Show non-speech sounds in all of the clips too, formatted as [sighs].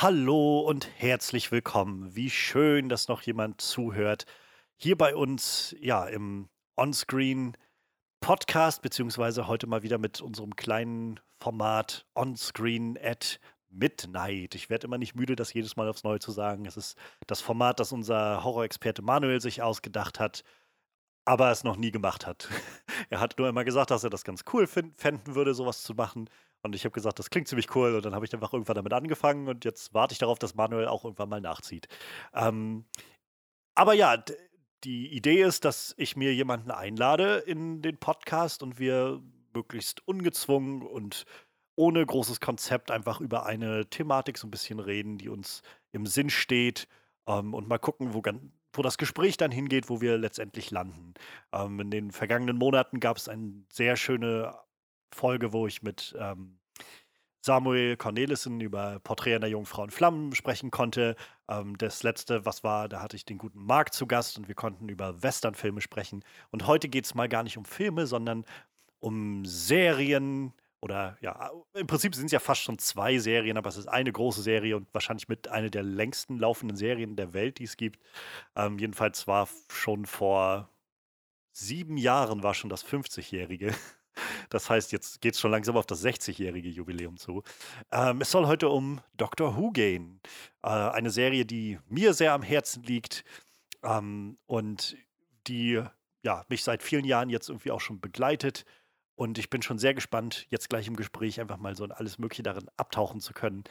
Hallo und herzlich willkommen. Wie schön, dass noch jemand zuhört. Hier bei uns, ja, im Onscreen Podcast, beziehungsweise heute mal wieder mit unserem kleinen Format Onscreen at Midnight. Ich werde immer nicht müde, das jedes Mal aufs Neue zu sagen. Es ist das Format, das unser Horrorexperte Manuel sich ausgedacht hat, aber es noch nie gemacht hat. [laughs] er hat nur immer gesagt, dass er das ganz cool fänden würde, sowas zu machen. Und ich habe gesagt, das klingt ziemlich cool. Und dann habe ich einfach irgendwann damit angefangen. Und jetzt warte ich darauf, dass Manuel auch irgendwann mal nachzieht. Ähm, aber ja, die Idee ist, dass ich mir jemanden einlade in den Podcast und wir möglichst ungezwungen und ohne großes Konzept einfach über eine Thematik so ein bisschen reden, die uns im Sinn steht ähm, und mal gucken, wo, wo, das Gespräch dann hingeht, wo wir letztendlich landen. Ähm, in den vergangenen Monaten gab es eine sehr schöne Folge, wo ich mit ähm, Samuel Cornelissen über Porträt einer Jungfrau in Flammen sprechen konnte. Ähm, das letzte, was war, da hatte ich den guten Marc zu Gast und wir konnten über Westernfilme sprechen. Und heute geht es mal gar nicht um Filme, sondern um Serien oder ja, im Prinzip sind es ja fast schon zwei Serien, aber es ist eine große Serie und wahrscheinlich mit einer der längsten laufenden Serien der Welt, die es gibt. Ähm, jedenfalls war schon vor sieben Jahren war schon das 50-jährige [laughs] das heißt, jetzt geht es schon langsam auf das 60-jährige Jubiläum zu. Ähm, es soll heute um Doctor Who gehen. Äh, eine Serie, die mir sehr am Herzen liegt ähm, und die ja, mich seit vielen Jahren jetzt irgendwie auch schon begleitet. Und ich bin schon sehr gespannt, jetzt gleich im Gespräch einfach mal so alles Mögliche darin abtauchen zu können.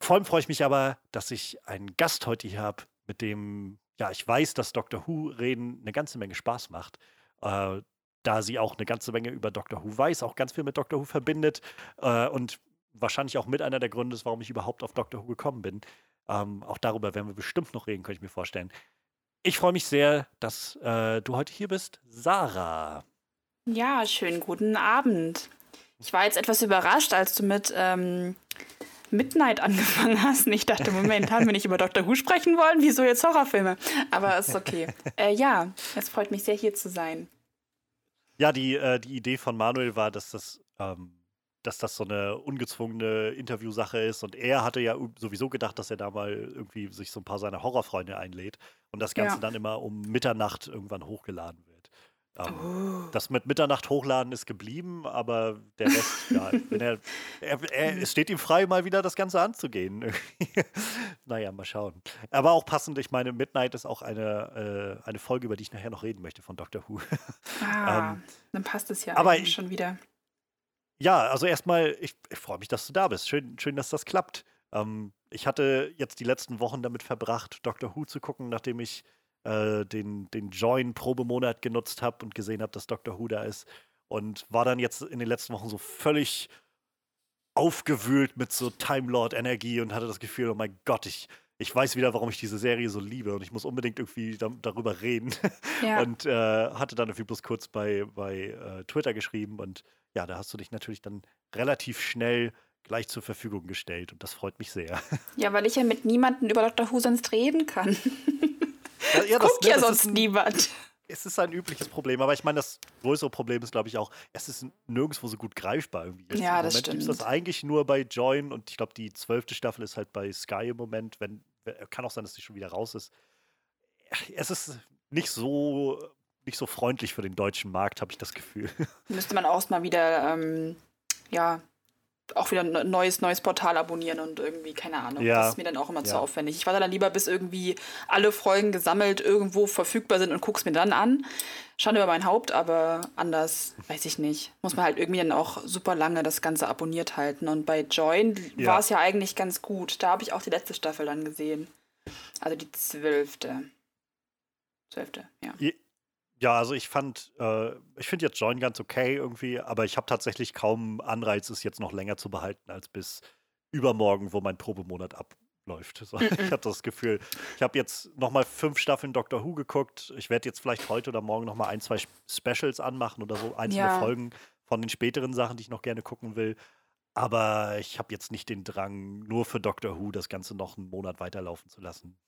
Vor allem freue ich mich aber, dass ich einen Gast heute hier habe, mit dem, ja, ich weiß, dass Doctor Who reden eine ganze Menge Spaß macht. Äh, da sie auch eine ganze Menge über Doctor Who weiß, auch ganz viel mit Doctor Who verbindet äh, und wahrscheinlich auch mit einer der Gründe ist, warum ich überhaupt auf Doctor Who gekommen bin. Ähm, auch darüber werden wir bestimmt noch reden, könnte ich mir vorstellen. Ich freue mich sehr, dass äh, du heute hier bist, Sarah. Ja, schönen guten Abend. Ich war jetzt etwas überrascht, als du mit ähm, Midnight angefangen hast. Und ich dachte, Moment, haben wir nicht über Doctor Who sprechen wollen? Wieso jetzt Horrorfilme? Aber ist okay. [laughs] äh, ja, es freut mich sehr, hier zu sein. Ja, die, äh, die Idee von Manuel war, dass das, ähm, dass das so eine ungezwungene Interviewsache ist. Und er hatte ja sowieso gedacht, dass er da mal irgendwie sich so ein paar seiner Horrorfreunde einlädt und das Ganze ja. dann immer um Mitternacht irgendwann hochgeladen wird. Ähm, oh. Das mit Mitternacht hochladen ist geblieben, aber der Rest, ja, [laughs] er, er, er, es steht ihm frei, mal wieder das Ganze anzugehen. [laughs] naja, mal schauen. Aber auch passend, ich meine, Midnight ist auch eine, äh, eine Folge, über die ich nachher noch reden möchte von Doctor Who. ah, [laughs] ähm, dann passt es ja aber schon wieder. Ja, also erstmal, ich, ich freue mich, dass du da bist. Schön, schön dass das klappt. Ähm, ich hatte jetzt die letzten Wochen damit verbracht, Doctor Who zu gucken, nachdem ich äh, den, den Join-Probemonat genutzt habe und gesehen habe, dass Dr. Who da ist. Und war dann jetzt in den letzten Wochen so völlig aufgewühlt mit so Time Lord-Energie und hatte das Gefühl, oh mein Gott, ich, ich weiß wieder, warum ich diese Serie so liebe und ich muss unbedingt irgendwie da, darüber reden. [laughs] Ja. Und äh, hatte dann irgendwie bloß kurz bei, bei äh, Twitter geschrieben und ja, da hast du dich natürlich dann relativ schnell gleich zur Verfügung gestellt und das freut mich sehr. [laughs] Ja, weil ich ja mit niemandem über Dr. Who sonst reden kann. [laughs] Ja, ja, das, Guckt ne, ja sonst ein, niemand. Es ist ein übliches Problem, aber ich meine, das größere Problem ist, glaube ich, auch, es ist nirgendwo so gut greifbar irgendwie. Jetzt ja, das Moment stimmt. gibt das eigentlich nur bei Join und ich glaube, die zwölfte Staffel ist halt bei Sky im Moment. Wenn, kann auch sein, dass die schon wieder raus ist. Es ist nicht so, nicht so freundlich für den deutschen Markt, habe ich das Gefühl. [laughs] Müsste man auch mal wieder ähm, ja, auch wieder ein neues, neues Portal abonnieren und irgendwie, keine Ahnung. Ja. Das ist mir dann auch immer ja. zu aufwendig. Ich warte dann lieber, bis irgendwie alle Folgen gesammelt irgendwo verfügbar sind und guck's mir dann an. Schande über mein Haupt, aber anders, weiß ich nicht. Muss man halt irgendwie dann auch super lange das Ganze abonniert halten. Und bei Join ja. war es ja eigentlich ganz gut. Da habe ich auch die letzte Staffel dann gesehen. Also die zwölfte. Zwölfte, ja. Ja, also ich fand, äh, ich finde jetzt Join ganz okay irgendwie, aber ich habe tatsächlich kaum Anreiz, es jetzt noch länger zu behalten als bis übermorgen, wo mein Probemonat abläuft. So, [laughs] ich habe das Gefühl, ich habe jetzt noch mal fünf Staffeln Doctor Who geguckt. Ich werde jetzt vielleicht heute oder morgen noch mal ein, zwei Specials anmachen oder so einzelne ja. Folgen von den späteren Sachen, die ich noch gerne gucken will. Aber ich habe jetzt nicht den Drang, nur für Doctor Who das Ganze noch einen Monat weiterlaufen zu lassen.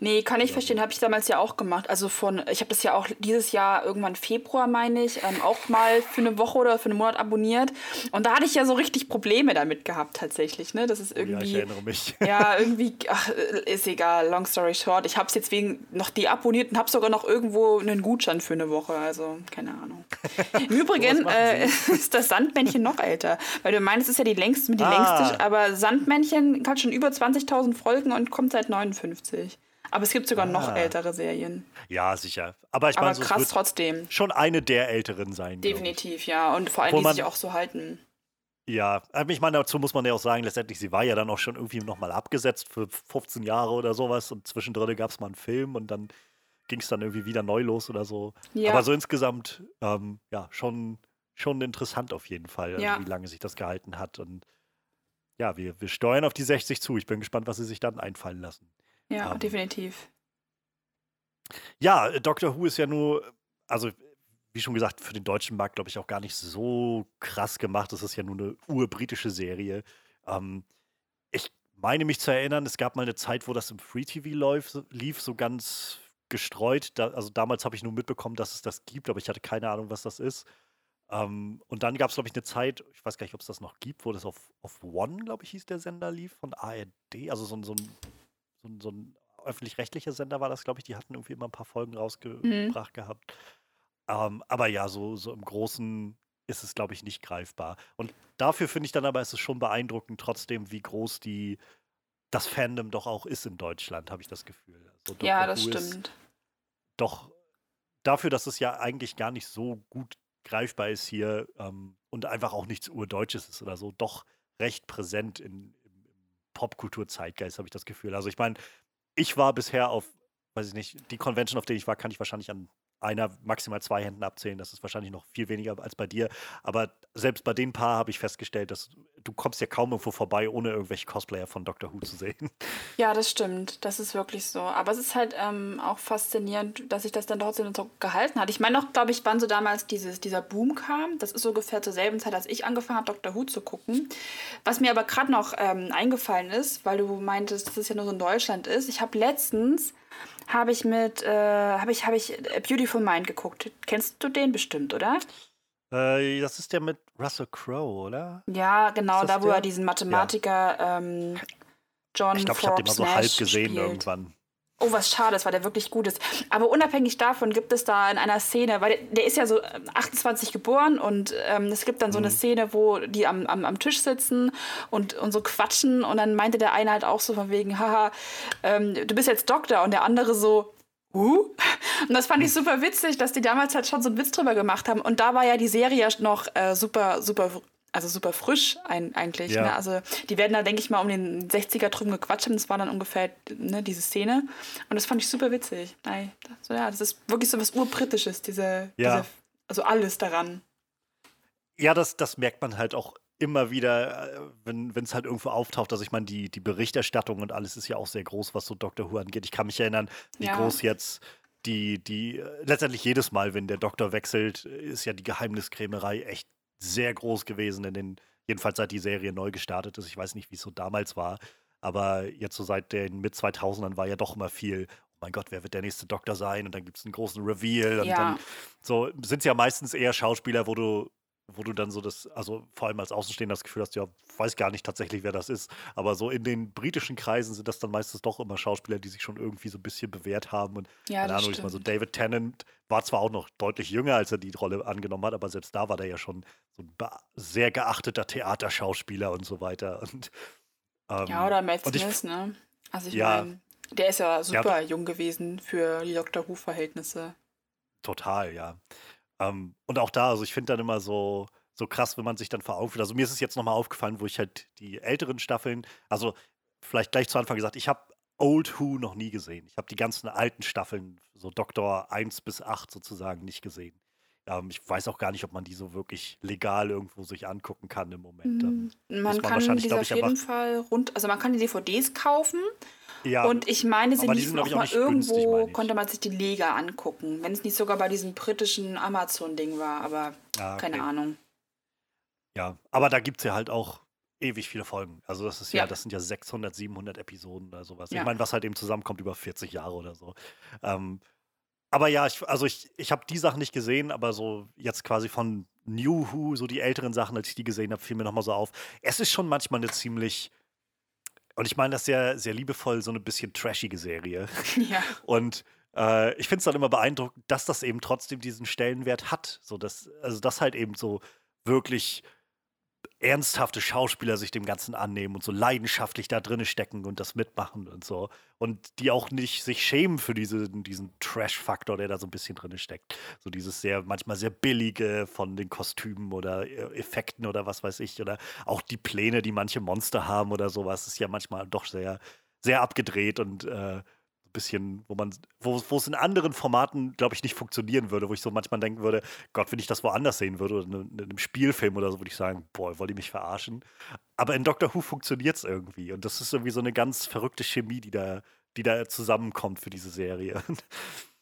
Nee, kann ich verstehen, habe ich damals ja auch gemacht. Also von, ich habe das ja auch dieses Jahr irgendwann Februar, meine ich, ähm, auch mal für eine Woche oder für einen Monat abonniert. Und da hatte ich ja so richtig Probleme damit gehabt tatsächlich. Ne? Das ist irgendwie. Ja, ich erinnere mich. [laughs] Ja, irgendwie, ach, ist egal, long story short. Ich habe es jetzt wegen noch deabonniert und habe sogar noch irgendwo einen Gutschein für eine Woche. Also, keine Ahnung. [laughs] Im Übrigen äh, [laughs] ist das Sandmännchen noch älter. Weil du meinst, es ist ja die längste, die ah. längste, aber Sandmännchen hat schon über 20.000 Folgen und kommt seit 59. Aber es gibt sogar ah. noch ältere Serien. Ja, sicher. Aber ich meine, so krass trotzdem. Schon eine der älteren sein. Definitiv, ja. Und vor allem, Wo die sich auch so halten. Ja, ich meine, dazu muss man ja auch sagen, letztendlich, sie war ja dann auch schon irgendwie nochmal abgesetzt für 15 Jahre oder sowas und zwischendrin gab es mal einen Film und dann ging es dann irgendwie wieder neu los oder so. Ja. Aber so insgesamt, ähm, ja, schon, schon interessant auf jeden Fall, also ja. wie lange sich das gehalten hat und ja, wir, wir steuern auf die 60 zu. Ich bin gespannt, was sie sich dann einfallen lassen. Ja, ähm, definitiv. Ja, Doctor Who ist ja nur, also wie schon gesagt, für den deutschen Markt, glaube ich, auch gar nicht so krass gemacht. Das ist ja nur eine urbritische Serie. Ähm, ich meine mich zu erinnern, es gab mal eine Zeit, wo das im Free TV lief, lief so ganz gestreut. Da, also damals habe ich nur mitbekommen, dass es das gibt, aber ich hatte keine Ahnung, was das ist. Ähm, und dann gab es, glaube ich, eine Zeit, ich weiß gar nicht, ob es das noch gibt, wo das auf, auf One, glaube ich, hieß der Sender lief, von ARD, also so, so ein, so ein, so ein öffentlich-rechtlicher Sender war das, glaube ich, die hatten irgendwie immer ein paar Folgen mhm. rausgebracht mhm. gehabt. Ähm, aber ja, so, so im Großen ist es, glaube ich, nicht greifbar. Und dafür finde ich dann aber, ist es schon beeindruckend trotzdem, wie groß die, das Fandom doch auch ist in Deutschland, habe ich das Gefühl. Also ja, das stimmt. Doch dafür, dass es ja eigentlich gar nicht so gut greifbar ist hier ähm, und einfach auch nichts Urdeutsches ist oder so, doch recht präsent in, Popkultur-Zeitgeist, habe ich das Gefühl. Also ich meine, ich war bisher auf, weiß ich nicht, die Convention, auf der ich war, kann ich wahrscheinlich an einer, maximal zwei Händen abzählen. Das ist wahrscheinlich noch viel weniger als bei dir. Aber selbst bei den paar habe ich festgestellt, dass du kommst ja kaum irgendwo vorbei, ohne irgendwelche Cosplayer von Doctor Who zu sehen. Ja, das stimmt. Das ist wirklich so. Aber es ist halt ähm, auch faszinierend, dass sich das dann trotzdem so gehalten hat. Ich meine noch, glaube ich, wann so damals dieses, dieser Boom kam. Das ist ungefähr zur selben Zeit, als ich angefangen habe, Doctor Who zu gucken. Was mir aber gerade noch ähm, eingefallen ist, weil du meintest, dass es ja nur so in Deutschland ist. Ich habe letztens habe ich mit, äh, habe ich, habe ich Beautiful Mind geguckt. Kennst du den bestimmt, oder? Äh, das ist der mit Russell Crowe, oder? Ja, genau, da wo der? er diesen Mathematiker ja. ähm, John Ich glaube, ich habe den mal so halb gesehen spielt. irgendwann. Oh, was schade ist, weil der wirklich gut ist. Aber unabhängig davon gibt es da in einer Szene, weil der, der ist ja so 28 ähm, geboren und ähm, es gibt dann so eine mhm. Szene, wo die am, am, am Tisch sitzen und, und so quatschen und dann meinte der eine halt auch so von wegen, haha, ähm, du bist jetzt Doktor und der andere so, Uh? [laughs] Und das fand ich super witzig, dass die damals halt schon so einen Witz drüber gemacht haben. Und da war ja die Serie noch äh, super, super also super frisch ein, eigentlich. Ja. Ne? Also die werden da, denke ich mal, um den 60er drum gequatscht haben. Das war dann ungefähr ne, diese Szene. Und das fand ich super witzig. Nein, so, ja, das ist wirklich so was Urbritisches, diese, ja. diese, also alles daran. Ja, das, das merkt man halt auch immer wieder, äh, wenn es halt irgendwo auftaucht. Also ich meine, die, die Berichterstattung und alles ist ja auch sehr groß, was so Doctor Who angeht. Ich kann mich erinnern, wie ja. groß jetzt die, die, äh, letztendlich jedes Mal, wenn der Doktor wechselt, ist ja die Geheimniskrämerei echt sehr groß gewesen in den, jedenfalls seit die Serie neu gestartet ist. Ich weiß nicht, wie es so damals war, aber jetzt so seit den mit 2000ern war ja doch immer viel, oh mein Gott, wer wird der nächste Doktor sein? Und dann gibt es einen großen Reveal. Und ja. dann so sind es ja meistens eher Schauspieler, wo du wo du dann so das, also vor allem als Außenstehender das Gefühl hast, ja, weiß gar nicht tatsächlich, wer das ist. Aber so in den britischen Kreisen sind das dann meistens doch immer Schauspieler, die sich schon irgendwie so ein bisschen bewährt haben. Und ja, keine Ahnung, ich mal so David Tennant war zwar auch noch deutlich jünger, als er die Rolle angenommen hat, aber selbst da war der ja schon so ein sehr geachteter Theaterschauspieler und so weiter. [laughs] Und, ähm, ja, oder Matt Smith, ne? Also ich ja, meine, der ist ja super ja, jung gewesen für die Dr. Who-Verhältnisse. Total, ja. Ähm, und auch da, also ich finde dann immer so, so krass, wenn man sich dann vor Also mir ist es jetzt nochmal aufgefallen, wo ich halt die älteren Staffeln, also vielleicht gleich zu Anfang gesagt, ich habe Old Who noch nie gesehen. Ich habe die ganzen alten Staffeln, so Doktor 1 bis 8 sozusagen, nicht gesehen. Ähm, ich weiß auch gar nicht, ob man die so wirklich legal irgendwo sich angucken kann im Moment. Ähm, man, man kann die auf jeden Fall rund, also man kann die DVDs kaufen ja, und ich meine, sie liefen auch mal irgendwo, günstig, konnte man sich die Lega angucken. Wenn es nicht sogar bei diesem britischen Amazon-Ding war, aber ah, okay. keine Ahnung. Ja, aber da gibt es ja halt auch ewig viele Folgen. Also das ist ja, ja. das sind ja 600, 700 Episoden oder sowas. Ja. Ich meine, was halt eben zusammenkommt über 40 Jahre oder so. Ähm, aber ja, ich, also ich, ich habe die Sachen nicht gesehen, aber so jetzt quasi von New Who, so die älteren Sachen, als ich die gesehen habe, fiel mir nochmal so auf. Es ist schon manchmal eine ziemlich, und ich meine das sehr, sehr liebevoll, so eine bisschen trashige Serie. [laughs] Ja. Und äh, ich finde es dann immer beeindruckend, dass das eben trotzdem diesen Stellenwert hat. So dass, also das halt eben so wirklich ernsthafte Schauspieler sich dem Ganzen annehmen und so leidenschaftlich da drin stecken und das mitmachen und so. Und die auch nicht sich schämen für diese, diesen Trash-Faktor, der da so ein bisschen drin steckt. So dieses sehr, manchmal sehr billige von den Kostümen oder äh, Effekten oder was weiß ich. Oder auch die Pläne, die manche Monster haben oder sowas, ist ja manchmal doch sehr, sehr abgedreht und äh, bisschen, wo man, wo, wo es in anderen Formaten, glaube ich, nicht funktionieren würde, wo ich so manchmal denken würde, Gott, wenn ich das woanders sehen würde, oder in, einem Spielfilm oder so, würde ich sagen, boah, wollt ihr mich verarschen? Aber in Doctor Who funktioniert es irgendwie. Und das ist irgendwie so eine ganz verrückte Chemie, die da, die da zusammenkommt für diese Serie. [laughs]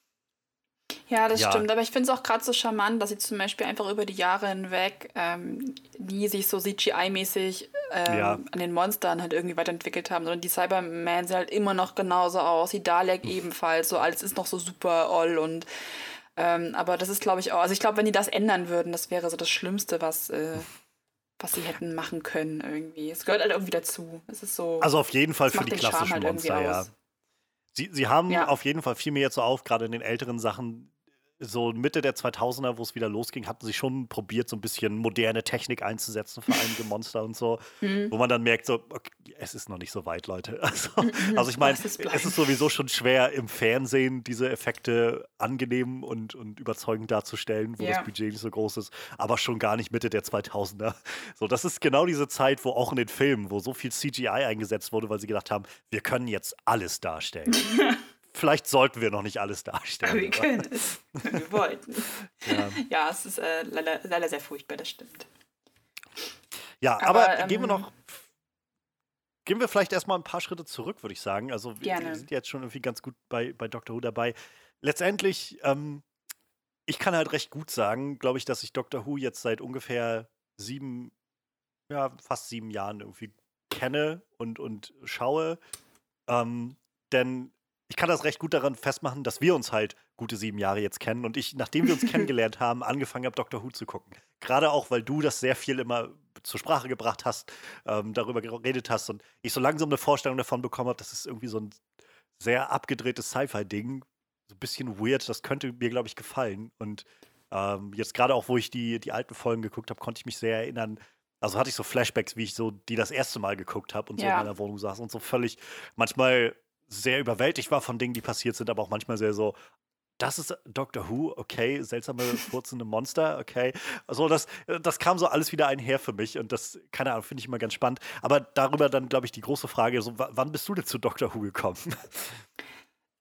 Ja, das ja. stimmt. Aber ich finde es auch gerade so charmant, dass sie zum Beispiel einfach über die Jahre hinweg ähm, nie sich so CGI-mäßig ähm, ja. an den Monstern halt irgendwie weiterentwickelt haben, sondern die Cybermen sehen halt immer noch genauso aus. Die Dalek ebenfalls. So alles ist noch so super all und ähm, aber das ist, glaube ich, auch. Also ich glaube, wenn die das ändern würden, das wäre so das Schlimmste, was. Äh, was sie hätten machen können irgendwie. Es gehört halt irgendwie dazu. Es ist so. Also auf jeden Fall für die klassischen halt Monster, ja. Sie, sie haben ja. auf jeden Fall viel mehr jetzt so auf, gerade in den älteren Sachen, so Mitte der 2000er, wo es wieder losging, hatten sie schon probiert, so ein bisschen moderne Technik einzusetzen für einige Monster und so, mhm. wo man dann merkt, so, okay, es ist noch nicht so weit, Leute. [laughs] Also, mhm. also ich meine, es ist sowieso schon schwer im Fernsehen diese Effekte angenehm und, und überzeugend darzustellen, wo ja. das Budget nicht so groß ist, aber schon gar nicht Mitte der 2000er. So, das ist genau diese Zeit, wo auch in den Filmen, wo so viel CGI eingesetzt wurde, weil sie gedacht haben, wir können jetzt alles darstellen. [laughs] vielleicht sollten wir noch nicht alles darstellen. Aber wir können es, wenn wir wollten. [laughs] Ja. ja, es ist äh, leider, leider, sehr furchtbar, das stimmt. Ja, aber, aber ähm, gehen wir noch. Gehen wir vielleicht erstmal ein paar Schritte zurück, würde ich sagen. Also, wir, wir, sind jetzt schon irgendwie ganz gut bei, bei Doctor Who dabei. Letztendlich, ähm, ich kann halt recht gut sagen, glaube ich, dass ich Doctor Who jetzt seit ungefähr sieben, ja, fast sieben Jahren irgendwie kenne und, und schaue. Ähm, denn ich kann das recht gut daran festmachen, dass wir uns halt gute sieben Jahre jetzt kennen und ich, nachdem wir uns [laughs] kennengelernt haben, angefangen habe, Dr. Who zu gucken. Gerade auch, weil du das sehr viel immer zur Sprache gebracht hast, ähm, darüber geredet hast und ich so langsam eine Vorstellung davon bekommen habe, das ist irgendwie so ein sehr abgedrehtes Sci-Fi-Ding, so ein bisschen weird, das könnte mir, glaube ich, gefallen. Und ähm, jetzt gerade auch, wo ich die, die alten Folgen geguckt habe, konnte ich mich sehr erinnern, also hatte ich so Flashbacks, wie ich so die das erste Mal geguckt habe und so ja. in meiner Wohnung saß und so völlig manchmal sehr überwältigt war von Dingen, die passiert sind, aber auch manchmal sehr so, das ist Doctor Who, okay, seltsame [laughs] furzende Monster, okay. Also das, das kam so alles wieder einher für mich und das, keine Ahnung, finde ich immer ganz spannend. Aber darüber dann, glaube ich, die große Frage, so, wann bist du denn zu Doctor Who gekommen? [laughs]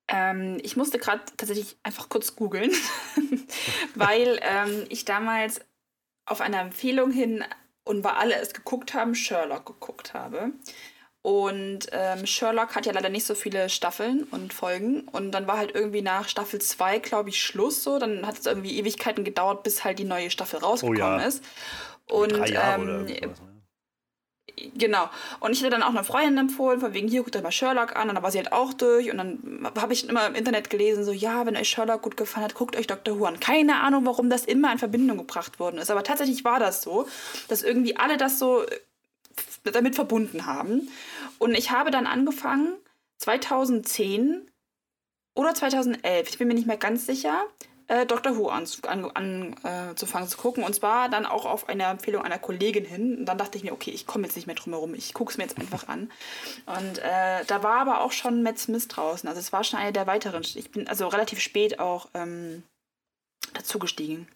Ähm, ich musste gerade tatsächlich einfach kurz googeln, [laughs] weil ähm, ich damals auf eine Empfehlung hin und weil alle es geguckt haben, Sherlock geguckt habe. Und ähm, Sherlock hat ja leider nicht so viele Staffeln und Folgen. Und dann war halt irgendwie nach Staffel 2, glaube ich, Schluss so. Dann hat es irgendwie Ewigkeiten gedauert, bis halt die neue Staffel rausgekommen oh, ja. ist. Und Drei Jahre ähm, oder ne? Genau. Und ich hatte dann auch eine Freundin empfohlen, von wegen, hier, guckt euch mal Sherlock an. Und dann war sie halt auch durch. Und dann habe ich immer im Internet gelesen, so, ja, wenn euch Sherlock gut gefallen hat, guckt euch Dr. Who an. Keine Ahnung, warum das immer in Verbindung gebracht worden ist. Aber tatsächlich war das so, dass irgendwie alle das so damit verbunden haben. Und ich habe dann angefangen, 2010 oder 2011, ich bin mir nicht mehr ganz sicher, äh, Dr. Who anzufangen an, an, äh, zu gucken. Und zwar dann auch auf eine Empfehlung einer Kollegin hin. Und dann dachte ich mir, okay, ich komme jetzt nicht mehr drum herum, ich gucke es mir jetzt einfach an. Und äh, da war aber auch schon Matt Smith draußen. Also es war schon eine der weiteren. Ich bin also relativ spät auch ähm, dazugestiegen.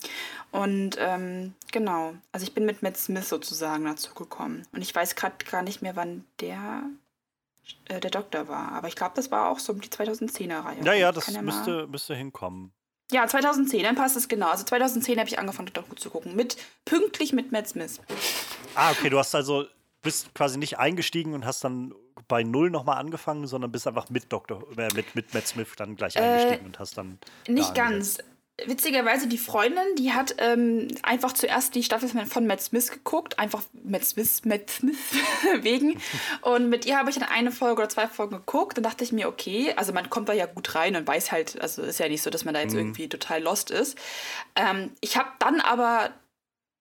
Und ähm, genau, also ich bin mit Matt Smith sozusagen dazugekommen. Und ich weiß gerade gar nicht mehr, wann der äh, der Doktor war. Aber ich glaube, das war auch so um die 2010er-Reihe. Ja, ja, das ja müsste, müsste hinkommen. Ja, 2010, dann passt es genau. Also 2010 habe ich angefangen, Dr. Who zu gucken. Mit, pünktlich mit Matt Smith. Ah, okay, du hast also, bist quasi nicht eingestiegen und hast dann bei Null nochmal angefangen, sondern bist einfach mit Dr. Äh, mit, mit Matt Smith dann gleich eingestiegen äh, und hast dann. Nicht ganz. Witzigerweise die Freundin, die hat ähm, einfach zuerst die Staffel von Matt Smith geguckt, einfach Matt Smith, Matt Smith [laughs] wegen. Und mit ihr habe ich dann eine Folge oder zwei Folgen geguckt. Dann dachte ich mir, okay, also man kommt da ja gut rein und weiß halt, also ist ja nicht so, dass man da jetzt mhm. irgendwie total lost ist. Ähm, ich habe dann aber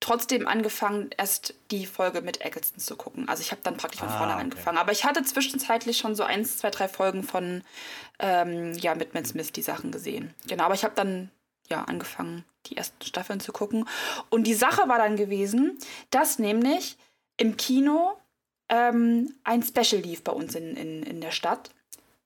trotzdem angefangen, erst die Folge mit Eccleston zu gucken. Also ich habe dann praktisch von ah, vorne okay. angefangen. Aber ich hatte zwischenzeitlich schon so eins, zwei, drei Folgen von, ähm, ja, mit Matt Smith die Sachen gesehen. Genau, aber ich habe dann ja, angefangen, die ersten Staffeln zu gucken. Und die Sache war dann gewesen, dass nämlich im Kino ähm, ein Special lief bei uns in, in, in der Stadt.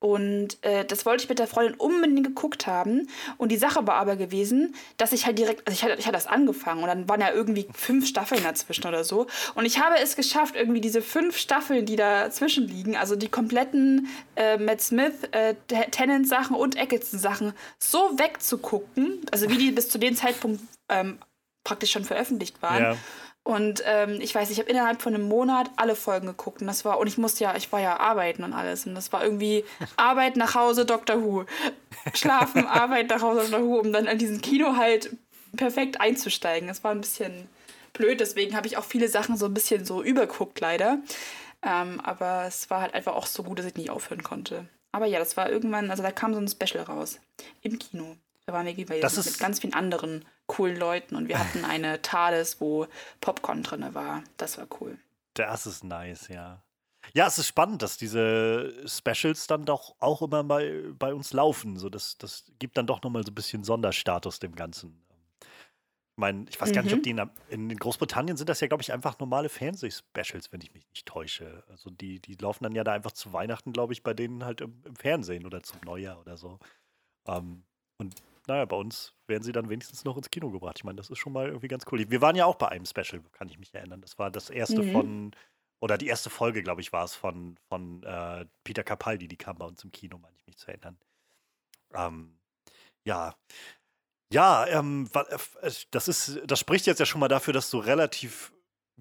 Und äh, das wollte ich mit der Freundin unbedingt geguckt haben. Und die Sache war aber gewesen, dass ich halt direkt, also ich hatte, ich hatte das angefangen und dann waren ja irgendwie fünf Staffeln dazwischen oder so. Und ich habe es geschafft, irgendwie diese fünf Staffeln, die dazwischen liegen, also die kompletten äh, Matt Smith, äh, Tennant-Sachen und Eccleston-Sachen so wegzugucken, also wie die bis zu dem Zeitpunkt ähm, praktisch schon veröffentlicht waren. Ja. Und ähm, ich weiß, ich habe innerhalb von einem Monat alle Folgen geguckt und das war und ich musste ja, ich war ja arbeiten und alles und das war irgendwie [laughs] Arbeit nach Hause Dr. Who, schlafen [laughs] Arbeit nach Hause Dr. Who, um dann an diesem Kino halt perfekt einzusteigen. Das war ein bisschen blöd, deswegen habe ich auch viele Sachen so ein bisschen so überguckt leider. Ähm, aber es war halt einfach auch so gut, dass ich nicht aufhören konnte. Aber ja, das war irgendwann, also da kam so ein Special raus im Kino. Da waren wir gewesen mit ganz vielen anderen coolen Leuten und wir hatten eine TARDIS, wo Popcorn drin war. Das war cool. Das ist nice, ja. Ja, es ist spannend, dass diese Specials dann doch auch immer mal bei uns laufen. So, das, das gibt dann doch nochmal so ein bisschen Sonderstatus dem Ganzen. Ich meine, ich weiß mhm. gar nicht, ob mhm. die in, in Großbritannien sind das ja, glaube ich, einfach normale Fernseh-Specials, wenn ich mich nicht täusche. Also die, die laufen dann ja da einfach zu Weihnachten, glaube ich, bei denen halt im, im, Fernsehen oder zum Neujahr oder so. Ähm, und naja, bei uns werden sie dann wenigstens noch ins Kino gebracht. Ich meine, das ist schon mal irgendwie ganz cool. Wir waren ja auch bei einem Special, kann ich mich erinnern. Das war das erste mhm. von, oder die erste Folge, glaube ich, war es von, von äh, Peter Capaldi, die kam bei uns im Kino, meine ich mich zu erinnern. Ähm, ja. Ja, ähm, äh, das ist, das spricht jetzt ja schon mal dafür, dass du relativ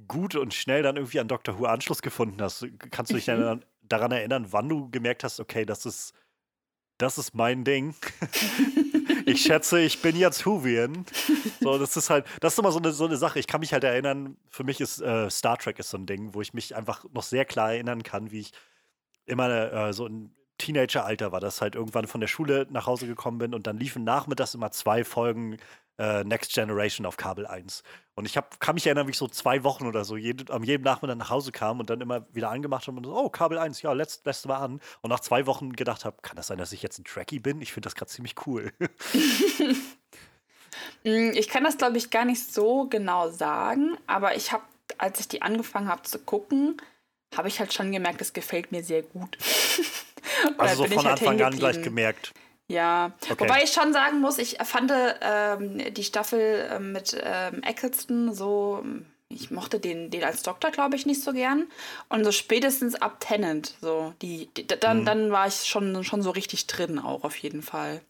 gut und schnell dann irgendwie an Doctor Who Anschluss gefunden hast. Kannst du dich mhm. daran erinnern, wann du gemerkt hast, okay, das ist, das ist mein Ding? [laughs] ich schätze, ich bin jetzt Huvian. So, das ist halt, das ist immer so eine, so eine Sache. Ich kann mich halt erinnern, für mich ist äh, Star Trek ist so ein Ding, wo ich mich einfach noch sehr klar erinnern kann, wie ich immer äh, so ein Teenageralter war, dass halt irgendwann von der Schule nach Hause gekommen bin und dann liefen nachmittags immer zwei Folgen äh, Next Generation auf Kabel 1. Und ich hab, kann mich erinnern, wie ich so zwei Wochen oder so jede, am jedem Nachmittag nach Hause kam und dann immer wieder angemacht habe und so, oh, Kabel 1, ja, letzt, lässt mal an. Und nach zwei Wochen gedacht habe, kann das sein, dass ich jetzt ein Trekkie bin? Ich finde das gerade ziemlich cool. [laughs] Mm, ich kann das, glaube ich, gar nicht so genau sagen, aber ich habe, als ich die angefangen habe zu gucken, habe ich halt schon gemerkt, es gefällt mir sehr gut. [laughs] also so von halt Anfang an gleich gemerkt. Ja, okay. wobei ich schon sagen muss, ich fand ähm, die Staffel ähm, mit ähm, Eccleston so, ich mochte den, den als Doktor, glaube ich, nicht so gern. Und so spätestens ab Tennant, so, die, die dann, mhm. dann war ich schon, schon so richtig drin auch auf jeden Fall.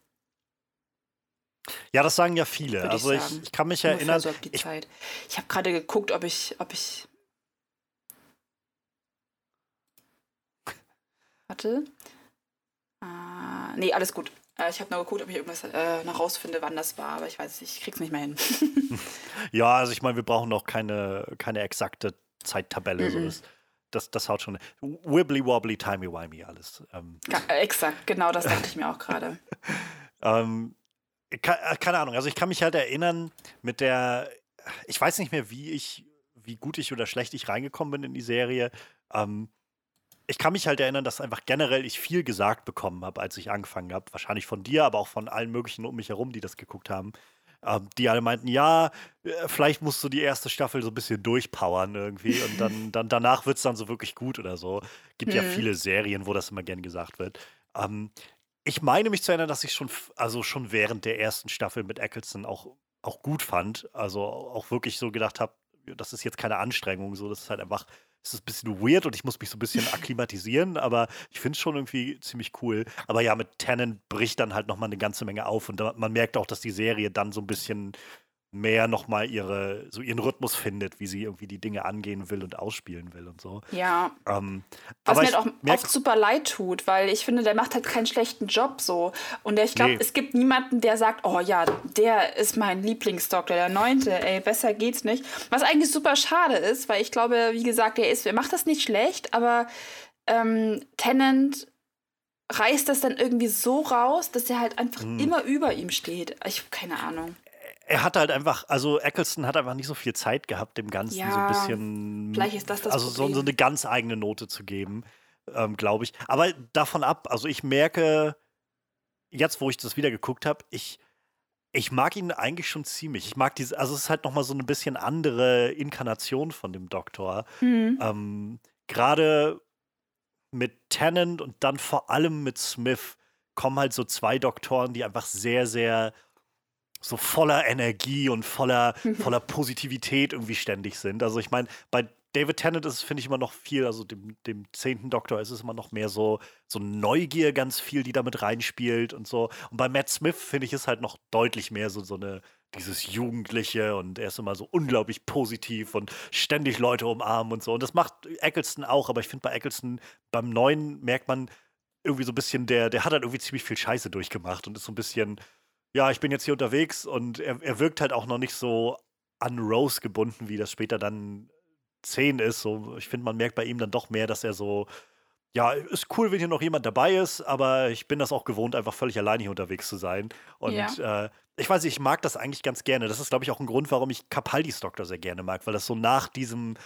Ja, das sagen ja viele. also ich, ich, ich, kann mich erinnern. So die ich, Zeit. ich habe gerade geguckt, ob ich, ob ich. Warte. Ah, nee, alles gut. Äh, ich habe nur geguckt, ob ich irgendwas äh, noch rausfinde, wann das war, aber ich weiß nicht, ich krieg's nicht mehr hin. [laughs] ja, also ich meine, wir brauchen noch keine, keine exakte Zeittabelle. Mm -mm. So das, das, das haut schon. Wibbly wobbly, timey wimey, alles. Ähm. Ja, äh, exakt, genau das dachte ich mir auch gerade. [laughs] ähm, keine Ahnung, also ich kann mich halt erinnern mit der, ich weiß nicht mehr, wie ich, wie gut ich oder schlecht ich reingekommen bin in die Serie. Ähm, ich kann mich halt erinnern, dass einfach generell ich viel gesagt bekommen habe, als ich angefangen habe. Wahrscheinlich von dir, aber auch von allen möglichen um mich herum, die das geguckt haben. Ähm, die alle meinten, ja, äh, vielleicht musst du die erste Staffel so ein bisschen durchpowern irgendwie und dann, [laughs] dann danach wird es dann so wirklich gut oder so. Gibt mhm. ja viele Serien, wo das immer gern gesagt wird. Ähm, ich meine mich zu erinnern, dass ich schon, also schon während der ersten Staffel mit Eccleston auch, auch gut fand. Also auch wirklich so gedacht habe, das ist jetzt keine Anstrengung, so, das ist halt einfach es ist ein bisschen weird und ich muss mich so ein bisschen [laughs] akklimatisieren, aber ich finde es schon irgendwie ziemlich cool. Aber ja, mit Tennant bricht dann halt nochmal eine ganze Menge auf und da, man merkt auch, dass die Serie dann so ein bisschen mehr nochmal ihre, so ihren Rhythmus findet, wie sie irgendwie die Dinge angehen will und ausspielen will und so. Ja. Ähm, Was mir halt auch oft super leid tut, weil ich finde, der macht halt keinen schlechten Job so. Und ich glaube, nee. es gibt niemanden, der sagt, oh ja, der ist mein Lieblingsdoktor, der neunte, ey, besser geht's nicht. Was eigentlich super schade ist, weil ich glaube, wie gesagt, er ist, er macht das nicht schlecht, aber ähm, Tennant reißt das dann irgendwie so raus, dass er halt einfach hm. immer über ihm steht. Ich habe keine Ahnung er hat halt einfach, also Eccleston hat einfach nicht so viel Zeit gehabt, dem Ganzen ja, so ein bisschen. Vielleicht ist das das Also so, so, eine ganz eigene Note zu geben, ähm, glaube ich. Aber davon ab, also ich merke, jetzt, wo ich das wieder geguckt habe, ich, ich mag ihn eigentlich schon ziemlich. Ich mag diese, also es ist halt nochmal so ein bisschen andere Inkarnation von dem Doktor. Mhm. Ähm, Gerade mit Tennant und dann vor allem mit Smith kommen halt so zwei Doktoren, die einfach sehr, sehr so voller Energie und voller, voller Positivität irgendwie ständig sind. Also ich meine, bei David Tennant ist es, finde ich, immer noch viel, also dem, dem zehnten Doktor ist es immer noch mehr so, so Neugier ganz viel, die damit reinspielt und so. Und bei Matt Smith finde ich es halt noch deutlich mehr so, so eine, dieses Jugendliche und er ist immer so unglaublich positiv und ständig Leute umarmen und so. Und das macht Eccleston auch, aber ich finde bei Eccleston beim Neuen merkt man irgendwie so ein bisschen, der, der hat halt irgendwie ziemlich viel Scheiße durchgemacht und ist so ein bisschen, ja, ich bin jetzt hier unterwegs und er, er wirkt halt auch noch nicht so an Rose gebunden, wie das später dann 10 ist. So, ich finde, man merkt bei ihm dann doch mehr, dass er so, ja, ist cool, wenn hier noch jemand dabei ist, aber ich bin das auch gewohnt, einfach völlig alleine hier unterwegs zu sein. Und ja. äh, ich weiß nicht, ich mag das eigentlich ganz gerne. Das ist, glaube ich, auch ein Grund, warum ich Capaldis Doktor sehr gerne mag, weil das so nach diesem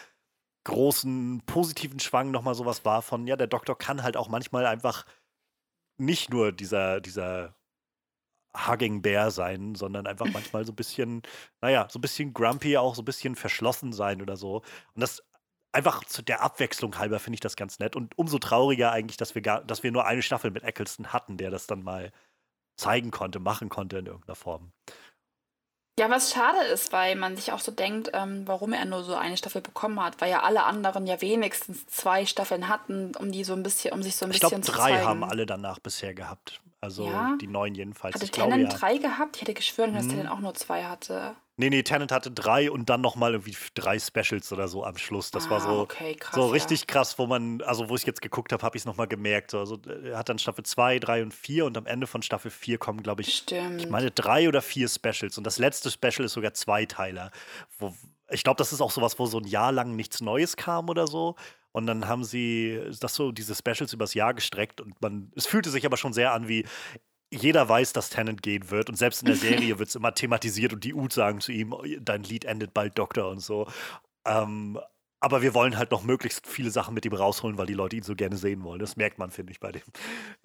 großen positiven Schwang nochmal sowas war von, ja, der Doktor kann halt auch manchmal einfach nicht nur dieser, dieser Hugging Bear sein, sondern einfach manchmal so ein bisschen, naja, so ein bisschen grumpy, auch so ein bisschen verschlossen sein oder so. Und das einfach zu der Abwechslung halber finde ich das ganz nett. Und umso trauriger eigentlich, dass wir, gar, dass wir nur eine Staffel mit Eccleston hatten, der das dann mal zeigen konnte, machen konnte in irgendeiner Form. Ja, was schade ist, weil man sich auch so denkt, ähm, warum er nur so eine Staffel bekommen hat, weil ja alle anderen ja wenigstens zwei Staffeln hatten, um die so ein bisschen, um sich so ein ich bisschen glaub, zu zeigen. Ich glaube, drei haben alle danach bisher gehabt. Also ja? die neuen jedenfalls. Hatte ich Tennant glaube, ja. drei gehabt? Ich hätte geschwören, dass hm. Tennant auch nur zwei hatte. Nee, nee, Tennant hatte drei und dann nochmal irgendwie drei Specials oder so am Schluss. Das ah, war so, okay, krass, so richtig ja. krass, wo man, also wo ich jetzt geguckt habe, habe ich es nochmal gemerkt. So, also er hat dann Staffel 2, 3 und 4 und am Ende von Staffel 4 kommen, glaube ich, Stimmt. ich meine, drei oder vier Specials. Und das letzte Special ist sogar Zweiteiler. Wo, ich glaube, das ist auch sowas, wo so ein Jahr lang nichts Neues kam oder so. Und dann haben sie das so, diese Specials übers Jahr gestreckt und man, es fühlte sich aber schon sehr an wie, jeder weiß, dass Tennant gehen wird und selbst in der Serie [laughs] wird es immer thematisiert und die Ut sagen zu ihm, dein Lied endet bald Doktor und so. Ähm, aber wir wollen halt noch möglichst viele Sachen mit ihm rausholen, weil die Leute ihn so gerne sehen wollen. Das merkt man, finde ich, bei, dem,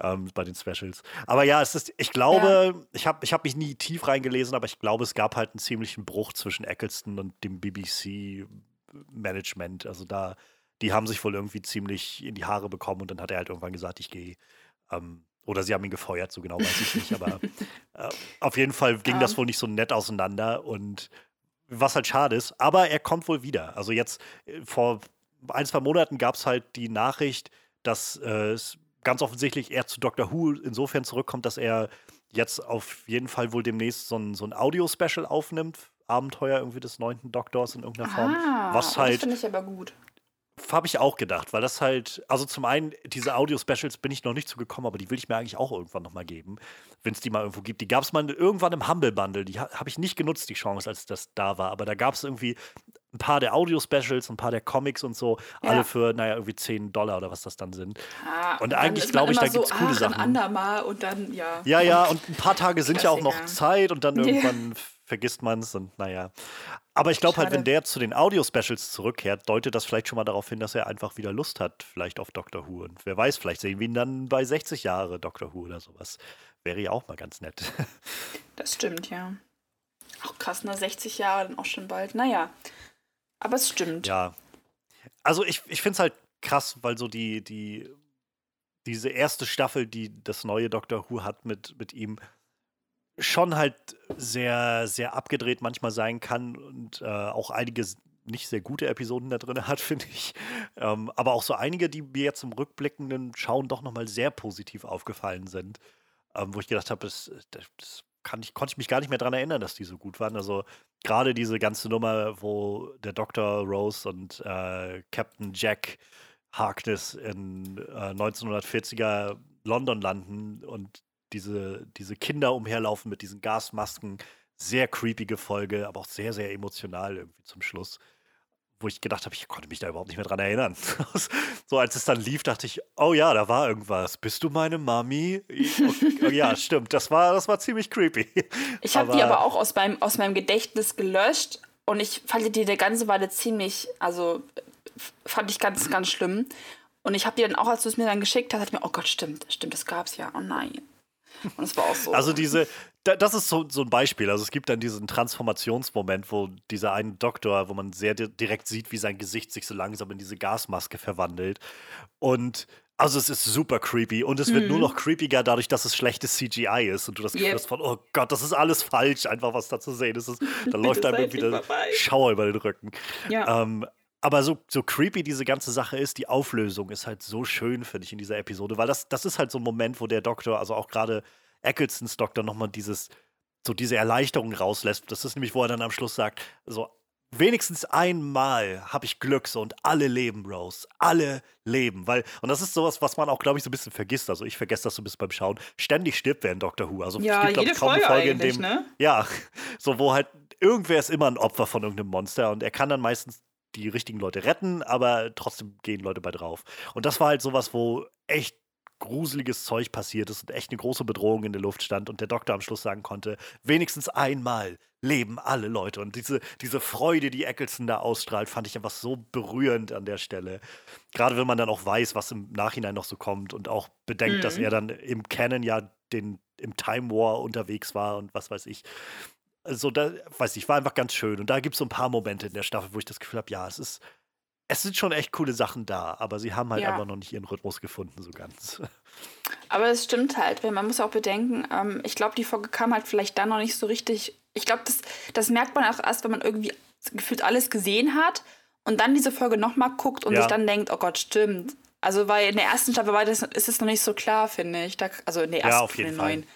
ähm, bei den Specials. Aber ja, es ist, ich glaube, ja. ich habe ich hab mich nie tief reingelesen, aber ich glaube, es gab halt einen ziemlichen Bruch zwischen Eccleston und dem BBC-Management. Also da, die haben sich wohl irgendwie ziemlich in die Haare bekommen und dann hat er halt irgendwann gesagt, ich gehe. Ähm, oder sie haben ihn gefeuert, so genau weiß ich nicht. Aber [laughs] äh, auf jeden Fall ging das wohl nicht so nett auseinander und was halt schade ist. Aber er kommt wohl wieder. Also jetzt äh, vor ein, zwei Monaten gab es halt die Nachricht, dass äh, ganz offensichtlich er zu Doctor Who insofern zurückkommt, dass er jetzt auf jeden Fall wohl demnächst so ein, so ein Audio-Special aufnimmt. Abenteuer irgendwie des neunten Doktors in irgendeiner Form. Ah, was halt, das finde ich aber gut habe ich auch gedacht, weil das halt, also zum einen, diese Audio-Specials bin ich noch nicht zugekommen, aber die will ich mir eigentlich auch irgendwann nochmal geben, wenn es die mal irgendwo gibt. Die gab es mal irgendwann im Humble Bundle, die habe ich nicht genutzt, die Chance, als das da war, aber da gab es irgendwie ein paar der Audio-Specials, ein paar der Comics und so, ja. alle für, naja, irgendwie 10 Dollar oder was das dann sind. Ah, und, und eigentlich glaube ich, da so, gibt es coole ach, Sachen. Ein andermal und dann, ja. Ja, ja, und ein paar Tage sind ja auch noch Zeit und dann irgendwann ja. Vergisst man es und naja. Aber ich glaube halt, wenn der zu den Audio-Specials zurückkehrt, deutet das vielleicht schon mal darauf hin, dass er einfach wieder Lust hat, vielleicht auf Doctor Who. Und wer weiß, vielleicht sehen wir ihn dann bei 60 Jahre Doctor Who oder sowas. Wäre ja auch mal ganz nett. [laughs] Das stimmt, ja. Auch krass, ne? 60 Jahre dann auch schon bald. Naja. Aber es stimmt. Ja. Also ich, ich finde es halt krass, weil so die, die, diese erste Staffel, die das neue Doctor Who hat mit, mit ihm, schon halt sehr, sehr abgedreht manchmal sein kann und äh, auch einige nicht sehr gute Episoden da drin [laughs] hat, finde ich. Ähm, aber auch so einige, die mir jetzt im rückblickenden Schauen doch nochmal sehr positiv aufgefallen sind. Ähm, wo ich gedacht habe, das, das, kann ich, konnte ich mich gar nicht mehr daran erinnern, dass die so gut waren. Also gerade diese ganze Nummer, wo der Dr. Rose und äh, Captain Jack Harkness in äh, 1940er London landen und diese, diese Kinder umherlaufen mit diesen Gasmasken. Sehr creepige Folge, aber auch sehr, sehr emotional irgendwie zum Schluss wo ich gedacht habe, ich konnte mich da überhaupt nicht mehr dran erinnern. [laughs] so als es dann lief, dachte ich, oh ja, da war irgendwas. Bist du meine Mami? Oh, ja, [laughs] stimmt. Das war, das war ziemlich creepy. Ich habe die aber auch aus meinem, aus meinem Gedächtnis gelöscht und ich fand die eine ganze Weile ziemlich, also fand ich ganz, ganz schlimm. Und ich habe die dann auch, als du es mir dann geschickt hast, dachte ich mir, oh Gott, stimmt, stimmt, das gab's ja. Oh nein. [laughs] Und es war auch so. Also diese, das ist so, so ein Beispiel. Also es gibt dann diesen Transformationsmoment, wo dieser eine Doktor, wo man sehr direkt sieht, wie sein Gesicht sich so langsam in diese Gasmaske verwandelt. Und also es ist super creepy und es mhm. wird nur mhm. noch creepiger dadurch, dass es schlechtes CGI ist und du das Gefühl yep. hast von, oh Gott, das ist alles falsch, einfach was da zu sehen ist. [laughs] Da läuft einem irgendwie der Schauer über den Rücken. Ja. Ähm, aber so, so creepy diese ganze Sache ist, die Auflösung ist halt so schön, finde ich, in dieser Episode, weil das, das ist halt so ein Moment, wo der Doktor, also auch gerade Ecclestons Doktor, nochmal dieses, so diese Erleichterung rauslässt. Das ist nämlich, wo er dann am Schluss sagt, so, wenigstens einmal habe ich Glück so und alle leben, Rose. Alle leben. Weil, und das ist sowas, was man auch, glaube ich, so ein bisschen vergisst. Also ich vergesse das so ein bisschen beim Schauen. Ständig stirbt wer in Doctor Who. Also ja, es gibt, jede ich, kaum Folge eine Folge, in dem. Ne? Ja, [laughs] so wo halt irgendwer ist immer ein Opfer von irgendeinem Monster und er kann dann meistens die richtigen Leute retten, aber trotzdem gehen Leute bei drauf. Und das war halt sowas, wo echt gruseliges Zeug passiert ist und echt eine große Bedrohung in der Luft stand und der Doktor am Schluss sagen konnte, wenigstens einmal leben alle Leute. Und diese, diese Freude, die Eccleston da ausstrahlt, fand ich einfach so berührend an der Stelle. Gerade wenn man dann auch weiß, was im Nachhinein noch so kommt und auch bedenkt, mhm. dass er dann im Canon ja den, im Time War unterwegs war und was weiß ich also da, weiß ich, war einfach ganz schön. Und da gibt es so ein paar Momente in der Staffel, wo ich das Gefühl habe, ja, es ist, es sind schon echt coole Sachen da, aber sie haben halt ja. einfach noch nicht ihren Rhythmus gefunden, so ganz. Aber es stimmt halt, weil man muss auch bedenken, ähm, ich glaube, die Folge kam halt vielleicht da noch nicht so richtig. Ich glaube, das, das merkt man auch erst, wenn man irgendwie gefühlt alles gesehen hat und dann diese Folge nochmal guckt und ja. sich dann denkt, oh Gott, stimmt. Also, weil in der ersten Staffel war das, ist es noch nicht so klar, finde ich. Da, also in der ersten, ja, auf jeden Fall. neuen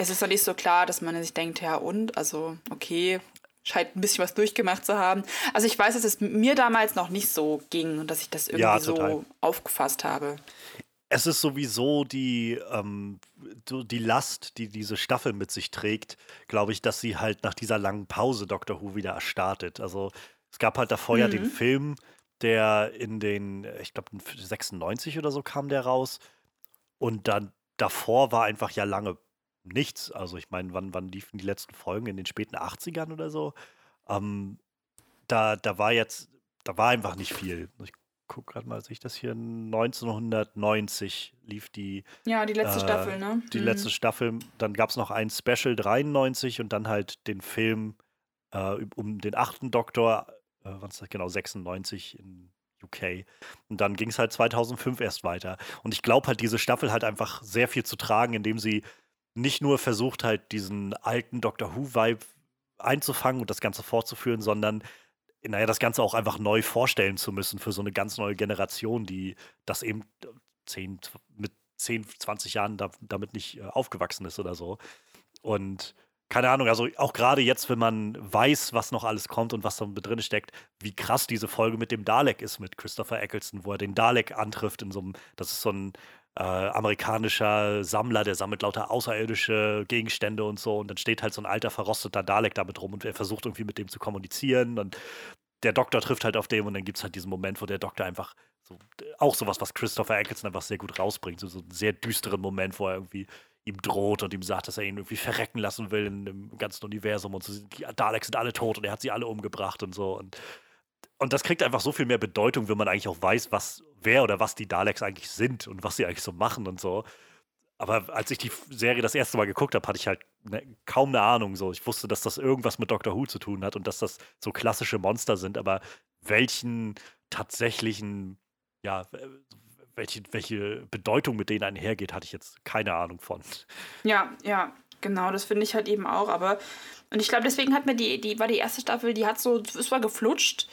es ist doch nicht so klar, dass man sich denkt, ja und, also okay, scheint ein bisschen was durchgemacht zu haben. Also ich weiß, dass es mir damals noch nicht so ging und dass ich das irgendwie ja, so aufgefasst habe. Es ist sowieso die, ähm, die Last, die diese Staffel mit sich trägt, glaube ich, dass sie halt nach dieser langen Pause Doctor Who wieder erstartet. Also es gab halt davor mhm. ja den mhm. Film, der in den, ich glaube 96 oder so kam der raus. Und dann davor war einfach ja lange nichts. Also ich meine, wann, wann liefen die letzten Folgen? In den späten 80ern oder so? Ähm, da, da war jetzt, da war einfach nicht viel. Ich gucke gerade mal, sehe ich das hier? 1990 lief die. Ja, die letzte äh, Staffel, ne? Die mhm. letzte Staffel. Dann gab es noch ein Special 93 und dann halt den Film äh, um den achten Doktor, äh, was ist das genau, 96 in UK. Und dann ging es halt 2005 erst weiter. Und ich glaube halt, diese Staffel hat einfach sehr viel zu tragen, indem sie nicht nur versucht halt diesen alten Doctor Who-Vibe einzufangen und das Ganze fortzuführen, sondern naja, das Ganze auch einfach neu vorstellen zu müssen für so eine ganz neue Generation, die das eben 10, mit 10, 20 Jahren da, damit nicht äh, aufgewachsen ist oder so. Und keine Ahnung, also auch gerade jetzt, wenn man weiß, was noch alles kommt und was da drin steckt, wie krass diese Folge mit dem Dalek ist, mit Christopher Eccleston, wo er den Dalek antrifft in so einem, das ist so ein äh, amerikanischer Sammler, der sammelt lauter außerirdische Gegenstände und so. Und dann steht halt so ein alter, verrosteter Dalek damit rum und er versucht irgendwie mit dem zu kommunizieren. Und der Doktor trifft halt auf dem und dann gibt es halt diesen Moment, wo der Doktor einfach so, auch sowas, was Christopher Eccleston einfach sehr gut rausbringt. So, so einen sehr düsteren Moment, wo er irgendwie ihm droht und ihm sagt, dass er ihn irgendwie verrecken lassen will in dem ganzen Universum und so. Die Daleks sind alle tot und er hat sie alle umgebracht und so. Und und das kriegt einfach so viel mehr Bedeutung, wenn man eigentlich auch weiß, was, wer oder was die Daleks eigentlich sind und was sie eigentlich so machen und so. Aber als ich die Serie das erste Mal geguckt habe, hatte ich halt ne, kaum eine Ahnung. So, ich wusste, dass das irgendwas mit Doctor Who zu tun hat und dass das so klassische Monster sind. Aber welchen tatsächlichen, ja, welche, welche Bedeutung mit denen einhergeht, hatte ich jetzt keine Ahnung von. Ja, ja, genau. Das finde ich halt eben auch. Aber und ich glaube, deswegen hat mir die, die war die erste Staffel, die hat so, es war geflutscht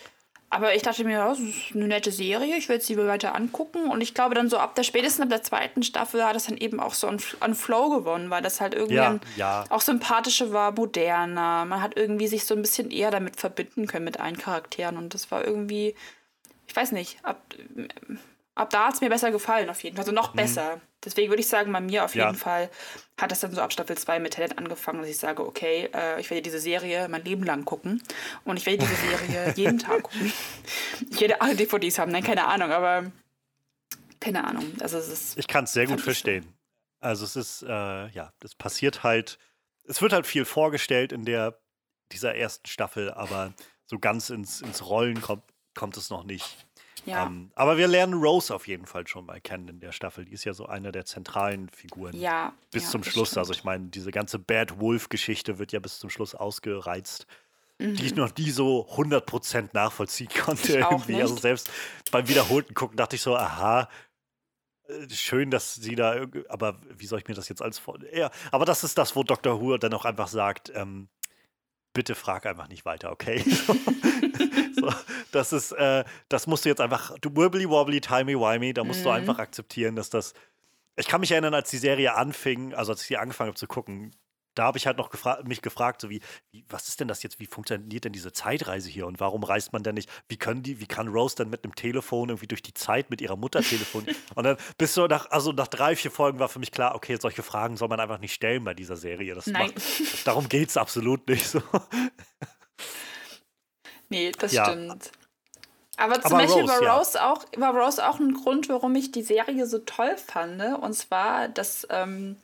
aber ich dachte mir, das ist eine nette Serie, ich will sie weiter angucken. Und ich glaube, dann so ab der spätestens ab der zweiten Staffel hat es dann eben auch so an, an Flow gewonnen, weil das halt irgendwie ja, ja. auch sympathischer war, moderner. Man hat irgendwie sich so ein bisschen eher damit verbinden können mit allen Charakteren. Und das war irgendwie, ich weiß nicht, ab, ab da hat es mir besser gefallen, auf jeden Fall. Also noch mhm. besser. Deswegen würde ich sagen, bei mir auf jeden Fall hat das dann so ab Staffel 2 mit Talent angefangen, dass ich sage, okay, äh, ich werde diese Serie mein Leben lang gucken. Und ich werde diese Serie [laughs] jeden Tag gucken. Ich werde alle DVDs haben, nein, keine Ahnung, aber keine Ahnung. Also es ist, ich kann es sehr gut verstehen. So. Also es ist, äh, ja, das passiert halt, es wird halt viel vorgestellt in der, dieser ersten Staffel, aber so ganz ins, ins Rollen kommt, kommt es noch nicht. Ja. Ähm, aber wir lernen Rose auf jeden Fall schon mal kennen in der Staffel. Die ist ja so eine der zentralen Figuren. Ja. Bis ja, zum Schluss. Stimmt. Also ich meine, diese ganze Bad Wolf-Geschichte wird ja bis zum Schluss ausgereizt. Mhm. Die ich noch nie so 100% nachvollziehen [laughs] konnte. Also selbst beim wiederholten Gucken dachte ich so, aha, äh, schön, dass sie da, aber wie soll ich mir das jetzt als vor. Ja, aber das ist das, wo Dr. Who dann auch einfach sagt, ähm, bitte frag einfach nicht weiter, okay? [laughs] so, das ist, äh, das musst du jetzt einfach, du wibbly wobbly, timey wimey, da musst mhm. du einfach akzeptieren, dass das. Ich kann mich erinnern, als die Serie anfing, also als ich sie angefangen habe zu gucken, da habe ich halt noch gefra mich gefragt, so wie, wie, was ist denn das jetzt, wie funktioniert denn diese Zeitreise hier und warum reist man denn nicht, wie können die, wie kann Rose dann mit einem Telefon irgendwie durch die Zeit mit ihrer Mutter telefonieren? [laughs] und dann bis so nach, also nach drei, vier Folgen war für mich klar, okay, solche Fragen soll man einfach nicht stellen bei dieser Serie. Das Nein. Macht, darum geht es absolut nicht so. [laughs] nee, das ja. stimmt. Aber zum Aber Beispiel Rose, war, Rose ja. auch, war Rose auch ein Grund, warum ich die Serie so toll fand. Und zwar, dass ähm,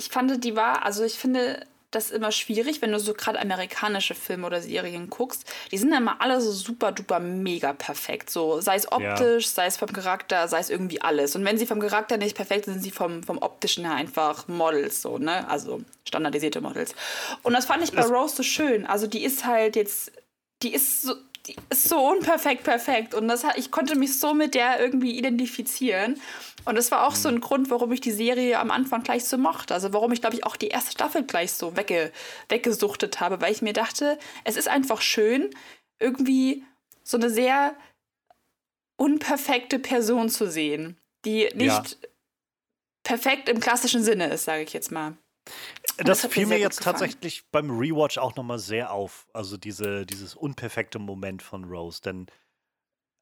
ich fand, die war, also ich finde das immer schwierig, wenn du so gerade amerikanische Filme oder Serien guckst. Die sind immer alle so super duper mega perfekt. So, sei es optisch, ja. sei es vom Charakter, sei es irgendwie alles. Und wenn sie vom Charakter nicht perfekt sind, sind sie vom, vom optischen her einfach Models, so, ne? Also standardisierte Models. Und das fand ich bei Rose so schön. Also die ist halt jetzt, die ist so, ist so unperfekt perfekt. Und das, ich konnte mich so mit der irgendwie identifizieren. Und das war auch so ein mhm. Grund, warum ich die Serie am Anfang gleich so mochte. Also warum ich, glaube ich, auch die erste Staffel gleich so wegge weggesuchtet habe, weil ich mir dachte, es ist einfach schön, irgendwie so eine sehr unperfekte Person zu sehen, die nicht ja. perfekt im klassischen Sinne ist, sage ich jetzt mal. Das, das fiel mir, mir jetzt tatsächlich beim Rewatch auch nochmal sehr auf. Also diese, dieses unperfekte Moment von Rose. Denn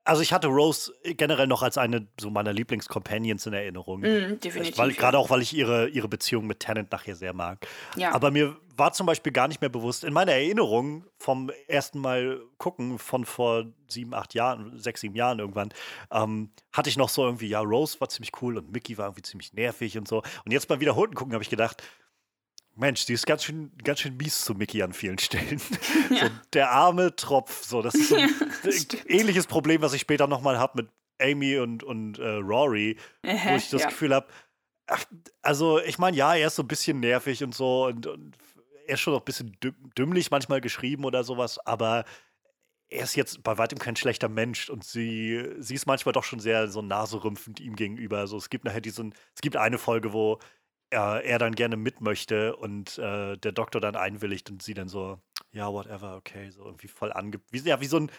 also ich hatte Rose generell noch als eine so meiner Lieblingscompanions in Erinnerung. Mm, definitiv. Gerade auch, weil ich ihre, ihre Beziehung mit Tennant nachher sehr mag. Ja. Aber mir war zum Beispiel gar nicht mehr bewusst, in meiner Erinnerung vom ersten Mal gucken von vor sieben, acht Jahren, sechs, sieben Jahren irgendwann, ähm, hatte ich noch so irgendwie, ja, Rose war ziemlich cool und Mickey war irgendwie ziemlich nervig und so. Und jetzt beim Wiederholten gucken habe ich gedacht, Mensch, die ist ganz schön, ganz schön mies zu Mickey an vielen Stellen. [laughs] Ja. So, der arme Tropf. So, das ist so ein [laughs] ja, ähnliches Problem, was ich später nochmal habe mit Amy und, und äh, Rory, äh, wo ich das ja. Gefühl habe, also ich meine, ja, er ist so ein bisschen nervig und so und, und er ist schon noch ein bisschen dümmlich manchmal geschrieben oder sowas, aber er ist jetzt bei weitem kein schlechter Mensch und sie, sie ist manchmal doch schon sehr so naserümpfend ihm gegenüber. Also es gibt nachher diesen, es gibt eine Folge, wo er, er dann gerne mit möchte und äh, der Doktor dann einwilligt und sie dann so, ja, whatever, okay, so irgendwie voll ange... Wie, ja, wie so ein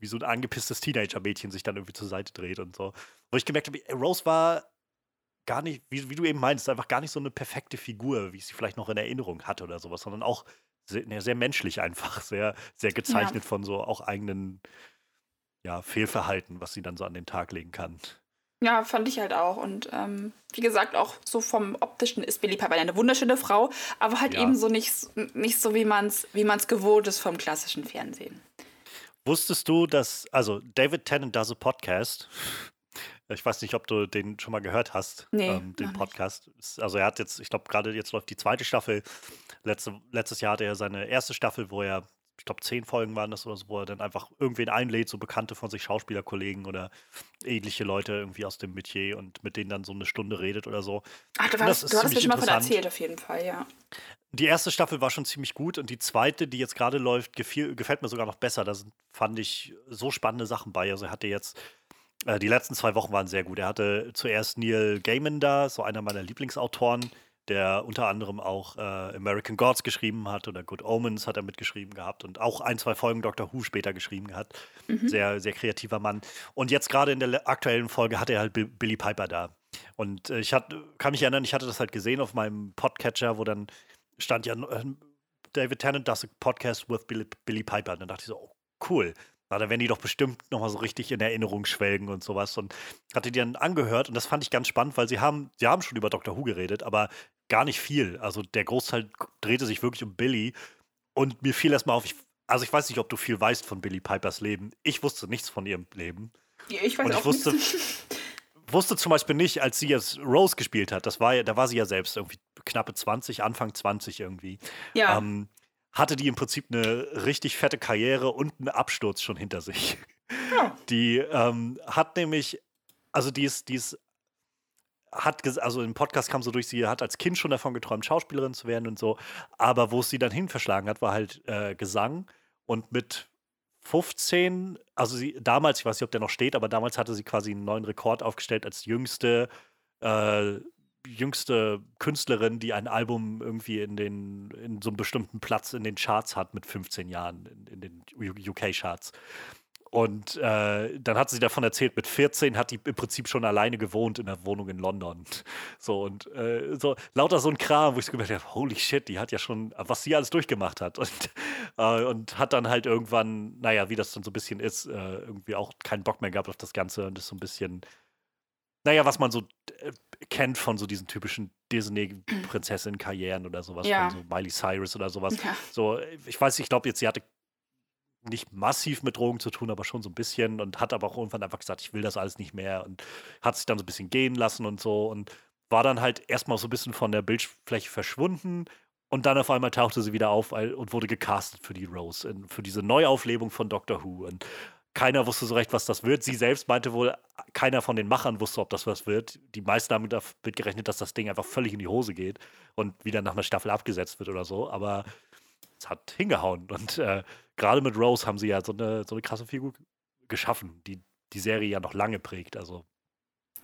wie so ein angepisstes Teenager-Mädchen sich dann irgendwie zur Seite dreht und so. Wo ich gemerkt habe, Rose war gar nicht, wie, wie du eben meinst, einfach gar nicht so eine perfekte Figur, wie ich sie vielleicht noch in Erinnerung hatte oder sowas, sondern auch sehr, ne, sehr menschlich einfach, sehr, sehr gezeichnet ja. von so auch eigenen ja, Fehlverhalten, was sie dann so an den Tag legen kann. Ja, fand ich halt auch. Und ähm, wie gesagt, auch so vom optischen ist Billy Piper eine wunderschöne Frau, aber halt ja. eben so nicht, nicht so, wie man es wie man's gewohnt ist vom klassischen Fernsehen. Wusstest du, dass, also David Tennant does a Podcast. Ich weiß nicht, ob du den schon mal gehört hast, nee, ähm, den Podcast. Nicht. Also er hat jetzt, ich glaube, gerade jetzt läuft die zweite Staffel. Letzte, letztes Jahr hatte er seine erste Staffel, wo er ich glaube, zehn Folgen waren das oder so, wo er dann einfach irgendwen einlädt, so Bekannte von sich, Schauspielerkollegen oder ähnliche Leute irgendwie aus dem Metier und mit denen dann so eine Stunde redet oder so. Ach, du, warst, du hast mir schon mal von erzählt, auf jeden Fall, ja. Die erste Staffel war schon ziemlich gut und die zweite, die jetzt gerade läuft, gefiel, gefällt mir sogar noch besser. Da fand ich so spannende Sachen bei. Also er hatte jetzt äh, die letzten zwei Wochen waren sehr gut. Er hatte zuerst Neil Gaiman da, so einer meiner Lieblingsautoren der unter anderem auch äh, American Gods geschrieben hat oder Good Omens hat er mitgeschrieben gehabt und auch ein, zwei Folgen Doctor Who später geschrieben hat. Mhm. Sehr, sehr kreativer Mann. Und jetzt gerade in der aktuellen Folge hat er halt Billy Piper da. Und äh, ich hat, kann mich erinnern, ich hatte das halt gesehen auf meinem Podcatcher, wo dann stand ja, äh, David Tennant does a podcast with Billy, Billy Piper. Und dann dachte ich so, oh, cool. Na, da werden die doch bestimmt nochmal so richtig in Erinnerung schwelgen und sowas. Und hatte die dann angehört und das fand ich ganz spannend, weil sie haben, sie haben schon über Doctor Who geredet, aber gar nicht viel. Also der Großteil drehte sich wirklich um Billy. Und mir fiel erstmal auf, ich, also ich weiß nicht, ob du viel weißt von Billy Pipers Leben. Ich wusste nichts von ihrem Leben. Ja, ich weiß und ich auch wusste, [laughs] wusste zum Beispiel nicht, als sie jetzt Rose gespielt hat, das war ja, da war sie ja selbst irgendwie knappe 20, Anfang 20 irgendwie. Ja. Ähm, hatte die im Prinzip eine richtig fette Karriere und einen Absturz schon hinter sich. Ja. [laughs] Die ähm, hat nämlich, also die ist, die ist, hat, also im Podcast kam so durch, sie hat als Kind schon davon geträumt, Schauspielerin zu werden und so, aber wo es sie dann hin verschlagen hat, war halt äh, Gesang und mit 15, also sie damals, ich weiß nicht, ob der noch steht, aber damals hatte sie quasi einen neuen Rekord aufgestellt als jüngste äh, jüngste Künstlerin, die ein Album irgendwie in den in so einem bestimmten Platz in den Charts hat mit 15 Jahren in, in den UK-Charts. Und äh, dann hat sie davon erzählt, mit 14 hat die im Prinzip schon alleine gewohnt in der Wohnung in London. [laughs] So und äh, so lauter so ein Kram, wo ich so gemerkt habe, holy shit, die hat ja schon, was sie alles durchgemacht hat. [laughs] Und, äh, und hat dann halt irgendwann, naja, wie das dann so ein bisschen ist, äh, irgendwie auch keinen Bock mehr gehabt auf das Ganze und ist so ein bisschen naja, was man so äh, kennt von so diesen typischen Disney-Prinzessin-Karrieren oder sowas, ja. von so Miley Cyrus oder sowas. Ja. So, ich weiß, ich glaube jetzt, sie hatte nicht massiv mit Drogen zu tun, aber schon so ein bisschen und hat aber auch irgendwann einfach gesagt, ich will das alles nicht mehr und hat sich dann so ein bisschen gehen lassen und so und war dann halt erstmal so ein bisschen von der Bildfläche verschwunden und dann auf einmal tauchte sie wieder auf und wurde gecastet für die Rose, für diese Neuauflebung von Doctor Who und keiner wusste so recht, was das wird. Sie selbst meinte wohl, keiner von den Machern wusste, ob das was wird. Die meisten haben damit gerechnet, dass das Ding einfach völlig in die Hose geht und wieder nach einer Staffel abgesetzt wird oder so. Aber es hat hingehauen. Und äh, gerade mit Rose haben sie ja so eine, so eine krasse Figur geschaffen, die die Serie ja noch lange prägt. Also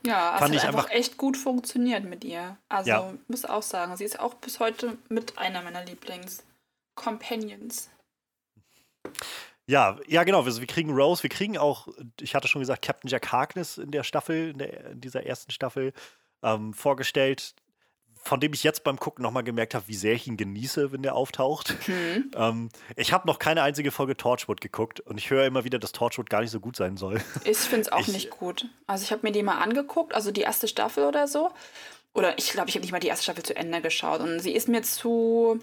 ja, es fand hat einfach, einfach echt gut funktioniert mit ihr. Also ja. muss auch sagen, sie ist auch bis heute mit einer meiner Lieblings-Companions. Ja, ja, genau. Wir, wir, kriegen Rose, wir kriegen auch, ich hatte schon gesagt, Captain Jack Harkness in der Staffel, in, der, in dieser ersten Staffel ähm, vorgestellt, von dem ich jetzt beim Gucken nochmal gemerkt habe, wie sehr ich ihn genieße, wenn der auftaucht. Mhm. [laughs] Ähm, ich habe noch keine einzige Folge Torchwood geguckt und ich höre immer wieder, dass Torchwood gar nicht so gut sein soll. Ich finde es auch [laughs] ich, nicht gut. Also ich habe mir die mal angeguckt, also die erste Staffel oder so. Oder ich glaube, ich habe nicht mal die erste Staffel zu Ende geschaut und sie ist mir zu,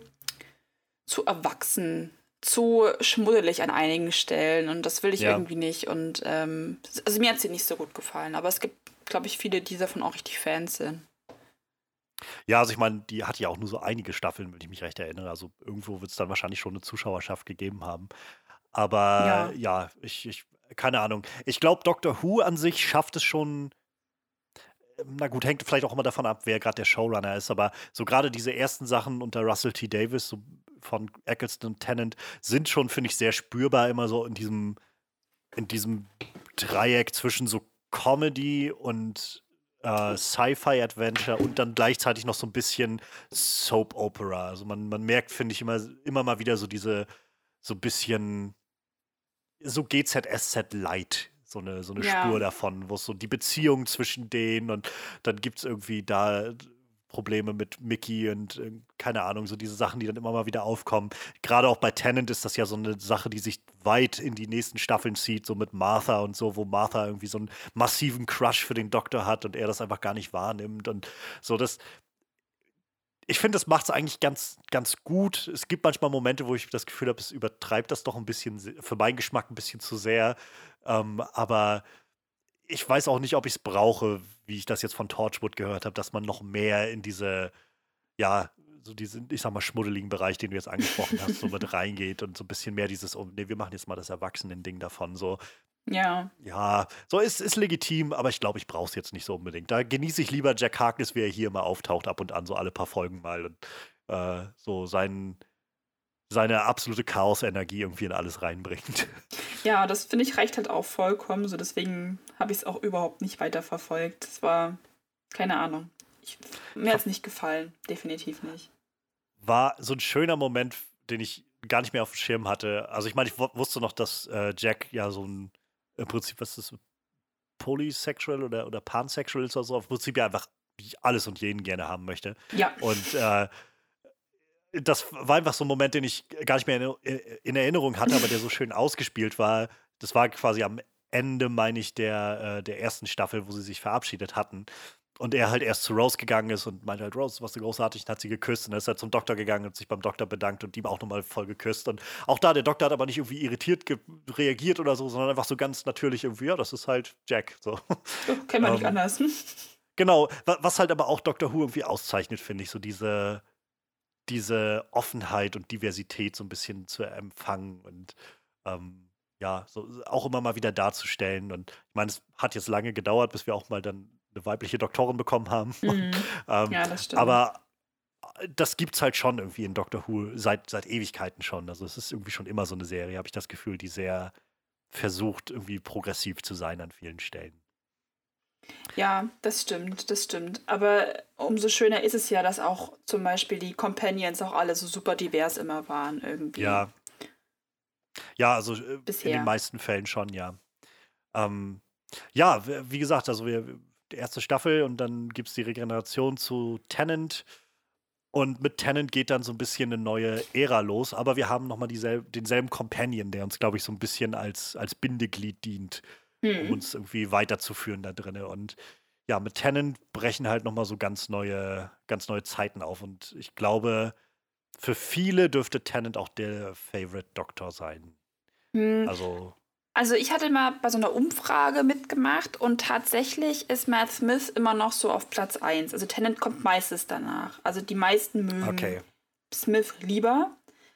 zu erwachsen zu schmuddelig an einigen Stellen und das will ich ja. irgendwie nicht. Und ähm, also mir hat sie nicht so gut gefallen, aber es gibt, glaube ich, viele, die davon auch richtig Fans sind. Ja, also ich meine, die hat ja auch nur so einige Staffeln, wenn ich mich recht erinnere. Also irgendwo wird es dann wahrscheinlich schon eine Zuschauerschaft gegeben haben. Aber ja, ja ich, ich, keine Ahnung. Ich glaube, Doctor Who an sich schafft es schon. Na gut, hängt vielleicht auch immer davon ab, wer gerade der Showrunner ist, aber so gerade diese ersten Sachen unter Russell T. Davis, so von Eccleston und Tennant sind schon, finde ich, sehr spürbar immer so in diesem, in diesem Dreieck zwischen so Comedy und äh, Sci-Fi-Adventure und dann gleichzeitig noch so ein bisschen Soap-Opera. Also man, man merkt, finde ich, immer, immer mal wieder so diese, so ein bisschen so GZSZ-Light so eine, so eine ja. Spur davon, wo es so die Beziehung zwischen denen und dann gibt es irgendwie da Probleme mit Mickey und äh, keine Ahnung, so diese Sachen, die dann immer mal wieder aufkommen. Gerade auch bei Tennant ist das ja so eine Sache, die sich weit in die nächsten Staffeln zieht, so mit Martha und so, wo Martha irgendwie so einen massiven Crush für den Doktor hat und er das einfach gar nicht wahrnimmt und so das. Ich finde, das macht es eigentlich ganz, ganz gut. Es gibt manchmal Momente, wo ich das Gefühl habe, es übertreibt das doch ein bisschen, für meinen Geschmack ein bisschen zu sehr. Ähm, aber ich weiß auch nicht, ob ich es brauche, wie ich das jetzt von Torchwood gehört habe, dass man noch mehr in diese, ja, so diesen, ich sag mal, schmuddeligen Bereich, den du jetzt angesprochen hast, so mit [laughs] reingeht und so ein bisschen mehr dieses, oh, nee, wir machen jetzt mal das Erwachsenen-Ding davon. So, ja. Ja, so ist, ist legitim, aber ich glaube, ich brauche es jetzt nicht so unbedingt. Da genieße ich lieber Jack Harkness, wie er hier immer auftaucht, ab und an, so alle paar Folgen mal und äh, so seinen seine absolute Chaos-Energie irgendwie in alles reinbringt. [laughs] Ja, das finde ich reicht halt auch vollkommen. So deswegen habe ich es auch überhaupt nicht weiter verfolgt. Es war keine Ahnung. Ich, mir hat es nicht gefallen, definitiv nicht. War so ein schöner Moment, den ich gar nicht mehr auf dem Schirm hatte. Also ich meine, ich wusste noch, dass äh, Jack ja so ein, im Prinzip, was ist das, polysexual oder, oder pansexual ist oder so, im Prinzip ja einfach alles und jeden gerne haben möchte. Ja. Und äh, das war einfach so ein Moment, den ich gar nicht mehr in, in, Erinnerung hatte, aber der so schön ausgespielt war. Das war quasi am Ende, meine ich, der, äh, der ersten Staffel, wo sie sich verabschiedet hatten. Und er halt erst zu Rose gegangen ist und meinte halt, Rose, was du großartig, und hat sie geküsst. Und dann ist er zum Doktor gegangen und sich beim Doktor bedankt und ihm auch nochmal voll geküsst. Und auch da, der Doktor hat aber nicht irgendwie irritiert reagiert oder so, sondern einfach so ganz natürlich irgendwie, ja, das ist halt Jack. So. Oh, Kennt man nicht ähm, anders. Genau, was halt aber auch Doctor Who irgendwie auszeichnet, finde ich, so diese, diese Offenheit und Diversität so ein bisschen zu empfangen und ähm, ja, so auch immer mal wieder darzustellen. Und ich meine, es hat jetzt lange gedauert, bis wir auch mal dann eine weibliche Doktorin bekommen haben. [laughs] Mhm. ähm, ja, das stimmt. Aber äh, das gibt es halt schon irgendwie in Doctor Who seit, seit Ewigkeiten schon. Also es ist irgendwie schon immer so eine Serie, habe ich das Gefühl, die sehr versucht, irgendwie progressiv zu sein an vielen Stellen. Ja, das stimmt, das stimmt. Aber umso schöner ist es ja, dass auch zum Beispiel die Companions auch alle so super divers immer waren irgendwie. Ja. Ja, also Bisher. in den meisten Fällen schon, ja. Ähm, ja, wie gesagt, also wir, die erste Staffel und dann gibt es die Regeneration zu Tennant. Und mit Tennant geht dann so ein bisschen eine neue Ära los, aber wir haben nochmal denselben Companion, der uns, glaube ich, so ein bisschen als, als Bindeglied dient, hm. um uns irgendwie weiterzuführen da drin. Und ja, mit Tennant brechen halt nochmal so ganz neue, ganz neue Zeiten auf. Und ich glaube, für viele dürfte Tennant auch der Favorite Doktor sein. Hm. Also also ich hatte mal bei so einer Umfrage mitgemacht und tatsächlich ist Matt Smith immer noch so auf Platz 1. Also Tennant kommt meistens danach. Also die meisten mögen okay. Smith lieber.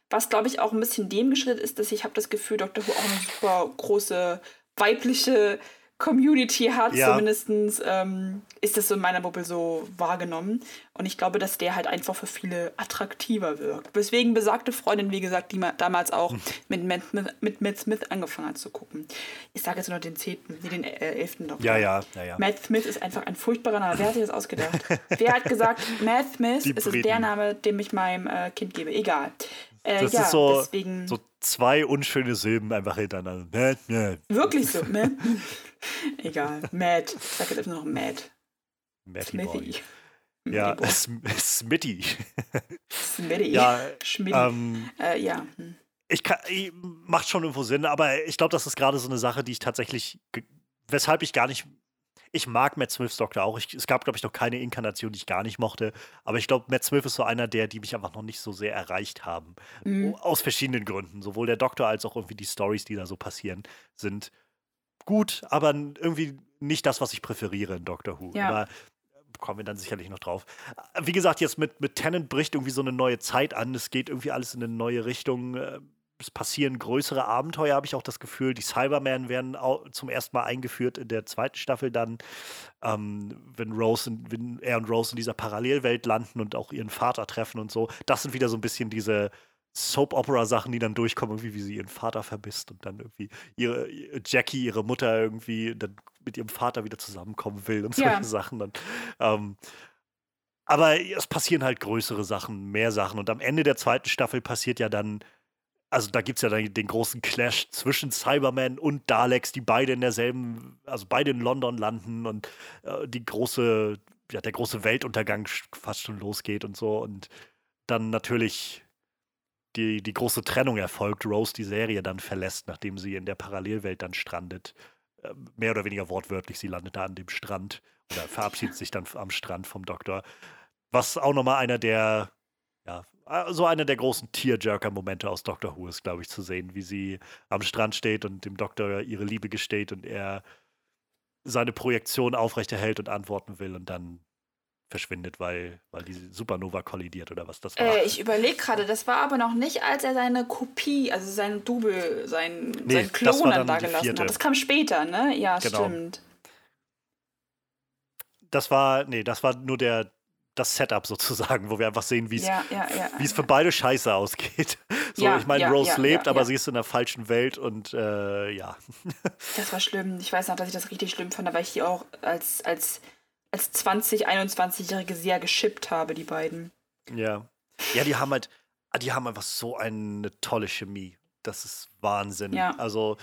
Was, glaube ich, auch ein bisschen dem geschuldet ist, dass ich habe das Gefühl, Dr. Who auch eine super große weibliche Community hat, ja. zumindest ähm, ist das so in meiner Bubble so wahrgenommen. Und ich glaube, dass der halt einfach für viele attraktiver wirkt. Weswegen besagte Freundin, wie gesagt, die damals auch hm. mit, Matt, mit Matt Smith angefangen hat zu gucken. Ich sage jetzt nur den 10., nee, den äh, 11. noch. Ja, ja, ja, ja. Matt Smith ist einfach ein furchtbarer Name. Wer hat sich das ausgedacht? [laughs] Wer hat gesagt, Matt Smith ist der Name, den ich meinem äh, Kind gebe? Egal. Äh, das ja, ist so, deswegen, so zwei unschöne Silben einfach hintereinander. Mad, mad. Wirklich so, [laughs] Mad. Egal, Mad. Ich sag jetzt einfach noch Mad. Matty Smithy. Ja, Smitty. Smitty. Ja, [laughs] Schmitty. Ähm, äh, ja. Hm. Ich kann, ich, macht schon irgendwo Sinn, aber ich glaube, das ist gerade so eine Sache, die ich tatsächlich, weshalb ich gar nicht ich mag Matt Smiths Doktor auch. Ich, es gab, glaube ich, noch keine Inkarnation, die ich gar nicht mochte. Aber ich glaube, Matt Smith ist so einer der, die mich einfach noch nicht so sehr erreicht haben. Mhm. Aus verschiedenen Gründen. Sowohl der Doktor als auch irgendwie die Stories, die da so passieren, sind gut, aber irgendwie nicht das, was ich präferiere in Doctor Who. Ja. Aber kommen wir dann sicherlich noch drauf. Wie gesagt, jetzt mit, mit Tennant bricht irgendwie so eine neue Zeit an. Es geht irgendwie alles in eine neue Richtung. Es passieren größere Abenteuer, habe ich auch das Gefühl. Die Cybermen werden zum ersten Mal eingeführt in der zweiten Staffel dann, ähm, wenn Rose, wenn er und Rose in dieser Parallelwelt landen und auch ihren Vater treffen und so. Das sind wieder so ein bisschen diese Soap-Opera-Sachen, die dann durchkommen, irgendwie wie sie ihren Vater vermisst und dann irgendwie ihre Jackie, ihre Mutter irgendwie dann mit ihrem Vater wieder zusammenkommen will und solche ja. Sachen dann. Ähm, aber es passieren halt größere Sachen, mehr Sachen. Und am Ende der zweiten Staffel passiert ja dann also da gibt es ja dann den großen Clash zwischen Cybermen und Daleks, die beide in derselben, also beide in London landen und äh, die große, ja, der große Weltuntergang fast schon losgeht und so. Und dann natürlich die, die große Trennung erfolgt, Rose die Serie dann verlässt, nachdem sie in der Parallelwelt dann strandet. Äh, mehr oder weniger wortwörtlich, sie landet da an dem Strand oder verabschiedet sich dann am Strand vom Doktor. Was auch nochmal einer der ja, äh, so einer der großen Tearjerker-Momente aus Doctor Who ist, glaube ich, zu sehen, wie sie am Strand steht und dem Doktor ihre Liebe gesteht und er seine Projektion aufrechterhält und antworten will und dann verschwindet, weil, weil die Supernova kollidiert oder was das war. Äh, ich überlege gerade, das war aber noch nicht, als er seine Kopie, also sein Double, sein, nee, sein Klon dann da gelassen hat. Das kam später, ne? Ja, genau. stimmt. Das war, nee, das war nur der, das Setup sozusagen, [laughs] wo wir einfach sehen, wie ja, ja, ja, es für beide scheiße ausgeht. [laughs] So, ich meine, Rose lebt, aber sie ist in der falschen Welt und äh, ja. [laughs] Das war schlimm. Ich weiß noch, dass ich das richtig schlimm fand, weil ich die auch als, als als 20, 21-Jährige sehr geschippt habe, die beiden. Ja. Ja, die haben halt, die haben einfach so eine tolle Chemie. Das ist Wahnsinn. Also,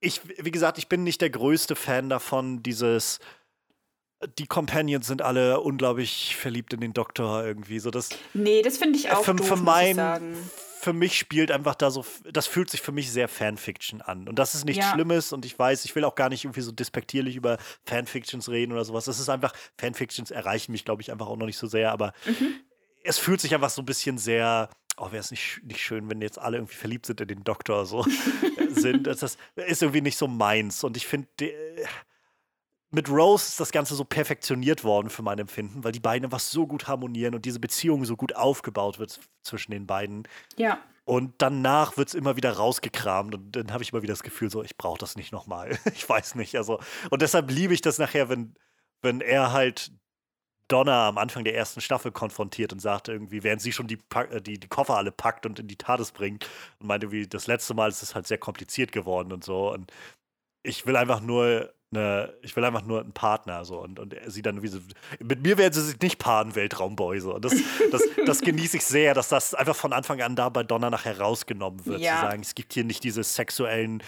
ich, wie gesagt, ich bin nicht der größte Fan davon, dieses die Companions sind alle unglaublich verliebt in den Doktor irgendwie. So das, nee, das finde ich auch für, doof, für mein, Für mich spielt einfach da so, das fühlt sich für mich sehr Fanfiction an. Und das ist nichts ja. Schlimmes und ich weiß, ich will auch gar nicht irgendwie so despektierlich über Fanfictions reden oder sowas. Das ist einfach, Fanfictions erreichen mich, glaube ich, einfach auch noch nicht so sehr, aber mhm. es fühlt sich einfach so ein bisschen sehr, oh, wäre es nicht, nicht schön, wenn jetzt alle irgendwie verliebt sind in den Doktor so [laughs] sind. Das, das ist irgendwie nicht so meins. Und ich finde, mit Rose ist das Ganze so perfektioniert worden für mein Empfinden, weil die beiden einfach so gut harmonieren und diese Beziehung so gut aufgebaut wird zwischen den beiden. Ja. Und danach wird es immer wieder rausgekramt und dann habe ich immer wieder das Gefühl, so, ich brauche das nicht nochmal. [laughs] ich weiß nicht. Also, und deshalb liebe ich das nachher, wenn, wenn er halt Donna am Anfang der ersten Staffel konfrontiert und sagt irgendwie, während sie schon die, äh, die, die Koffer alle packt und in die TARDIS bringt und meinte, wie das letzte Mal ist es halt sehr kompliziert geworden und so. Und ich will einfach nur eine, ich will einfach nur einen Partner so und, und sie dann wie so, mit mir werden sie sich nicht paaren, Weltraumboy so. Und das, das, das [laughs] genieße ich sehr, dass das einfach von Anfang an da bei Donner nachher rausgenommen wird. Ja. Zu sagen, es gibt hier nicht diese sexuellen,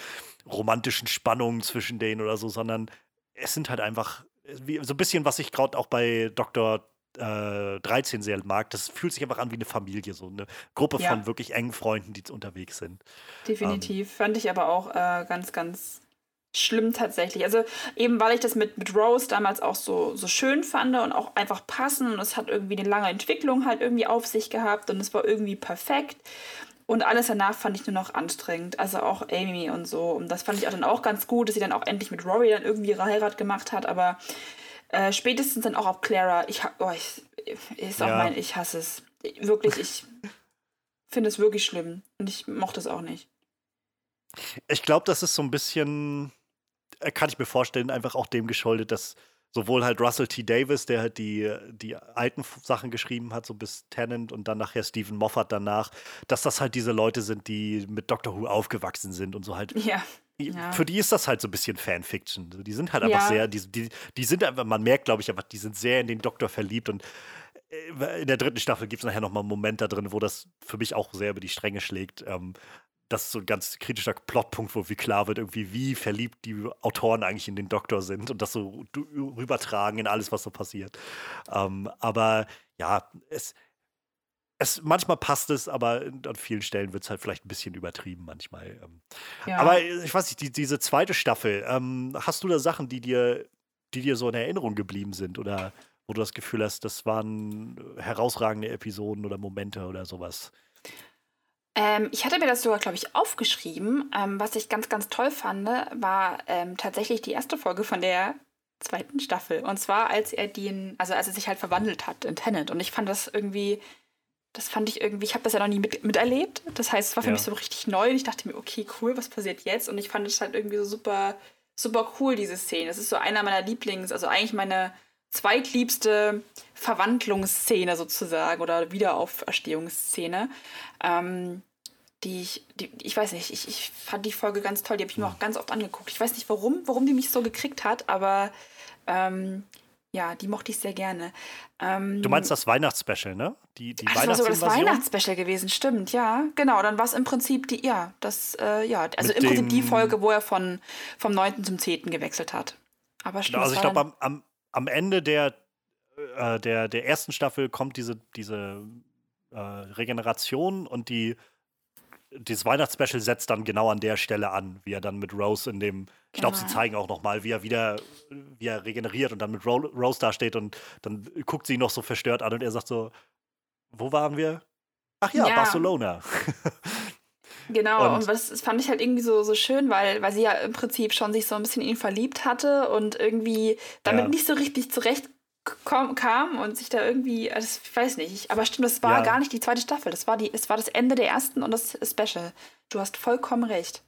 romantischen Spannungen zwischen denen oder so, sondern es sind halt einfach wie, so ein bisschen, was ich gerade auch bei Dr. Äh, 13 sehr mag. Das fühlt sich einfach an wie eine Familie, so eine Gruppe ja. von wirklich engen Freunden, die unterwegs sind. Definitiv. Ähm, Fand ich aber auch äh, ganz, ganz schlimm tatsächlich. Also eben weil ich das mit, mit Rose damals auch so, so schön fand und auch einfach passend und es hat irgendwie eine lange Entwicklung halt irgendwie auf sich gehabt und es war irgendwie perfekt. Und alles danach fand ich nur noch anstrengend. Also auch Amy und so. Und das fand ich auch dann auch ganz gut, dass sie dann auch endlich mit Rory dann irgendwie ihre Heirat gemacht hat. Aber äh, spätestens dann auch auf Clara. Ich, oh, ich, ist auch ja. mein, ich hasse es. Wirklich, ich finde es wirklich schlimm. Und ich mochte es auch nicht. Ich glaube, das ist so ein bisschen kann ich mir vorstellen, einfach auch dem geschuldet, dass sowohl halt Russell T. Davis, der halt die, die alten Sachen geschrieben hat, so bis Tennant und dann nachher Stephen Moffat danach, dass das halt diese Leute sind, die mit Doctor Who aufgewachsen sind und so halt. Ja. Ja. Für die ist das halt so ein bisschen Fanfiction. Die sind halt einfach ja. sehr, die, die, die sind einfach, man merkt, glaube ich, einfach, die sind sehr in den Doktor verliebt und äh, in der dritten Staffel gibt es nachher nochmal einen Moment da drin, wo das für mich auch sehr über die Stränge schlägt. Ähm, das ist so ein ganz kritischer Plotpunkt, wo wie klar wird, irgendwie, wie verliebt die Autoren eigentlich in den Doktor sind und das so rübertragen in alles, was so passiert. Ähm, aber ja, es, es, manchmal passt es, aber an vielen Stellen wird es halt vielleicht ein bisschen übertrieben manchmal. Ähm. Ja. Aber ich weiß nicht, die, diese zweite Staffel, ähm, hast du da Sachen, die dir, die dir so in Erinnerung geblieben sind oder wo du das Gefühl hast, das waren herausragende Episoden oder Momente oder sowas? Ähm, ich hatte mir das sogar, glaube ich, aufgeschrieben. Ähm, was ich ganz, ganz toll fand, war ähm, tatsächlich die erste Folge von der zweiten Staffel. Und zwar, als er den, also als er sich halt verwandelt hat in Tenet. Und ich fand das irgendwie, das fand ich irgendwie, ich habe das ja noch nie mit, miterlebt. Das heißt, es war für ja. mich so richtig neu. Und ich dachte mir, okay, cool, was passiert jetzt? Und ich fand es halt irgendwie so super, super cool, diese Szene. Das ist so einer meiner Lieblings, also eigentlich meine zweitliebste Verwandlungsszene sozusagen oder Wiederauferstehungsszene. Ähm, die ich, die, ich weiß nicht, ich, ich fand die Folge ganz toll, die habe ich mir auch ganz oft angeguckt. Ich weiß nicht warum, warum die mich so gekriegt hat, aber ähm, ja, die mochte ich sehr gerne. Ähm, du meinst das Weihnachtsspecial, ne? Die, die Ach, das war sogar das Weihnachtsspecial gewesen, stimmt, ja. Genau, dann war es im Prinzip die, ja, das, äh, ja, also Mit im Prinzip die Folge, wo er von, vom 9. zum 10. gewechselt hat. Aber stimmt. Also ich glaube, am, am, am Ende der, äh, der, der ersten Staffel kommt diese, diese äh, Regeneration und die dieses Weihnachtsspecial setzt dann genau an der Stelle an, wie er dann mit Rose in dem, ich glaube, genau. sie zeigen auch noch mal, wie er wieder, wie er regeneriert und dann mit Ro Rose da steht und dann guckt sie ihn noch so verstört an und er sagt so, wo waren wir? Ach ja, ja. Barcelona. [laughs] Genau, und, und was, das fand ich halt irgendwie so, so schön, weil, weil sie ja im Prinzip schon sich so ein bisschen in ihn verliebt hatte und irgendwie damit ja. nicht so richtig zurecht kam und sich da irgendwie, also ich weiß nicht, aber stimmt, das war ja. gar nicht die zweite Staffel, das war, die, es war das Ende der ersten und das Special. Du hast vollkommen recht.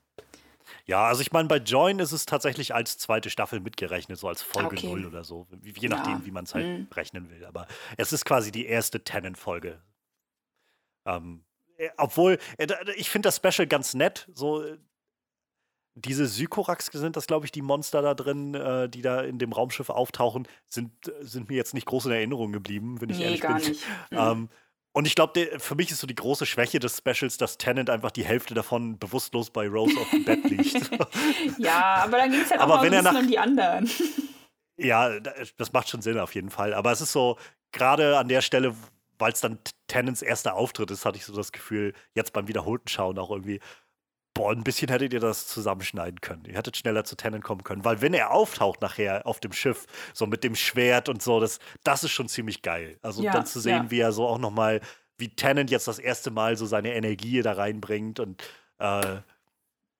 Ja, also ich meine, bei Join ist es tatsächlich als zweite Staffel mitgerechnet, so als Folge okay. 0 oder so, je nachdem, ja. wie man es halt mhm. rechnen will. Aber es ist quasi die erste Tenant-Folge. Ähm, äh, obwohl, äh, ich finde das Special ganz nett. So, diese Sykorax sind das, glaube ich, die Monster da drin, äh, die da in dem Raumschiff auftauchen, sind, sind mir jetzt nicht groß in Erinnerung geblieben, wenn ich nee, ehrlich gar bin. Nicht. [laughs] ähm, und ich glaube, für mich ist so die große Schwäche des Specials, dass Tennant einfach die Hälfte davon bewusstlos bei Rose auf dem Bett [laughs] liegt. [laughs] ja, aber dann ging es halt aber auch ein bisschen um die anderen. ja, das macht schon Sinn auf jeden Fall. Aber es ist so, gerade an der Stelle, weil es dann Tennants erster Auftritt ist, hatte ich so das Gefühl, jetzt beim wiederholten Schauen auch irgendwie, boah, ein bisschen hättet ihr das zusammenschneiden können. Ihr hättet schneller zu Tennant kommen können. Weil wenn er auftaucht nachher auf dem Schiff, so mit dem Schwert und so, das, das ist schon ziemlich geil. Also ja, dann zu sehen, ja. wie er so auch noch mal, wie Tennant jetzt das erste Mal so seine Energie da reinbringt und äh,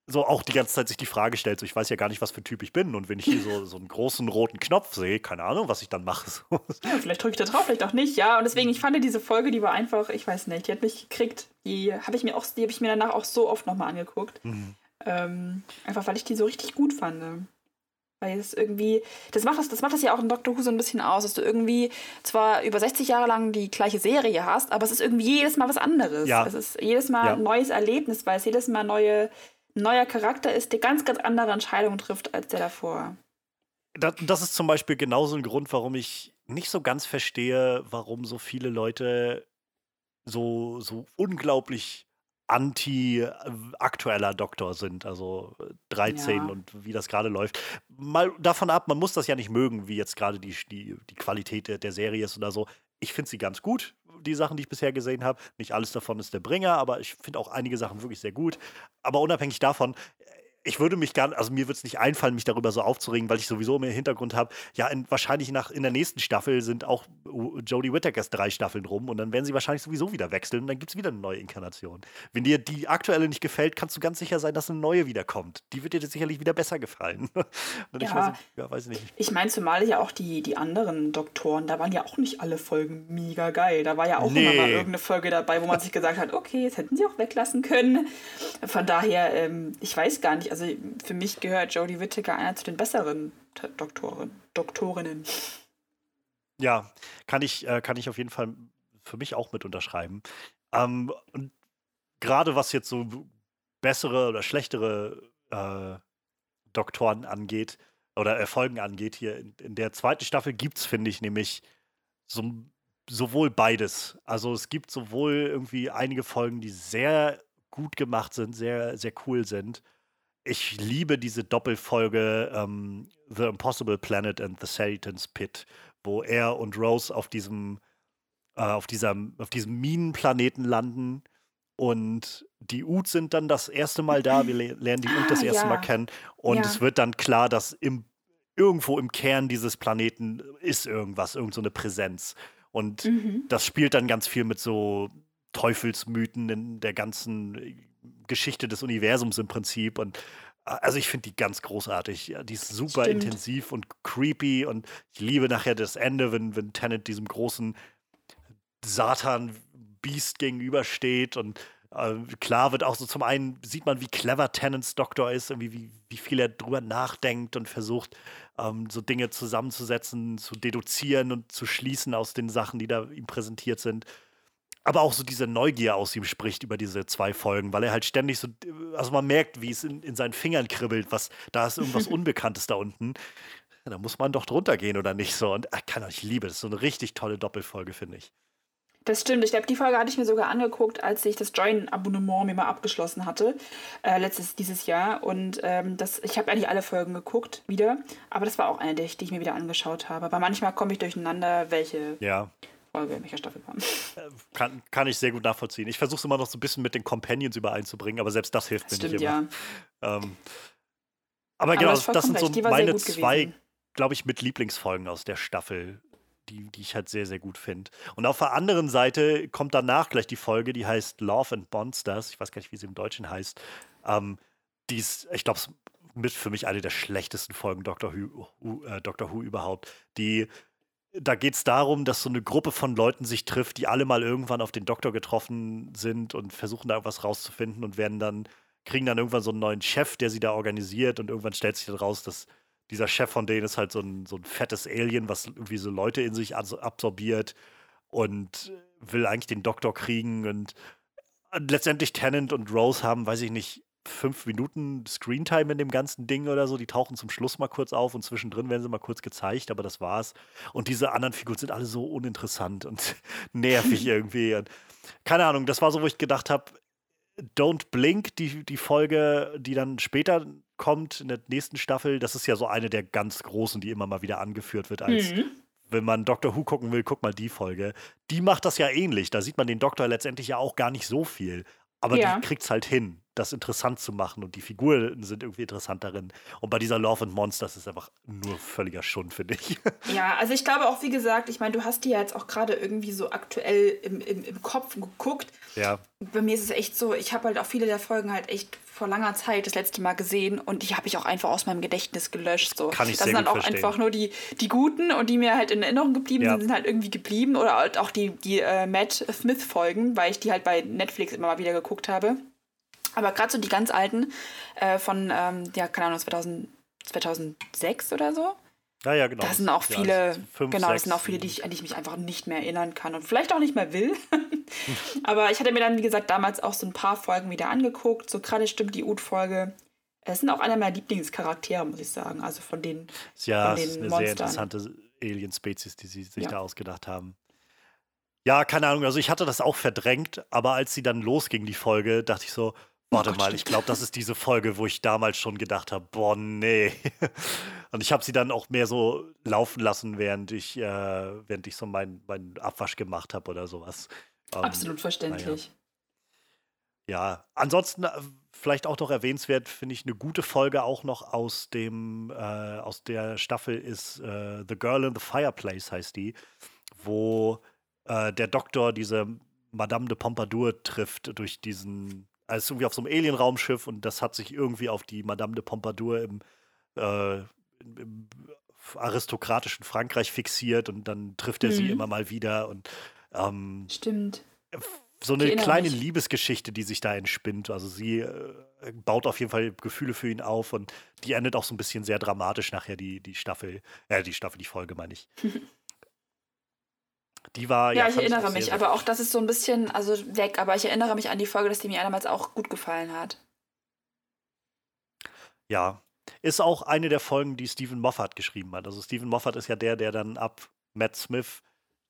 so auch die ganze Zeit sich die Frage stellt, so ich weiß ja gar nicht, was für ein Typ ich bin. Und wenn ich hier so, so einen großen roten Knopf sehe, keine Ahnung, was ich dann mache. ja, vielleicht drücke ich da drauf, vielleicht auch nicht, ja. Und deswegen, ich fand diese Folge, die war einfach, ich weiß nicht, die hat mich gekriegt. Die habe ich mir auch, die habe ich mir danach auch so oft nochmal angeguckt. Mhm. Ähm, einfach weil ich die so richtig gut fand. Weil es irgendwie, das macht das, das macht das ja auch in Doctor Who so ein bisschen aus, dass du irgendwie zwar über 60 Jahre lang die gleiche Serie hast, aber es ist irgendwie jedes Mal was anderes. Ja. Es ist jedes Mal ja. ein neues Erlebnis, weil es jedes Mal neue neuer Charakter ist, der ganz, ganz andere Entscheidungen trifft als der davor. Das, das ist zum Beispiel genauso ein Grund, warum ich nicht so ganz verstehe, warum so viele Leute so, so unglaublich anti-aktueller Doktor sind, also 13 ja. und wie das gerade läuft. Mal davon ab, man muss das ja nicht mögen, wie jetzt gerade die, die, die Qualität der, der Serie ist oder so. Ich finde sie ganz gut die Sachen, die ich bisher gesehen habe. Nicht alles davon ist der Bringer, aber ich finde auch einige Sachen wirklich sehr gut. Aber unabhängig davon, ich würde mich gar also mir würde es nicht einfallen, mich darüber so aufzuregen, weil ich sowieso im Hintergrund habe, ja, in, wahrscheinlich nach, in der nächsten Staffel sind auch Jodie Whittakers drei Staffeln rum und dann werden sie wahrscheinlich sowieso wieder wechseln und dann gibt es wieder eine neue Inkarnation. Wenn dir die aktuelle nicht gefällt, kannst du ganz sicher sein, dass eine neue wiederkommt. Die wird dir sicherlich wieder besser gefallen. [laughs] ja, ich weiß, ja, weiß nicht. Ich meine, zumal ja auch die, die anderen Doktoren, da waren ja auch nicht alle Folgen mega geil. Da war ja auch nee. immer mal irgendeine Folge dabei, wo man sich gesagt hat, okay, jetzt hätten sie auch weglassen können. Von daher, ähm, ich weiß gar nicht, also für mich gehört Jodie Whittaker einer zu den besseren Doktoren, Doktorinnen. Ja, kann ich, äh, kann ich auf jeden Fall für mich auch mit unterschreiben. Ähm, und gerade was jetzt so bessere oder schlechtere äh, Doktoren angeht oder Erfolgen angeht, hier in, in der zweiten Staffel gibt es, finde ich, nämlich so, sowohl beides. Also es gibt sowohl irgendwie einige Folgen, die sehr gut gemacht sind, sehr, sehr cool sind ich liebe diese Doppelfolge ähm, The Impossible Planet and the Satan's Pit, wo er und Rose auf diesem, äh, auf diesem, auf diesem Minenplaneten landen und die Ut sind dann das erste Mal da. Wir lernen die Ut das ah, erste ja. Mal kennen und ja. es wird dann klar, dass im, irgendwo im Kern dieses Planeten ist irgendwas, irgend so eine Präsenz. Und mhm. das spielt dann ganz viel mit so Teufelsmythen in der ganzen Geschichte des Universums im Prinzip. Und also ich finde die ganz großartig. Die ist super Stimmt. intensiv und creepy und ich liebe nachher das Ende, wenn, wenn Tennant diesem großen Satan-Beast gegenübersteht und äh, klar wird auch so zum einen, sieht man, wie clever Tennants Doktor ist, irgendwie wie, wie viel er drüber nachdenkt und versucht, ähm, so Dinge zusammenzusetzen, zu deduzieren und zu schließen aus den Sachen, die da ihm präsentiert sind aber auch so diese Neugier aus ihm spricht über diese zwei Folgen, weil er halt ständig so, also man merkt, wie es in, in seinen Fingern kribbelt, was, da ist irgendwas [laughs] Unbekanntes da unten. Ja, da muss man doch drunter gehen oder nicht so. Und ich kann euch liebe, das ist so eine richtig tolle Doppelfolge, finde ich. Das stimmt. Ich glaube, die Folge hatte ich mir sogar angeguckt, als ich das Join-Abonnement mir mal abgeschlossen hatte, äh, letztes dieses Jahr. Und ähm, das, ich habe eigentlich alle Folgen geguckt wieder, aber das war auch eine, die ich, die ich mir wieder angeschaut habe. Aber manchmal komme ich durcheinander, welche ja. Folge, in welcher Staffel kam. Äh, kann, kann ich sehr gut nachvollziehen. Ich versuche es immer noch so ein bisschen mit den Companions übereinzubringen, aber selbst das hilft das mir stimmt, nicht immer. Ja. Ähm, aber, aber genau, das, das sind so meine zwei, glaube ich, mit Lieblingsfolgen aus der Staffel, die, die ich halt sehr, sehr gut finde. Und auf der anderen Seite kommt danach gleich die Folge, die heißt Love and Monsters. Ich weiß gar nicht, wie sie im Deutschen heißt. Ähm, die ist, ich glaube, mit für mich eine der schlechtesten Folgen Doctor Who, äh, Doctor Who überhaupt. Die da geht es darum, dass so eine Gruppe von Leuten sich trifft, die alle mal irgendwann auf den Doktor getroffen sind und versuchen da irgendwas rauszufinden und werden dann, kriegen dann irgendwann so einen neuen Chef, der sie da organisiert und irgendwann stellt sich dann raus, dass dieser Chef von denen ist halt so ein, so ein fettes Alien, was irgendwie so Leute in sich absorbiert und will eigentlich den Doktor kriegen und letztendlich Tennant und Rose haben, weiß ich nicht, fünf Minuten Screentime in dem ganzen Ding oder so. Die tauchen zum Schluss mal kurz auf und zwischendrin werden sie mal kurz gezeigt, aber das war's. Und diese anderen Figuren sind alle so uninteressant und [laughs] nervig [laughs] irgendwie. Und keine Ahnung, das war so, wo ich gedacht habe, Don't Blink, die, die Folge, die dann später kommt in der nächsten Staffel, das ist ja so eine der ganz großen, die immer mal wieder angeführt wird als mhm wenn man Doctor Who gucken will, guck mal die Folge. Die macht das ja ähnlich. Da sieht man den Doktor letztendlich ja auch gar nicht so viel. Aber ja. die kriegt es halt hin das interessant zu machen und die Figuren sind irgendwie interessant darin. Und bei dieser Love and Monsters ist einfach nur völliger Schund, finde ich. [laughs] Ja, also ich glaube auch, wie gesagt, ich meine, du hast die ja jetzt auch gerade irgendwie so aktuell im, im, im Kopf geguckt. Ja. Bei mir ist es echt so, ich habe halt auch viele der Folgen halt echt vor langer Zeit das letzte Mal gesehen und die habe ich auch einfach aus meinem Gedächtnis gelöscht. So. Kann ich das sehr sind dann auch verstehen. einfach nur die, die guten und die mir halt in Erinnerung geblieben ja. sind, sind halt irgendwie geblieben. Oder halt auch die, die äh, Matt Smith-Folgen, weil ich die halt bei Netflix immer mal wieder geguckt habe. Aber gerade so die ganz alten äh, von, ähm, ja, keine Ahnung, 2000, 2006 oder so. Ja, ja, genau. Da sind auch viele, ja, fünf, genau, das sind auch viele, die ich, an die ich mich einfach nicht mehr erinnern kann und vielleicht auch nicht mehr will. [laughs] Aber ich hatte mir dann, wie gesagt, damals auch so ein paar Folgen wieder angeguckt. So gerade stimmt die Ut-Folge. Es sind auch einer meiner Lieblingscharaktere, muss ich sagen. Also von den, ja, von den ist eine Monstern. sehr interessante Alien-Spezies, die sie sich ja. da ausgedacht haben. Ja, keine Ahnung. Also ich hatte das auch verdrängt, aber als sie dann losging, die Folge, dachte ich so, Warte oh mal, ich glaube, das ist diese Folge, wo ich damals schon gedacht habe, boah, nee. [laughs] Und ich habe sie dann auch mehr so laufen lassen, während ich, äh, während ich so meinen mein Abwasch gemacht habe oder sowas. Ähm, Absolut verständlich. Ja. ja, ansonsten äh, vielleicht auch noch erwähnenswert, finde ich eine gute Folge auch noch aus dem, äh, aus der Staffel ist äh, The Girl in the Fireplace heißt die, wo äh, der Doktor diese Madame de Pompadour trifft durch diesen also irgendwie auf so einem Alien-Raumschiff und das hat sich irgendwie auf die Madame de Pompadour im, äh, im aristokratischen Frankreich fixiert und dann trifft er mhm. sie immer mal wieder und ähm, Stimmt. So eine kleine mich. Liebesgeschichte, die sich da entspinnt. Also sie äh, baut auf jeden Fall Gefühle für ihn auf und die endet auch so ein bisschen sehr dramatisch nachher, die, die Staffel, äh, die Staffel, die Folge, meine ich. [laughs] Die war ja. Ja, ich erinnere mich, aber auch das ist so ein bisschen, also weg, aber ich erinnere mich an die Folge, dass die mir damals auch gut gefallen hat. Ja, ist auch eine der Folgen, die Stephen Moffat geschrieben hat. Also Stephen Moffat ist ja der, der dann ab Matt Smith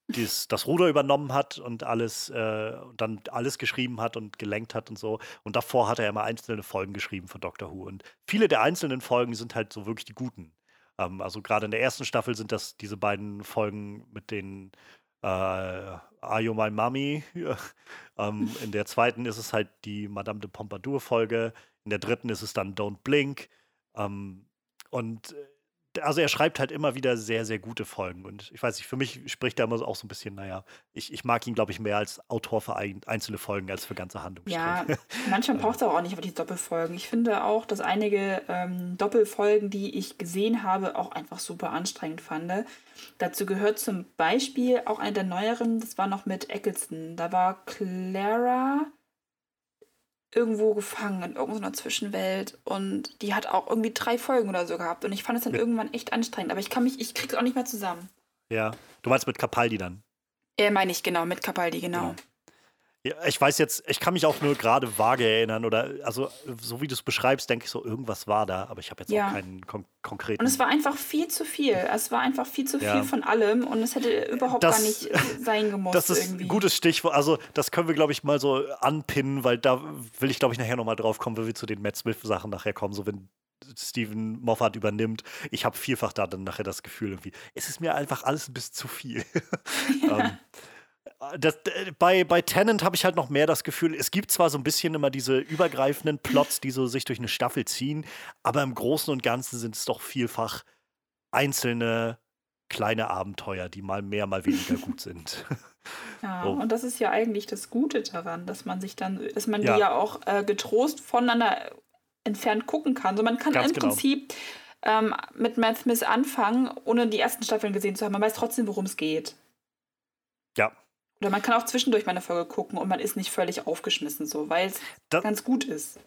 dies, das Ruder übernommen hat und alles äh, dann alles geschrieben hat und gelenkt hat und so. Und davor hat er immer einzelne Folgen geschrieben von Doctor Who. Und viele der einzelnen Folgen sind halt so wirklich die guten. Ähm, also gerade in der ersten Staffel sind das diese beiden Folgen mit den äh, Are You My Mommy? [laughs] ähm, in der zweiten ist es halt die Madame de Pompadour-Folge. In der dritten ist es dann Don't Blink. Ähm, und äh, also er schreibt halt immer wieder sehr, sehr gute Folgen. Und ich weiß nicht, für mich spricht er immer auch so ein bisschen, naja, ich, ich mag ihn, glaube ich, mehr als Autor für ein, einzelne Folgen als für ganze Handlungsstränge. Ja, [laughs] manchmal braucht es auch nicht die Doppelfolgen. Ich finde auch, dass einige ähm, Doppelfolgen, die ich gesehen habe, auch einfach super anstrengend fand. Dazu gehört zum Beispiel auch eine der neueren, das war noch mit Eccleston. Da war Clara irgendwo gefangen in irgendeiner Zwischenwelt und die hat auch irgendwie drei Folgen oder so gehabt und ich fand es dann mit irgendwann echt anstrengend, aber ich kann mich, ich krieg's auch nicht mehr zusammen. Ja, du meinst mit Capaldi dann? Ja, meine ich, genau, mit Capaldi, genau. genau. Ja, ich weiß jetzt, ich kann mich auch nur gerade vage erinnern oder also so wie du es beschreibst, denke ich so, irgendwas war da, aber ich habe jetzt ja. auch keinen kon konkreten. Und es war einfach viel zu viel. Es war einfach viel zu ja. viel von allem und es hätte überhaupt das, gar nicht sein [laughs] gemusst. Das ist irgendwie. ein gutes Stichwort. Also, das können wir, glaube ich, mal so anpinnen, weil da will ich, glaube ich, nachher nochmal drauf kommen, wenn wir zu den Matt Smith-Sachen nachher kommen, so wenn Stephen Moffat übernimmt. Ich habe vielfach da dann nachher das Gefühl, irgendwie, es ist mir einfach alles ein bisschen zu viel. [laughs] [laughs] Ja. ähm, das, bei, bei Tenant habe ich halt noch mehr das Gefühl, es gibt zwar so ein bisschen immer diese übergreifenden Plots, die so sich durch eine Staffel ziehen, aber im Großen und Ganzen sind es doch vielfach einzelne kleine Abenteuer, die mal mehr, mal weniger gut sind. [laughs] Ja, so. und das ist ja eigentlich das Gute daran, dass man sich dann, dass man ja. die ja auch äh, getrost voneinander entfernt gucken kann. So man kann Ganz im genau. Prinzip ähm, mit Matt Smith anfangen, ohne die ersten Staffeln gesehen zu haben. Man weiß trotzdem, worum es geht. Ja, oder man kann auch zwischendurch mal eine Folge gucken und man ist nicht völlig aufgeschmissen, so, weil es ganz gut ist.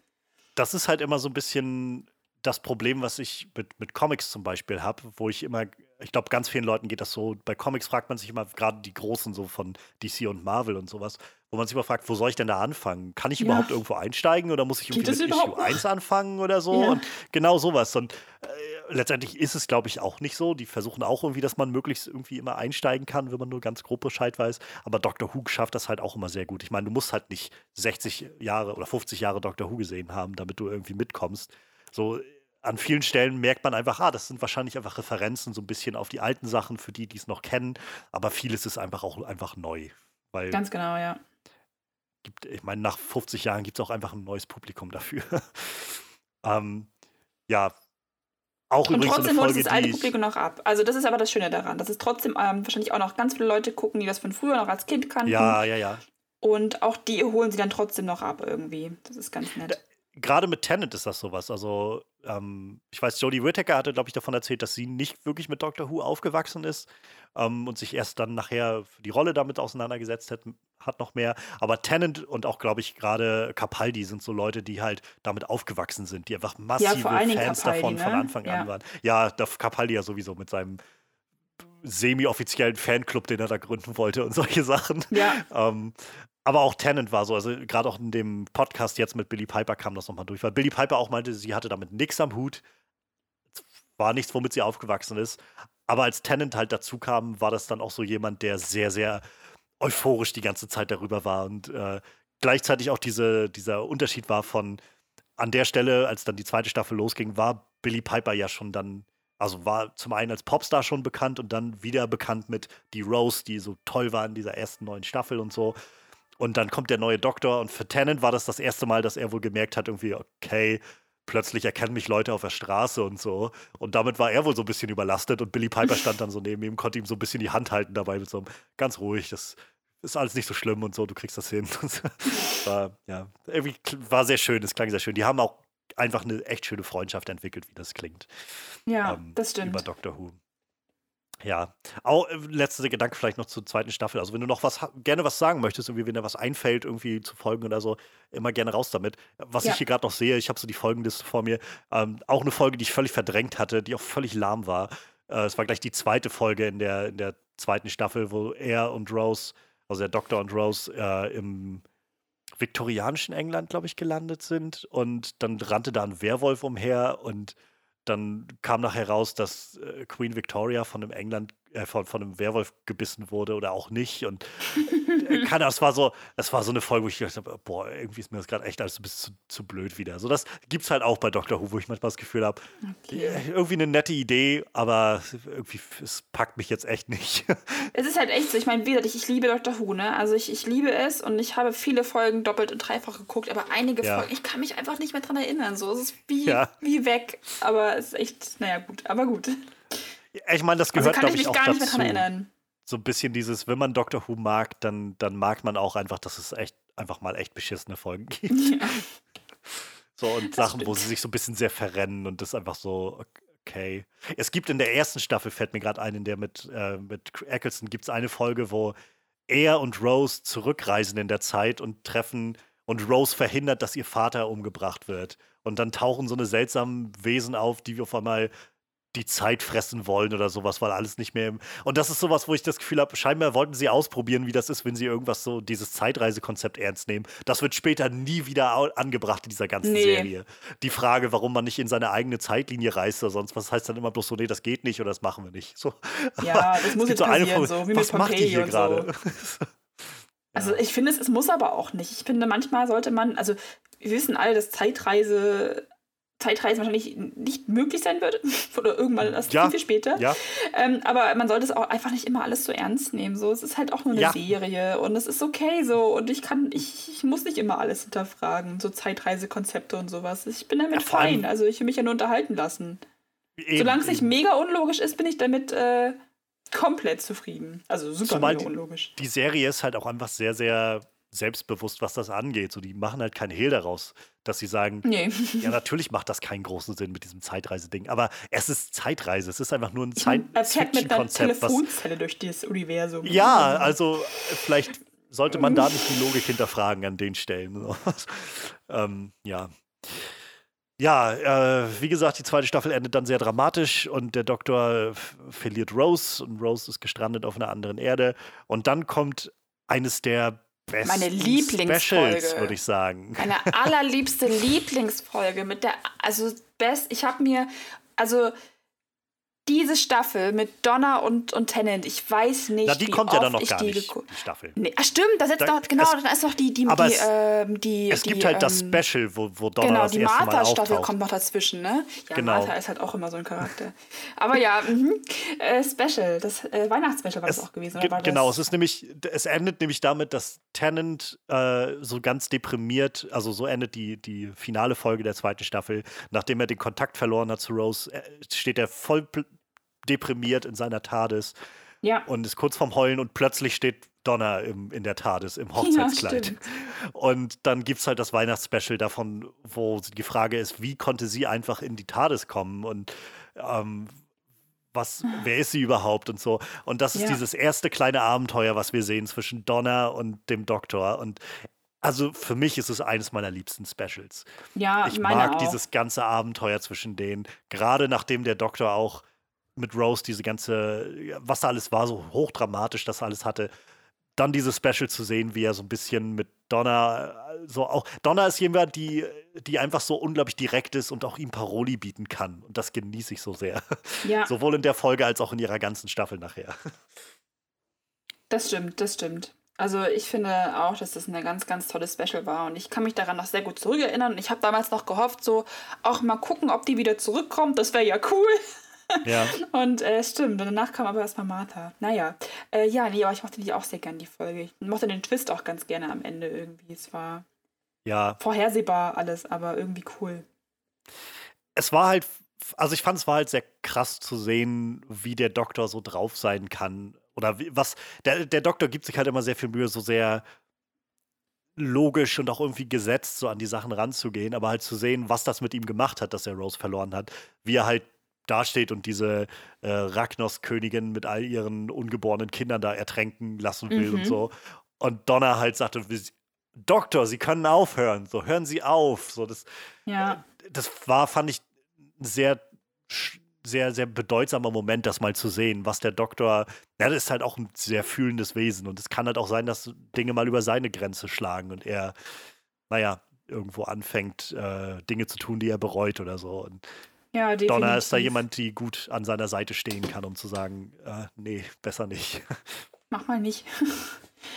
Das ist halt immer so ein bisschen das Problem, was ich mit, mit Comics zum Beispiel habe, wo ich immer, ich glaube, ganz vielen Leuten geht das so, bei Comics fragt man sich immer, gerade die Großen so von DC und Marvel und sowas, wo man sich immer fragt, wo soll ich denn da anfangen? Kann ich ja. überhaupt irgendwo einsteigen oder muss ich irgendwie mit Issue 1 anfangen oder so? Ja. Und genau sowas. Und äh, letztendlich ist es, glaube ich, auch nicht so. Die versuchen auch irgendwie, dass man möglichst irgendwie immer einsteigen kann, wenn man nur ganz grob Bescheid weiß. Aber Dr. Who schafft das halt auch immer sehr gut. Ich meine, du musst halt nicht 60 Jahre oder 50 Jahre Dr. Who gesehen haben, damit du irgendwie mitkommst. So an vielen Stellen merkt man einfach, ah, das sind wahrscheinlich einfach Referenzen so ein bisschen auf die alten Sachen für die, die es noch kennen. Aber vieles ist einfach auch einfach neu. Weil Ganz genau, ja. Gibt, ich meine, nach 50 Jahren gibt es auch einfach ein neues Publikum dafür. [laughs] ähm, ja, auch und trotzdem holt das alte Publikum noch ab. Also das ist aber das Schöne daran, dass es trotzdem ähm, wahrscheinlich auch noch ganz viele Leute gucken, die das von früher noch als Kind kannten. Ja, ja, ja. Und auch die holen sie dann trotzdem noch ab irgendwie. Das ist ganz nett gerade mit Tennant ist das sowas. Also, ähm, ich weiß, Jodie Whittaker hatte, glaube ich, davon erzählt, dass sie nicht wirklich mit Doctor Who aufgewachsen ist ähm, und sich erst dann nachher für die Rolle damit auseinandergesetzt hat, hat noch mehr. Aber Tennant und auch, glaube ich, gerade Capaldi sind so Leute, die halt damit aufgewachsen sind, die einfach massive ja, Fans Capaldi, davon ne? von Anfang ja. an waren. Ja, Capaldi ja sowieso mit seinem semi-offiziellen Fanclub, den er da gründen wollte und solche [laughs] Sachen. Ja. Ähm, aber auch Tennant war so, also gerade auch in dem Podcast jetzt mit Billy Piper kam das nochmal durch, weil Billy Piper auch meinte, sie hatte damit nichts am Hut, war nichts, womit sie aufgewachsen ist. Aber als Tennant halt dazu kam, war das dann auch so jemand, der sehr, sehr euphorisch die ganze Zeit darüber war und äh, gleichzeitig auch diese, dieser Unterschied war von an der Stelle, als dann die zweite Staffel losging, war Billy Piper ja schon dann, also war zum einen als Popstar schon bekannt und dann wieder bekannt mit die Rose, die so toll war in dieser ersten neuen Staffel und so. Und dann kommt der neue Doktor und für Tennant war das das erste Mal, dass er wohl gemerkt hat, irgendwie, okay, plötzlich erkennen mich Leute auf der Straße und so. Und damit war er wohl so ein bisschen überlastet und Billy Piper stand dann so neben ihm, konnte ihm so ein bisschen die Hand halten dabei mit so einem ganz ruhig, das ist alles nicht so schlimm und so, du kriegst das hin. [laughs] war, ja, irgendwie war sehr schön, es klang sehr schön. Die haben auch einfach eine echt schöne Freundschaft entwickelt, wie das klingt. Ja, ähm, das stimmt. Über Doctor Who. Ja, auch äh, letzter Gedanke vielleicht noch zur zweiten Staffel. Also wenn du noch was gerne was sagen möchtest, irgendwie wenn dir was einfällt, irgendwie zu folgen oder so, immer gerne raus damit. Was ja. ich hier gerade noch sehe, ich habe so die Folgenliste vor mir, ähm, auch eine Folge, die ich völlig verdrängt hatte, die auch völlig lahm war. Äh, es war gleich die zweite Folge in der, in der zweiten Staffel, wo er und Rose, also der Doktor und Rose, äh, im viktorianischen England, glaube ich, gelandet sind. Und dann rannte da ein Werwolf umher und dann kam nachher raus, dass äh, Queen Victoria von einem England, äh, von, von einem Werwolf gebissen wurde oder auch nicht. Und [laughs] äh, kann, das war so, das war so eine Folge, wo ich gedacht habe, boah, irgendwie ist mir das gerade echt alles ein bisschen zu, zu, blöd wieder. So, das gibt es halt auch bei Doctor Who, wo ich manchmal das Gefühl habe, okay. Äh, irgendwie eine nette Idee, aber irgendwie, es packt mich jetzt echt nicht. [laughs] es ist halt echt so, ich meine, wie gesagt, ich, ich liebe Doctor Who, ne? Also ich, ich liebe es und ich habe viele Folgen doppelt und dreifach geguckt, aber einige ja. Folgen, ich kann mich einfach nicht mehr dran erinnern. So, es ist wie, ja. wie weg, aber es ist echt, naja, gut, aber gut. Ich meine, das also gehört, also glaube ich, auch dazu. Nicht mehr dran erinnern so ein bisschen dieses, wenn man Doctor Who mag, dann, dann mag man auch einfach, dass es echt einfach mal echt beschissene Folgen [laughs] gibt. Ja. So und das Sachen, stimmt. wo sie sich so ein bisschen sehr verrennen und das einfach so, okay. Es gibt in der ersten Staffel, fällt mir gerade ein, in der mit, äh, mit Eccleston gibt es eine Folge, wo er und Rose zurückreisen in der Zeit und treffen und Rose verhindert, dass ihr Vater umgebracht wird. Und dann tauchen so eine seltsamen Wesen auf, die auf einmal die Zeit fressen wollen oder sowas, weil alles nicht mehr. Im und das ist sowas, wo ich das Gefühl habe, scheinbar wollten sie ausprobieren, wie das ist, wenn sie irgendwas so, dieses Zeitreisekonzept ernst nehmen. Das wird später nie wieder angebracht in dieser ganzen nee. Serie. Die Frage, warum man nicht in seine eigene Zeitlinie reist oder sonst was, heißt dann immer bloß so, nee, das geht nicht oder das machen wir nicht. So. Ja, [laughs] das muss jetzt so passieren, so wie was mit macht die hier gerade? So. [laughs] Also ich finde es, es muss aber auch nicht. Ich finde, manchmal sollte man, also wir wissen alle, dass Zeitreise Zeitreisen wahrscheinlich nicht möglich sein wird [laughs] oder irgendwann erst ja, viel, viel später. Ja. Ähm, aber man sollte es auch einfach nicht immer alles so ernst nehmen. So, es ist halt auch nur eine ja. Serie und es ist okay so und ich kann, ich, ich muss nicht immer alles hinterfragen, so Zeitreisekonzepte und sowas. Ich bin damit fein. Also ich will mich ja nur unterhalten lassen. Eben, Solange es nicht mega unlogisch ist, bin ich damit äh, komplett zufrieden. Also super Zumal mega unlogisch. Die, die Serie ist halt auch einfach sehr, sehr selbstbewusst, was das angeht. So, die machen halt keinen Hehl daraus, dass sie sagen, nee. [laughs] ja, natürlich macht das keinen großen Sinn mit diesem Zeitreiseding, aber es ist Zeitreise, es ist einfach nur ein Zeit-Fiction-Konzept. Telefonzelle durch das Universum. Ja, [laughs] also vielleicht sollte man da nicht die Logik hinterfragen an den Stellen. [laughs] ähm, ja. ja, äh, wie gesagt, die zweite Staffel endet dann sehr dramatisch und der Doktor verliert Rose und Rose ist gestrandet auf einer anderen Erde. Und dann kommt eines der besten Meine Lieblingsfolge, würde ich sagen. Meine allerliebste [laughs] Lieblingsfolge mit der, also best, ich habe mir, also diese Staffel mit Donna und, und Tennant, ich weiß nicht, Na, die wie kommt ja dann noch gar die nicht, die Staffel. Nee, ach stimmt, da setzt Da- noch, genau, es- dann ist noch die, die, aber die, es- ähm, die Es die, gibt halt das ähm, Special, wo, wo Donna Genau, das die erste Mal Martha-Staffel auftaucht. kommt noch dazwischen, ne? Ja, Genau. Martha ist halt auch immer so ein Charakter. Aber ja, [laughs] mhm. äh, Special, das äh, Weihnachtsspecial war das Es- auch gewesen, ge- oder war genau, es das? ist nämlich, es endet nämlich damit, dass Tennant äh, so ganz deprimiert, also so endet die, die finale Folge der zweiten Staffel, nachdem er den Kontakt verloren hat zu Rose, äh, steht er voll deprimiert in seiner TARDIS Ja. und ist kurz vorm Heulen und plötzlich steht Donna im, in der TARDIS im Hochzeitskleid. stimmt. und dann gibt es halt das Weihnachtsspecial davon, wo die Frage ist, wie konnte sie einfach in die TARDIS kommen und ähm, was, [sighs] wer ist sie überhaupt und so. Und das ist Ja. dieses erste kleine Abenteuer, was wir sehen zwischen Donna und dem Doktor. Und also für mich ist es eines meiner liebsten Specials. Ja, Ich mag auch. dieses ganze Abenteuer zwischen denen, gerade nachdem der Doktor auch mit Rose diese ganze, was da alles war, so hochdramatisch das alles hatte. Dann dieses Special zu sehen, wie er so ein bisschen mit Donna, äh, so auch, Donna ist jemand, die, die einfach so unglaublich direkt ist und auch ihm Paroli bieten kann. Und das genieße ich so sehr. Ja, [laughs] Sowohl in der Folge als auch in ihrer ganzen Staffel nachher. das stimmt, das stimmt. Also ich finde auch, dass das eine ganz, ganz tolle Special war und ich kann mich daran noch sehr gut zurückerinnern. Und ich habe damals noch gehofft, so auch mal gucken, ob die wieder zurückkommt. Das wäre ja cool. Ja. [laughs] Und äh, stimmt, und danach kam aber erstmal Martha. Naja, äh, ja, nee, aber ich mochte die auch sehr gern, die Folge. Ich mochte den Twist auch ganz gerne am Ende irgendwie. Es war Ja, vorhersehbar alles, aber irgendwie cool. es war halt, also ich fand es war halt sehr krass zu sehen, wie der Doktor so drauf sein kann. Oder wie, was, der, der Doktor gibt sich halt immer sehr viel Mühe, so sehr logisch und auch irgendwie gesetzt so an die Sachen ranzugehen, aber halt zu sehen, was das mit ihm gemacht hat, dass er Rose verloren hat, wie er halt dasteht und diese äh, Ragnos-Königin mit all ihren ungeborenen Kindern da ertränken lassen will und Mhm. so. Und Donna halt sagte, "Wir- Doktor, Sie können aufhören, so hören Sie auf. So, das, Ja, das war, fand ich, ein sehr, sehr, sehr bedeutsamer Moment, das mal zu sehen, was der Doktor, ja, das ist halt auch ein sehr fühlendes Wesen und es kann halt auch sein, dass Dinge mal über seine Grenze schlagen und er, naja, irgendwo anfängt, äh, Dinge zu tun, die er bereut oder so. Und ja, definitiv. Donna ist da jemand, die gut an seiner Seite stehen kann, um zu sagen, äh, nee, besser nicht. [laughs] Mach mal nicht.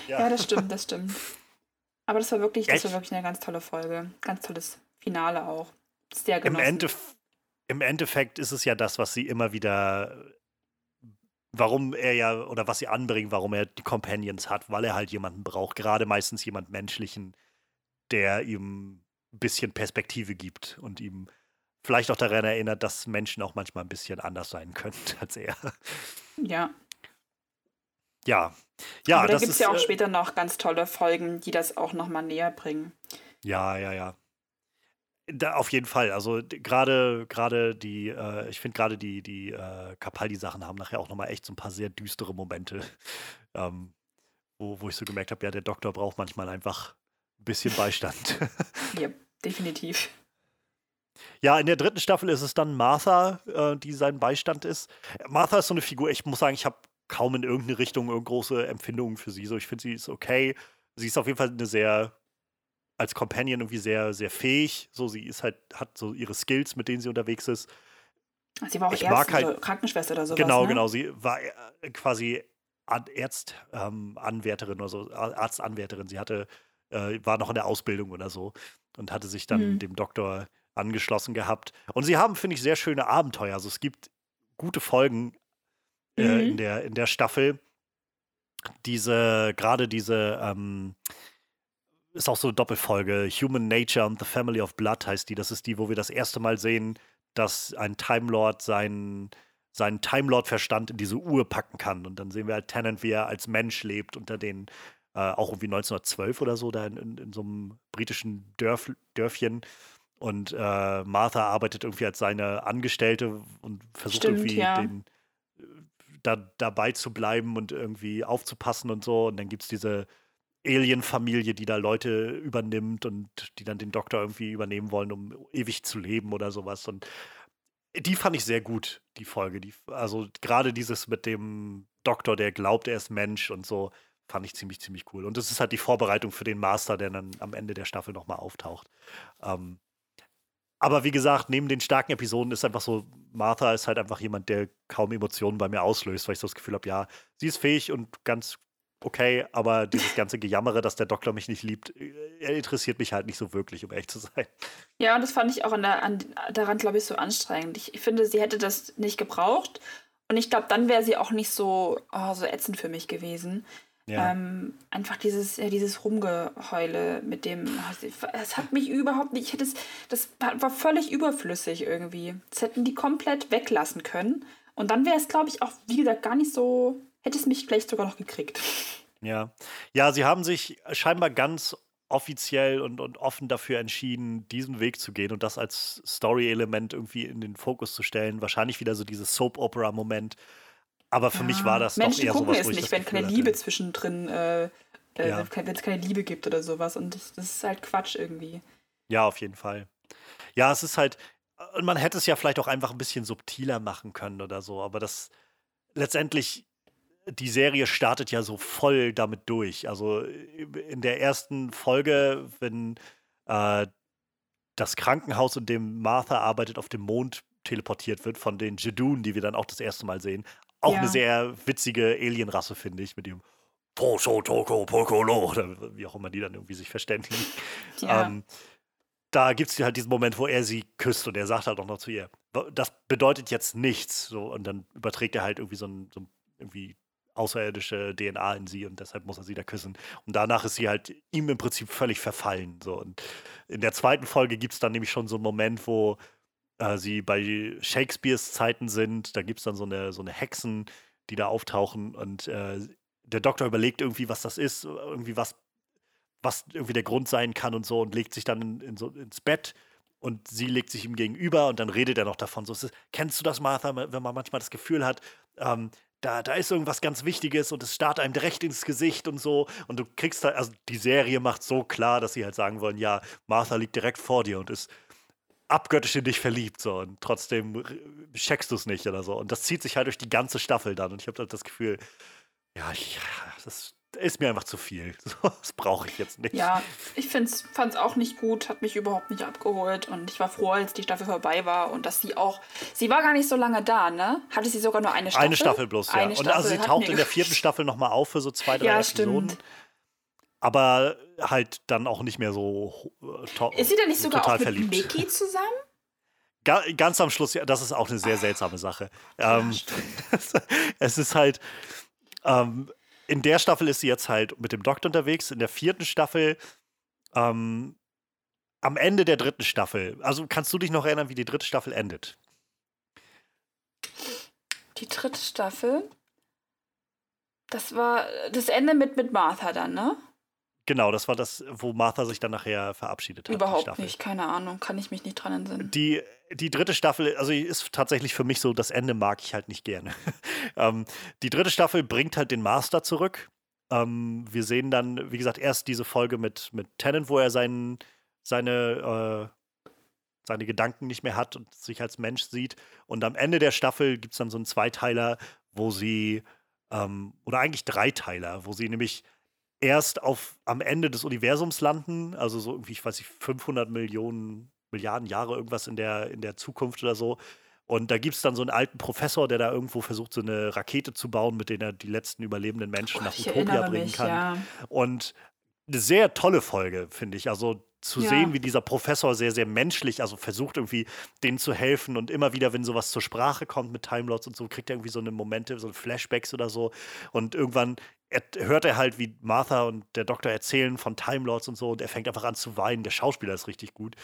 ja, das stimmt, das stimmt. Aber das war wirklich, das war wirklich eine ganz tolle Folge. Ganz tolles Finale auch. Sehr Im, genossen. Endef Im Endeffekt ist es ja das, was sie immer wieder, warum er ja, oder was sie anbringen, warum er die Companions hat, weil er halt jemanden braucht, gerade meistens jemand Menschlichen, der ihm ein bisschen Perspektive gibt und ihm vielleicht auch daran erinnert, dass Menschen auch manchmal ein bisschen anders sein können [laughs] als er. Ja. Ja, ja, Aber da gibt es ja auch äh, später noch ganz tolle Folgen, die das auch nochmal näher bringen. Ja, ja, ja. Da, auf jeden Fall. Also gerade gerade die, äh, ich finde gerade die, die äh, Capaldi-Sachen haben nachher auch nochmal echt so ein paar sehr düstere Momente, [laughs] ähm, wo, wo ich so gemerkt habe, ja, der Doktor braucht manchmal einfach ein bisschen Beistand. [laughs] Ja, definitiv. Ja, in der dritten Staffel ist es dann Martha, äh, die sein Beistand ist. Martha ist so eine Figur, ich muss sagen, ich habe kaum in irgendeine Richtung irgend große Empfindungen für sie. So, ich finde, sie ist okay. Sie ist auf jeden Fall eine sehr als Companion irgendwie sehr, sehr fähig. So, sie ist halt, hat so ihre Skills, mit denen sie unterwegs ist. Sie war auch Ich Ärztin, halt- oder Krankenschwester oder sowas. genau, ne? genau. Sie war äh, quasi An Ärzt, ähm, oder so, Arztanwärterin. Sie hatte, äh, war noch in der Ausbildung oder so und hatte sich dann Mhm. dem Doktor angeschlossen gehabt. Und sie haben, finde ich, sehr schöne Abenteuer. Also es gibt gute Folgen äh, Mhm. in, der, in der Staffel. Diese, gerade diese, ähm, ist auch so eine Doppelfolge. Human Nature and the Family of Blood heißt die. Das ist die, wo wir das erste Mal sehen, dass ein Time Lord seinen, seinen Time Lord-Verstand in diese Uhr packen kann. Und dann sehen wir halt Tennant, wie er als Mensch lebt, unter den, äh, auch irgendwie 1912 oder so, da in, in, in so einem britischen Dörf, Dörfchen. Und äh, Martha arbeitet irgendwie als seine Angestellte und versucht Stimmt, irgendwie ja. den, äh, da, dabei zu bleiben und irgendwie aufzupassen und so. Und dann gibt es diese Alien-Familie, die da Leute übernimmt und die dann den Doktor irgendwie übernehmen wollen, um ewig zu leben oder sowas. Und die fand ich sehr gut, die Folge. Die, also gerade dieses mit dem Doktor, der glaubt, er ist Mensch und so, fand ich ziemlich, ziemlich cool. Und das ist halt die Vorbereitung für den Master, der dann am Ende der Staffel nochmal auftaucht. Ähm, aber wie gesagt, neben den starken Episoden ist einfach so, Martha ist halt einfach jemand, der kaum Emotionen bei mir auslöst, weil ich so das Gefühl habe, ja, sie ist fähig und ganz okay, aber dieses ganze Gejammere, dass der Doktor mich nicht liebt, äh, er interessiert mich halt nicht so wirklich, um echt zu sein. Ja, und das fand ich auch an der, an, daran, glaube ich, so anstrengend. Ich, ich, finde, sie hätte das nicht gebraucht. Und ich glaube, dann wäre sie auch nicht so, oh, so ätzend für mich gewesen. Ja. Ähm, einfach dieses, ja, dieses Rumgeheule mit dem, es hat mich überhaupt nicht, ich hätte es, das war völlig überflüssig irgendwie. Das hätten die komplett weglassen können. Und dann wäre es, glaube ich, auch, wie gesagt, gar nicht so hätte es mich vielleicht sogar noch gekriegt. Ja. Ja, sie haben sich scheinbar ganz offiziell und, und offen dafür entschieden, diesen Weg zu gehen und das als Story-Element irgendwie in den Fokus zu stellen. Wahrscheinlich wieder so dieses Soap-Opera-Moment. Aber für ja. mich war das Menschen doch eher gucken sowas, es nicht, wenn keine Liebe zwischendrin, äh, äh, ja. wenn es keine Liebe gibt oder sowas. Und das, das ist halt Quatsch irgendwie. Ja, auf jeden Fall. Ja, es ist halt, und man hätte es ja vielleicht auch einfach ein bisschen subtiler machen können oder so, aber das letztendlich die Serie startet ja so voll damit durch. Also in der ersten Folge, wenn äh, das Krankenhaus, in dem Martha arbeitet, auf dem Mond teleportiert wird von den Jedun, die wir dann auch das erste Mal sehen. Auch ja. eine sehr witzige Alienrasse, finde ich, mit dem Posho Toko Pokolo oder wie auch immer die dann irgendwie sich verständigen. Ja. Ähm, da gibt es halt diesen Moment, wo er sie küsst und er sagt halt auch noch zu ihr, das bedeutet jetzt nichts. So, und dann überträgt er halt irgendwie so ein, so ein irgendwie außerirdische DNA in sie und deshalb muss er sie da küssen. Und danach ist sie halt ihm im Prinzip völlig verfallen. So. Und in der zweiten Folge gibt es dann nämlich schon so einen Moment, wo äh, sie bei Shakespeares Zeiten sind. Da gibt es dann so eine, so eine Hexen, die da auftauchen und äh, der Doktor überlegt irgendwie, was das ist, irgendwie was, was irgendwie der Grund sein kann und so und legt sich dann in, in so, ins Bett und sie legt sich ihm gegenüber und dann redet er noch davon. So, ist, kennst du das, Martha, wenn man manchmal das Gefühl hat, ähm, da, da ist irgendwas ganz Wichtiges und es starrt einem direkt ins Gesicht und so. Und du kriegst da, also die Serie macht so klar, dass sie halt sagen wollen, ja, Martha liegt direkt vor dir und ist abgöttisch in dich verliebt, so. Und trotzdem checkst du es nicht oder so. Und das zieht sich halt durch die ganze Staffel dann. Und ich habe halt das Gefühl, ja, ich, das ist mir einfach zu viel. [laughs] Das brauche ich jetzt nicht. Ja, ich fand es auch nicht gut, hat mich überhaupt nicht abgeholt und ich war froh, als die Staffel vorbei war und dass sie auch, sie war gar nicht so lange da, ne? Hatte sie sogar nur eine Staffel? Eine Staffel bloß, ja. Eine und Staffel also sie taucht in der vierten Staffel nochmal auf für so zwei, drei ja, Episoden. Stimmt. Aber halt dann auch nicht mehr so äh, Ist sie denn nicht sogar auch mit verliebt. Mickey zusammen? Ga ganz am Schluss, ja, das ist auch eine sehr seltsame Sache. Ähm, [laughs] es ist halt, ähm, in der Staffel ist sie jetzt halt mit dem Doktor unterwegs. In der vierten Staffel, ähm, am Ende der dritten Staffel, also kannst du dich noch erinnern, wie die dritte Staffel endet? Die dritte Staffel? Das war das Ende mit, mit Martha dann, ne? Genau, das war das, wo Martha sich dann nachher verabschiedet hat. Überhaupt nicht, keine Ahnung, kann ich mich nicht dran entsinnen. Die, die dritte Staffel, also ist tatsächlich für mich so, das Ende mag ich halt nicht gerne. [laughs] ähm, die dritte Staffel bringt halt den Master zurück. Ähm, wir sehen dann, wie gesagt, erst diese Folge mit, mit Tennant, wo er seinen, seine, äh, seine Gedanken nicht mehr hat und sich als Mensch sieht. Und am Ende der Staffel gibt es dann so einen Zweiteiler, wo sie, ähm, oder eigentlich Dreiteiler, wo sie nämlich erst auf, am Ende des Universums landen, also so irgendwie, ich weiß nicht, 500 Millionen, Milliarden Jahre irgendwas in der, in der Zukunft oder so. Und da gibt es dann so einen alten Professor, der da irgendwo versucht, so eine Rakete zu bauen, mit der er die letzten überlebenden Menschen oh, nach Utopia bringen mich, kann. Ja. Und eine sehr tolle Folge, finde ich. Also zu ja. sehen, wie dieser Professor sehr, sehr menschlich, also versucht irgendwie denen zu helfen und immer wieder, wenn sowas zur Sprache kommt mit Timelots und so, kriegt er irgendwie so eine Momente, so Flashbacks oder so. Und irgendwann er, hört er halt, wie Martha und der Doktor erzählen von Timelords und so und er fängt einfach an zu weinen. Der Schauspieler ist richtig gut.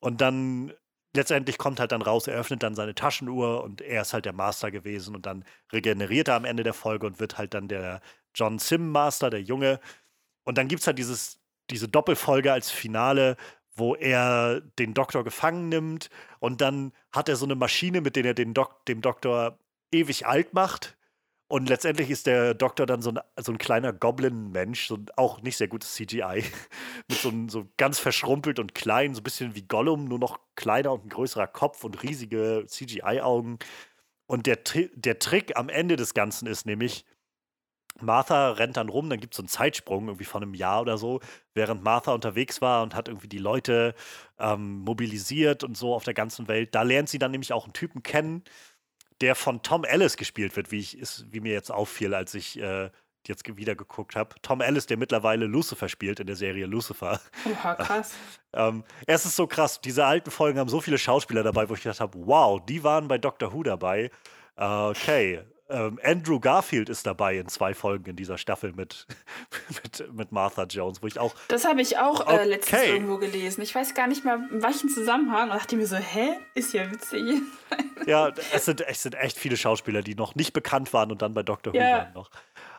Und dann letztendlich kommt halt dann raus, er öffnet dann seine Taschenuhr und er ist halt der Master gewesen und dann regeneriert er am Ende der Folge und wird halt dann der John Sim Master, der Junge. Und dann gibt es halt dieses, diese Doppelfolge als Finale, wo er den Doktor gefangen nimmt und dann hat er so eine Maschine, mit der er den Dok dem Doktor ewig alt macht Und letztendlich ist der Doktor dann so ein, so ein kleiner Goblin-Mensch, so auch nicht sehr gutes CGI, [laughs] mit so, so ganz verschrumpelt und klein, so ein bisschen wie Gollum, nur noch kleiner und ein größerer Kopf und riesige CGI-Augen. Und der, der Trick am Ende des Ganzen ist nämlich, Martha rennt dann rum, dann gibt es so einen Zeitsprung irgendwie von einem Jahr oder so, während Martha unterwegs war und hat irgendwie die Leute ähm, mobilisiert und so auf der ganzen Welt. Da lernt sie dann nämlich auch einen Typen kennen, der von Tom Ellis gespielt wird, wie, ich, ist, wie mir jetzt auffiel, als ich äh, jetzt wieder geguckt habe. Tom Ellis, der mittlerweile Lucifer spielt in der Serie Lucifer. Oha, [laughs] krass. ähm, es ist so krass. Diese alten Folgen haben so viele Schauspieler dabei, wo ich gedacht habe, wow, die waren bei Doctor Who dabei. Äh, okay, ähm, Andrew Garfield ist dabei in zwei Folgen in dieser Staffel mit, [laughs] mit, mit Martha Jones, wo ich auch. Das habe ich auch okay. äh, letztens irgendwo gelesen. Ich weiß gar nicht mehr, in welchem Zusammenhang. Und dachte mir so, hä? Ist ja witzig. [laughs] ja, es sind, es sind echt viele Schauspieler, die noch nicht bekannt waren und dann bei Who ja. waren noch.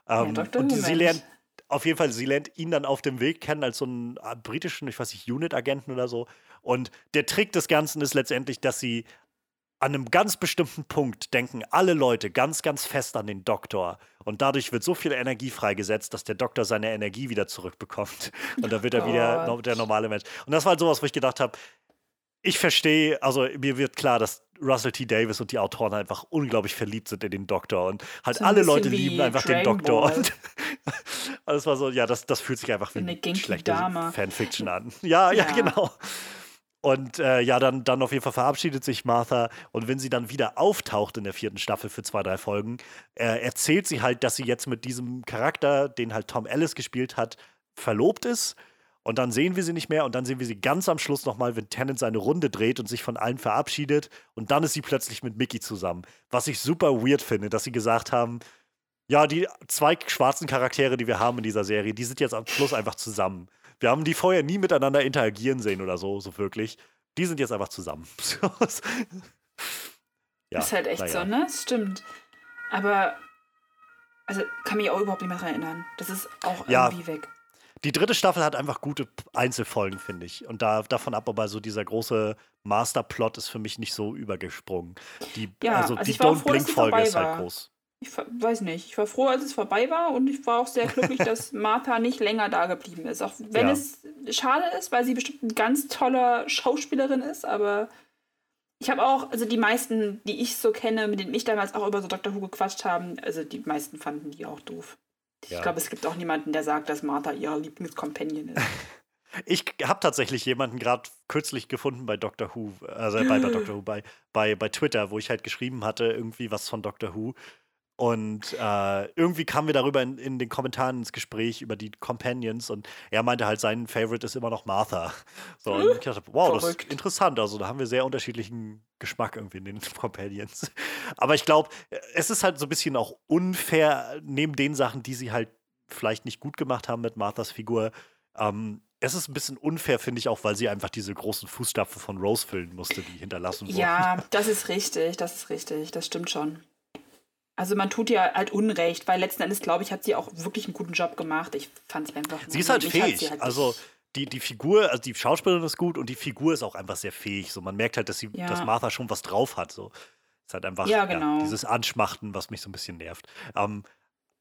Ähm, ja, und sie lernt, auf jeden Fall, sie lernt ihn dann auf dem Weg kennen als so einen äh, britischen, ich weiß nicht, Unit-Agenten oder so. Und der Trick des Ganzen ist letztendlich, dass sie an einem ganz bestimmten Punkt denken alle Leute ganz, ganz fest an den Doktor. Und dadurch wird so viel Energie freigesetzt, dass der Doktor seine Energie wieder zurückbekommt. [laughs] Und da wird er wieder der normale Mensch. Und das war halt sowas, wo ich gedacht habe, ich verstehe, also mir wird klar, dass Russell T. Davis und die Autoren einfach unglaublich verliebt sind in den Doktor. Und halt so alle Leute lieben einfach Dragon den Doktor. Ball. Und [laughs] das war so, ja, das, das fühlt sich einfach wie eine schlechte Dame. Fanfiction an. Ja, ja, ja, genau. Und äh, ja, dann, dann auf jeden Fall verabschiedet sich Martha. Und wenn sie dann wieder auftaucht in der vierten Staffel für zwei, drei Folgen, äh, erzählt sie halt, dass sie jetzt mit diesem Charakter, den halt Tom Ellis gespielt hat, verlobt ist. Und dann sehen wir sie nicht mehr und dann sehen wir sie ganz am Schluss nochmal, wenn Tennant seine Runde dreht und sich von allen verabschiedet. Und dann ist sie plötzlich mit Mickey zusammen. Was ich super weird finde, dass sie gesagt haben, ja, die zwei schwarzen Charaktere, die wir haben in dieser Serie, die sind jetzt am Schluss einfach zusammen. Wir haben die vorher nie miteinander interagieren sehen oder so, so wirklich. Die sind jetzt einfach zusammen. [laughs] ja, ist halt echt ja. so, ne? Das stimmt. Aber, also kann mich auch überhaupt nicht mehr daran erinnern. Das ist auch ja, irgendwie weg. Die dritte Staffel hat einfach gute Einzelfolgen, finde ich. Und da, davon ab, aber so dieser große Masterplot ist für mich nicht so übergesprungen. Die, ja, also, also die Don't Blink-Folge ist halt groß ich weiß nicht, ich war froh, als es vorbei war und ich war auch sehr glücklich, [laughs] dass Martha nicht länger da geblieben ist. Auch wenn ja. es schade ist, weil sie bestimmt eine ganz tolle Schauspielerin ist, aber ich habe auch, also die meisten, die ich so kenne, mit denen ich damals auch über so Dr. Who gequatscht haben, also die meisten fanden die auch doof. Ja. Ich glaube, es gibt auch niemanden, der sagt, dass Martha ihre Lieblingscompanion ist. [laughs] Ich habe tatsächlich jemanden gerade kürzlich gefunden bei Doctor Who, also bei, bei Doctor Who, [gasps] bei, bei, bei Twitter, wo ich halt geschrieben hatte, irgendwie was von Doctor Who. Und äh, irgendwie kamen wir darüber in, in, den Kommentaren ins Gespräch über die Companions und er meinte halt, sein Favorite ist immer noch Martha. So, und ich dachte, wow, das ist interessant. Also da haben wir sehr unterschiedlichen Geschmack irgendwie in den [laughs] Companions. Aber ich glaube, es ist halt so ein bisschen auch unfair, neben den Sachen, die sie halt vielleicht nicht gut gemacht haben mit Marthas Figur. Ähm, es ist ein bisschen unfair, finde ich auch, weil sie einfach diese großen Fußstapfen von Rose füllen musste, die hinterlassen wurden. Ja, das ist richtig, das ist richtig, das stimmt schon. Also man tut ihr halt Unrecht, weil letzten Endes, glaube ich, hat sie auch wirklich einen guten Job gemacht. Ich fand es einfach. Sie ist halt fähig. Halt also die, die Figur, also die Schauspielerin ist gut und die Figur ist auch einfach sehr fähig. So, man merkt halt, dass sie, ja. dass Martha schon was drauf hat. So. Ist halt einfach ja, genau. ja, dieses Anschmachten, was mich so ein bisschen nervt. Ähm,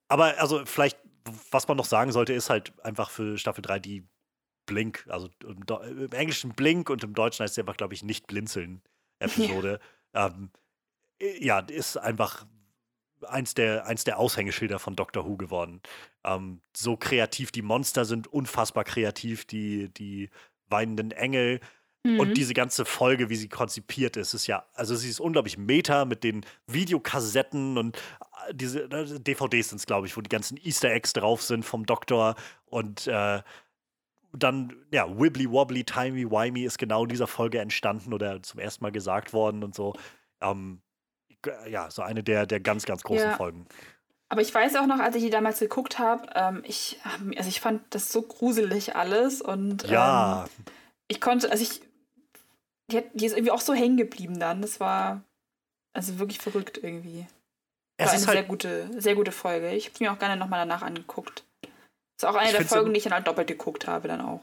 aber also vielleicht, was man noch sagen sollte, ist halt einfach für Staffel 3 die Blink, also im, im Englischen Blink und im Deutschen heißt es einfach, glaube ich, nicht blinzeln Episode. [laughs] Ja. Ähm, ja, ist einfach eins der, eins der Aushängeschilder von Doctor Who geworden. Ähm, so kreativ, die Monster sind unfassbar kreativ, die, die weinenden Engel. Mhm. Und diese ganze Folge, wie sie konzipiert ist, ist ja, also sie ist unglaublich meta mit den Videokassetten und äh, diese äh, DVDs sind es, glaube ich, wo die ganzen Easter Eggs drauf sind vom Doktor und äh, dann, ja, Wibbly Wobbly, Timey Wimey ist genau in dieser Folge entstanden oder zum ersten Mal gesagt worden und so. Ähm, ja, so eine der, der ganz, ganz großen ja. Folgen. Aber ich weiß auch noch, als ich die damals geguckt habe, ähm, ich, also ich fand das so gruselig alles und ja. Ähm, ich konnte, also ich, die, hat, die ist irgendwie auch so hängen geblieben dann. Das war also wirklich verrückt irgendwie. Es war eine halt sehr gute, sehr gute Folge. Ich habe mir auch gerne nochmal danach angeguckt. Ist auch eine der Folgen, die ich dann halt doppelt geguckt habe dann auch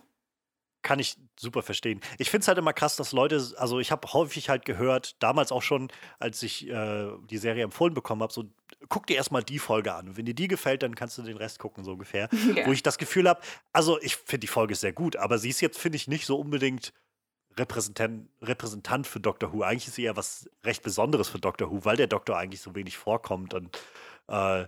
kann ich super verstehen. Ich finde es halt immer krass, dass Leute, also ich habe häufig halt gehört, damals auch schon, als ich äh, die Serie empfohlen bekommen habe, so guck dir erstmal die Folge an. Und wenn dir die gefällt, dann kannst du den Rest gucken, so ungefähr. [laughs] Ja. Wo ich das Gefühl habe, also ich finde die Folge sehr gut, aber sie ist jetzt, finde ich, nicht so unbedingt Repräsentant, Repräsentant für Doctor Who. Eigentlich ist sie eher was recht Besonderes für Doctor Who, weil der Doktor eigentlich so wenig vorkommt und äh,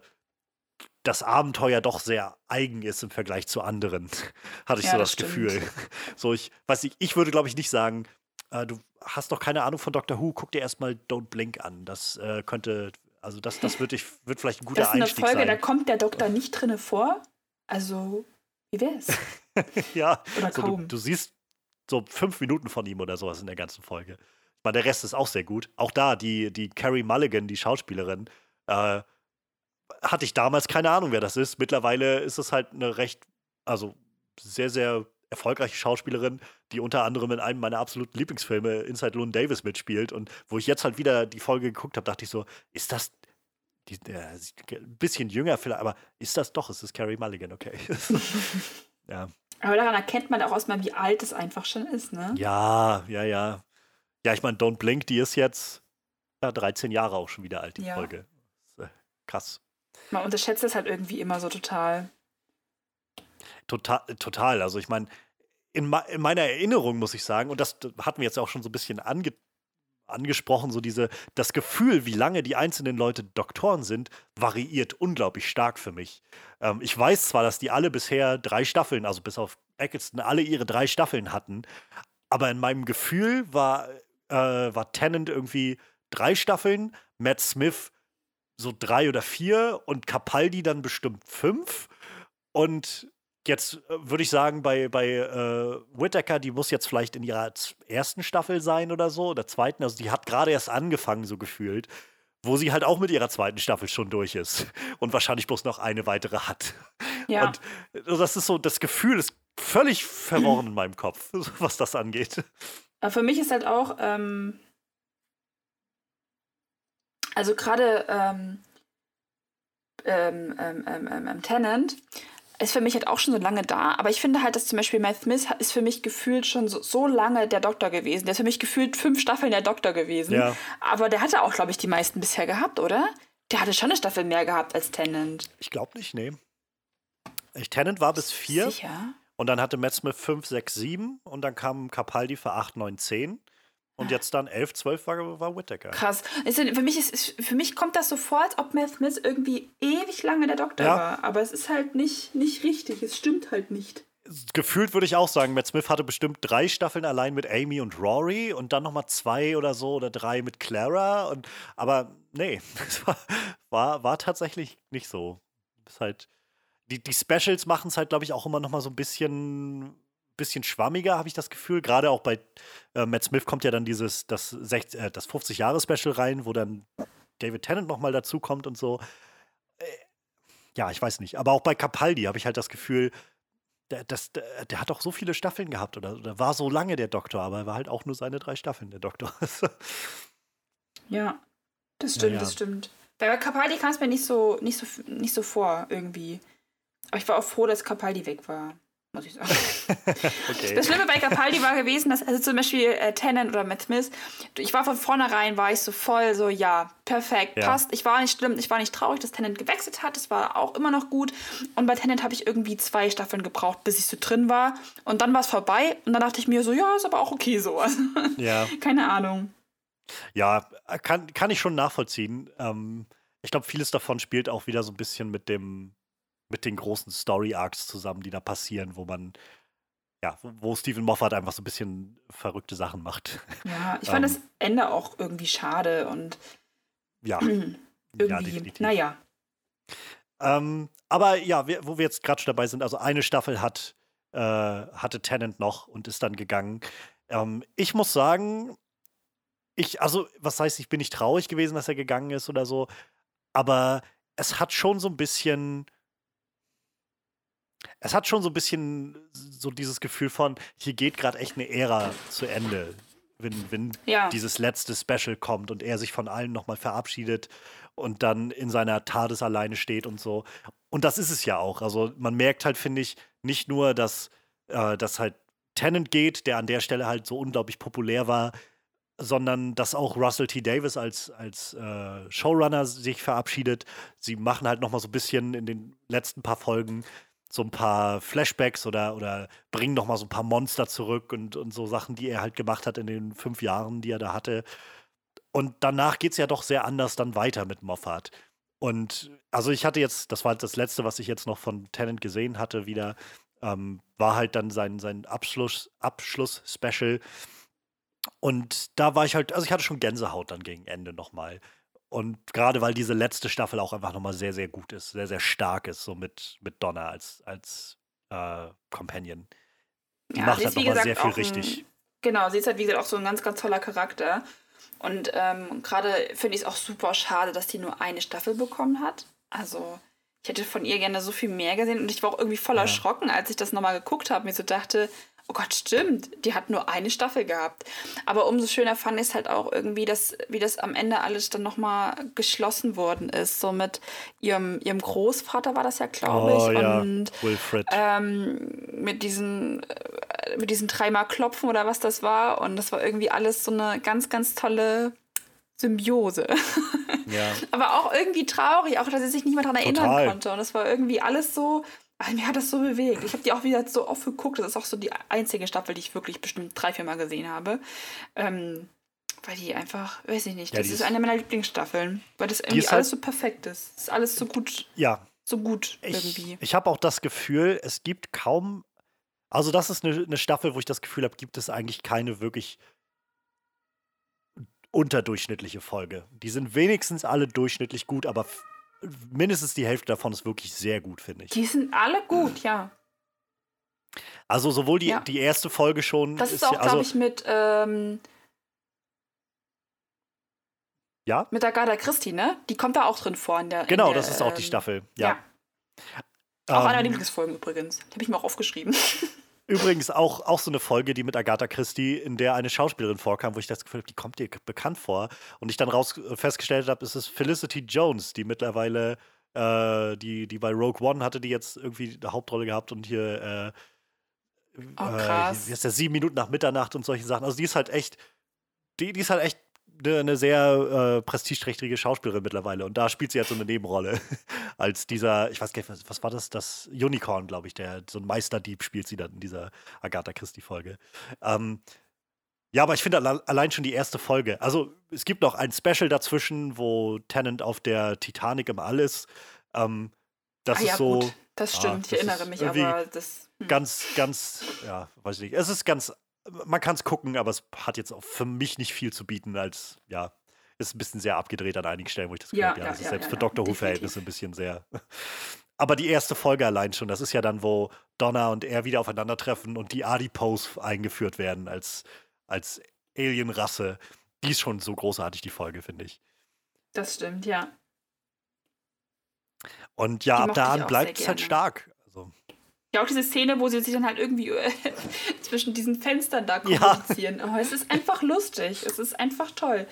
das Abenteuer doch sehr eigen ist im Vergleich zu anderen, [laughs] hatte ich ja, so das, das Gefühl. [laughs] So, ich weiß nicht, ich würde, glaube ich, nicht sagen, äh, du hast doch keine Ahnung von Doctor Who, guck dir erstmal Don't Blink an. Das äh, könnte, also das, das wird, ich, wird vielleicht ein guter Einstieg sein. Das ist eine Folge, sein. da kommt der Doktor nicht drinne vor. Also, wie wär's? [laughs] ja, oder so, kaum. Du, du siehst so fünf Minuten von ihm oder sowas in der ganzen Folge. Ich meine, der Rest ist auch sehr gut. Auch da, die, die Carrie Mulligan, die Schauspielerin, äh, hatte ich damals keine Ahnung, wer das ist. Mittlerweile ist es halt eine recht, also sehr, sehr erfolgreiche Schauspielerin, die unter anderem in einem meiner absoluten Lieblingsfilme Inside Llewyn Davis mitspielt. Und wo ich jetzt halt wieder die Folge geguckt habe, dachte ich so, ist das die, äh, ein bisschen jünger vielleicht, aber ist das doch, ist es Carrie Mulligan, okay. [laughs] ja. Aber daran erkennt man auch erstmal, wie alt es einfach schon ist, ne? Ja, ja, ja. Ja, ich meine, Don't Blink, die ist jetzt ja, 13 Jahre auch schon wieder alt, die ja. Folge. Äh, krass. Man unterschätzt das halt irgendwie immer so total. Total, total. Also ich meine, in, in, meiner Erinnerung muss ich sagen, und das hatten wir jetzt auch schon so ein bisschen ange angesprochen, so diese, das Gefühl, wie lange die einzelnen Leute Doktoren sind, variiert unglaublich stark für mich. Ähm, ich weiß zwar, dass die alle bisher drei Staffeln, also bis auf Eccleston, alle ihre drei Staffeln hatten, aber in meinem Gefühl war, äh, war Tennant irgendwie drei Staffeln, Matt Smith so drei oder vier und Capaldi dann bestimmt fünf. Und jetzt äh, würde ich sagen, bei, bei äh, Whittaker, die muss jetzt vielleicht in ihrer ersten Staffel sein oder so, oder zweiten. Also die hat gerade erst angefangen, so gefühlt, wo sie halt auch mit ihrer zweiten Staffel schon durch ist [laughs] und wahrscheinlich bloß noch eine weitere hat. Ja. Und äh, das ist so, das Gefühl ist völlig verworren in meinem Kopf, [laughs] was das angeht. Für mich ist halt auch, ähm, also gerade ähm, ähm, ähm, ähm, ähm Tenant ist für mich halt auch schon so lange da, aber ich finde halt, dass zum Beispiel Matt Smith ist für mich gefühlt schon so, so lange der Doktor gewesen. Der ist für mich gefühlt fünf Staffeln der Doktor gewesen. Ja. Aber der hatte auch, glaube ich, die meisten bisher gehabt, oder? Der hatte schon eine Staffel mehr gehabt als Tennant. Ich glaube nicht, nee. Ich, Tennant war bis vier. Sicher? Und dann hatte Matt Smith 5, 6, 7 und dann kam Capaldi für 8, 9, 10. Und jetzt dann 11, 12 war, war Whittaker. Krass. Für mich, ist, für mich kommt das so vor, als ob Matt Smith irgendwie ewig lange der Doktor ja. war. Aber es ist halt nicht, nicht richtig. Es stimmt halt nicht. Gefühlt würde ich auch sagen, Matt Smith hatte bestimmt drei Staffeln allein mit Amy und Rory und dann nochmal zwei oder so oder drei mit Clara. Und, aber nee, [laughs] es war, war, war tatsächlich nicht so. ist halt, die, die Specials machen es halt, glaube ich, auch immer nochmal so ein bisschen bisschen schwammiger, habe ich das Gefühl. Gerade auch bei äh, Matt Smith kommt ja dann dieses, das, äh, das 50-Jahre-Special rein, wo dann David Tennant nochmal dazukommt und so. Äh, ja, ich weiß nicht. Aber auch bei Capaldi habe ich halt das Gefühl, der, das, der, der, hat doch so viele Staffeln gehabt oder, oder war so lange der Doktor, aber er war halt auch nur seine drei Staffeln der Doktor. [laughs] ja, das stimmt, ja, das stimmt. Bei Capaldi kam es mir nicht so, nicht, so, nicht so vor irgendwie. Aber ich war auch froh, dass Capaldi weg war muss ich sagen. [laughs] [laughs] okay. Das Schlimme bei Capaldi war gewesen, dass also zum Beispiel äh, Tennant oder Matt Smith, ich war von vornherein, war ich so voll so, ja, perfekt, ja. passt. Ich war nicht schlimm, ich war nicht traurig, dass Tennant gewechselt hat, das war auch immer noch gut. Und bei Tennant habe ich irgendwie zwei Staffeln gebraucht, bis ich so drin war. Und dann war es vorbei und dann dachte ich mir so, ja, ist aber auch okay so. [laughs] ja. Keine Ahnung. Ja, kann, kann ich schon nachvollziehen. Ähm, ich glaube, vieles davon spielt auch wieder so ein bisschen mit dem mit den großen Story-Arcs zusammen, die da passieren, wo man, ja, wo Stephen Moffat einfach so ein bisschen verrückte Sachen macht. Ja, ich fand ähm, das Ende auch irgendwie schade und ja, [clears throat] irgendwie, ja, definitiv. naja. Ähm, aber ja, wir, wo wir jetzt gerade schon dabei sind, also eine Staffel hat, äh, hatte Tennant noch und ist dann gegangen. Ähm, ich muss sagen, ich, also, was heißt, ich bin nicht traurig gewesen, dass er gegangen ist oder so, aber es hat schon so ein bisschen es hat schon so ein bisschen so dieses Gefühl von, hier geht gerade echt eine Ära zu Ende, wenn, wenn ja. dieses letzte Special kommt und er sich von allen nochmal verabschiedet und dann in seiner TARDIS alleine steht und so. Und das ist es ja auch. Also man merkt halt, finde ich, nicht nur, dass, äh, dass halt Tennant geht, der an der Stelle halt so unglaublich populär war, sondern dass auch Russell T. Davis als, als äh, Showrunner sich verabschiedet. Sie machen halt noch mal so ein bisschen in den letzten paar Folgen so ein paar Flashbacks oder, oder bringen noch mal so ein paar Monster zurück und, und so Sachen, die er halt gemacht hat in den fünf Jahren, die er da hatte. Und danach geht es ja doch sehr anders dann weiter mit Moffat. Und also ich hatte jetzt, das war das Letzte, was ich jetzt noch von Tennant gesehen hatte, wieder, ähm, war halt dann sein, sein Abschluss, Abschluss-Special. Und da war ich halt, also ich hatte schon Gänsehaut dann gegen Ende nochmal. Und gerade weil diese letzte Staffel auch einfach nochmal sehr, sehr gut ist, sehr, sehr stark ist, so mit, mit Donna als, als äh, Companion. Die ja, macht halt nochmal sehr viel richtig. Ein, genau, sie ist halt, wie gesagt, auch so ein ganz, ganz toller Charakter. Und ähm, gerade finde ich es auch super schade, dass die nur eine Staffel bekommen hat. Also, ich hätte von ihr gerne so viel mehr gesehen und ich war auch irgendwie voll ja. erschrocken, als ich das nochmal geguckt habe. Mir so dachte, oh Gott, stimmt, die hat nur eine Staffel gehabt. Aber umso schöner fand ich es halt auch irgendwie, dass, wie das am Ende alles dann nochmal geschlossen worden ist. So mit ihrem, ihrem Großvater war das ja, glaube ich. Oh, ja. Und Wilfred. Ähm, mit diesen, äh, mit diesen dreimal Klopfen oder was das war. Und das war irgendwie alles so eine ganz, ganz tolle Symbiose. Ja. [laughs] Aber auch irgendwie traurig, auch dass sie sich nicht mehr daran erinnern konnte. Und es war irgendwie alles so, also mir hat das so bewegt. Ich habe die auch wieder so oft geguckt. Das ist auch so die einzige Staffel, die ich wirklich bestimmt drei, vier Mal gesehen habe. Ähm, weil die einfach, weiß ich nicht, ja, das ist, ist eine meiner Lieblingsstaffeln. Weil das irgendwie alles halt, so perfekt ist. Das ist alles so gut. Ja. So gut ich, irgendwie. Ich habe auch das Gefühl, es gibt kaum. Also, das ist eine, eine Staffel, wo ich das Gefühl habe, gibt es eigentlich keine wirklich unterdurchschnittliche Folge. Die sind wenigstens alle durchschnittlich gut, aber mindestens die Hälfte davon ist wirklich sehr gut, finde ich. Die sind alle gut, ja. Also sowohl die, ja. die erste Folge schon. Das ist, auch, also, glaube ich, mit. Ähm, ja? Mit Agatha Christie, ne? Die kommt da auch drin vor. In der, genau, in der, das ist auch die ähm, Staffel. Ja. ja. Auch ähm, einer der Lieblingsfolgen übrigens. Die habe ich mir auch aufgeschrieben. [laughs] Übrigens auch, auch so eine Folge, die mit Agatha Christie, in der eine Schauspielerin vorkam, wo ich das Gefühl habe, die kommt dir bekannt vor. Und ich dann raus festgestellt habe, es ist Felicity Jones, die mittlerweile, äh, die, die bei Rogue One hatte, die jetzt irgendwie eine Hauptrolle gehabt und hier, äh, oh, krass. Äh, wie ist der, sieben Minuten nach Mitternacht und solche Sachen. Also die ist halt echt, die, die ist halt echt eine, sehr äh, prestigeträchtige Schauspielerin mittlerweile. Und da spielt sie jetzt so eine Nebenrolle. [laughs] Als dieser, ich weiß gar nicht, was, war das? Das Unicorn, glaube ich, der so ein Meisterdieb spielt sie dann in dieser Agatha Christie-Folge. Ähm, ja, aber ich finde allein schon die erste Folge. Also, es gibt noch ein Special dazwischen, wo Tennant auf der Titanic im All ist. Ähm, das ah, ist ja, so. Gut. Das stimmt, ja, ich erinnere mich, aber das. Hm. Ganz, ganz, ja, weiß ich nicht. Es ist ganz man kann es gucken, aber es hat jetzt auch für mich nicht viel zu bieten, als, ja, ist ein bisschen sehr abgedreht an einigen Stellen, wo ich das ja, habe, ja, das ist selbst für Dr. Who-Verhältnisse ein bisschen sehr. [laughs] Aber die erste Folge allein schon, das ist ja dann, wo Donna und er wieder aufeinandertreffen und die Adipose eingeführt werden als, als Alien-Rasse. Die ist schon so großartig, die Folge, finde ich. Das stimmt, ja. Und ja, ab da an bleibt es halt stark. Ja, auch diese Szene, wo sie sich dann halt irgendwie äh, [laughs] zwischen diesen Fenstern da kommunizieren. Ja. Oh, es ist einfach lustig. Es ist einfach toll.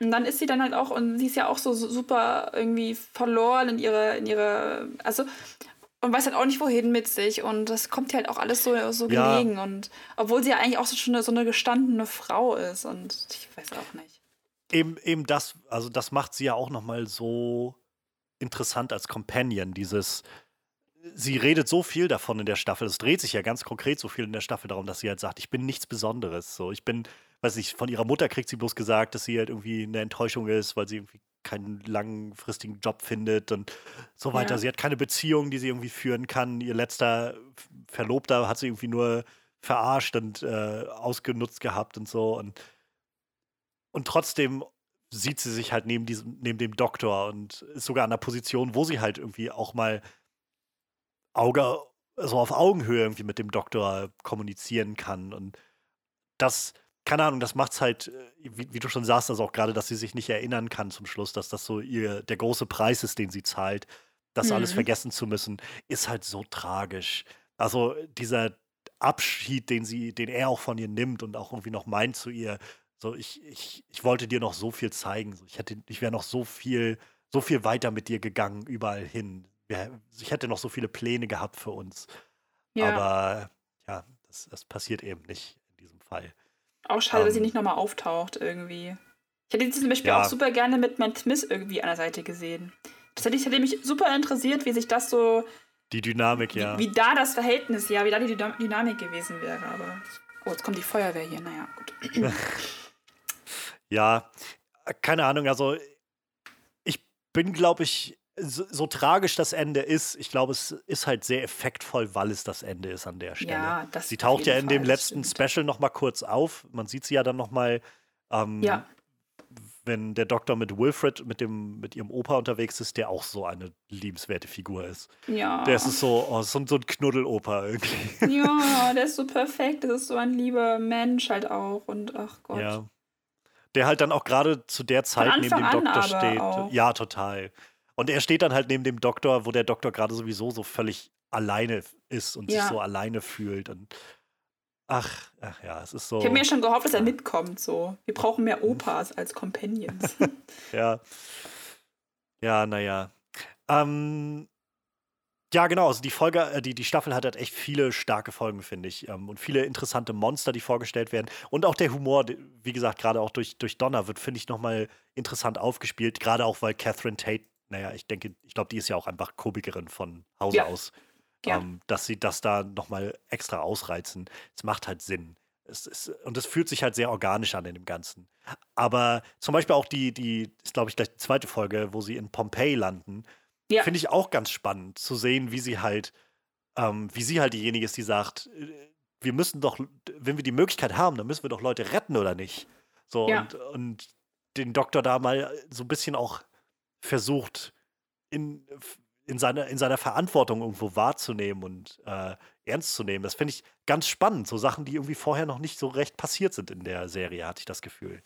Und dann ist sie dann halt auch, und sie ist ja auch so, so super irgendwie verloren in ihre, in ihre, also, und weiß halt auch nicht, wohin mit sich. Und das kommt halt auch alles so, so ja. gelegen. Und obwohl sie ja eigentlich auch so schon eine, so eine gestandene Frau ist. Und ich weiß auch nicht. Eben, eben das, also das macht sie ja auch nochmal so interessant als Companion, dieses, sie redet so viel davon in der Staffel. Es dreht sich ja ganz konkret so viel in der Staffel darum, dass sie halt sagt, ich bin nichts Besonderes. So, ich bin, weiß nicht, von ihrer Mutter kriegt sie bloß gesagt, dass sie halt irgendwie eine Enttäuschung ist, weil sie irgendwie keinen langfristigen Job findet und so weiter. Ja. Sie hat keine Beziehung, die sie irgendwie führen kann. Ihr letzter Verlobter hat sie irgendwie nur verarscht und äh, ausgenutzt gehabt und so. Und, und trotzdem sieht sie sich halt neben diesem, neben dem Doktor und ist sogar an der Position, wo sie halt irgendwie auch mal Auge, so auf Augenhöhe irgendwie mit dem Doktor kommunizieren kann. Und das, keine Ahnung, das macht es halt, äh, wie, wie, du schon sagst, also auch gerade, dass sie sich nicht erinnern kann zum Schluss, dass das so ihr der große Preis ist, den sie zahlt, das mhm. alles vergessen zu müssen, ist halt so tragisch. Also dieser Abschied, den sie, den er auch von ihr nimmt und auch irgendwie noch meint zu ihr, so ich, ich, ich wollte dir noch so viel zeigen, ich hätte, ich wäre noch so viel, so viel weiter mit dir gegangen, überall hin ich hätte noch so viele Pläne gehabt für uns. Ja. Aber ja, das, das passiert eben nicht in diesem Fall. Auch schade, um, dass sie ähm. nicht nochmal auftaucht irgendwie. Ich hätte sie zum Beispiel ja. auch super gerne mit Matt Smith irgendwie an der Seite gesehen. Das hätte, hätte mich super interessiert, wie sich das so. Die Dynamik, wie, ja. Wie da das Verhältnis, ja, wie da die Dynamik gewesen wäre. Aber. Oh, jetzt kommt die Feuerwehr hier. Naja, gut. [laughs] ja, keine Ahnung. Also, ich bin, glaube ich, so, so, tragisch das Ende ist, ich glaube, es ist halt sehr effektvoll, weil es das Ende ist an der Stelle. Ja, das sie taucht ja in Fall, dem letzten stimmt. Special noch mal kurz auf. Man sieht sie ja dann noch mal ähm, ja wenn der Doktor mit Wilfred, mit, dem, mit ihrem Opa unterwegs ist, der auch so eine liebenswerte Figur ist. Ja. Der ist so, oh, so, so ein Knuddelopa irgendwie. [laughs] Ja, [laughs] der ist so perfekt. Das ist so ein lieber Mensch halt auch. Und ach Gott. Ja. Der halt dann auch gerade zu der Zeit neben dem Doktor steht. Auch. Ja, total. Und er steht dann halt neben dem Doktor, wo der Doktor gerade sowieso so völlig alleine ist und ja. sich so alleine fühlt. Und Ach, ach ja, es ist so. Ich habe mir schon gehofft, dass er mitkommt. So, wir brauchen mehr Opas als Companions. [laughs] [laughs] ja. Ja, naja. Ähm, ja, genau. Also die Folge, äh, die, die Staffel hat halt echt viele starke Folgen, finde ich. Ähm, und viele interessante Monster, die vorgestellt werden. Und auch der Humor, wie gesagt, gerade auch durch, durch Donner wird, finde ich, nochmal interessant aufgespielt. Gerade auch, weil Catherine Tate, naja, ich denke, ich glaube, die ist ja auch einfach Komikerin von Hause ja. aus. Ja. Ähm, dass sie das da nochmal extra ausreizen. Es macht halt Sinn. Es ist, und es fühlt sich halt sehr organisch an in dem Ganzen. Aber zum Beispiel auch die, die ist glaube ich gleich die zweite Folge, wo sie in Pompeji landen, ja. finde ich auch ganz spannend zu sehen, wie sie halt, ähm, wie sie halt diejenige ist, die sagt, äh, wir müssen doch, wenn wir die Möglichkeit haben, dann müssen wir doch Leute retten oder nicht. So ja. und, und den Doktor da mal so ein bisschen auch versucht, in in, seine, in seiner Verantwortung irgendwo wahrzunehmen und äh, ernst zu nehmen. Das finde ich ganz spannend. So Sachen, die irgendwie vorher noch nicht so recht passiert sind in der Serie, hatte ich das Gefühl.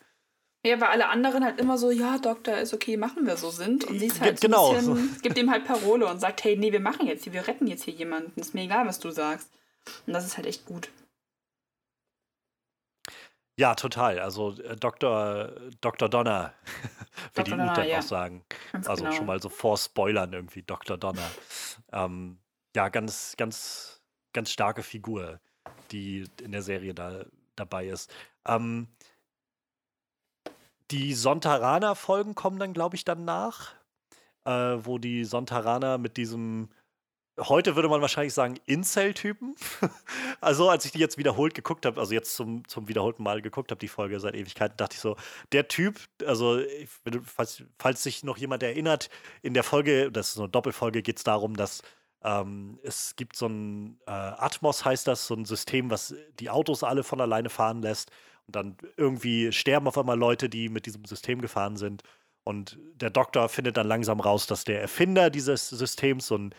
Ja, weil alle anderen halt immer so, ja, Doktor, ist okay, machen wir so sind. Und sie ist halt genau. so ein bisschen, [laughs] gibt ihm halt Parole und sagt, hey, nee, wir machen jetzt hier, wir retten jetzt hier jemanden. Ist mir egal, was du sagst. Und das ist halt echt gut. Ja, total. Also äh, Dr. Dr. Donner, [laughs] wie die Ute ja. auch sagen. Ganz also genau. schon mal so vor Spoilern irgendwie, Dr. Donner. ähm, ja, ganz, ganz, ganz starke Figur, die in der Serie da dabei ist. Ähm, die Sontaraner-Folgen kommen dann, glaube ich, danach, äh, wo die Sontaraner mit diesem heute würde man wahrscheinlich sagen Incel-Typen. [laughs] also als ich die jetzt wiederholt geguckt habe, also jetzt zum, zum wiederholten Mal geguckt habe, die Folge seit Ewigkeiten, dachte ich so, der Typ, also falls, falls sich noch jemand erinnert, in der Folge, das ist so eine Doppelfolge, geht es darum, dass ähm, es gibt so ein äh, Atmos, heißt das, so ein System, was die Autos alle von alleine fahren lässt. Und dann irgendwie sterben auf einmal Leute, die mit diesem System gefahren sind. Und der Doktor findet dann langsam raus, dass der Erfinder dieses Systems so ein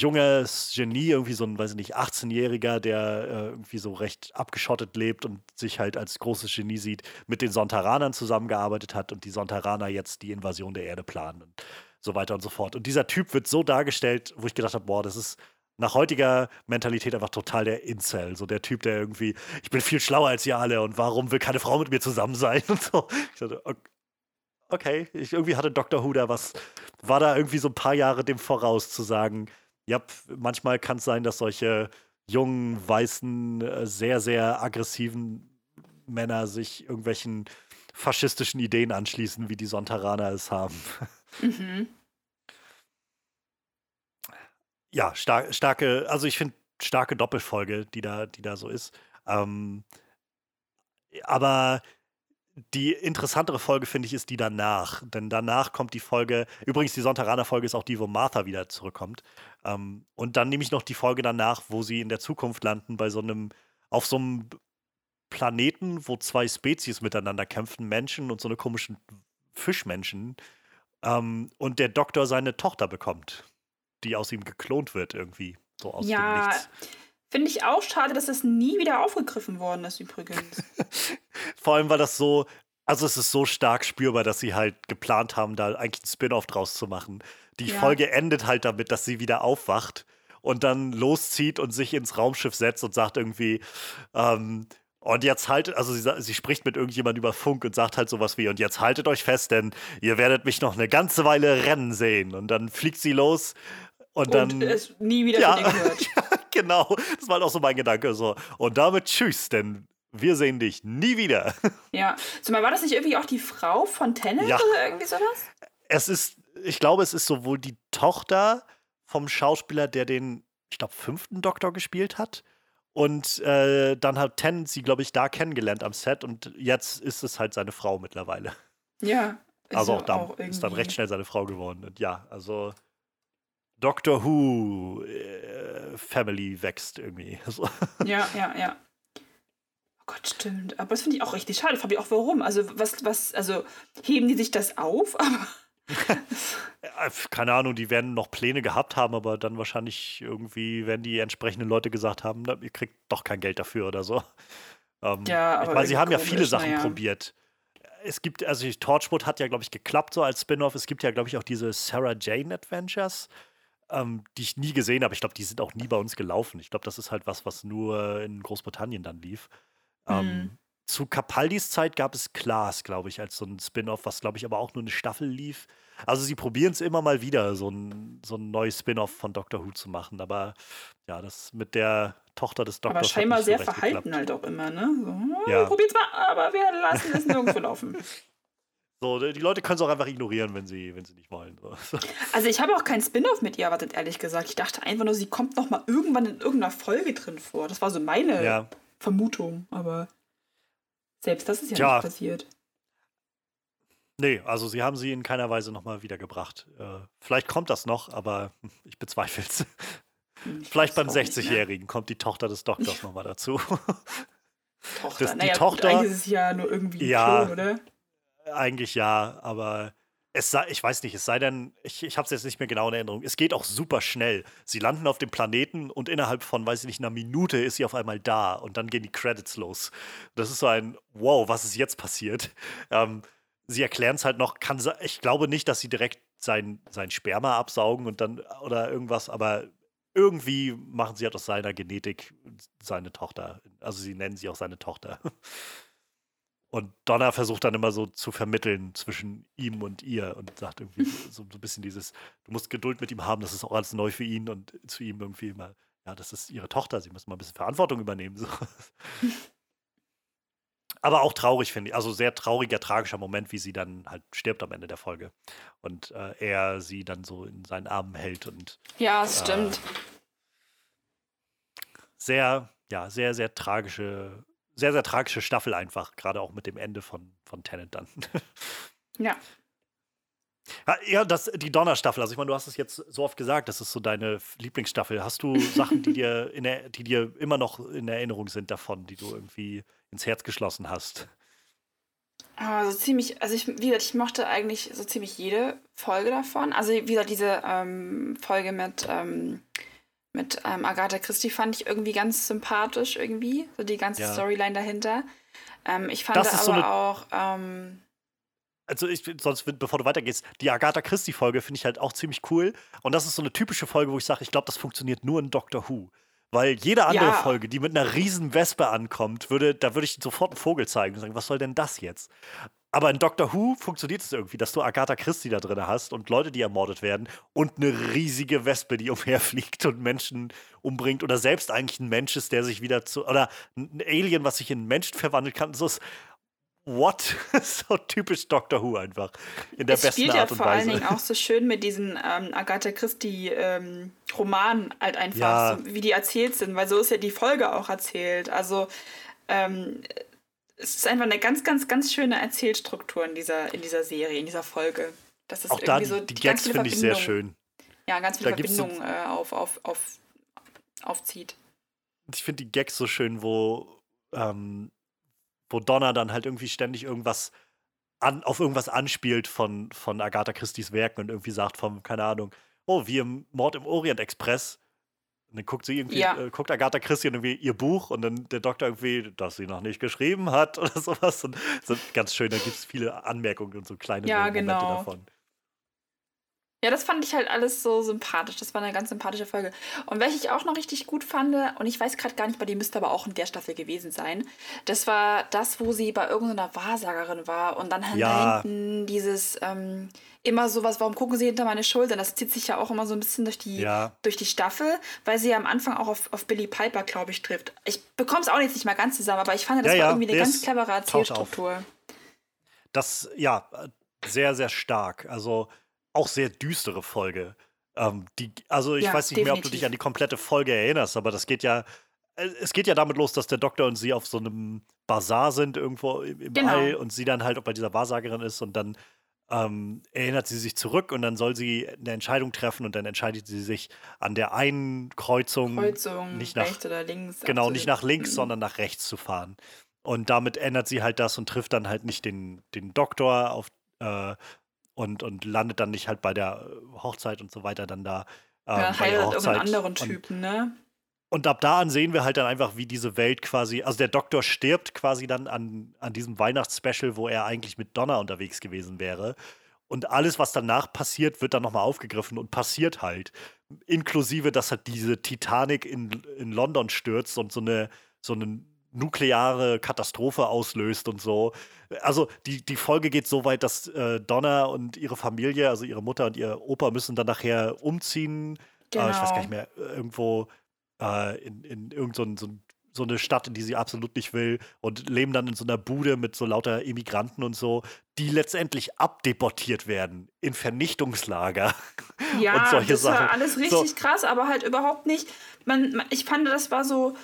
junges Genie, irgendwie so ein, weiß ich nicht, 18-Jähriger, der äh, irgendwie so recht abgeschottet lebt und sich halt als großes Genie sieht, mit den Sontaranern zusammengearbeitet hat und die Sontaraner jetzt die Invasion der Erde planen und so weiter und so fort. Und dieser Typ wird so dargestellt, wo ich gedacht habe, boah, das ist nach heutiger Mentalität einfach total der Incel. So der Typ, der irgendwie, ich bin viel schlauer als ihr alle und warum will keine Frau mit mir zusammen sein [laughs] und so. Ich dachte, okay, ich, irgendwie hatte Dr. Who da was, war da irgendwie so ein paar Jahre dem voraus zu sagen, ja, manchmal kann es sein, dass solche jungen, weißen, äh, sehr, sehr aggressiven Männer sich irgendwelchen faschistischen Ideen anschließen, wie die Sontaraner es haben. Mhm. [laughs] Ja, star starke, also ich finde starke Doppelfolge, die da, die da so ist. Ähm, aber die interessantere Folge, finde ich, ist die danach. Denn danach kommt die Folge, übrigens die Sonntaraner-Folge ist auch die, wo Martha wieder zurückkommt. Ähm, und dann nehme ich noch die Folge danach, wo sie in der Zukunft landen, bei so einem, auf so einem Planeten, wo zwei Spezies miteinander kämpfen, Menschen und so eine komischen Fischmenschen. Ähm, und der Doktor seine Tochter bekommt, die aus ihm geklont wird irgendwie. So aus ja, dem Nichts. Finde ich auch schade, dass das nie wieder aufgegriffen worden ist, übrigens. [laughs] Vor allem, weil das so, also es ist so stark spürbar, dass sie halt geplant haben, da eigentlich einen Spin-off draus zu machen. Die ja. Folge endet halt damit, dass sie wieder aufwacht und dann loszieht und sich ins Raumschiff setzt und sagt irgendwie, ähm, und jetzt haltet, also sie, sie spricht mit irgendjemand über Funk und sagt halt sowas wie, und jetzt haltet euch fest, denn ihr werdet mich noch eine ganze Weile rennen sehen. Und dann fliegt sie los und, und dann. ist nie wieder ja, gehört. [laughs] genau, das war halt auch so mein Gedanke. So. Und damit tschüss, denn wir sehen dich nie wieder. [laughs] Ja, zumal war das nicht irgendwie auch die Frau von Tennant ja. oder irgendwie sowas? Es ist, ich glaube, es ist sowohl die Tochter vom Schauspieler, der den, ich glaube, fünften Doktor gespielt hat. Und äh, dann hat Tennant sie, glaube ich, da kennengelernt am Set und jetzt ist es halt seine Frau mittlerweile. Ja. Also auch da auch ist dann recht schnell seine Frau geworden. Und ja, also Doctor Who äh, Family wächst irgendwie. [laughs] So. Ja, ja, ja. Oh Gott, stimmt. Aber das finde ich auch richtig schade. Fabi, auch warum? Also, was, was, also heben die sich das auf? [laughs] [laughs] Keine Ahnung, die werden noch Pläne gehabt haben, aber dann wahrscheinlich irgendwie, wenn die entsprechenden Leute gesagt haben, na, ihr kriegt doch kein Geld dafür oder so. Ähm, ja, aber ich meine, sie haben ja viele Sachen ja. probiert. Es gibt, also Torchwood hat ja, glaube ich, geklappt so als Spin-off. Es gibt ja, glaube ich, auch diese Sarah Jane Adventures, ähm, die ich nie gesehen habe. Ich glaube, die sind auch nie bei uns gelaufen. Ich glaube, das ist halt was, was nur in Großbritannien dann lief. Mhm. Ähm, zu Capaldis Zeit gab es Klaas, glaube ich, als so ein Spin-off, was, glaube ich, aber auch nur eine Staffel lief. Also sie probieren es immer mal wieder, so ein, so ein neues Spin-off von Doctor Who zu machen. Aber ja, das mit der Tochter des Doktors. Aber scheinbar sehr so verhalten geklappt. halt auch immer, ne? So, hm, ja. Probiert's mal, aber wir lassen es nirgendwo laufen. [laughs] [laughs] So, die Leute können es auch einfach ignorieren, wenn sie, wenn sie nicht wollen. So. [laughs] Also ich habe auch kein Spin-off mit ihr erwartet, ehrlich gesagt. Ich dachte einfach nur, sie kommt noch mal irgendwann in irgendeiner Folge drin vor. Das war so meine ja. Vermutung, aber selbst das ist ja Tja. nicht passiert. Nee, also sie haben sie in keiner Weise nochmal wiedergebracht. Äh, vielleicht kommt das noch, aber [laughs] ich bezweifle es. Hm, vielleicht beim 60-Jährigen ne? kommt die Tochter des Doktors ja. nochmal dazu. Tochter, das, naja, Tochter, gut, eigentlich ist es ja nur irgendwie ja, Klon, oder? Eigentlich ja, aber es sei, ich weiß nicht, es sei denn, ich, ich habe es jetzt nicht mehr genau in Erinnerung. Es geht auch super schnell. Sie landen auf dem Planeten und innerhalb von, weiß ich nicht, einer Minute ist sie auf einmal da und dann gehen die Credits los. Das ist so ein, wow, was ist jetzt passiert? Ähm, sie erklären es halt noch, kann, ich glaube nicht, dass sie direkt sein, sein Sperma absaugen und dann oder irgendwas, aber irgendwie machen sie halt aus seiner Genetik seine Tochter. Also sie nennen sie auch seine Tochter. [laughs] Und Donna versucht dann immer so zu vermitteln zwischen ihm und ihr und sagt irgendwie [laughs] so, so, ein bisschen dieses, du musst Geduld mit ihm haben, das ist auch alles neu für ihn und zu ihm irgendwie immer, ja, das ist ihre Tochter, sie müssen mal ein bisschen Verantwortung übernehmen. So. [laughs] Aber auch traurig, finde ich. Also sehr trauriger, tragischer Moment, wie sie dann halt stirbt am Ende der Folge. Und äh, er sie dann so in seinen Armen hält und. Ja, es äh, stimmt. Sehr, ja, sehr, sehr tragische sehr, sehr tragische Staffel einfach, gerade auch mit dem Ende von, von Tenet dann. [laughs] ja. Ja, das, die Donnerstaffel, also ich meine, du hast es jetzt so oft gesagt, das ist so deine Lieblingsstaffel. Hast du Sachen, die dir, [laughs] in der, die dir immer noch in Erinnerung sind davon, die du irgendwie ins Herz geschlossen hast? Also ziemlich, also ich, wie gesagt, ich mochte eigentlich so ziemlich jede Folge davon. Also wie gesagt, diese ähm, Folge mit ähm, mit ähm, Agatha Christie fand ich irgendwie ganz sympathisch irgendwie, so die ganze ja. Storyline dahinter. Ähm, ich fand aber so auch ähm, also ich, sonst, bevor du weitergehst, die Agatha Christie-Folge finde ich halt auch ziemlich cool. Und das ist so eine typische Folge, wo ich sage, ich glaube, das funktioniert nur in Doctor Who. Weil jede andere ja. Folge, die mit einer riesen Wespe ankommt, würde, da würde ich sofort einen Vogel zeigen und sagen, was soll denn das jetzt? Aber in Doctor Who funktioniert es irgendwie, dass du Agatha Christie da drin hast und Leute, die ermordet werden und eine riesige Wespe, die [laughs] umherfliegt und Menschen umbringt oder selbst eigentlich ein Mensch ist, der sich wieder zu oder ein Alien, was sich in einen Menschen verwandeln kann. So ist What? [laughs] so typisch Doctor Who einfach. In der es besten Art und Weise. vor allen Dingen auch [laughs] so schön mit diesen ähm, Agatha Christie ähm, Romanen halt einfach, ja. so, wie die erzählt sind, weil so ist ja die Folge auch erzählt. Also ähm, es ist einfach eine ganz, ganz, ganz schöne Erzählstruktur in dieser, in dieser Serie, in dieser Folge. Das ist Auch da die, so die Gags finde ich sehr schön. Ja, ganz viele da Verbindungen äh, auf, auf, auf, aufzieht. Ich finde die Gags so schön, wo, ähm, wo Donna dann halt irgendwie ständig irgendwas an, auf irgendwas anspielt von, von Agatha Christie's Werken und irgendwie sagt vom, keine Ahnung, oh, wie im Mord im Orient Express und dann guckt sie irgendwie, ja. äh, guckt Agatha Christian irgendwie ihr Buch und dann der Doktor irgendwie, dass sie noch nicht geschrieben hat [laughs] oder sowas. Und so ganz schön, da gibt es viele Anmerkungen und so kleine ja, Momente genau. davon. Ja, das fand ich halt alles so sympathisch. Das war eine ganz sympathische Folge. Und welche ich auch noch richtig gut fand, und ich weiß gerade gar nicht, bei die müsste aber auch in der Staffel gewesen sein, das war das, wo sie bei irgendeiner Wahrsagerin war und dann ja. hinten dieses ähm, immer sowas, warum gucken sie hinter meine Schultern? Das zieht sich ja auch immer so ein bisschen durch die, ja. durch die Staffel, weil sie ja am Anfang auch auf, auf Billy Piper, glaube ich, trifft. Ich bekomme es auch jetzt nicht mal ganz zusammen, aber ich fand, das ja, war irgendwie eine ganz clevere Erzählstruktur. Das, ja, sehr, sehr stark. Also auch sehr düstere Folge. Ähm, die, also ich ja, weiß nicht definitiv. mehr, ob du dich an die komplette Folge erinnerst, aber das geht ja, äh, es geht ja damit los, dass der Doktor und sie auf so einem Bazar sind irgendwo im, im genau. All und sie dann halt auch bei dieser Wahrsagerin ist und dann ähm, erinnert sie sich zurück und dann soll sie eine Entscheidung treffen und dann entscheidet sie sich an der einen Kreuzung, Kreuzung nicht nach rechts oder links. Genau, nicht nach links, mhm. sondern nach rechts zu fahren. Und damit ändert sie halt das und trifft dann halt nicht den, den Doktor auf, äh, und, und landet dann nicht halt bei der Hochzeit und so weiter dann da. Ähm, ja, heiratet irgendeinen anderen Typen, und, ne? Und ab da an sehen wir halt dann einfach, wie diese Welt quasi, also der Doktor stirbt quasi dann an, an diesem Weihnachtsspecial, wo er eigentlich mit Donna unterwegs gewesen wäre. Und alles, was danach passiert, wird dann nochmal aufgegriffen und passiert halt. Inklusive, dass halt diese Titanic in, in London stürzt und so eine, so eine nukleare Katastrophe auslöst und so. Also die, die Folge geht so weit, dass äh, Donna und ihre Familie, also ihre Mutter und ihr Opa, müssen dann nachher umziehen. Genau. Äh, ich weiß gar nicht genau. mehr, irgendwo äh, in, in irgendein so, so, eine Stadt, in die sie absolut nicht will und leben dann in so einer Bude mit so lauter Immigranten und so, die letztendlich abdeportiert werden in Vernichtungslager. [laughs] Ja, und solche das Sachen. war alles richtig so. krass, aber halt überhaupt nicht. Man, ich fand, das war so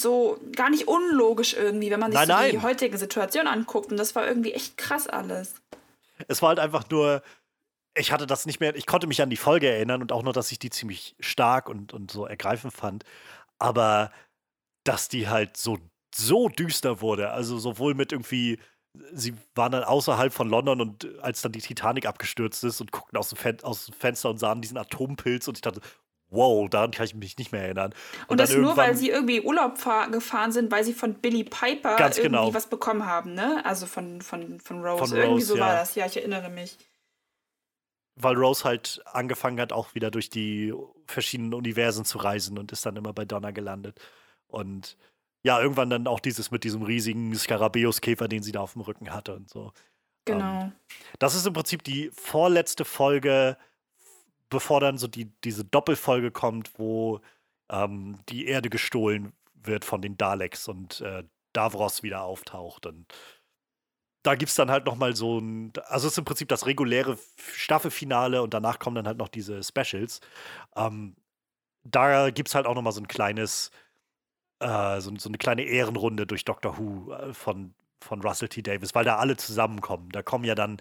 so gar nicht unlogisch irgendwie, wenn man sich nein, so die heutige Situation anguckt. Und das war irgendwie echt krass alles. Es war halt einfach nur, ich hatte das nicht mehr, ich konnte mich an die Folge erinnern und auch nur, dass ich die ziemlich stark und, und so ergreifend fand. Aber dass die halt so, so düster wurde, also sowohl mit irgendwie, sie waren dann außerhalb von London und als dann die Titanic abgestürzt ist und guckten aus dem, Fen aus dem Fenster und sahen diesen Atompilz und ich dachte, wow, daran kann ich mich nicht mehr erinnern. Und, und das nur, weil sie irgendwie Urlaub gefahren sind, weil sie von Billy Piper irgendwie genau. was bekommen haben, ne? Also von, von, von Rose. Von irgendwie Rose, so ja. war das, ja, ich erinnere mich. Weil Rose halt angefangen hat, auch wieder durch die verschiedenen Universen zu reisen und ist dann immer bei Donna gelandet. Und ja, irgendwann dann auch dieses mit diesem riesigen Skarabäus-Käfer, den sie da auf dem Rücken hatte und so. Genau. Um, ähm, das ist im Prinzip die vorletzte Folge bevor dann so die, diese Doppelfolge kommt, wo ähm, die Erde gestohlen wird von den Daleks und äh, Davros wieder auftaucht. Und da gibt es dann halt noch mal so ein, also es ist im Prinzip das reguläre Staffelfinale und danach kommen dann halt noch diese Specials. Ähm, da gibt es halt auch noch mal so ein kleines, äh, so, so, eine kleine Ehrenrunde durch Doctor Who äh, von, von Russell T. Davis, weil da alle zusammenkommen. Da kommen ja dann,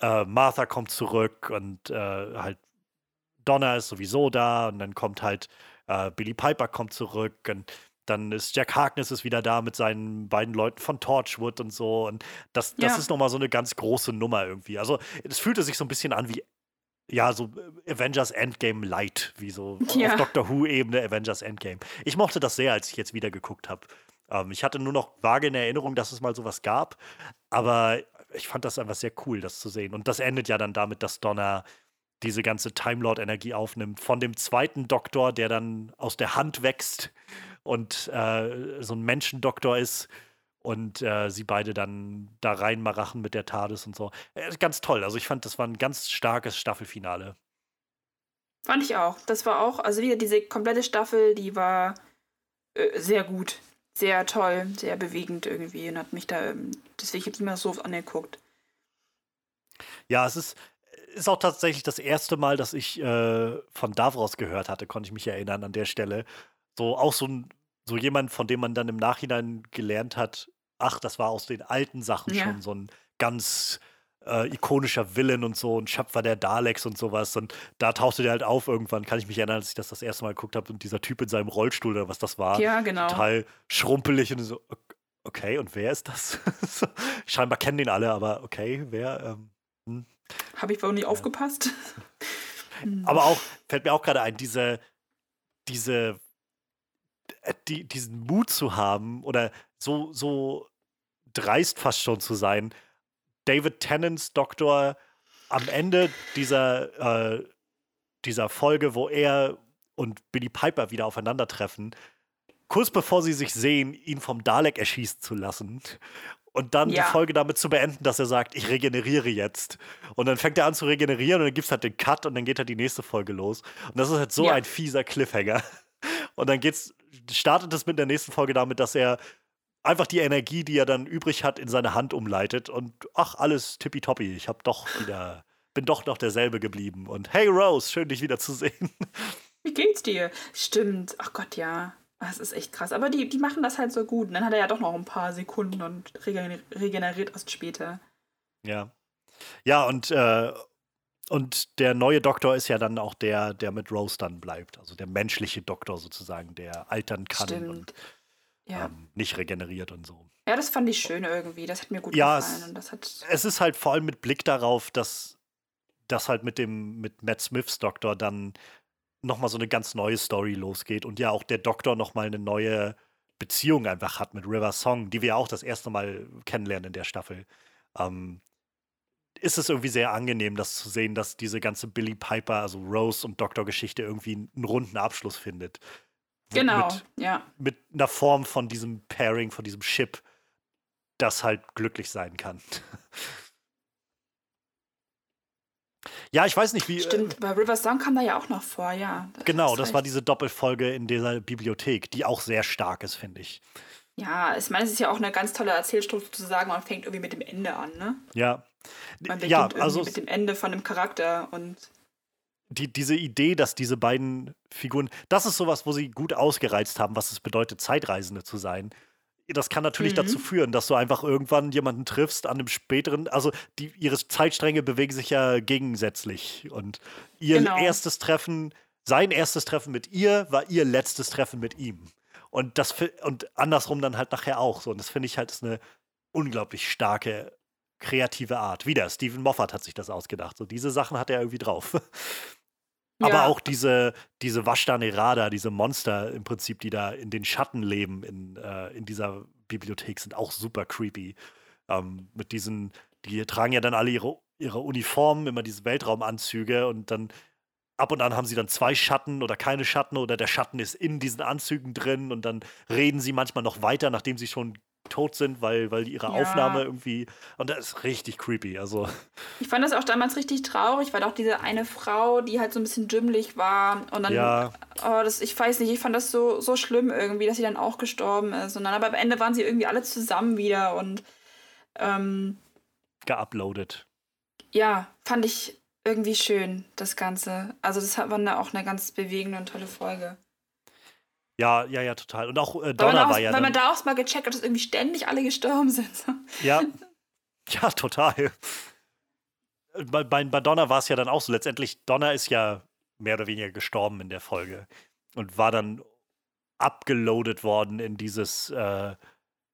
äh, Martha kommt zurück und äh, halt Donna ist sowieso da und dann kommt halt äh, Billy Piper kommt zurück und dann ist Jack Harkness ist wieder da mit seinen beiden Leuten von Torchwood und so. Und das, das ja. ist nochmal so eine ganz große Nummer irgendwie. Also es fühlte sich so ein bisschen an wie, ja, so Avengers Endgame Light, wie so [laughs] ja. auf Doctor Who-Ebene Avengers Endgame. Ich mochte das sehr, als ich jetzt wieder geguckt habe. Ähm, ich hatte nur noch vage in Erinnerung, dass es mal sowas gab, aber ich fand das einfach sehr cool, das zu sehen. Und das endet ja dann damit, dass Donna diese ganze Time Lord Energie aufnimmt. Von dem zweiten Doktor, der dann aus der Hand wächst und äh, so ein Menschendoktor ist und äh, sie beide dann da reinmarachen mit der TARDIS und so. Äh, ganz toll. Also ich fand, das war ein ganz starkes Staffelfinale. Fand ich auch. Das war auch, also wieder diese komplette Staffel, die war äh, sehr gut. Sehr toll, sehr bewegend irgendwie und hat mich da, ähm, deswegen habe ich immer so angeguckt. Ja, es ist, ist auch tatsächlich das erste Mal, dass ich äh, von Davros gehört hatte, konnte ich mich erinnern an der Stelle. So auch so, ein, so jemand, von dem man dann im Nachhinein gelernt hat, ach, das war aus den alten Sachen ja. schon so ein ganz äh, ikonischer Villain und so, ein Schöpfer der Daleks und sowas. Und da tauchte der halt auf irgendwann, kann ich mich erinnern, als ich das das erste Mal geguckt habe und dieser Typ in seinem Rollstuhl oder was das war. Ja, genau. Total schrumpelig und so, okay, und wer ist das? [laughs] Scheinbar kennen den alle, aber okay, wer? Ähm, hm. Habe ich wohl nicht ja. aufgepasst. [laughs] Aber auch, fällt mir auch gerade ein, diese, diese, äh, die, diesen Mut zu haben oder so, so dreist fast schon zu sein, David Tennants Doktor am Ende dieser, äh, dieser Folge, wo er und Billy Piper wieder aufeinandertreffen, kurz bevor sie sich sehen, ihn vom Dalek erschießen zu lassen. Und dann ja. die Folge damit zu beenden, dass er sagt, ich regeneriere jetzt. Und dann fängt er an zu regenerieren und dann gibt es halt den Cut und dann geht halt die nächste Folge los. Und das ist halt so ja. ein fieser Cliffhanger. Und dann geht's, startet es mit der nächsten Folge damit, dass er einfach die Energie, die er dann übrig hat, in seine Hand umleitet und ach, alles tippitoppi. Ich hab doch wieder, bin doch noch derselbe geblieben. Und hey Rose, schön dich wieder zu sehen. Wie geht's dir? Stimmt. Ach Gott, ja. Das ist echt krass. Aber die, die machen das halt so gut. Und dann hat er ja doch noch ein paar Sekunden und regeneriert erst später. Ja. Ja, und, äh, und der neue Doktor ist ja dann auch der, der mit Rose dann bleibt. Also der menschliche Doktor sozusagen, der altern kann Stimmt. und ja. ähm, nicht regeneriert und so. Ja, das fand ich schön irgendwie. Das hat mir gut ja, gefallen. Es, und das hat es ist halt vor allem mit Blick darauf, dass das halt mit dem mit Matt Smiths Doktor dann nochmal so eine ganz neue Story losgeht und ja auch der Doktor nochmal eine neue Beziehung einfach hat mit River Song, die wir auch das erste Mal kennenlernen in der Staffel. Ähm, ist es irgendwie sehr angenehm, das zu sehen, dass diese ganze Billy Piper, also Rose und Doktor-Geschichte irgendwie einen runden Abschluss findet. Genau, mit, ja. Mit einer Form von diesem Pairing, von diesem Chip, das halt glücklich sein kann. [laughs] Ja, ich weiß nicht, wie. Stimmt, äh, bei River Song kam da ja auch noch vor, ja. Das genau, das war diese Doppelfolge in dieser Bibliothek, die auch sehr stark ist, finde ich. Ja, ich meine, es ist ja auch eine ganz tolle Erzählstruktur zu sagen, man fängt irgendwie mit dem Ende an, ne? Ja. Man beginnt ja, also mit dem Ende von einem Charakter und. Die, diese Idee, dass diese beiden Figuren, das ist sowas, wo sie gut ausgereizt haben, was es bedeutet, Zeitreisende zu sein das kann natürlich mhm. dazu führen, dass du einfach irgendwann jemanden triffst an einem späteren, also die, ihre Zeitstränge bewegen sich ja gegensätzlich. Und ihr genau. erstes Treffen, sein erstes Treffen mit ihr war ihr letztes Treffen mit ihm. Und das und andersrum dann halt nachher auch so. Und das finde ich halt ist eine unglaublich starke kreative Art. Wieder, Stephen Moffat hat sich das ausgedacht. So diese Sachen hat er irgendwie drauf. [laughs] Aber ja. auch diese, diese Vashta diese Monster im Prinzip, die da in den Schatten leben in, äh, in dieser Bibliothek, sind auch super creepy. Ähm, mit diesen, die tragen ja dann alle ihre, ihre Uniformen, immer diese Weltraumanzüge und dann ab und an haben sie dann zwei Schatten oder keine Schatten oder der Schatten ist in diesen Anzügen drin und dann reden sie manchmal noch weiter, nachdem sie schon tot sind, weil, weil ihre ja. Aufnahme irgendwie. Und das ist richtig creepy. Also. Ich fand das auch damals richtig traurig, weil auch diese eine Frau, die halt so ein bisschen dümmlich war. Und dann. Ja. Oh, das, ich weiß nicht, ich fand das so, so schlimm irgendwie, dass sie dann auch gestorben ist. Und dann aber am Ende waren sie irgendwie alle zusammen wieder und. Ähm, Geuploadet. Ja, fand ich irgendwie schön, das Ganze. Also, das war auch eine ganz bewegende und tolle Folge. Ja, ja, ja, total. Und auch äh, Donner war ja. Weil man da auch mal gecheckt hat, dass irgendwie ständig alle gestorben sind. Ja. [laughs] Ja, total. Bei, bei, bei Donner war es ja dann auch so. Letztendlich, Donner ist ja mehr oder weniger gestorben in der Folge und war dann abgeloadet worden in dieses, äh,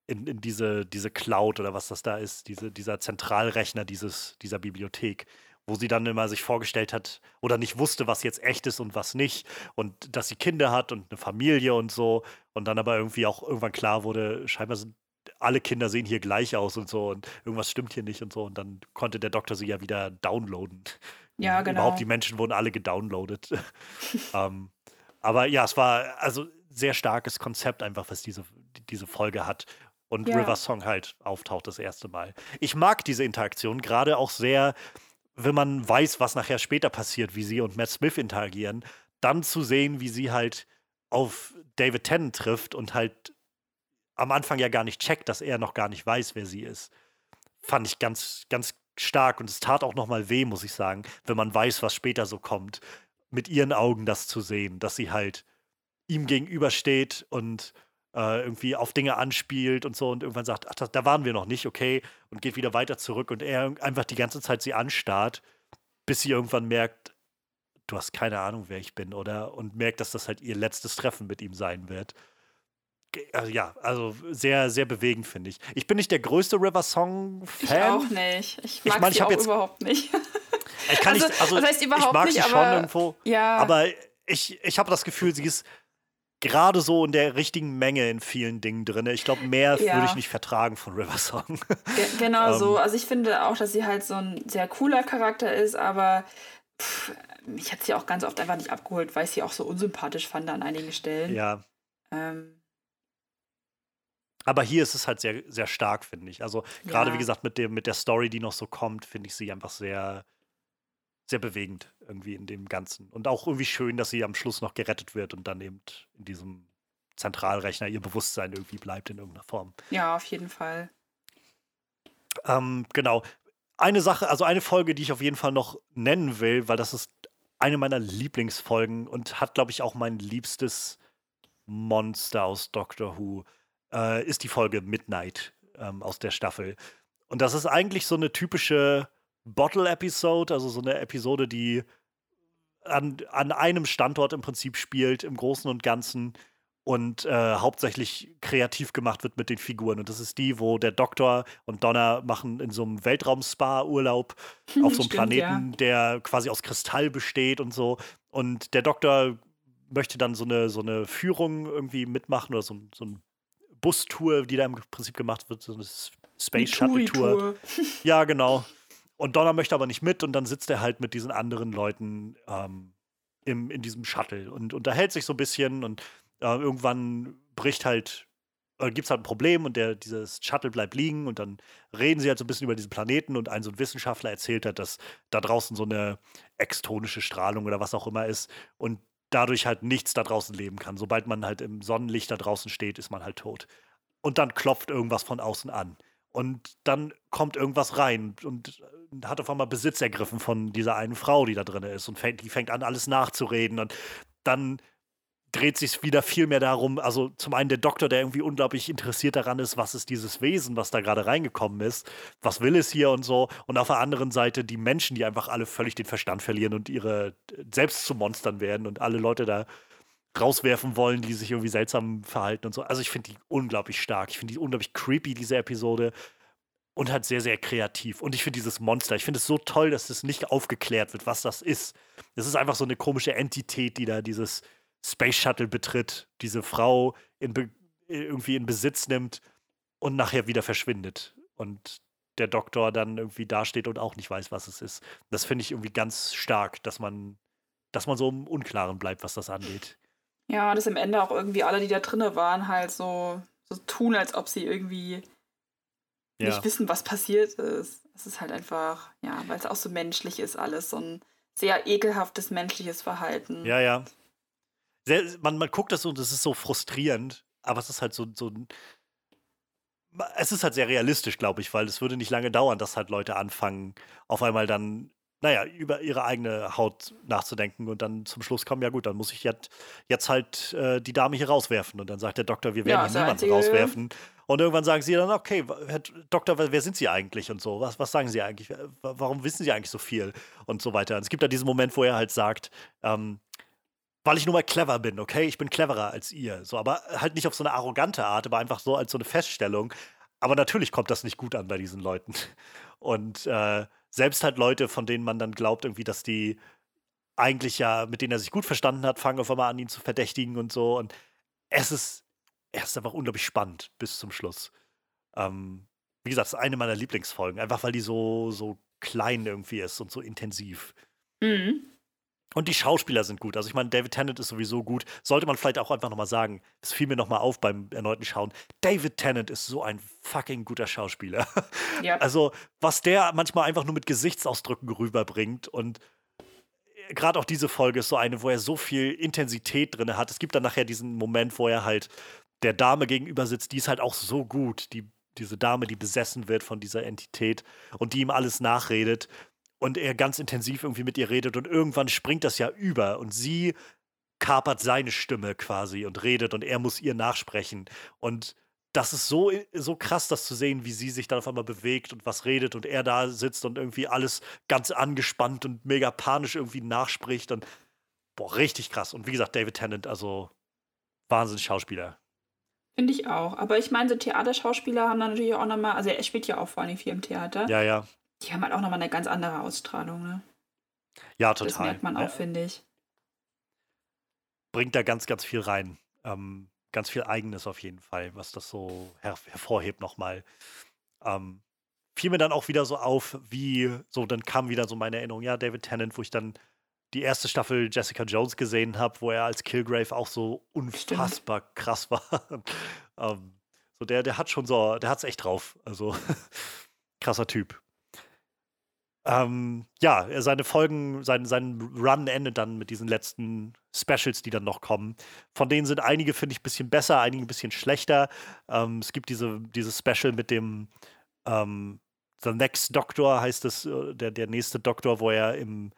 in, in diese, diese Cloud oder was das da ist, diese, dieser Zentralrechner dieses, dieser Bibliothek wo sie dann immer sich vorgestellt hat oder nicht wusste, was jetzt echt ist und was nicht und dass sie Kinder hat und eine Familie und so und dann aber irgendwie auch irgendwann klar wurde, scheinbar sind alle Kinder sehen hier gleich aus und so und irgendwas stimmt hier nicht und so und dann konnte der Doktor sie ja wieder downloaden. Ja, genau. Überhaupt die Menschen wurden alle gedownloadet. [laughs] ähm, aber ja, es war also sehr starkes Konzept einfach, was diese, diese Folge hat und ja. River Song halt auftaucht das erste Mal. Ich mag diese Interaktion gerade auch sehr, wenn man weiß, was nachher später passiert, wie sie und Matt Smith interagieren, dann zu sehen, wie sie halt auf David Tennant trifft und halt am Anfang ja gar nicht checkt, dass er noch gar nicht weiß, wer sie ist, fand ich ganz, ganz stark und es tat auch nochmal weh, muss ich sagen, wenn man weiß, was später so kommt, mit ihren Augen das zu sehen, dass sie halt ihm gegenübersteht und äh, irgendwie auf Dinge anspielt und so und irgendwann sagt, ach, da waren wir noch nicht, okay, und geht wieder weiter zurück und er einfach die ganze Zeit sie anstarrt, bis sie irgendwann merkt, du hast keine Ahnung, wer ich bin, oder? Und merkt, dass das halt ihr letztes Treffen mit ihm sein wird. Also, ja, also sehr, sehr bewegend, finde ich. Ich bin nicht der größte River Song-Fan. Ich auch nicht. Ich mag ich mein, sie auch jetzt, überhaupt nicht. Ich kann also, nicht, also, das heißt überhaupt ich mag nicht, sie schon irgendwo, ja. aber ich, ich habe das Gefühl, sie ist gerade so in der richtigen Menge in vielen Dingen drin. Ich glaube, mehr ja. würde ich nicht vertragen von River Song. Ge genau um, [laughs] so. Ähm. Also ich finde auch, dass sie halt so ein sehr cooler Charakter ist, aber pff, mich hat sie auch ganz oft einfach nicht abgeholt, weil ich sie auch so unsympathisch fand an einigen Stellen. Ja. Ähm. Aber hier ist es halt sehr, sehr stark, finde ich. Also gerade ja. wie gesagt mit dem, mit der Story, die noch so kommt, finde ich sie einfach sehr, sehr bewegend irgendwie in dem Ganzen. Und auch irgendwie schön, dass sie am Schluss noch gerettet wird und dann eben in diesem Zentralrechner ihr Bewusstsein irgendwie bleibt in irgendeiner Form. Ja, auf jeden Fall. Ähm, genau. Eine Sache, also eine Folge, die ich auf jeden Fall noch nennen will, weil das ist eine meiner Lieblingsfolgen und hat, glaube ich, auch mein liebstes Monster aus Doctor Who, äh, ist die Folge Midnight ähm, aus der Staffel. Und das ist eigentlich so eine typische Bottle-Episode, also so eine Episode, die an, an einem Standort im Prinzip spielt, im Großen und Ganzen und äh, hauptsächlich kreativ gemacht wird mit den Figuren. Und das ist die, wo der Doktor und Donna machen in so einem Weltraum-Spa-Urlaub [laughs] auf so einem Stimmt, Planeten, ja. der quasi aus Kristall besteht und so. Und der Doktor möchte dann so eine, so eine Führung irgendwie mitmachen oder so, so eine Bustour, die da im Prinzip gemacht wird, so eine Space Shuttle Tour. [laughs] Ja, genau. Und Donner möchte aber nicht mit und dann sitzt er halt mit diesen anderen Leuten ähm, im, in diesem Shuttle und unterhält sich so ein bisschen und äh, irgendwann bricht halt, äh, gibt es halt ein Problem und der, dieses Shuttle bleibt liegen und dann reden sie halt so ein bisschen über diesen Planeten und ein so ein Wissenschaftler erzählt hat, dass da draußen so eine extonische Strahlung oder was auch immer ist und dadurch halt nichts da draußen leben kann. Sobald man halt im Sonnenlicht da draußen steht, ist man halt tot. Und dann klopft irgendwas von außen an. Und dann kommt irgendwas rein und äh, hat auf einmal Besitz ergriffen von dieser einen Frau, die da drin ist. Und fängt, die fängt an, alles nachzureden. Und dann dreht sich wieder viel mehr darum, also zum einen der Doktor, der irgendwie unglaublich interessiert daran ist, was ist dieses Wesen, was da gerade reingekommen ist, was will es hier und so. Und auf der anderen Seite die Menschen, die einfach alle völlig den Verstand verlieren und ihre äh, selbst zu Monstern werden und alle Leute da rauswerfen wollen, die sich irgendwie seltsam verhalten und so. Also ich finde die unglaublich stark. Ich finde die unglaublich creepy, diese Episode. Und halt sehr, sehr kreativ. Und ich finde dieses Monster, ich finde es so toll, dass es nicht aufgeklärt wird, was das ist. Es ist einfach so eine komische Entität, die da dieses Space Shuttle betritt, diese Frau in irgendwie in Besitz nimmt und nachher wieder verschwindet. Und der Doktor dann irgendwie dasteht und auch nicht weiß, was es ist. Das finde ich irgendwie ganz stark, dass man, dass man so im Unklaren bleibt, was das angeht. Ja, dass am Ende auch irgendwie alle, die da drinnen waren, halt so, so tun, als ob sie irgendwie ja. nicht wissen, was passiert ist. Es ist halt einfach, ja, weil es auch so menschlich ist, alles so ein sehr ekelhaftes menschliches Verhalten. Ja, ja. Sehr, man, man guckt das so und es ist so frustrierend, aber es ist halt so, so es ist halt sehr realistisch, glaube ich, weil es würde nicht lange dauern, dass halt Leute anfangen, auf einmal dann naja, über ihre eigene Haut nachzudenken und dann zum Schluss kommen, ja gut, dann muss ich jetzt, jetzt halt äh, die Dame hier rauswerfen. Und dann sagt der Doktor, wir werden ja, niemanden rauswerfen. Und irgendwann sagen sie dann, okay, Herr Doktor, wer sind Sie eigentlich und so? Was, was sagen Sie eigentlich? Warum wissen Sie eigentlich so viel? Und so weiter. Und es gibt da diesen Moment, wo er halt sagt, ähm, weil ich nur mal clever bin, okay? Ich bin cleverer als ihr. So, aber halt nicht auf so eine arrogante Art, aber einfach so als so eine Feststellung. Aber natürlich kommt das nicht gut an bei diesen Leuten. Und äh, selbst halt Leute, von denen man dann glaubt, irgendwie, dass die eigentlich ja, mit denen er sich gut verstanden hat, fangen auf einmal an, ihn zu verdächtigen und so. Und es ist, er ist einfach unglaublich spannend bis zum Schluss. Ähm, wie gesagt, es ist eine meiner Lieblingsfolgen, einfach weil die so, so klein irgendwie ist und so intensiv. Mhm. Und die Schauspieler sind gut. Also ich meine, David Tennant ist sowieso gut. Sollte man vielleicht auch einfach nochmal sagen. Es fiel mir nochmal auf beim erneuten Schauen. David Tennant ist so ein fucking guter Schauspieler. [laughs] Ja. Also was der manchmal einfach nur mit Gesichtsausdrücken rüberbringt und gerade auch diese Folge ist so eine, wo er so viel Intensität drin hat. Es gibt dann nachher diesen Moment, wo er halt der Dame gegenüber sitzt, die ist halt auch so gut, die, diese Dame, die besessen wird von dieser Entität und die ihm alles nachredet und er ganz intensiv irgendwie mit ihr redet und irgendwann springt das ja über und sie kapert seine Stimme quasi und redet und er muss ihr nachsprechen und das ist so, so krass, das zu sehen, wie sie sich dann auf einmal bewegt und was redet und er da sitzt und irgendwie alles ganz angespannt und mega panisch irgendwie nachspricht und boah, richtig krass. Und wie gesagt, David Tennant, also Wahnsinns Schauspieler. Finde ich auch. Aber ich meine, so Theaterschauspieler haben dann natürlich auch nochmal, also er spielt ja auch vor allem viel im Theater. Ja, ja. Die haben halt auch nochmal eine ganz andere Ausstrahlung, ne? Ja, total. Das merkt man auch, ja. finde ich. Bringt da ganz, ganz viel rein. ähm, ganz viel Eigenes auf jeden Fall, was das so her hervorhebt nochmal. Ähm, fiel mir dann auch wieder so auf, wie, so, dann kam wieder so meine Erinnerung, ja, David Tennant, wo ich dann die erste Staffel Jessica Jones gesehen habe, wo er als Kilgrave auch so unfassbar Stimmt. krass war. [laughs] ähm, so der, der hat schon so, der hat's echt drauf. Also [laughs] krasser Typ. Ähm, ja, seine Folgen, sein, sein Run endet dann mit diesen letzten Specials, die dann noch kommen. Von denen sind einige, finde ich, ein bisschen besser, einige ein bisschen schlechter. Ähm, es gibt diese, dieses Special mit dem ähm, The Next Doctor, heißt es, äh, der, der nächste Doktor, wo er im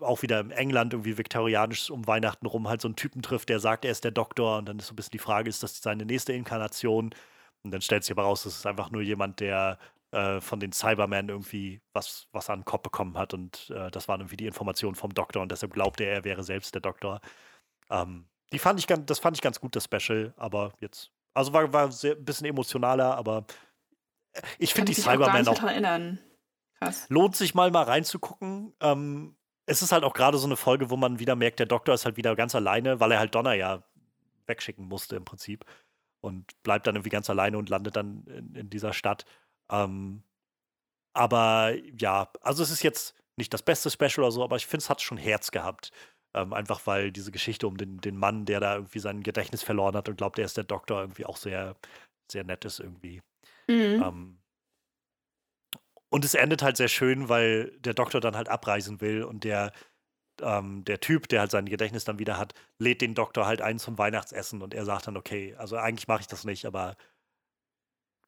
auch wieder im England irgendwie viktorianisch um Weihnachten rum halt so einen Typen trifft, der sagt, er ist der Doktor und dann ist so ein bisschen die Frage, ist das seine nächste Inkarnation? Und dann stellt sich aber raus, das ist einfach nur jemand, der äh, von den Cybermen irgendwie was, was an den Kopf bekommen hat und äh, das waren irgendwie die Informationen vom Doktor und deshalb glaubte er, er wäre selbst der Doktor. Ähm, die fand ich ganz, das fand ich ganz gut, das Special, aber jetzt, also war, war sehr, ein bisschen emotionaler, aber äh, ich finde die Cybermen auch. Erinnern. Krass. Lohnt sich mal mal reinzugucken. Ähm, es ist halt auch gerade so eine Folge, wo man wieder merkt, der Doktor ist halt wieder ganz alleine, weil er halt Donner ja wegschicken musste im Prinzip und bleibt dann irgendwie ganz alleine und landet dann in, in dieser Stadt. Ähm, aber ja, also es ist jetzt nicht das beste Special oder so, aber ich finde, es hat schon Herz gehabt. Ähm, einfach weil diese Geschichte um den, den Mann, der da irgendwie sein Gedächtnis verloren hat und glaubt, er ist der Doktor, irgendwie auch sehr, sehr nett ist irgendwie. Mhm. Ähm, und es endet halt sehr schön, weil der Doktor dann halt abreisen will und der, ähm, der Typ, der halt sein Gedächtnis dann wieder hat, lädt den Doktor halt ein zum Weihnachtsessen und er sagt dann, okay, also eigentlich mache ich das nicht, aber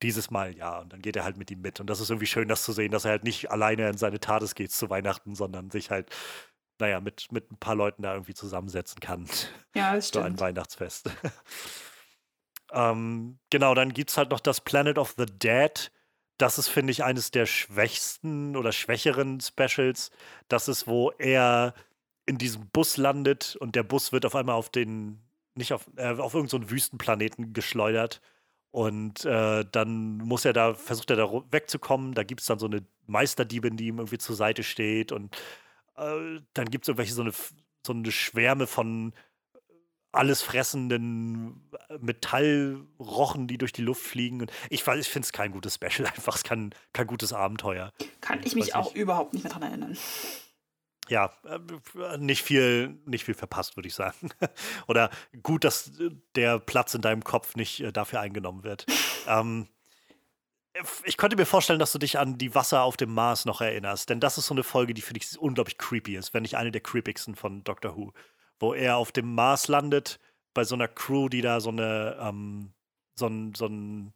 dieses Mal ja. Und dann geht er halt mit ihm mit. Und das ist irgendwie schön, das zu sehen, dass er halt nicht alleine in seine Tades geht zu Weihnachten, sondern sich halt, naja, mit, mit ein paar Leuten da irgendwie zusammensetzen kann. Ja, das [laughs] stimmt. So ein Weihnachtsfest. [laughs] ähm, genau, dann gibt es halt noch das Planet of the Dead. Das ist, finde ich, eines der schwächsten oder schwächeren Specials. Das ist, wo er in diesem Bus landet und der Bus wird auf einmal auf den, nicht auf, äh, auf irgendeinen so Wüstenplaneten geschleudert und äh, dann muss er da, versucht er da wegzukommen. Da gibt es dann so eine Meisterdiebin, die ihm irgendwie zur Seite steht. Und äh, dann gibt es irgendwelche so eine, so eine Schwärme von alles fressenden Metallrochen, die durch die Luft fliegen. Und ich, ich finde es kein gutes Special, [laughs] einfach es kann kein gutes Abenteuer. Kann ich mich auch ich. überhaupt nicht mehr dran erinnern ja, äh, nicht viel, nicht viel verpasst, würde ich sagen. [laughs] Oder gut, dass der Platz in deinem Kopf nicht äh, dafür eingenommen wird. [laughs] ähm, ich könnte mir vorstellen, dass du dich an die Wasser auf dem Mars noch erinnerst, denn das ist so eine Folge, die finde ich unglaublich creepy ist, wenn nicht eine der creepigsten von Doctor Who, wo er auf dem Mars landet bei so einer Crew, die da so eine, ähm, so ein, so ein,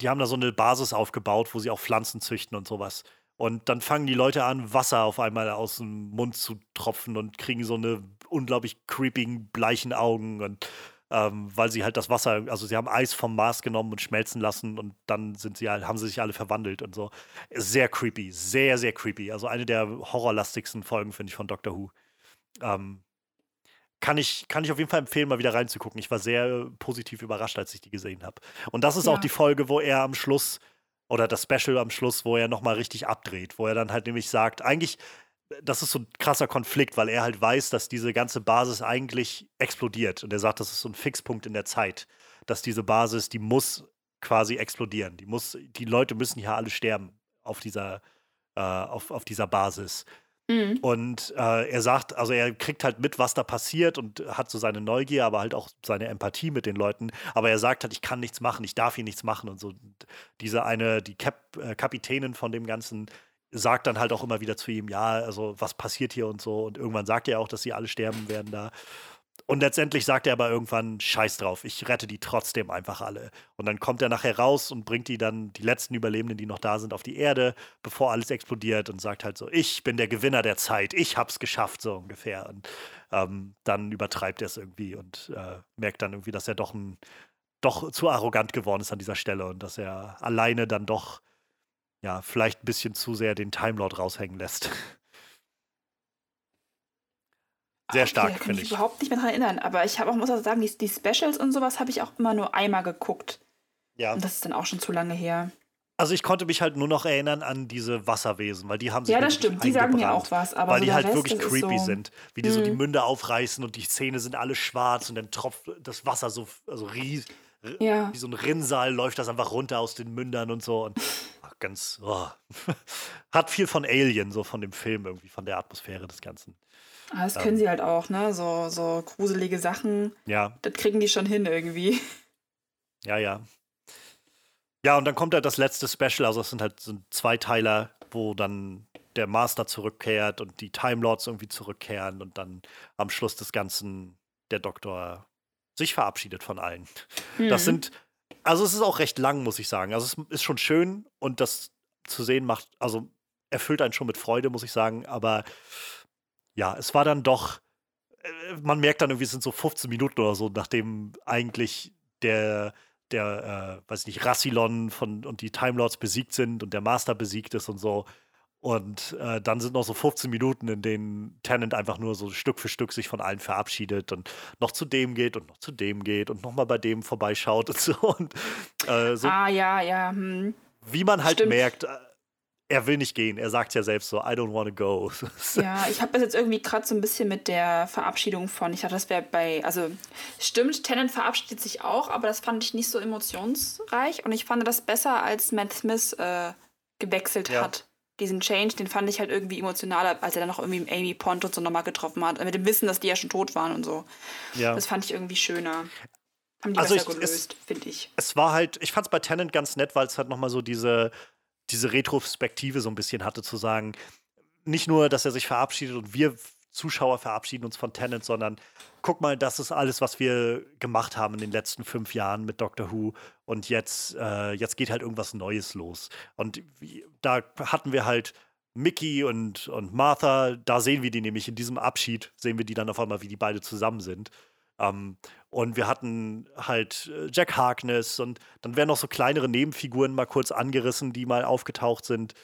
die haben da so eine Basis aufgebaut, wo sie auch Pflanzen züchten und sowas. Und dann fangen die Leute an, Wasser auf einmal aus dem Mund zu tropfen und kriegen so eine unglaublich creepigen, bleichen Augen. Und ähm, weil sie halt das Wasser, also sie haben Eis vom Mars genommen und schmelzen lassen und dann sind sie halt, haben sie sich alle verwandelt und so. Sehr creepy, sehr, sehr creepy. Also eine der horrorlastigsten Folgen, finde ich, von Doctor Who. Ähm, kann ich, kann ich auf jeden Fall empfehlen, mal wieder reinzugucken. Ich war sehr positiv überrascht, als ich die gesehen habe. Und das ist ja. auch die Folge, wo er am Schluss oder das Special am Schluss, wo er nochmal richtig abdreht, wo er dann halt nämlich sagt, eigentlich, das ist so ein krasser Konflikt, weil er halt weiß, dass diese ganze Basis eigentlich explodiert. Und er sagt, das ist so ein Fixpunkt in der Zeit, dass diese Basis, die muss quasi explodieren. Die muss, die Leute müssen hier alle sterben auf dieser, äh, auf, auf dieser Basis. Mhm. Und äh, er sagt, also er kriegt halt mit, was da passiert und hat so seine Neugier, aber halt auch seine Empathie mit den Leuten. Aber er sagt halt, ich kann nichts machen, ich darf hier nichts machen und so. Und diese eine, die Kap äh, Kapitänin von dem Ganzen sagt dann halt auch immer wieder zu ihm, ja, also was passiert hier und so. Und irgendwann sagt er auch, dass sie alle sterben werden da. Und letztendlich sagt er aber irgendwann, scheiß drauf, ich rette die trotzdem einfach alle. Und dann kommt er nachher raus und bringt die dann, die letzten Überlebenden, die noch da sind, auf die Erde, bevor alles explodiert und sagt halt so, ich bin der Gewinner der Zeit, ich hab's geschafft, so ungefähr. Und ähm, dann übertreibt er es irgendwie und äh, merkt dann irgendwie, dass er doch ein, doch zu arrogant geworden ist an dieser Stelle und dass er alleine dann doch, ja, vielleicht ein bisschen zu sehr den Time Lord raushängen lässt. [laughs] Sehr okay, stark, finde ich. mich überhaupt nicht mehr daran erinnern. Aber ich habe auch, muss auch sagen, die, die Specials und sowas habe ich auch immer nur einmal geguckt. Ja. Und das ist dann auch schon zu lange her. Also ich konnte mich halt nur noch erinnern an diese Wasserwesen, weil die haben sich Ja, das stimmt, die sagen mir auch was, aber weil so die halt Rest, wirklich creepy so sind, wie die mhm. so die mhm. Münder aufreißen und die Zähne sind alle schwarz und dann tropft das Wasser so also ries, ja. wie so ein Rinnsal läuft das einfach runter aus den Mündern und so und ganz oh. [laughs] hat viel von Alien so von dem Film irgendwie von der Atmosphäre des Ganzen. Ah, das können ähm, sie halt auch, ne? So so gruselige Sachen. Ja. Das kriegen die schon hin irgendwie. Ja, ja. Ja, und dann kommt halt das letzte Special, also es sind halt so zwei Teiler, wo dann der Master zurückkehrt und die Time Lords irgendwie zurückkehren und dann am Schluss des Ganzen der Doktor sich verabschiedet von allen. Mhm. Das sind, also es ist auch recht lang, muss ich sagen. Also es ist schon schön und das zu sehen macht, also erfüllt einen schon mit Freude, muss ich sagen, aber ja, es war dann doch, äh, man merkt dann irgendwie, es sind so 15 Minuten oder so, nachdem eigentlich der der, äh, weiß ich nicht, Rassilon von, und die Time Lords besiegt sind und der Master besiegt ist und so. Und äh, dann sind noch so 15 Minuten, in denen Tennant einfach nur so Stück für Stück sich von allen verabschiedet und noch zu dem geht und noch zu dem geht und nochmal bei dem vorbeischaut und so. Und, äh, so ah, ja, ja. Hm. Wie man halt Stimmt. merkt, äh, er will nicht gehen. Er sagt ja selbst so, I don't want to go. [laughs] ja, ich habe das jetzt irgendwie gerade so ein bisschen mit der Verabschiedung von, ich dachte, das wäre bei, also stimmt, Tennant verabschiedet sich auch, aber das fand ich nicht so emotionsreich und ich fand das besser, als Matt Smith äh, gewechselt ja. hat. Diesen Change, den fand ich halt irgendwie emotionaler, als er dann noch irgendwie Amy Pond und so nochmal getroffen hat, mit dem Wissen, dass die ja schon tot waren und so. Ja. Das fand ich irgendwie schöner. Haben die also ich, gelöst, finde ich. Es war halt, ich fand es bei Tennant ganz nett, weil es halt nochmal so diese diese Retrospektive so ein bisschen hatte, zu sagen, nicht nur, dass er sich verabschiedet und wir Zuschauer verabschieden uns von Tennant, sondern guck mal, das ist alles, was wir gemacht haben in den letzten fünf Jahren mit Doctor Who und jetzt, äh, jetzt geht halt irgendwas Neues los. Und da hatten wir halt Mickey und, und Martha, da sehen wir die nämlich in diesem Abschied, sehen wir die dann auf einmal, wie die beide zusammen sind. Ähm, und wir hatten halt äh, Jack Harkness und dann werden noch so kleinere Nebenfiguren mal kurz angerissen, die mal aufgetaucht sind.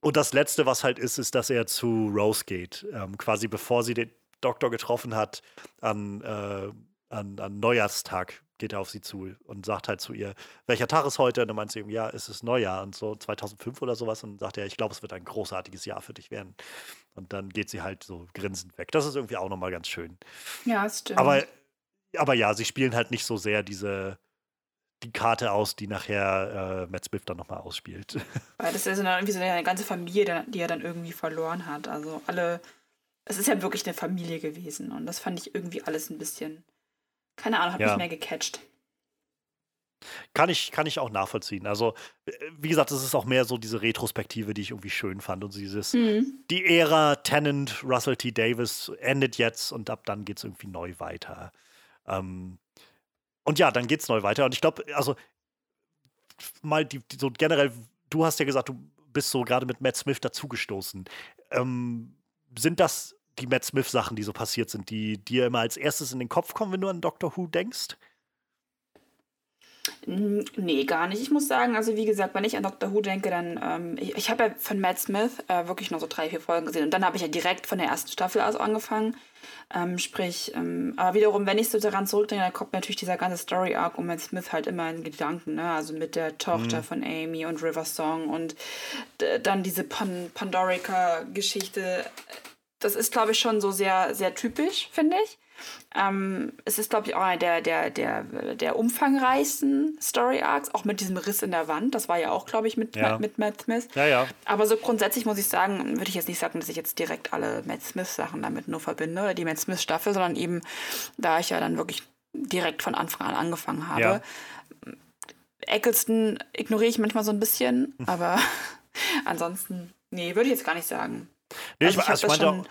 Und das Letzte, was halt ist, ist, dass er zu Rose geht. Ähm, quasi bevor sie den Doktor getroffen hat, an, äh, an, an Neujahrstag geht er auf sie zu und sagt halt zu ihr, welcher Tag ist heute? Und dann meint sie, ja, es ist Neujahr und so 2005 oder sowas. Und sagt er, ich glaube, es wird ein großartiges Jahr für dich werden. Und dann geht sie halt so grinsend weg. Das ist irgendwie auch nochmal ganz schön. Ja, das stimmt. Aber aber ja, sie spielen halt nicht so sehr diese die Karte aus, die nachher äh, Matt Smith dann nochmal ausspielt. [laughs] Weil das ist ja irgendwie so eine ganze Familie, die er dann irgendwie verloren hat. Also alle, es ist ja wirklich eine Familie gewesen und das fand ich irgendwie alles ein bisschen, keine Ahnung, hat ja. mich mehr gecatcht. Kann ich, kann ich auch nachvollziehen. Also, äh, wie gesagt, es ist auch mehr so diese Retrospektive, die ich irgendwie schön fand. Und dieses, mhm. die Ära Tennant, Russell T. Davis endet jetzt und ab dann geht es irgendwie neu weiter. Ähm, und ja, dann geht es neu weiter. Und ich glaube, also mal die, die, so generell, du hast ja gesagt, du bist so gerade mit Matt Smith dazugestoßen. Ähm, sind das die Matt Smith-Sachen, die so passiert sind, die dir immer als erstes in den Kopf kommen, wenn du an Doctor Who denkst? Nee, gar nicht. Ich muss sagen, also wie gesagt, wenn ich an Dr. Who denke, dann, ähm, ich, ich habe ja von Matt Smith äh, wirklich nur so drei, vier Folgen gesehen und dann habe ich ja direkt von der ersten Staffel aus angefangen. Ähm, sprich, ähm, aber wiederum, wenn ich so daran zurückdenke, dann kommt natürlich dieser ganze Story-Arc um Matt Smith halt immer in Gedanken, ne? Also mit der Tochter mhm. von Amy und River Song und dann diese Pan Pandorica-Geschichte. Das ist, glaube ich, schon so sehr, sehr typisch, finde ich. Ähm, es ist, glaube ich, auch einer der, der, der, der umfangreichsten Story Arcs, auch mit diesem Riss in der Wand. Das war ja auch, glaube ich, mit, ja. mit Matt Smith. Ja, ja. Aber so grundsätzlich muss ich sagen, würde ich jetzt nicht sagen, dass ich jetzt direkt alle Matt Smith-Sachen damit nur verbinde, oder die Matt Smith-Staffel, sondern eben, da ich ja dann wirklich direkt von Anfang an angefangen habe. Ja. Eccleston ignoriere ich manchmal so ein bisschen, [laughs] aber ansonsten, nee, würde ich jetzt gar nicht sagen. Nee, also ich, also ich meinte auch,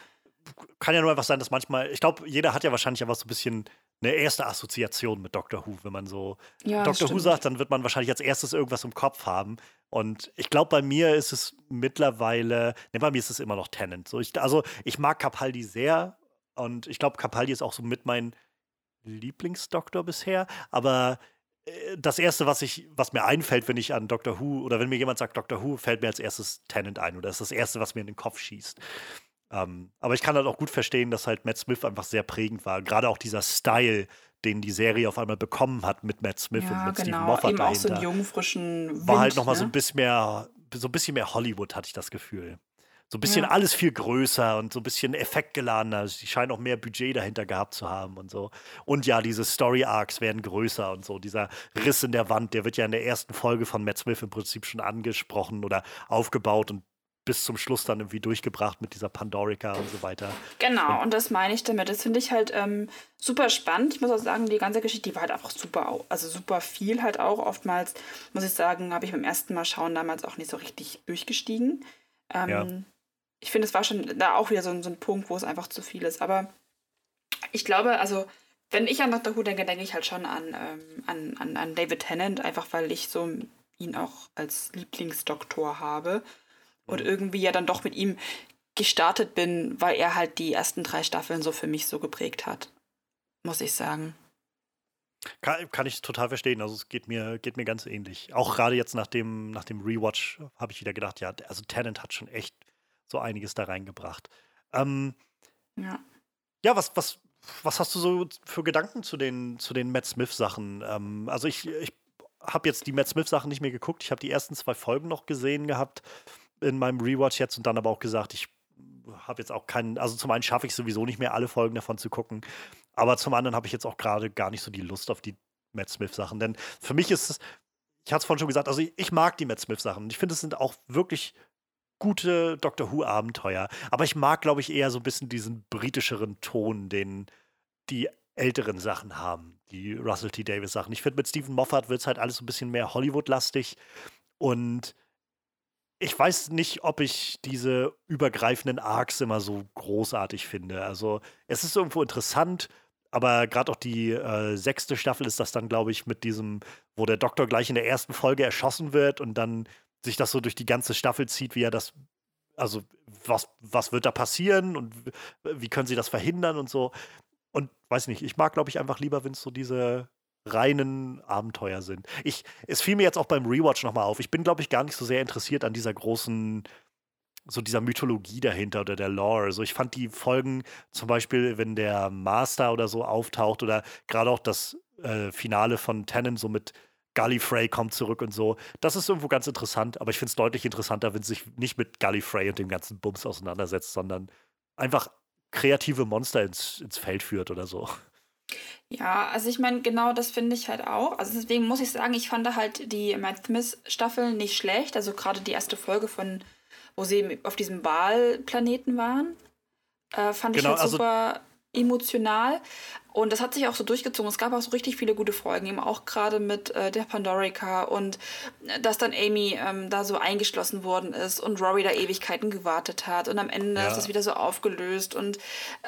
kann ja nur einfach sein, dass manchmal, ich glaube, jeder hat ja wahrscheinlich einfach so ein bisschen eine erste Assoziation mit Doctor Who. Wenn man so ja, Doctor Who sagt, dann wird man wahrscheinlich als erstes irgendwas im Kopf haben. Und ich glaube, bei mir ist es mittlerweile, ne, bei mir ist es immer noch Tennant. So, ich, also ich mag Capaldi sehr und ich glaube, Capaldi ist auch so mit mein Lieblingsdoktor bisher. Aber das erste, was ich, was mir einfällt, wenn ich an Doctor Who oder wenn mir jemand sagt Doctor Who, fällt mir als erstes Tennant ein oder das ist das erste, was mir in den Kopf schießt. Ähm, aber ich kann halt auch gut verstehen, dass halt Matt Smith einfach sehr prägend war. Gerade auch dieser Style, den die Serie auf einmal bekommen hat mit Matt Smith ja, und mit genau. Stephen Moffat Eben dahinter. auch so einen jungen, frischen Wind, War halt nochmal ne? so ein bisschen mehr, so ein bisschen mehr Hollywood, hatte ich das Gefühl. So ein bisschen ja. alles viel größer und so ein bisschen effektgeladener. Sie scheinen auch mehr Budget dahinter gehabt zu haben und so. Und ja, diese Story-Arcs werden größer und so. Dieser Riss in der Wand, der wird ja in der ersten Folge von Matt Smith im Prinzip schon angesprochen oder aufgebaut und bis zum Schluss dann irgendwie durchgebracht mit dieser Pandorica und so weiter. Genau, und, und das meine ich damit. Das finde ich halt ähm, super spannend. Ich muss auch sagen, die ganze Geschichte, die war halt einfach super, also super viel halt auch. Oftmals, muss ich sagen, habe ich beim ersten Mal schauen damals auch nicht so richtig durchgestiegen. Ähm, ja. Ich finde, es war schon da auch wieder so, so ein Punkt, wo es einfach zu viel ist. Aber ich glaube, also wenn ich an Dr. Who denke, denke ich halt schon an, ähm, an, an, an David Tennant, einfach weil ich so ihn auch als Lieblingsdoktor habe und mhm. irgendwie ja dann doch mit ihm gestartet bin, weil er halt die ersten drei Staffeln so für mich so geprägt hat, muss ich sagen. Kann, kann ich total verstehen. Also es geht mir, geht mir ganz ähnlich. Auch gerade jetzt nach dem, nach dem Rewatch habe ich wieder gedacht, ja, also Tennant hat schon echt so einiges da reingebracht. Ähm, ja. Ja, was, was, was hast du so für Gedanken zu den, zu den Matt Smith-Sachen? Ähm, also ich, ich habe jetzt die Matt Smith-Sachen nicht mehr geguckt. Ich habe die ersten zwei Folgen noch gesehen gehabt in meinem Rewatch jetzt und dann aber auch gesagt, ich habe jetzt auch keinen, also zum einen schaffe ich sowieso nicht mehr alle Folgen davon zu gucken, aber zum anderen habe ich jetzt auch gerade gar nicht so die Lust auf die Matt Smith-Sachen, denn für mich ist es, ich hatte es vorhin schon gesagt, also ich, ich mag die Matt Smith-Sachen. Ich finde, es sind auch wirklich gute Doctor Who-Abenteuer. Aber ich mag, glaube ich, eher so ein bisschen diesen britischeren Ton, den die älteren Sachen haben, die Russell T. Davis-Sachen. Ich finde, mit Stephen Moffat wird es halt alles so ein bisschen mehr Hollywood-lastig und ich weiß nicht, ob ich diese übergreifenden Arcs immer so großartig finde. Also, es ist irgendwo interessant, aber gerade auch die äh, sechste Staffel ist das dann, glaube ich, mit diesem, wo der Doktor gleich in der ersten Folge erschossen wird und dann sich das so durch die ganze Staffel zieht, wie er das, also was, was wird da passieren und wie können sie das verhindern und so. Und weiß nicht, ich mag, glaube ich, einfach lieber, wenn es so diese reinen Abenteuer sind. Ich, es fiel mir jetzt auch beim Rewatch nochmal auf. Ich bin, glaube ich, gar nicht so sehr interessiert an dieser großen, so dieser Mythologie dahinter oder der Lore. Also ich fand die Folgen zum Beispiel, wenn der Master oder so auftaucht oder gerade auch das äh, Finale von Tennant so mit Gallifrey kommt zurück und so. Das ist irgendwo ganz interessant, aber ich finde es deutlich interessanter, wenn es sich nicht mit Gallifrey und dem ganzen Bums auseinandersetzt, sondern einfach kreative Monster ins, ins Feld führt oder so. Ja, also ich meine, genau das finde ich halt auch. Also deswegen muss ich sagen, ich fand halt die Matt Smith-Staffel nicht schlecht. Also gerade die erste Folge von, wo sie auf diesem Wahlplaneten waren, äh, fand genau, ich halt also super emotional. Und das hat sich auch so durchgezogen. Es gab auch so richtig viele gute Folgen, eben auch gerade mit äh, der Pandorica und äh, dass dann Amy ähm, da so eingeschlossen worden ist und Rory da Ewigkeiten gewartet hat und am Ende ja. ist das wieder so aufgelöst und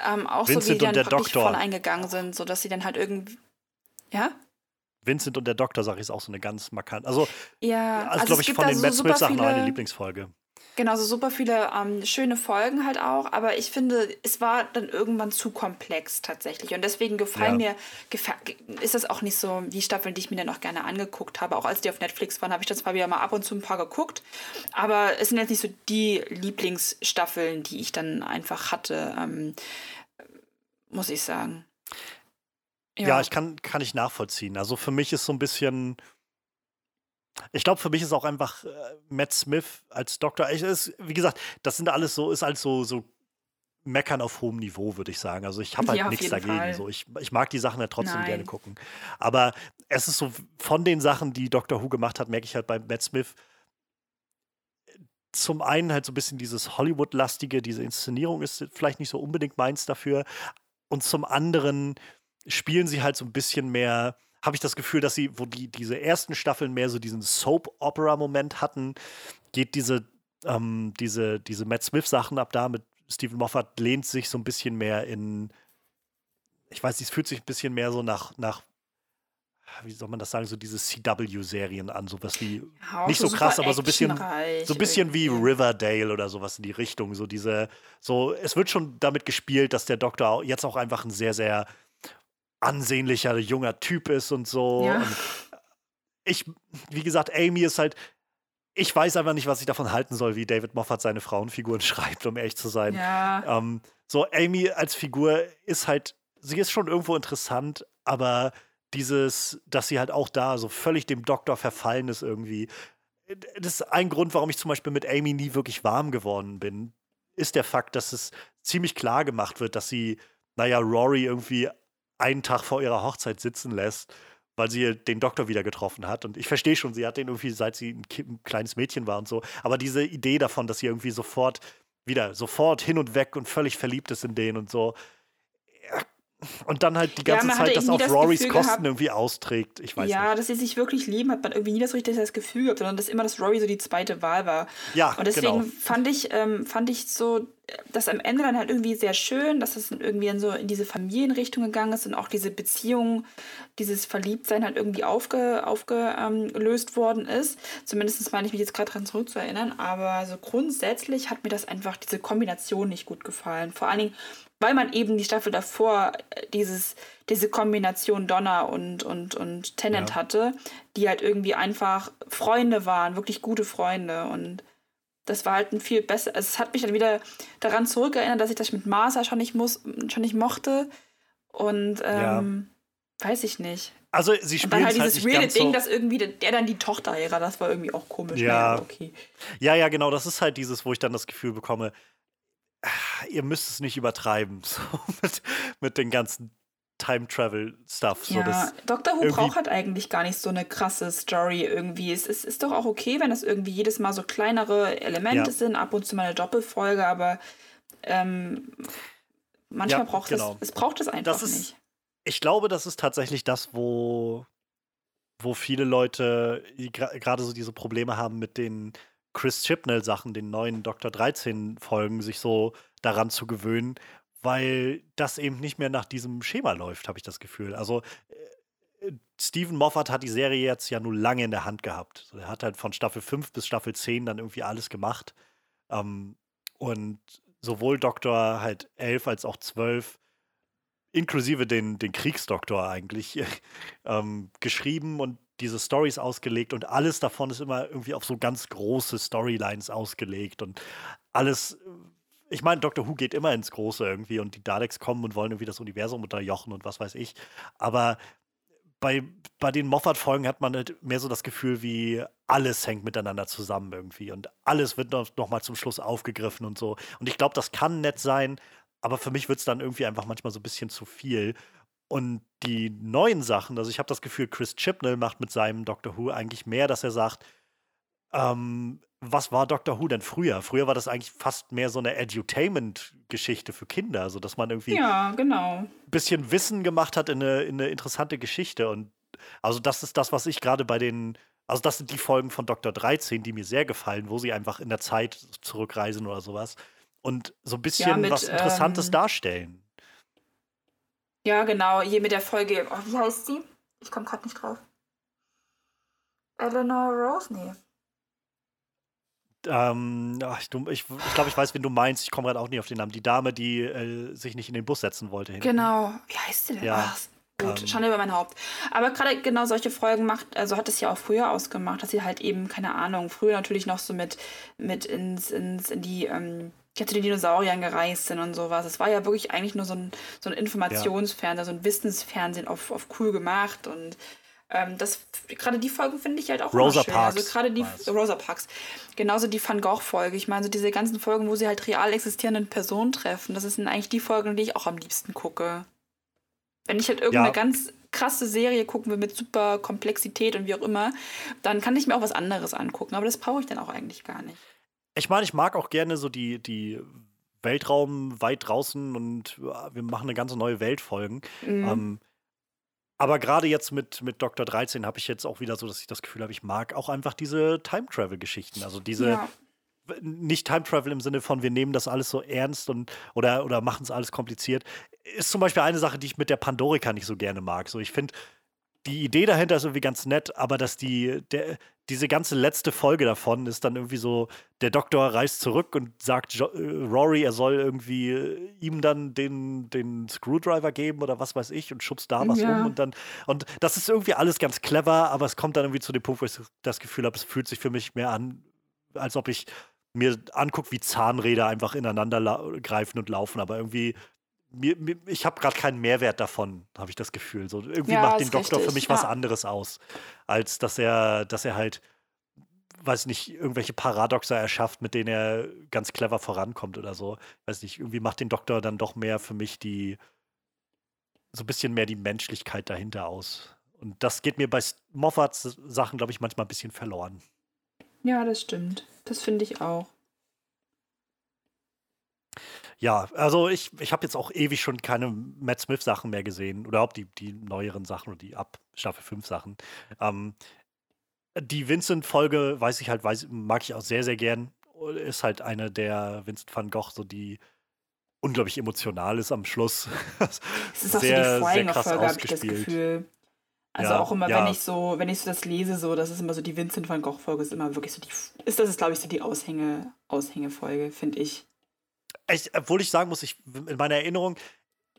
ähm, auch Vincent so wie die dann praktisch Doktor. voll eingegangen sind, sodass sie dann halt irgendwie, ja? Vincent und der Doktor, sag ich, ist auch so eine ganz markant. Also, ja, also, also glaube ich, von den so Matt Smith-Sachen meine Lieblingsfolge. Genau, so super viele ähm, schöne Folgen halt auch, aber ich finde, es war dann irgendwann zu komplex tatsächlich. Und deswegen gefallen ja. mir, gefa ist das auch nicht so die Staffeln, die ich mir dann auch gerne angeguckt habe. Auch als die auf Netflix waren, habe ich das zwar wieder mal ab und zu ein paar geguckt, aber es sind jetzt nicht so die Lieblingsstaffeln, die ich dann einfach hatte, ähm, muss ich sagen. Ja. ja, ich kann, kann ich nachvollziehen. Also für mich ist so ein bisschen ich glaube, für mich ist auch einfach äh, Matt Smith als Doktor, ich, ist, wie gesagt, das sind alles so, ist halt so, so Meckern auf hohem Niveau, würde ich sagen. Also ich habe halt ja, nichts dagegen. So. Ich, ich mag die Sachen ja trotzdem Nein. gerne gucken. Aber es ist so, von den Sachen, die Doctor Who gemacht hat, merke ich halt bei Matt Smith, zum einen halt so ein bisschen dieses Hollywood-lastige, diese Inszenierung ist vielleicht nicht so unbedingt meins dafür. Und zum anderen spielen sie halt so ein bisschen mehr habe ich das Gefühl, dass sie, wo die diese ersten Staffeln mehr so diesen Soap-Opera-Moment hatten, geht diese, ähm, diese, diese Matt Smith-Sachen ab da mit Stephen Moffat lehnt sich so ein bisschen mehr in, ich weiß nicht, es fühlt sich ein bisschen mehr so nach, nach wie soll man das sagen, so diese CW-Serien an, sowas wie, ja, nicht so krass, aber so ein bisschen, so ein bisschen wie Riverdale oder sowas in die Richtung, so diese, so, es wird schon damit gespielt, dass der Doktor jetzt auch einfach ein sehr, sehr ansehnlicher junger Typ ist und so. Ja. Und ich, wie gesagt, Amy ist halt, ich weiß einfach nicht, was ich davon halten soll, wie David Moffat seine Frauenfiguren [laughs] schreibt, um ehrlich zu sein. Ja. Ähm, so, Amy als Figur ist halt, sie ist schon irgendwo interessant, aber dieses, dass sie halt auch da so völlig dem Doktor verfallen ist irgendwie. Das ist ein Grund, warum ich zum Beispiel mit Amy nie wirklich warm geworden bin, ist der Fakt, dass es ziemlich klar gemacht wird, dass sie, naja, Rory irgendwie einen Tag vor ihrer Hochzeit sitzen lässt weil sie den Doktor wieder getroffen hat. Und ich verstehe schon, sie hat den irgendwie, seit sie ein, ein, kleines Mädchen war und so. Aber diese Idee davon, dass sie irgendwie sofort wieder sofort hin und weg und völlig verliebt ist in den und so. Und dann halt die ganze ja, Zeit das auf das Rorys Gefühl Kosten gehabt, irgendwie austrägt. Ich weiß ja, nicht. dass sie sich wirklich lieben, hat man irgendwie nie das richtige das Gefühl gehabt, sondern dass immer das Rory so die zweite Wahl war. Ja, Und deswegen genau. fand ich, ähm, fand ich so, das am Ende dann halt irgendwie sehr schön, dass es irgendwie in so in diese Familienrichtung gegangen ist und auch diese Beziehung, dieses Verliebtsein halt irgendwie aufge, aufgelöst worden ist. Zumindest meine ich mich jetzt gerade daran zurückzuerinnern. Aber so grundsätzlich hat mir das einfach diese Kombination nicht gut gefallen. Vor allen Dingen, weil man eben die Staffel davor äh, dieses, diese Kombination Donner und, und, und Tennant ja. hatte, die halt irgendwie einfach Freunde waren, wirklich gute Freunde. Und das war halt ein viel besser. Also es hat mich dann wieder daran zurückerinnert, dass ich das mit Martha schon nicht muss, schon nicht mochte. Und ähm, ja. weiß ich nicht. Also sie spielen dann halt dieses halt weirde Ding, so dass irgendwie der, der, dann die Tochter heiratet, das war irgendwie auch komisch. Ja. okay. ja, ja, genau. Das ist halt dieses, wo ich dann das Gefühl bekomme, ihr müsst es nicht übertreiben, [laughs] so mit, mit den ganzen Time Travel Stuff. So ja, Dr. Who braucht halt eigentlich gar nicht so eine krasse Story irgendwie. Es ist, ist doch auch okay, wenn das irgendwie jedes Mal so kleinere Elemente ja. sind, ab und zu mal eine Doppelfolge, aber ähm, manchmal ja, braucht genau. es, es braucht es einfach ist, nicht. Ich glaube, das ist tatsächlich das, wo, wo viele Leute gerade so diese Probleme haben mit den Chris Chipnell-Sachen, den neuen Dr. 13-Folgen, sich so daran zu gewöhnen, weil das eben nicht mehr nach diesem Schema läuft, habe ich das Gefühl. Also äh, Stephen Moffat hat die Serie jetzt ja nur lange in der Hand gehabt. Er hat halt von Staffel 5 bis Staffel 10 dann irgendwie alles gemacht. Ähm, und sowohl Doktor halt 11 als auch 12 inklusive den, den Kriegsdoktor eigentlich [laughs] ähm, geschrieben und diese Stories ausgelegt und alles davon ist immer irgendwie auf so ganz große Storylines ausgelegt und alles. Ich meine, Doctor Who geht immer ins Große irgendwie und die Daleks kommen und wollen irgendwie das Universum unterjochen und was weiß ich. Aber bei, bei den Moffat-Folgen hat man halt mehr so das Gefühl, wie alles hängt miteinander zusammen irgendwie und alles wird noch, noch mal zum Schluss aufgegriffen und so. Und ich glaube, das kann nett sein, aber für mich wird es dann irgendwie einfach manchmal so ein bisschen zu viel. Und die neuen Sachen, also ich habe das Gefühl, Chris Chibnall macht mit seinem Doctor Who eigentlich mehr, dass er sagt, ähm, was war Doctor Who denn früher? Früher war das eigentlich fast mehr so eine Edutainment-Geschichte für Kinder, also dass man irgendwie ja, genau. ein bisschen Wissen gemacht hat in eine, in eine interessante Geschichte. Und also das ist das, was ich gerade bei den, also das sind die Folgen von Dr. 13, die mir sehr gefallen, wo sie einfach in der Zeit zurückreisen oder sowas und so ein bisschen ja, mit, was Interessantes ähm, darstellen. Ja, genau. Hier mit der Folge. Oh, wie heißt sie? Ich komme gerade nicht drauf. Eleanor Rose? Nee. Ähm, ach, ich glaube, ich, glaub, ich weiß, wen du meinst. Ich komme gerade auch nicht auf den Namen. Die Dame, die äh, sich nicht in den Bus setzen wollte. Hinten. Genau. Wie heißt sie denn? Ja. Ach, gut, ähm, Schande über mein Haupt. Aber gerade genau solche Folgen macht, also hat es ja auch früher ausgemacht, dass sie halt eben, keine Ahnung, früher natürlich noch so mit, mit ins, ins, in die, ähm, die zu den Dinosauriern gereist sind und sowas. Es war ja wirklich eigentlich nur so ein, so ein Informationsfernsehen, ja. so ein Wissensfernsehen auf, auf cool gemacht und ähm, das gerade die Folgen finde ich halt auch Rosa schön. Parks. Also gerade die nice. Rosa Parks. Genauso die Van Gogh Folge. Ich meine so diese ganzen Folgen, wo sie halt real existierenden Personen treffen. Das sind eigentlich die Folgen, die ich auch am liebsten gucke. Wenn ich halt irgendeine ja. ganz krasse Serie gucken will mit super Komplexität und wie auch immer, dann kann ich mir auch was anderes angucken. Aber das brauche ich dann auch eigentlich gar nicht. Ich meine, ich mag auch gerne so die, die Weltraum weit draußen und wir machen eine ganze neue Welt folgen. Mhm. Ähm, aber gerade jetzt mit, mit Dr. 13 habe ich jetzt auch wieder so, dass ich das Gefühl habe, ich mag auch einfach diese Time-Travel-Geschichten. Also diese, ja. nicht Time-Travel im Sinne von, wir nehmen das alles so ernst und oder, oder machen es alles kompliziert. Ist zum Beispiel eine Sache, die ich mit der Pandorika nicht so gerne mag. So, ich finde, die Idee dahinter ist irgendwie ganz nett, aber dass die, der, diese ganze letzte Folge davon ist dann irgendwie so, der Doktor reist zurück und sagt jo äh, Rory, er soll irgendwie äh, ihm dann den, den Screwdriver geben oder was weiß ich und schubst da was ja. um und dann, und das ist irgendwie alles ganz clever, aber es kommt dann irgendwie zu dem Punkt, wo ich das Gefühl habe, es fühlt sich für mich mehr an als ob ich mir angucke, wie Zahnräder einfach ineinander greifen und laufen, aber irgendwie mir, mir, ich habe gerade keinen Mehrwert davon, habe ich das Gefühl. So, irgendwie ja, macht den Doktor richtig. für mich ja. was anderes aus, als dass er, dass er halt, weiß nicht, irgendwelche Paradoxa erschafft, mit denen er ganz clever vorankommt oder so. Weiß nicht, irgendwie macht den Doktor dann doch mehr für mich die, so ein bisschen mehr die Menschlichkeit dahinter aus. Und das geht mir bei Moffats Sachen, glaube ich, manchmal ein bisschen verloren. Ja, das stimmt. Das finde ich auch. Ja, also ich, ich habe jetzt auch ewig schon keine Matt Smith-Sachen mehr gesehen. Oder überhaupt die, die neueren Sachen oder die ab Staffel 5 Sachen. Ähm, die Vincent-Folge, weiß ich halt, weiß, mag ich auch sehr, sehr gern. Ist halt eine der Vincent van Gogh, so die unglaublich emotional ist am Schluss. [laughs] Es ist auch sehr, so die sehr krass Folge, habe ich das Gefühl. Also ja, auch immer, ja. wenn ich so, wenn ich so das lese, so, das ist immer so die Vincent van Gogh-Folge, ist immer wirklich so die, ist das ist, glaube ich, so die Aushänge, Aushängefolge, finde ich. Ich, obwohl ich sagen muss, ich in meiner Erinnerung,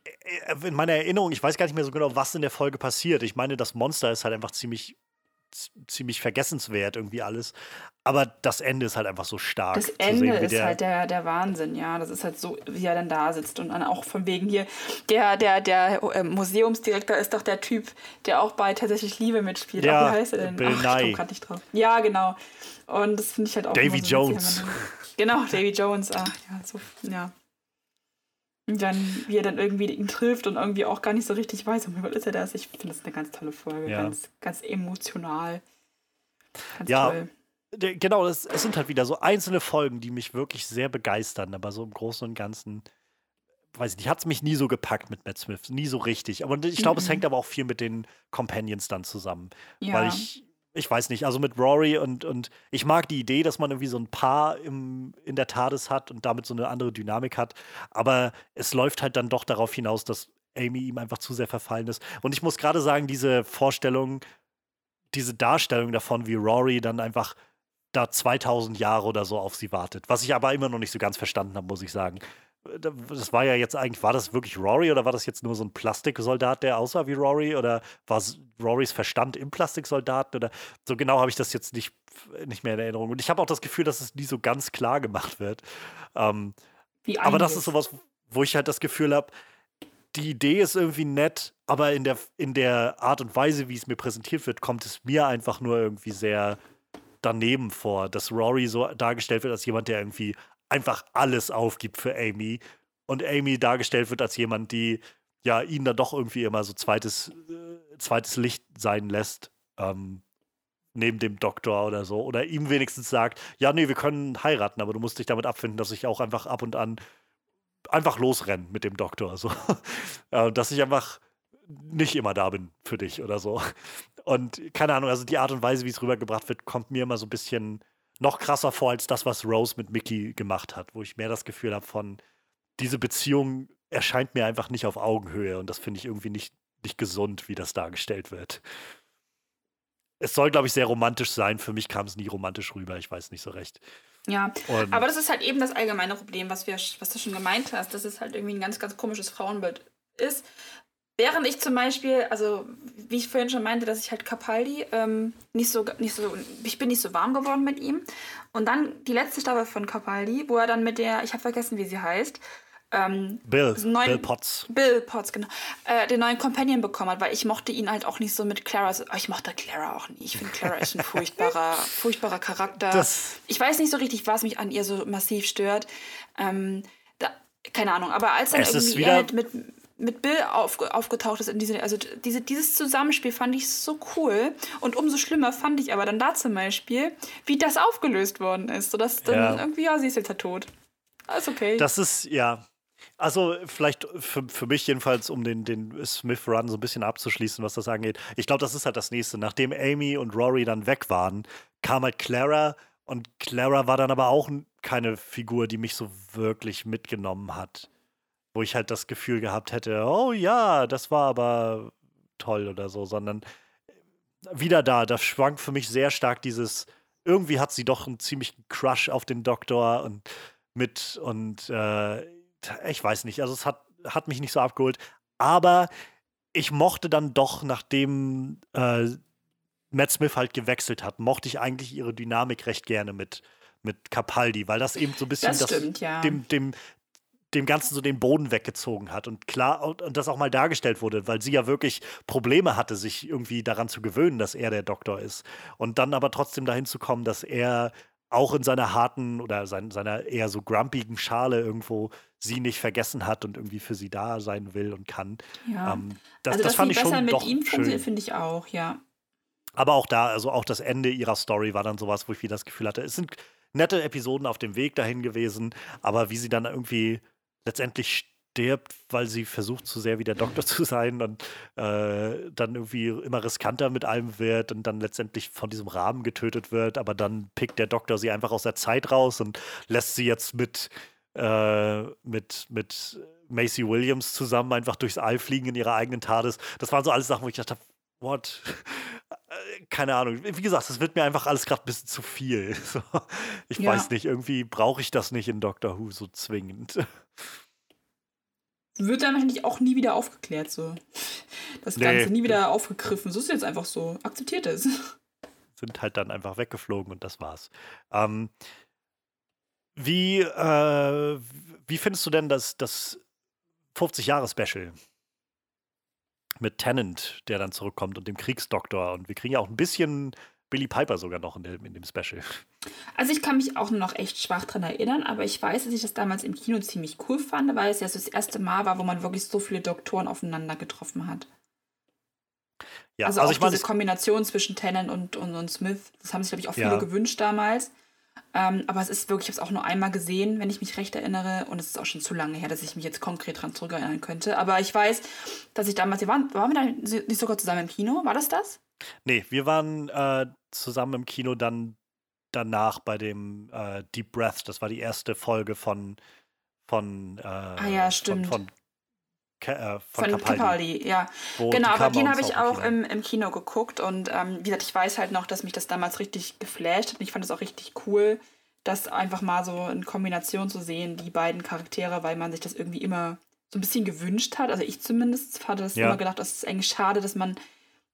äh, in meiner Erinnerung, ich weiß gar nicht mehr so genau, was in der Folge passiert. Ich meine, das Monster ist halt einfach ziemlich ziemlich vergessenswert irgendwie alles. Aber das Ende ist halt einfach so stark. Das Ende sehen, ist der halt der, der Wahnsinn, ja. Das ist halt so, wie er dann da sitzt und dann auch von wegen hier, der, der, der äh, Museumsdirektor ist doch der Typ, der auch bei Tatsächlich Liebe mitspielt. Ja, Ach, wie heißt er denn? Bill Ach, Nye. ich komm grad nicht drauf. Ja, genau. Und das finde ich halt auch. Davy so Jones. Genau, Davy Jones. Ach, ja, so, ja. Und dann, wie er dann irgendwie ihn trifft und irgendwie auch gar nicht so richtig weiß, um was ist er das? Ich finde das eine ganz tolle Folge, ja. ganz, ganz emotional. Ganz ja, toll. genau, es, es sind halt wieder so einzelne Folgen, die mich wirklich sehr begeistern, aber so im Großen und Ganzen, weiß ich nicht, hat es mich nie so gepackt mit Matt Smith, nie so richtig. Aber ich glaube, mhm. es hängt aber auch viel mit den Companions dann zusammen, ja. weil ich ich weiß nicht, also mit Rory und, und ich mag die Idee, dass man irgendwie so ein Paar im, in der TARDIS hat und damit so eine andere Dynamik hat, aber es läuft halt dann doch darauf hinaus, dass Amy ihm einfach zu sehr verfallen ist. Und ich muss gerade sagen, diese Vorstellung, diese Darstellung davon, wie Rory dann einfach da 2000 Jahre oder so auf sie wartet, was ich aber immer noch nicht so ganz verstanden habe, muss ich sagen das war ja jetzt eigentlich, war das wirklich Rory oder war das jetzt nur so ein Plastiksoldat, der aussah wie Rory? Oder war Rorys Verstand im Plastiksoldaten? Oder so genau habe ich das jetzt nicht, nicht mehr in Erinnerung. Und ich habe auch das Gefühl, dass es nie so ganz klar gemacht wird. Ähm, aber das ist sowas, wo ich halt das Gefühl habe, die Idee ist irgendwie nett, aber in der, in der Art und Weise, wie es mir präsentiert wird, kommt es mir einfach nur irgendwie sehr daneben vor, dass Rory so dargestellt wird als jemand, der irgendwie einfach alles aufgibt für Amy und Amy dargestellt wird als jemand, die ja ihn dann doch irgendwie immer so zweites, äh, zweites Licht sein lässt, ähm, neben dem Doktor oder so. Oder ihm wenigstens sagt, ja, nee, wir können heiraten, aber du musst dich damit abfinden, dass ich auch einfach ab und an einfach losrenne mit dem Doktor. So. [laughs] äh, dass ich einfach nicht immer da bin für dich oder so. Und keine Ahnung, also die Art und Weise, wie es rübergebracht wird, kommt mir immer so ein bisschen noch krasser vor als das, was Rose mit Mickey gemacht hat, wo ich mehr das Gefühl habe von, diese Beziehung erscheint mir einfach nicht auf Augenhöhe und das finde ich irgendwie nicht, nicht gesund, wie das dargestellt wird. Es soll, glaube ich, sehr romantisch sein. Für mich kam es nie romantisch rüber. Ich weiß nicht so recht. Ja, und aber das ist halt eben das allgemeine Problem, was, wir, was du schon gemeint hast, dass es halt irgendwie ein ganz, ganz komisches Frauenbild ist. Während ich zum Beispiel, also wie ich vorhin schon meinte, dass ich halt Capaldi ähm, nicht so, nicht so, ich bin nicht so warm geworden mit ihm. Und dann die letzte Staffel von Capaldi, wo er dann mit der, ich habe vergessen, wie sie heißt, ähm, Bill, neuen, Bill Potts. Bill Potts, genau. Äh, den neuen Companion bekommen hat, weil ich mochte ihn halt auch nicht so mit Clara. Also, ich mochte Clara auch nicht. Ich finde, Clara ist ein furchtbarer, [laughs] furchtbarer Charakter. Das ich weiß nicht so richtig, was mich an ihr so massiv stört. Ähm, da, keine Ahnung, aber als dann irgendwie er halt mit mit Bill auf, aufgetaucht ist in diese, also diese, dieses Zusammenspiel fand ich so cool und umso schlimmer fand ich aber dann da zum Beispiel, wie das aufgelöst worden ist, sodass dann ja. irgendwie, ja, sie ist jetzt halt tot. Alles okay. Das ist, ja, also vielleicht für, für mich jedenfalls, um den, den Smith-Run so ein bisschen abzuschließen, was das angeht. Ich glaube, das ist halt das Nächste. Nachdem Amy und Rory dann weg waren, kam halt Clara und Clara war dann aber auch keine Figur, die mich so wirklich mitgenommen hat wo ich halt das Gefühl gehabt hätte, oh ja, das war aber toll oder so, sondern wieder da, da schwankt für mich sehr stark dieses, irgendwie hat sie doch einen ziemlichen Crush auf den Doktor und mit und äh, ich weiß nicht, also es hat, hat mich nicht so abgeholt, aber ich mochte dann doch, nachdem äh, Matt Smith halt gewechselt hat, mochte ich eigentlich ihre Dynamik recht gerne mit, mit Capaldi, weil das eben so ein bisschen das, stimmt, das, ja. dem, dem, dem Ganzen so den Boden weggezogen hat und klar und, das auch mal dargestellt wurde, weil sie ja wirklich Probleme hatte, sich irgendwie daran zu gewöhnen, dass er der Doktor ist und dann aber trotzdem dahin zu kommen, dass er auch in seiner harten oder sein, seiner eher so grumpigen Schale irgendwo sie nicht vergessen hat und irgendwie für sie da sein will und kann. Ja. Ähm, das, also, das fand ich schon mit doch ihm schön. finde ich auch, ja. Aber auch da, also auch das Ende ihrer Story war dann sowas, wo ich wieder das Gefühl hatte, es sind nette Episoden auf dem Weg dahin gewesen, aber wie sie dann irgendwie letztendlich stirbt, weil sie versucht, zu sehr wie der Doktor [laughs] zu sein und äh, dann irgendwie immer riskanter mit allem wird und dann letztendlich von diesem Rahmen getötet wird. Aber dann pickt der Doktor sie einfach aus der Zeit raus und lässt sie jetzt mit, äh, mit, mit Macy Williams zusammen einfach durchs All fliegen in ihrer eigenen TARDIS. Das waren so alles Sachen, wo ich dachte, what? Äh, keine Ahnung. Wie gesagt, das wird mir einfach alles gerade ein bisschen zu viel. [laughs] So, ich ja. weiß nicht, irgendwie brauche ich das nicht in Doctor Who so zwingend. Wird dann wahrscheinlich auch nie wieder aufgeklärt, so. Das Ganze nee. nie wieder aufgegriffen. So ist es jetzt einfach so. Akzeptiert es. [laughs] Sind halt dann einfach weggeflogen und das war's. Ähm, wie, äh, wie findest du denn das, das 50-Jahre-Special? mit Tennant, der dann zurückkommt und dem Kriegsdoktor. Und wir kriegen ja auch ein bisschen Billy Piper sogar noch in dem, in dem Special. Also ich kann mich auch nur noch echt schwach dran erinnern, aber ich weiß, dass ich das damals im Kino ziemlich cool fand, weil es ja so das erste Mal war, wo man wirklich so viele Doktoren aufeinander getroffen hat. Ja, also, also auch ich meine, diese Kombination zwischen Tennant und, und, und Smith, das haben sich, glaube ich, auch viele ja. gewünscht damals. Ähm, aber es ist wirklich, ich habe es auch nur einmal gesehen, wenn ich mich recht erinnere. Und es ist auch schon zu lange her, dass ich mich jetzt konkret dran zurückerinnern könnte. Aber ich weiß, dass ich damals, wir waren, waren wir da nicht sogar zusammen im Kino? War das das? Nee, wir waren äh, zusammen im Kino dann danach bei dem äh, Deep Breath. Das war die erste Folge von von, äh, ah ja, stimmt. von, von äh, von, von Capaldi. Ja. Wo genau, aber den habe ich auch im, im Kino geguckt und ähm, wie gesagt, ich weiß halt noch, dass mich das damals richtig geflasht hat und ich fand es auch richtig cool, das einfach mal so in Kombination zu sehen, die beiden Charaktere, weil man sich das irgendwie immer so ein bisschen gewünscht hat. Also ich zumindest hatte das ja. immer gedacht, das ist eigentlich schade, dass man,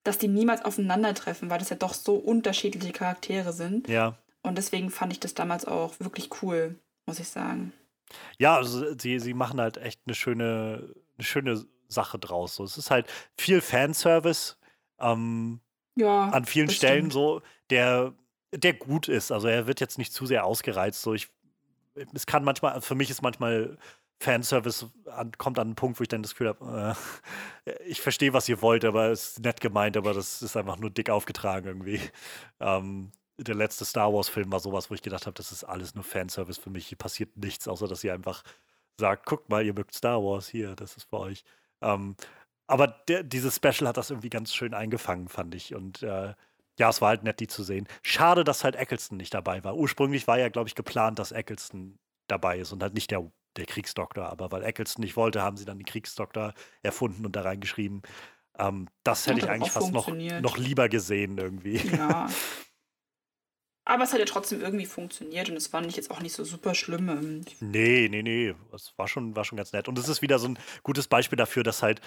dass die niemals aufeinandertreffen, weil das ja doch so unterschiedliche Charaktere sind. Ja. Und deswegen fand ich das damals auch wirklich cool, muss ich sagen. Ja, also sie, sie machen halt echt eine schöne eine schöne Sache draus. So. Es ist halt viel Fanservice ähm, ja, an vielen Stellen so, der, der gut ist. Also er wird jetzt nicht zu sehr ausgereizt. So. Ich, es kann manchmal, für mich ist manchmal Fanservice an, kommt an einen Punkt, wo ich dann das Gefühl habe, äh, ich verstehe, was ihr wollt, aber es ist nett gemeint, aber das ist einfach nur dick aufgetragen irgendwie. Ähm, der letzte Star Wars-Film war sowas, wo ich gedacht habe, das ist alles nur Fanservice für mich. Hier passiert nichts, außer dass sie einfach sagt, guckt mal, ihr mögt Star Wars, hier, das ist für euch. Ähm, aber der, dieses Special hat das irgendwie ganz schön eingefangen, fand ich. Und äh, ja, es war halt nett, die zu sehen. Schade, dass halt Eccleston nicht dabei war. Ursprünglich war ja, glaube ich, geplant, dass Eccleston dabei ist und halt nicht der, der Kriegsdoktor. Aber weil Eccleston nicht wollte, haben sie dann den Kriegsdoktor erfunden und da reingeschrieben. Ähm, das hätte ich eigentlich fast noch, noch lieber gesehen irgendwie. Ja. [laughs] Aber es hat ja trotzdem irgendwie funktioniert und es war nicht jetzt auch nicht so super schlimm. Ähm, nee, nee, nee. Es war schon, war schon ganz nett. Und es ist wieder so ein gutes Beispiel dafür, dass halt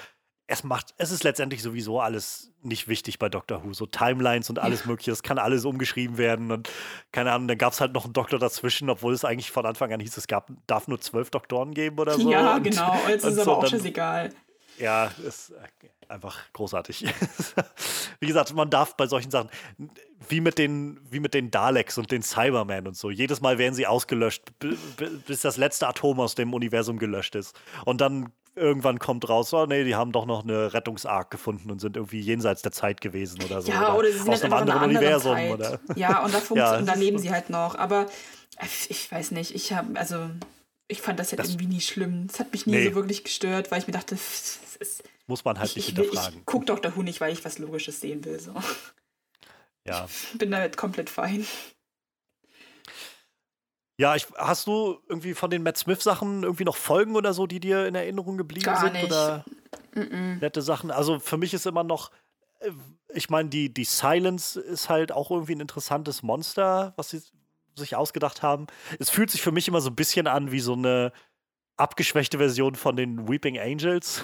es macht, es ist letztendlich sowieso alles nicht wichtig bei Doctor Who. So Timelines und alles Mögliche, das kann alles umgeschrieben werden und keine Ahnung, dann gab es halt noch einen Doktor dazwischen, obwohl es eigentlich von Anfang an hieß, es gab, darf nur zwölf Doktoren geben oder [laughs] so. Ja, und, genau, jetzt ist es aber auch scheißegal. Ja, ist einfach großartig. [laughs] wie gesagt, man darf bei solchen Sachen, wie mit den, wie mit den Daleks und den Cybermen und so, jedes Mal werden sie ausgelöscht, bis das letzte Atom aus dem Universum gelöscht ist. Und dann irgendwann kommt raus, oh nee, die haben doch noch eine Rettungsark gefunden und sind irgendwie jenseits der Zeit gewesen oder so. Ja, oder, oder sie sind aus einem anderen Universum. Zeit. Oder? [laughs] Ja, und da, [laughs] ja. und da leben sie halt noch. Aber ich weiß nicht, ich habe, also ich fand das jetzt das irgendwie nie schlimm. Es hat mich nie nee. so wirklich gestört, weil ich mir dachte, es ist. Muss man halt ich, nicht hinterfragen. Ich guck Dr. Who nicht, weil ich was Logisches sehen will. So. Ja. Bin damit komplett fein. Ja, ich, hast du irgendwie von den Matt Smith-Sachen irgendwie noch Folgen oder so, die dir in Erinnerung geblieben Gar sind? Nicht. Oder mm -mm. nette Sachen? Also für mich ist immer noch, äh, ich meine, die, die Silence ist halt auch irgendwie ein interessantes Monster, was sie sich ausgedacht haben. Es fühlt sich für mich immer so ein bisschen an wie so eine abgeschwächte Version von den Weeping Angels.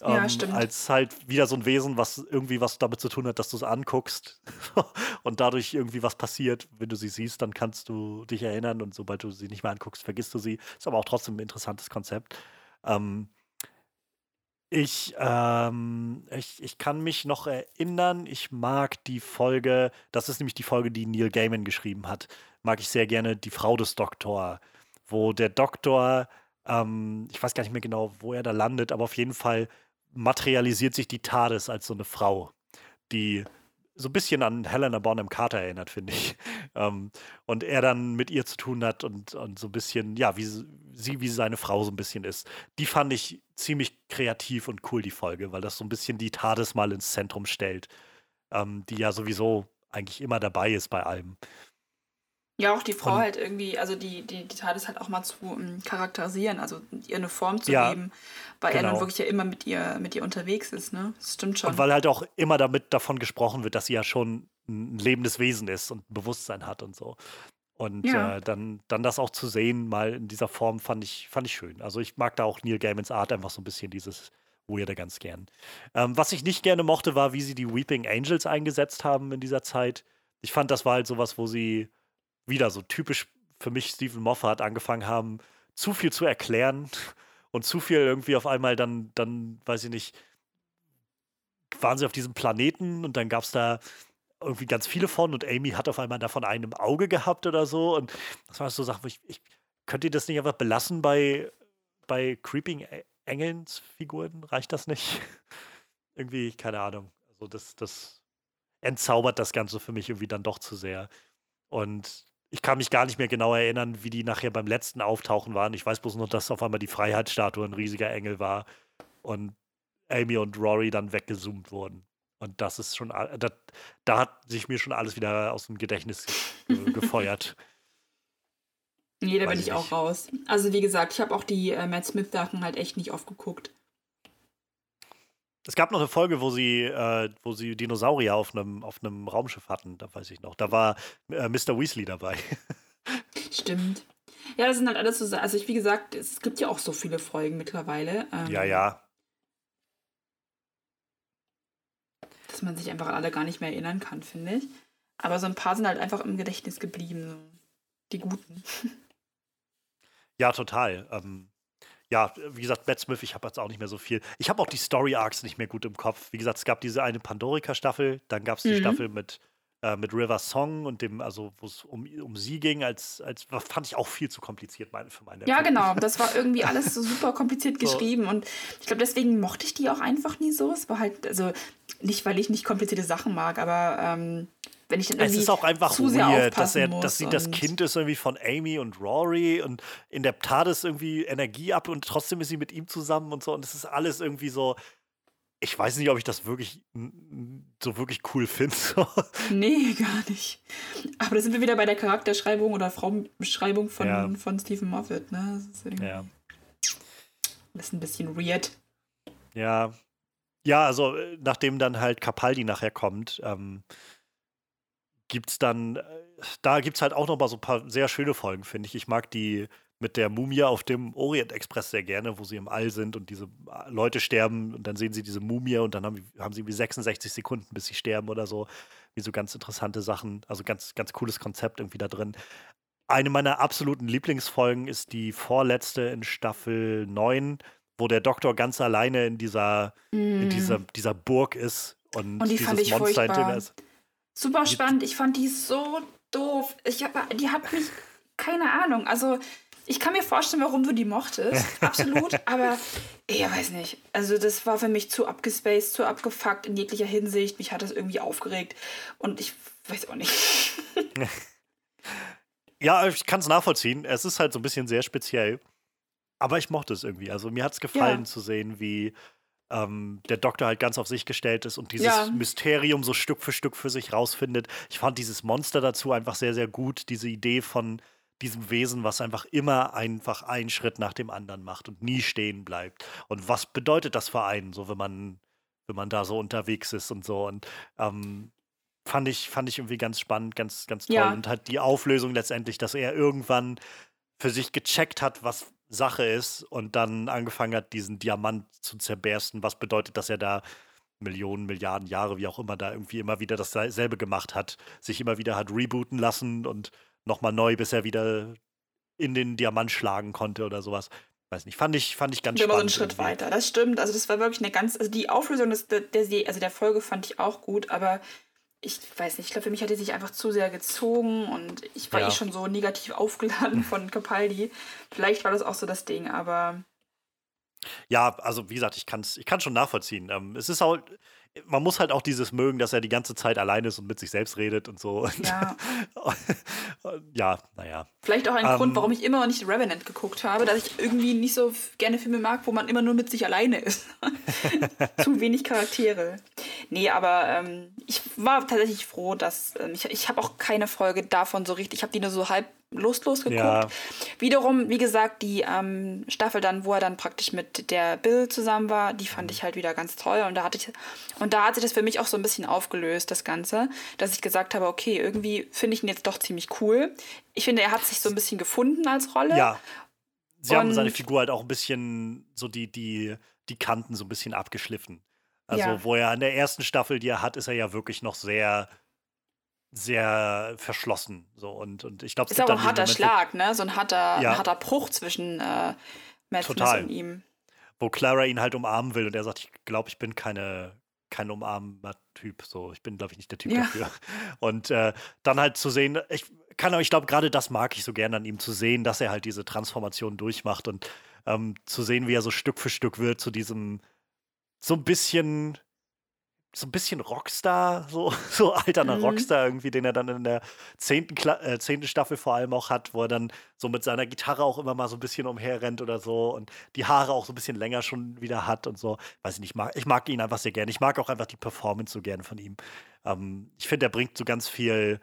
Ja, ähm, stimmt. Als halt wieder so ein Wesen, was irgendwie was damit zu tun hat, dass du es anguckst [laughs] und dadurch irgendwie was passiert. Wenn du sie siehst, dann kannst du dich erinnern und sobald du sie nicht mehr anguckst, vergisst du sie. Ist aber auch trotzdem ein interessantes Konzept. Ähm, ich, ähm, ich, ich kann mich noch erinnern, ich mag die Folge, das ist nämlich die Folge, die Neil Gaiman geschrieben hat, mag ich sehr gerne, die Frau des Doktor, wo der Doktor, ähm, ich weiß gar nicht mehr genau, wo er da landet, aber auf jeden Fall materialisiert sich die TARDIS als so eine Frau, die so ein bisschen an Helena Bonham Carter erinnert, finde ich. [laughs] Ähm, und er dann mit ihr zu tun hat und, und so ein bisschen, ja, wie sie, wie seine Frau so ein bisschen ist. Die fand ich ziemlich kreativ und cool, die Folge, weil das so ein bisschen die TARDIS mal ins Zentrum stellt, ähm, die ja sowieso eigentlich immer dabei ist bei allem. Ja, auch die Frau und, halt irgendwie, also die, die, die TARDIS halt auch mal zu um, ähm, charakterisieren, also ihr eine Form zu ja, geben, weil genau. er nun wirklich ja immer mit ihr, mit ihr unterwegs ist, ne? Das stimmt schon. Und weil halt auch immer damit davon gesprochen wird, dass sie ja schon ein lebendes Wesen ist und ein Bewusstsein hat und so. Und ja. äh, dann, dann das auch zu sehen, mal in dieser Form, fand ich, fand ich schön. Also ich mag da auch Neil Gaimans Art einfach so ein bisschen dieses Weirde ganz gern. Ähm, was ich nicht gerne mochte, war, wie sie die Weeping Angels eingesetzt haben in dieser Zeit. Ich fand, das war halt sowas, wo sie wieder so typisch für mich Stephen Moffat angefangen haben, zu viel zu erklären [laughs] und zu viel irgendwie auf einmal dann, dann, weiß ich nicht, waren sie auf diesem Planeten und dann gab es da irgendwie ganz viele von und Amy hat auf einmal davon einen im Auge gehabt oder so. Und das war so Sachen, wo ich, ich könnt ihr das nicht einfach belassen bei, bei Creeping Engelns Figuren? Reicht das nicht? [laughs] irgendwie, keine Ahnung. Also das, das entzaubert das Ganze für mich irgendwie dann doch zu sehr. Und ich kann mich gar nicht mehr genau erinnern, wie die nachher beim letzten Auftauchen waren. Ich weiß bloß nur, dass auf einmal die Freiheitsstatue ein riesiger Engel war und Amy und Rory dann weggezoomt wurden. Und das ist schon, da, da hat sich mir schon alles wieder aus dem Gedächtnis [laughs] gefeuert. Nee, da bin ich, ich auch raus. Also wie gesagt, ich habe auch die äh, Matt Smith-Sachen halt echt nicht oft geguckt. Es gab noch eine Folge, wo sie, äh, wo sie Dinosaurier auf einem auf Raumschiff hatten, da weiß ich noch. Da war äh, Mr. Weasley dabei. [laughs] Stimmt. Ja, das sind halt alles so, also ich, wie gesagt, es gibt ja auch so viele Folgen mittlerweile. Ähm, ja, ja. Dass man sich einfach alle gar nicht mehr erinnern kann, finde ich. Aber so ein paar sind halt einfach im Gedächtnis geblieben, so. die guten. [laughs] Ja, total. Ähm, ja, wie gesagt, Matt Smith, ich habe jetzt auch nicht mehr so viel. Ich habe auch die Story Arcs nicht mehr gut im Kopf. Wie gesagt, es gab diese eine Pandorica-Staffel, dann gab es die mhm. Staffel mit, äh, mit River Song und dem, also wo es um, um sie ging, als, als fand ich auch viel zu kompliziert meine, für meine. Ja, genau. Das war [laughs] irgendwie alles so super kompliziert [laughs] geschrieben. So. Und ich glaube, deswegen mochte ich die auch einfach nie so. Es war halt, also nicht, weil ich nicht komplizierte Sachen mag, aber ähm, wenn ich dann irgendwie Es ist auch einfach weird, dass, er, dass sie das Kind ist irgendwie von Amy und Rory und in der TARDIS irgendwie Energie ab und trotzdem ist sie mit ihm zusammen und so und es ist alles irgendwie so ich weiß nicht, ob ich das wirklich so wirklich cool [laughs] finde. nee, gar nicht. Aber da sind wir wieder bei der Charakterschreibung oder Frauenbeschreibung von, ja. von Stephen Moffat, ne? Das ist, ja. das ist ein bisschen weird. Ja. Ja, also äh, nachdem dann halt Capaldi nachher kommt, ähm, gibt es dann, äh, da gibt es halt auch noch mal so ein paar sehr schöne Folgen, finde ich. Ich mag die mit der Mumie auf dem Orient Express sehr gerne, wo sie im All sind und diese äh, Leute sterben und dann sehen sie diese Mumie und dann haben, haben sie wie 66 Sekunden, bis sie sterben oder so. Wie so ganz interessante Sachen, also ganz, ganz cooles Konzept irgendwie da drin. Eine meiner absoluten Lieblingsfolgen ist die vorletzte in Staffel 9, wo der Doktor ganz alleine in dieser, mm. in dieser, dieser Burg ist und, und die dieses Monster hinter ist. Super spannend. Ich fand die so doof. Ich hab, die hat mich, keine Ahnung. Also, ich kann mir vorstellen, warum du die mochtest. [laughs] Absolut. aber ich weiß nicht. Also, das war für mich zu abgespaced, zu abgefuckt in jeglicher Hinsicht. Mich hat das irgendwie aufgeregt. Und ich weiß auch nicht. [laughs] ja, ich kann es nachvollziehen. Es ist halt so ein bisschen sehr speziell. Aber ich mochte es irgendwie. Also, mir hat es gefallen ja. zu sehen, wie ähm, der Doktor halt ganz auf sich gestellt ist und dieses ja. Mysterium so Stück für Stück für sich rausfindet. Ich fand dieses Monster dazu einfach sehr, sehr gut. Diese Idee von diesem Wesen, was einfach immer einfach einen Schritt nach dem anderen macht und nie stehen bleibt. Und was bedeutet das für einen, so wenn man, wenn man da so unterwegs ist und so. Und ähm, fand ich, fand ich irgendwie ganz spannend, ganz, ganz toll. Ja. Und halt die Auflösung letztendlich, dass er irgendwann für sich gecheckt hat, was, Sache ist und dann angefangen hat, diesen Diamant zu zerbersten, was bedeutet, dass er da Millionen, Milliarden Jahre, wie auch immer, da irgendwie immer wieder dasselbe gemacht hat, sich immer wieder hat rebooten lassen und nochmal neu, bis er wieder in den Diamant schlagen konnte oder sowas. Weiß nicht, fand ich, fand ich ganz spannend. Immer so einen Schritt irgendwie. weiter, das stimmt. Also das war wirklich eine ganz, also die Auflösung des, der, der, also der Folge fand ich auch gut, aber ich weiß nicht, ich glaube, für mich hat er sich einfach zu sehr gezogen und ich war ja. eh schon so negativ [laughs] aufgeladen von Capaldi. Vielleicht war das auch so das Ding, aber ja, also wie gesagt, ich kann es ich kann's schon nachvollziehen. Ähm, es ist auch, man muss halt auch dieses mögen, dass er die ganze Zeit allein ist und mit sich selbst redet und so. Ja, [laughs] ja naja. Vielleicht auch ein ähm, Grund, warum ich immer noch nicht Revenant geguckt habe, dass ich irgendwie nicht so gerne Filme mag, wo man immer nur mit sich alleine ist. [laughs] Zu wenig Charaktere. Nee, aber ähm, ich war tatsächlich froh, dass ähm, ich, ich habe auch keine Folge davon so richtig, ich habe die nur so halb lustlos geguckt. Ja. Wiederum, wie gesagt, die ähm, Staffel dann, wo er dann praktisch mit der Bill zusammen war, die fand ich halt wieder ganz toll. Und da hatte ich, und da hat sich das für mich auch so ein bisschen aufgelöst, das Ganze, dass ich gesagt habe, okay, irgendwie finde ich ihn jetzt doch ziemlich cool. Ich finde, er hat sich so ein bisschen gefunden als Rolle. Ja. Sie und haben seine Figur halt auch ein bisschen so die, die, die Kanten so ein bisschen abgeschliffen. Also, ja. wo er in der ersten Staffel, die er hat, ist er ja wirklich noch sehr sehr verschlossen. So. Und, und ich glaube, es ist auch ein harter Moment, Schlag, ne? So ein harter, ja. ein harter Bruch zwischen äh, Matt Total. und ihm. Wo Clara ihn halt umarmen will und er sagt, ich glaube, ich bin keine, kein umarmender Typ. So, ich bin, glaube ich, nicht der Typ ja. dafür. [laughs] Und äh, dann halt zu sehen, ich kann aber, ich glaube, gerade das mag ich so gerne an ihm, zu sehen, dass er halt diese Transformation durchmacht und ähm, zu sehen, wie er so Stück für Stück wird zu diesem so ein bisschen so ein bisschen Rockstar, so, [laughs] so alterner mhm. Rockstar irgendwie, den er dann in der zehnten, äh, zehnten Staffel vor allem auch hat, wo er dann so mit seiner Gitarre auch immer mal so ein bisschen umherrennt oder so und die Haare auch so ein bisschen länger schon wieder hat und so. Weiß ich nicht, ich mag, ich mag ihn einfach sehr gerne. Ich mag auch einfach die Performance so gerne von ihm. Ähm, ich finde, er bringt so ganz viel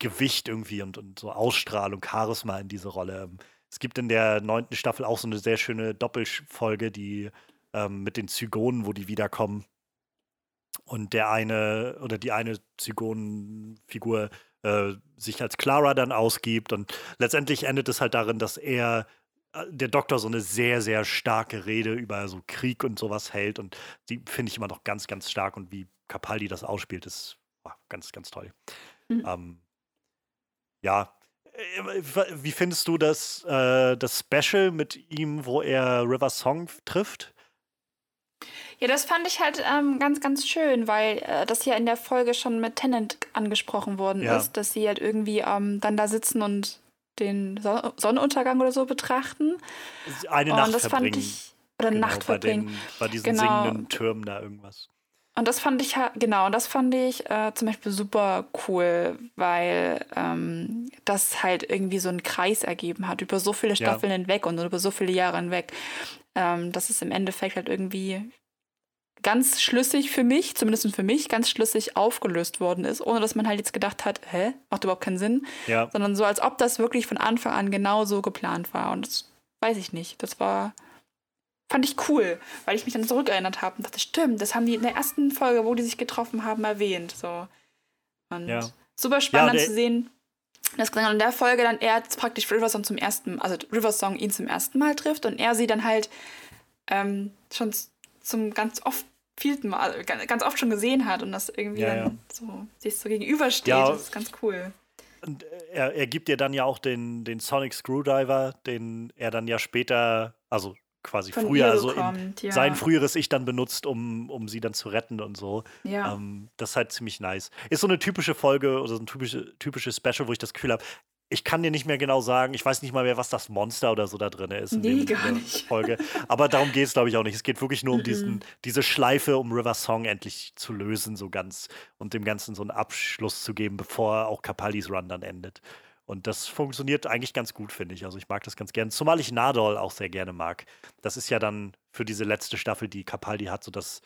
Gewicht irgendwie und, und so Ausstrahlung, Charisma in diese Rolle. Ähm, es gibt in der neunten Staffel auch so eine sehr schöne Doppelfolge, die ähm, mit den Zygonen, wo die wiederkommen und der eine oder die eine Zygonenfigur äh, sich als Clara dann ausgibt und letztendlich endet es halt darin, dass er äh, der Doktor so eine sehr, sehr starke Rede über so Krieg und sowas hält und die finde ich immer noch ganz, ganz stark und wie Capaldi das ausspielt, ist oh, ganz, ganz toll. Mhm. Ähm, ja, äh, wie findest du das, äh, das Special mit ihm, wo er River Song trifft? Ja, das fand ich halt ähm, ganz, ganz schön, weil äh, das ja in der Folge schon mit Tennant angesprochen worden ja. ist, dass sie halt irgendwie ähm, dann da sitzen und den Son Sonnenuntergang oder so betrachten. Eine und Nacht das verbringen. Fand ich, oder genau, Nacht verbringen. Bei, den, bei diesen genau. singenden Türmen da irgendwas. Und das fand ich genau, und das fand ich äh, zum Beispiel super cool, weil ähm, das halt irgendwie so einen Kreis ergeben hat über so viele Staffeln ja. hinweg und über so viele Jahre hinweg, ähm, dass es im Endeffekt halt irgendwie ganz schlüssig für mich, zumindest für mich, ganz schlüssig aufgelöst worden ist, ohne dass man halt jetzt gedacht hat, hä, macht überhaupt keinen Sinn. Ja. Sondern so, als ob das wirklich von Anfang an genau so geplant war. Und das weiß ich nicht. Das war, fand ich cool, weil ich mich dann zurückerinnert habe und dachte, stimmt, das haben die in der ersten Folge, wo die sich getroffen haben, erwähnt. So. Und ja. super spannend ja, zu sehen, dass genau in der Folge dann er praktisch Riversong zum ersten, also Riversong ihn zum ersten Mal trifft und er sie dann halt ähm, schon zum ganz oft viel Mal, ganz oft schon gesehen hat und das irgendwie ja, dann ja. so sich so gegenübersteht. Ja, das ist ganz cool. Und er, er gibt dir dann ja auch den, den Sonic Screwdriver, den er dann ja später, also quasi Von früher, also kommt, ja. sein früheres Ich dann benutzt, um, um sie dann zu retten und so. Ja. Ähm, das ist halt ziemlich nice. Ist so eine typische Folge oder so ein typische, typisches Special, wo ich das Gefühl habe, ich kann dir nicht mehr genau sagen, ich weiß nicht mal mehr, was das Monster oder so da drin ist in, nee, gar nicht. Folge. Aber darum geht es, glaube ich, auch nicht. Es geht wirklich nur um diesen, diese Schleife, um River Song endlich zu lösen, so ganz und dem Ganzen so einen Abschluss zu geben, bevor auch Capaldis Run dann endet. Und das funktioniert eigentlich ganz gut, finde ich. Also ich mag das ganz gerne. Zumal ich Nadol auch sehr gerne mag. Das ist ja dann für diese letzte Staffel, die Capaldi hat, so das,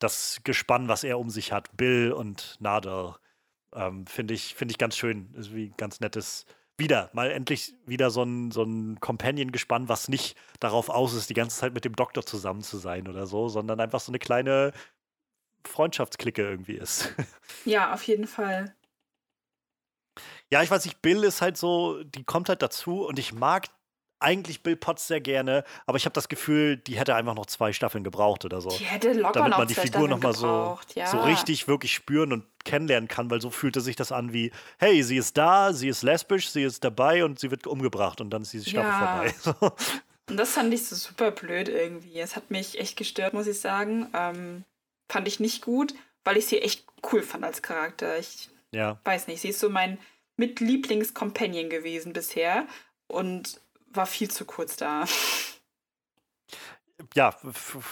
das Gespann, was er um sich hat. Bill und Nadol. Ähm, finde ich, find ich ganz schön. Ist wie ganz nettes, wieder, mal endlich wieder so ein, so ein Companion-Gespann, was nicht darauf aus ist, die ganze Zeit mit dem Doktor zusammen zu sein oder so, sondern einfach so eine kleine Freundschaftsklicke irgendwie ist. [laughs] Ja, auf jeden Fall. Ja, ich weiß nicht, Bill ist halt so, die kommt halt dazu und ich mag eigentlich Bill Potts sehr gerne, aber ich habe das Gefühl, die hätte einfach noch zwei Staffeln gebraucht oder so. Die hätte locker damit noch man die Figur nochmal so, ja. so richtig wirklich spüren und kennenlernen kann, weil so fühlte sich das an wie, hey, sie ist da, sie ist lesbisch, sie ist dabei und sie wird umgebracht und dann ist diese Staffel Ja. vorbei. [laughs] Und das fand ich so super blöd irgendwie. Es hat mich echt gestört, muss ich sagen. Ähm, fand ich nicht gut, weil ich sie echt cool fand als Charakter. Ich ja. weiß nicht, sie ist so mein Mitlieblings-Companion gewesen bisher und war viel zu kurz da. ja,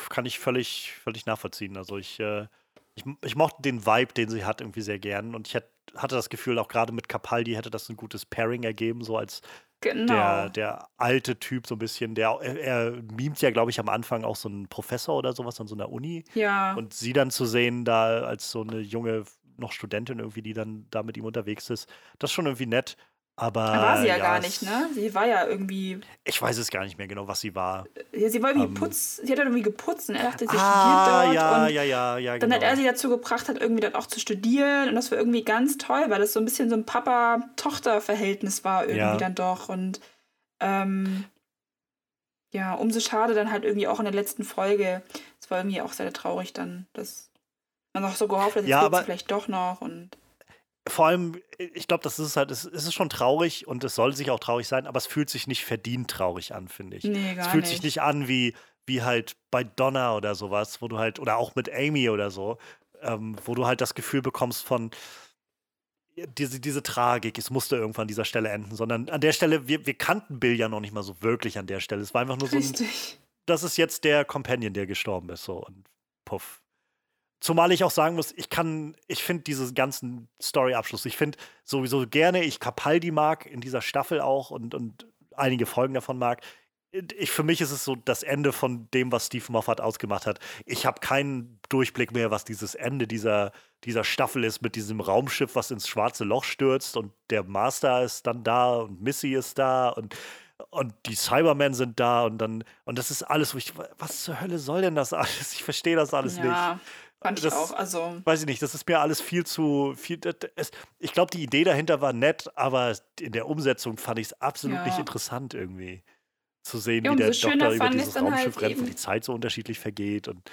kann ich völlig, völlig nachvollziehen. Also ich, äh, ich, ich mochte den Vibe, den sie hat, irgendwie sehr gern. Und ich hatte das Gefühl, auch gerade mit Capaldi hätte das ein gutes Pairing ergeben, so als Genau. der, der alte Typ, so ein bisschen. Der, er, er mimt ja, glaube ich, am Anfang auch so einen Professor oder sowas an so einer Uni. ja. Und sie dann zu sehen, da als so eine junge, noch Studentin irgendwie, die dann da mit ihm unterwegs ist, das ist schon irgendwie nett. Aber war sie ja, gar es- nicht, ne? Sie war ja irgendwie. Ich weiß es gar nicht mehr genau, was sie war. Ja, sie war irgendwie Ähm. putz. Sie hat halt irgendwie geputzt und er dachte, sie ah, studiert dort. ja, und ja, ja, ja, Dann genau. hat er sie dazu gebracht, hat irgendwie dann auch zu studieren und das war irgendwie ganz toll, weil das so ein bisschen so ein Papa-Tochter-Verhältnis war irgendwie Ja. dann doch und ähm, ja, umso schade dann halt irgendwie auch in der letzten Folge. Es war irgendwie auch sehr traurig dann, dass man noch so gehofft jetzt Ja, geht's aber- vielleicht doch noch und Vor allem, ich glaube, das ist halt, es es ist schon traurig und es soll sich auch traurig sein, aber es fühlt sich nicht verdient traurig an, finde ich. nee, Es gar fühlt nicht. sich nicht an wie, wie halt bei Donna oder sowas, wo du halt, oder auch mit Amy oder so, ähm, wo du halt das Gefühl bekommst von diese, diese Tragik, es musste irgendwann an dieser Stelle enden, sondern an der Stelle, wir, wir kannten Bill ja noch nicht mal so wirklich an der Stelle. Es war einfach nur so ein, Richtig. das ist jetzt der Companion, der gestorben ist, so und puff. Zumal ich auch sagen muss, ich kann, ich finde diesen ganzen Story-Abschluss, ich finde sowieso gerne, ich Capaldi mag in dieser Staffel auch und, und einige Folgen davon mag. Ich, für mich ist es so das Ende von dem, was Steve Moffat ausgemacht hat. Ich habe keinen Durchblick mehr, was dieses Ende dieser, dieser Staffel ist mit diesem Raumschiff, was ins schwarze Loch stürzt und der Master ist dann da und Missy ist da und und die Cybermen sind da und dann, und das ist alles, wo ich, was zur Hölle soll denn das alles? Ich verstehe das alles nicht. Fand ich Das- auch. Also, Weiß ich nicht, das ist mir alles viel zu, viel, es, ich glaube, die Idee dahinter war nett, aber in der Umsetzung fand ich es absolut Ja. nicht interessant irgendwie. Zu sehen, Ja, wie der schöner Doktor über dieses halt Raumschiff rennt, wo eben- die Zeit so unterschiedlich vergeht und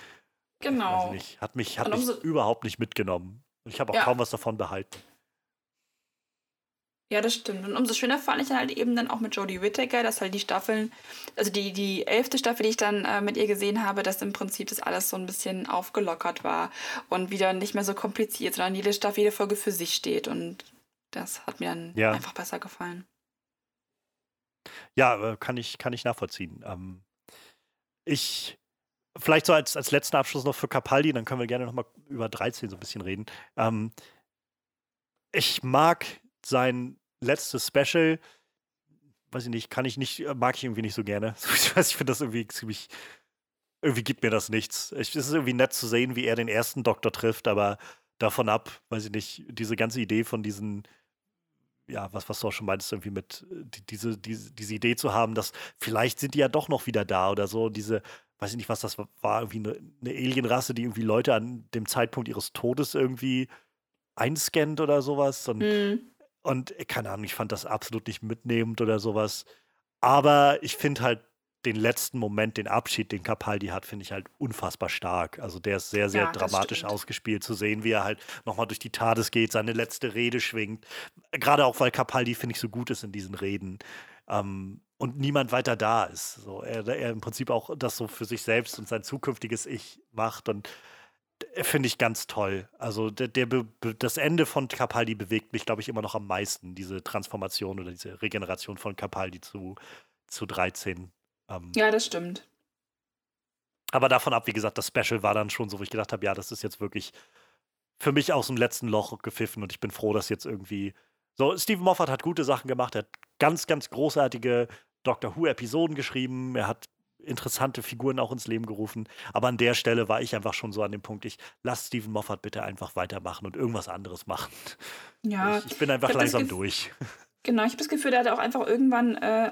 genau. ich nicht, hat mich, hat Und mich umso- überhaupt nicht mitgenommen. Und ich habe auch Ja. kaum was davon behalten. Ja, das stimmt. Und umso schöner fand ich dann halt eben dann auch mit Jodie Whittaker, dass halt die Staffeln, also die, die elfte Staffel, die ich dann äh, mit ihr gesehen habe, dass im Prinzip das alles so ein bisschen aufgelockert war und wieder nicht mehr so kompliziert, sondern jede Staffel, jede Folge für sich steht. Und das hat mir dann Ja. einfach besser gefallen. Ja, äh, kann ich, kann ich nachvollziehen. Ähm, ich, vielleicht so als, als letzten Abschluss noch für Capaldi, dann können wir gerne nochmal über 13 so ein bisschen reden. Ähm, ich mag sein letztes Special, weiß ich nicht, kann ich nicht, äh, mag ich irgendwie nicht so gerne. [laughs] Ich weiß, ich finde das irgendwie ziemlich, irgendwie gibt mir das nichts. Ich, es ist irgendwie nett zu sehen, wie er den ersten Doktor trifft, aber davon ab, weiß ich nicht, diese ganze Idee von diesen ja, was, was du auch schon meintest, irgendwie mit äh, die, diese, diese, diese Idee zu haben, dass vielleicht sind die ja doch noch wieder da oder so. Diese, weiß ich nicht, was das war, irgendwie eine, Alienrasse, die irgendwie Leute an dem Zeitpunkt ihres Todes irgendwie einscannt oder sowas. Und, Hm. Und äh, keine Ahnung, ich fand das absolut nicht mitnehmend oder sowas. Aber ich finde halt den letzten Moment, den Abschied, den Capaldi hat, finde ich halt unfassbar stark. Also der ist sehr, sehr Ja, dramatisch stimmt. ausgespielt zu sehen, wie er halt nochmal durch die TARDIS geht, seine letzte Rede schwingt. Gerade auch, weil Capaldi, finde ich, so gut ist in diesen Reden. Ähm, und niemand weiter da ist. So, er, er im Prinzip auch das so für sich selbst und sein zukünftiges Ich macht. Und finde ich ganz toll. Also der, der das Ende von Capaldi bewegt mich, glaube ich, immer noch am meisten, diese Transformation oder diese Regeneration von Capaldi zu, zu 13. Ähm, Ja, das stimmt. aber davon ab, wie gesagt, das Special war dann schon so, wo ich gedacht habe, ja, das ist jetzt wirklich für mich aus dem letzten Loch gepfiffen und ich bin froh, dass jetzt irgendwie. So, Stephen Moffat hat gute Sachen gemacht, er hat ganz, ganz großartige Doctor Who-Episoden geschrieben, er hat interessante Figuren auch ins Leben gerufen. Aber an der Stelle war ich einfach schon so an dem Punkt, ich lass Stephen Moffat bitte einfach weitermachen und irgendwas anderes machen. Ja, Ich, ich bin einfach ich langsam durch. Genau, ich habe das Gefühl, er hat auch einfach irgendwann äh,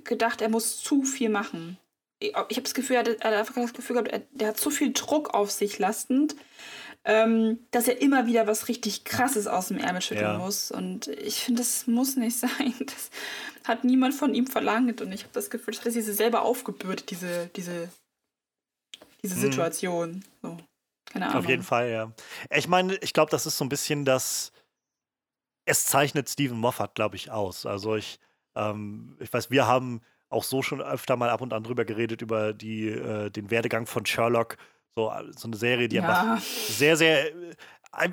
gedacht, er muss zu viel machen. Ich, ich habe das Gefühl, er hat, er hat einfach das Gefühl gehabt, er, der hat zu viel Druck auf sich lastend, ähm, dass er immer wieder was richtig Krasses aus dem Ärmel schütteln ja. muss. Und ich finde, das muss nicht [laughs] sein. Das hat niemand von ihm verlangt. Und ich habe das Gefühl, dass er sich selber aufgebürdet, diese, diese, diese mhm. Situation. Mhm. So. Keine Ahnung. Auf jeden Fall, ja. Ich meine, ich glaube, das ist so ein bisschen das. Es zeichnet Stephen Moffat, glaube ich, aus. Also ich, ähm, ich weiß, wir haben auch so schon öfter mal ab und an drüber geredet, über die, äh, den Werdegang von Sherlock. So, so eine Serie, die ja. einfach sehr, sehr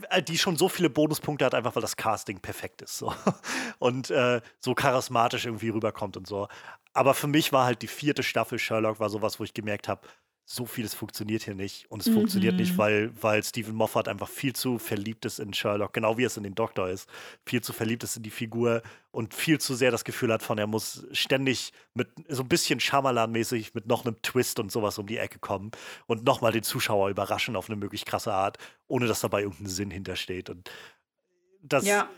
äh, die schon so viele Bonuspunkte hat, einfach weil das Casting perfekt ist. So. [laughs] Und äh, so charismatisch irgendwie rüberkommt und so. Aber für mich war halt die vierte Staffel Sherlock war sowas, wo ich gemerkt habe, so vieles funktioniert hier nicht. Und es mhm. funktioniert nicht, mhm. weil, weil Stephen Moffat einfach viel zu verliebt ist in Sherlock, genau wie es in den Doktor ist. Viel zu verliebt ist in die Figur und viel zu sehr das Gefühl hat von, er muss ständig mit so ein bisschen Shyamalan-mäßig mit noch einem Twist und sowas um die Ecke kommen und nochmal den Zuschauer überraschen auf eine möglichst krasse Art, ohne dass dabei irgendein Sinn hintersteht. Und das, ja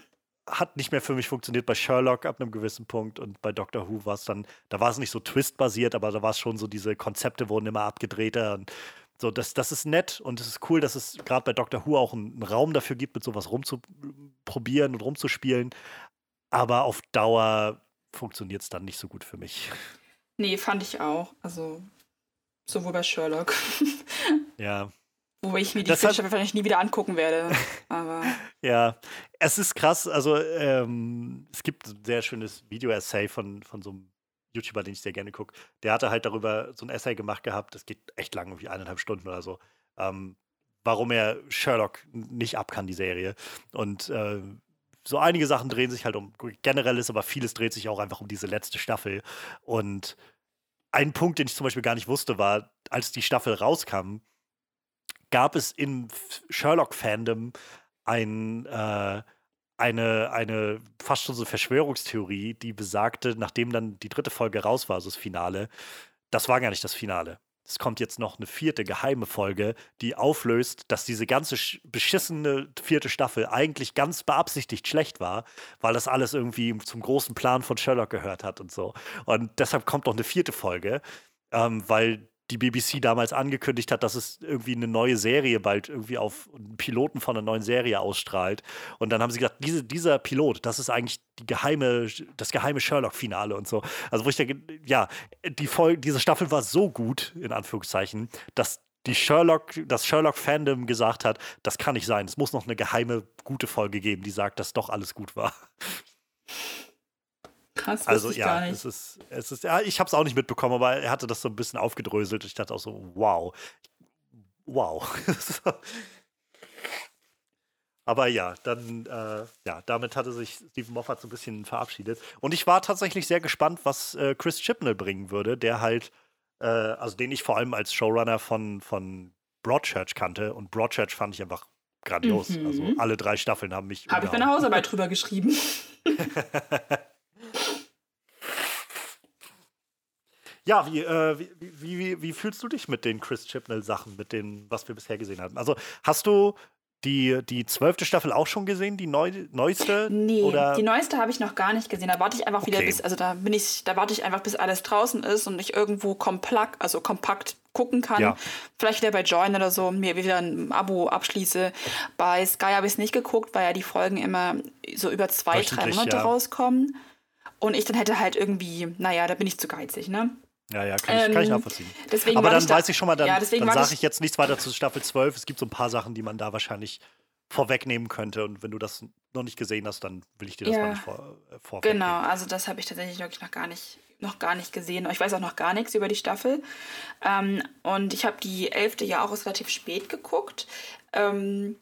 hat nicht mehr für mich funktioniert bei Sherlock ab einem gewissen Punkt und bei Doctor Who war es dann, da war es nicht so twistbasiert, aber da war es schon so, diese Konzepte wurden immer abgedrehter und so, das, das ist nett und es ist cool, dass es gerade bei Doctor Who auch einen Raum dafür gibt, mit sowas rumzuprobieren und rumzuspielen. Aber auf Dauer funktioniert es dann nicht so gut für mich. Nee, fand ich auch. Also sowohl bei Sherlock. ja. Wo ich mir die Filme wahrscheinlich nie wieder angucken werde. [laughs] Aber. ja, es ist krass. Also, ähm, es gibt ein sehr schönes Video-Essay von, von so einem YouTuber, den ich sehr gerne gucke. Der hatte halt darüber so ein Essay gemacht gehabt. Das geht echt lang, irgendwie eineinhalb Stunden oder so. Ähm, warum er Sherlock nicht ab kann, die Serie. Und äh, so einige Sachen drehen sich halt um generelles, aber vieles dreht sich auch einfach um diese letzte Staffel. Und ein Punkt, den ich zum Beispiel gar nicht wusste, war, als die Staffel rauskam, gab es im Sherlock-Fandom ein, äh, eine, eine fast schon so Verschwörungstheorie, die besagte, nachdem dann die dritte Folge raus war, also das Finale, das war gar nicht das Finale. Es kommt jetzt noch eine vierte geheime Folge, die auflöst, dass diese ganze beschissene vierte Staffel eigentlich ganz beabsichtigt schlecht war, weil das alles irgendwie zum großen Plan von Sherlock gehört hat und so. Und deshalb kommt noch eine vierte Folge, ähm, weil die BBC damals angekündigt hat, dass es irgendwie eine neue Serie bald irgendwie auf Piloten von einer neuen Serie ausstrahlt. Und dann haben sie gesagt, diese, dieser Pilot, das ist eigentlich die geheime, das geheime Sherlock-Finale und so. Also wo ich denke, ja, die Folge, diese Staffel war so gut, in Anführungszeichen, dass die Sherlock, das Sherlock-Fandom gesagt hat, das kann nicht sein. Es muss noch eine geheime, gute Folge geben, die sagt, dass doch alles gut war. Krass, also ja, es ist, es ist, ja, ich habe es auch nicht mitbekommen, aber er hatte das so ein bisschen aufgedröselt. Ich dachte auch so, wow, wow. [laughs] aber ja, dann, äh, ja, damit hatte sich Stephen Moffat so ein bisschen verabschiedet. Und ich war tatsächlich sehr gespannt, was äh, Chris Chibnall bringen würde, der halt, äh, also den ich vor allem als Showrunner von, von Broadchurch kannte. Und Broadchurch fand ich einfach grandios. Mhm. Also alle drei Staffeln haben mich. Habe ich meine Hausarbeit [laughs] drüber geschrieben. [laughs] Ja, wie, äh, wie, wie, wie, fühlst du dich mit den Chris Chibnall-Sachen, mit dem, was wir bisher gesehen haben? Also hast du die, die zwölfte Staffel auch schon gesehen, die neu, neueste? Nee, oder? die neueste habe ich noch gar nicht gesehen. Da warte ich einfach okay. wieder bis, also da bin ich, da warte ich einfach, bis alles draußen ist und ich irgendwo kompakt, also kompakt gucken kann. Ja. Vielleicht wieder bei Join oder so, mir wieder ein Abo abschließe. Bei Sky habe ich es nicht geguckt, weil ja die Folgen immer so über zwei, drei Monate ja. rauskommen. Und ich dann hätte halt irgendwie, naja, da bin ich zu geizig, ne? Ja, ja, kann ich, ähm, kann ich ähm, nachvollziehen. Aber dann weiß ich schon mal, dann, ja, dann sage ich jetzt nichts weiter zu Staffel 12. Es gibt so ein paar Sachen, die man da wahrscheinlich vorwegnehmen könnte. Und wenn du das noch nicht gesehen hast, dann will ich dir das ja. mal nicht vor, äh, vorwegnehmen. Genau, also das habe ich tatsächlich wirklich noch gar nicht noch gar nicht gesehen. Ich weiß auch noch gar nichts über die Staffel. Ähm, und ich habe die elfte ja auch relativ spät geguckt. Ähm,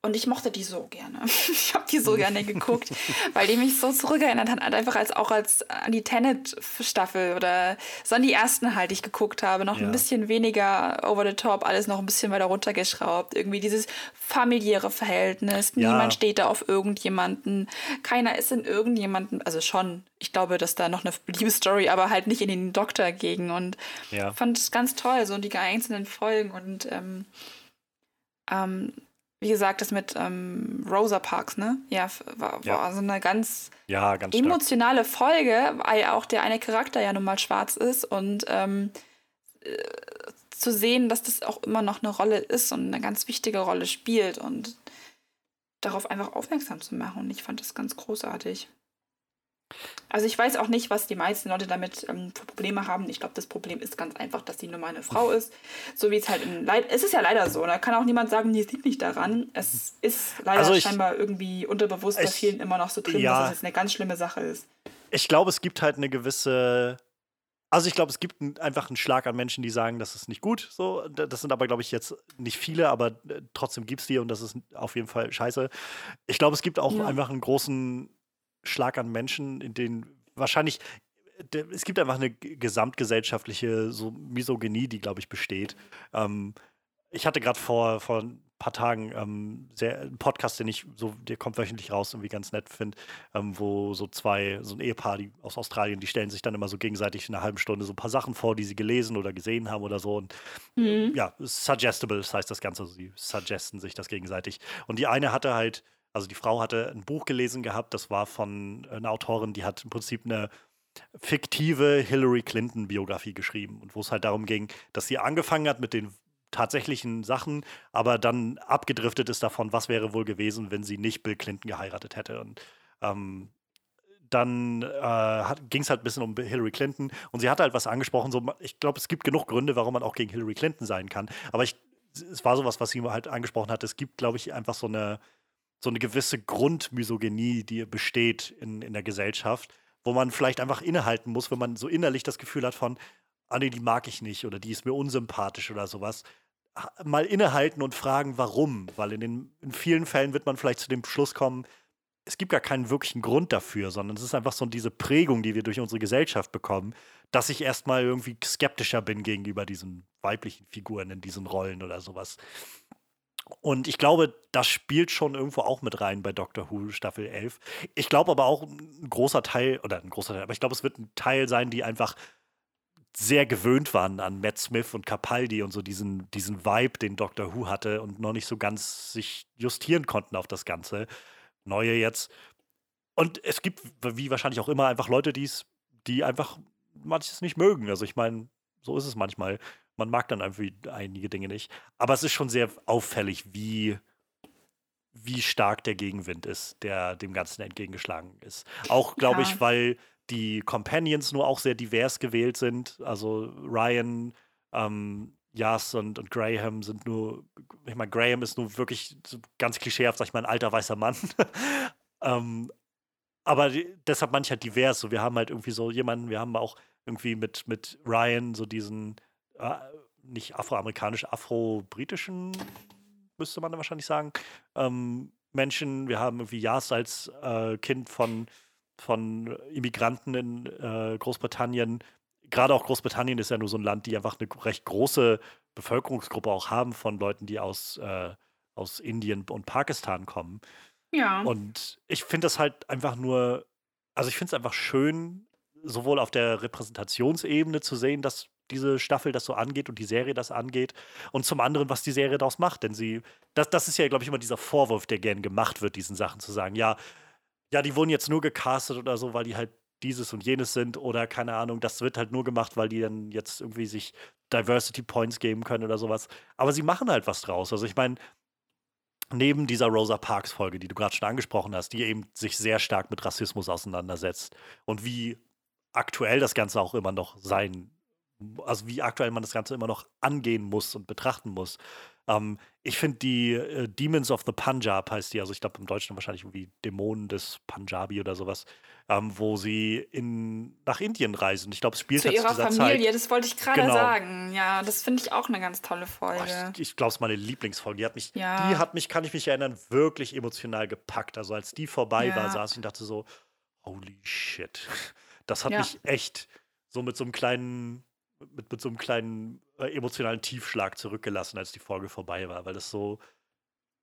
und ich mochte die so gerne. [laughs] Ich habe die so gerne geguckt, [laughs] weil die mich so zurückerinnert hat, einfach als auch als an die Tenet-Staffel oder so an die ersten halt, die ich geguckt habe. Noch ja. ein bisschen weniger over the top, alles noch ein bisschen weiter runtergeschraubt. Irgendwie dieses familiäre Verhältnis. Ja. Niemand steht da auf irgendjemanden. Keiner ist in irgendjemanden, also schon, ich glaube, dass da noch eine Liebesstory, aber halt nicht in den Doktor ging. Und ja. fand es ganz toll, so die einzelnen Folgen und ähm, ähm, wie gesagt, das mit ähm, Rosa Parks, ne? Ja, war, ja. war so eine ganz, ja, ganz emotionale stark. Folge, weil auch der eine Charakter ja nun mal schwarz ist und ähm, äh, zu sehen, dass das auch immer noch eine Rolle ist und eine ganz wichtige Rolle spielt und darauf einfach aufmerksam zu machen. Und ich fand das ganz großartig. Also ich weiß auch nicht, was die meisten Leute damit ähm, für Probleme haben. Ich glaube, das Problem ist ganz einfach, dass sie nur mal eine Frau ist. So wie es halt in Leid. Es ist ja leider so. Da kann auch niemand sagen, es liegt nicht daran. Es ist leider also ich, scheinbar irgendwie unterbewusst bei vielen immer noch so drin, ja, dass es eine ganz schlimme Sache ist. Ich glaube, es gibt halt eine gewisse. Also ich glaube, es gibt einfach einen Schlag an Menschen, die sagen, das ist nicht gut. So, das sind aber, glaube ich, jetzt nicht viele, aber äh, trotzdem gibt es die und das ist auf jeden Fall scheiße. Ich glaube, es gibt auch ja. einfach einen großen Schlag an Menschen, in denen wahrscheinlich es gibt einfach eine gesamtgesellschaftliche so Misogynie, die, glaube ich, besteht. Ähm, ich hatte gerade vor, vor ein paar Tagen ähm, sehr, einen Podcast, den ich so, der kommt wöchentlich raus, irgendwie ganz nett finde, ähm, wo so zwei, so ein Ehepaar die, aus Australien, die stellen sich dann immer so gegenseitig in einer halben Stunde so ein paar Sachen vor, die sie gelesen oder gesehen haben oder so. Und mhm. ja, suggestible, das heißt das Ganze, sie suggesten sich das gegenseitig. Und die eine hatte halt also die Frau hatte ein Buch gelesen gehabt, das war von einer Autorin, die hat im Prinzip eine fiktive Hillary Clinton-Biografie geschrieben und wo es halt darum ging, dass sie angefangen hat mit den tatsächlichen Sachen, aber dann abgedriftet ist davon, was wäre wohl gewesen, wenn sie nicht Bill Clinton geheiratet hätte. Und ähm, dann äh, ging es halt ein bisschen um Hillary Clinton und sie hatte halt was angesprochen. So, ich glaube, es gibt genug Gründe, warum man auch gegen Hillary Clinton sein kann. Aber ich, es war sowas, was sie halt angesprochen hat. Es gibt, glaube ich, einfach so eine so eine gewisse Grundmisogynie, die besteht in, in der Gesellschaft, wo man vielleicht einfach innehalten muss, wenn man so innerlich das Gefühl hat von, ah nee, die mag ich nicht oder die ist mir unsympathisch oder sowas. Mal innehalten und fragen, warum. Weil in, den, in vielen Fällen wird man vielleicht zu dem Schluss kommen, es gibt gar keinen wirklichen Grund dafür, sondern es ist einfach so diese Prägung, die wir durch unsere Gesellschaft bekommen, dass ich erstmal irgendwie skeptischer bin gegenüber diesen weiblichen Figuren in diesen Rollen oder sowas. Und ich glaube, das spielt schon irgendwo auch mit rein bei Doctor Who Staffel 11. Ich glaube aber auch ein großer Teil, oder ein großer Teil, aber ich glaube, es wird ein Teil sein, die einfach sehr gewöhnt waren an Matt Smith und Capaldi und so diesen, diesen Vibe, den Doctor Who hatte und noch nicht so ganz sich justieren konnten auf das Ganze. Neue jetzt. Und es gibt, wie wahrscheinlich auch immer, einfach Leute, die's, die einfach manches nicht mögen. Also ich meine, so ist es manchmal. Man mag dann einfach einige Dinge nicht. Aber es ist schon sehr auffällig, wie, wie stark der Gegenwind ist, der dem Ganzen entgegengeschlagen ist. Auch, glaube ja. ich, weil die Companions nur auch sehr divers gewählt sind. Also Ryan, ähm, Jas und, und Graham sind nur, ich meine, Graham ist nur wirklich ganz klischeehaft, sag ich mal, ein alter weißer Mann. [laughs] ähm, aber die, deshalb manchmal divers. So, wir haben halt irgendwie so jemanden, wir haben auch irgendwie mit, mit Ryan so diesen äh, nicht afroamerikanisch, afro-britischen, müsste man da wahrscheinlich sagen, ähm, Menschen. Wir haben irgendwie Jas als äh, Kind von, von Immigranten in äh, Großbritannien. Gerade auch Großbritannien ist ja nur so ein Land, die einfach eine recht große Bevölkerungsgruppe auch haben von Leuten, die aus, äh, aus Indien und Pakistan kommen. Ja. Und ich finde das halt einfach nur, also ich finde es einfach schön, sowohl auf der Repräsentationsebene zu sehen, dass diese Staffel das so angeht und die Serie das angeht. Und zum anderen, was die Serie daraus macht. Denn sie, das, das ist ja, glaube ich, immer dieser Vorwurf, der gern gemacht wird, diesen Sachen zu sagen, ja, ja, die wurden jetzt nur gecastet oder so, weil die halt dieses und jenes sind oder keine Ahnung, das wird halt nur gemacht, weil die dann jetzt irgendwie sich Diversity Points geben können oder sowas. Aber sie machen halt was draus. Also ich meine, neben dieser Rosa Parks Folge, die du gerade schon angesprochen hast, die eben sich sehr stark mit Rassismus auseinandersetzt und wie aktuell das Ganze auch immer noch sein also wie aktuell man das Ganze immer noch angehen muss und betrachten muss. Ähm, ich finde die äh, Demons of the Punjab heißt die, also ich glaube im Deutschen wahrscheinlich irgendwie Dämonen des Punjabi oder sowas, ähm, wo sie in, nach Indien reisen. Ich glaube, es spielt zu ihrer zu Familie. Zeit. Das wollte ich gerade genau. sagen. Ja, das finde ich auch eine ganz tolle Folge. Oh, ich, ich glaube, es ist meine Lieblingsfolge. Die hat mich, ja. die hat mich, kann ich mich erinnern, wirklich emotional gepackt. Also als die vorbei ja. war, saß ich und dachte so, holy shit. Das hat ja. mich echt so mit so einem kleinen mit, mit so einem kleinen äh, emotionalen Tiefschlag zurückgelassen, als die Folge vorbei war, weil das so,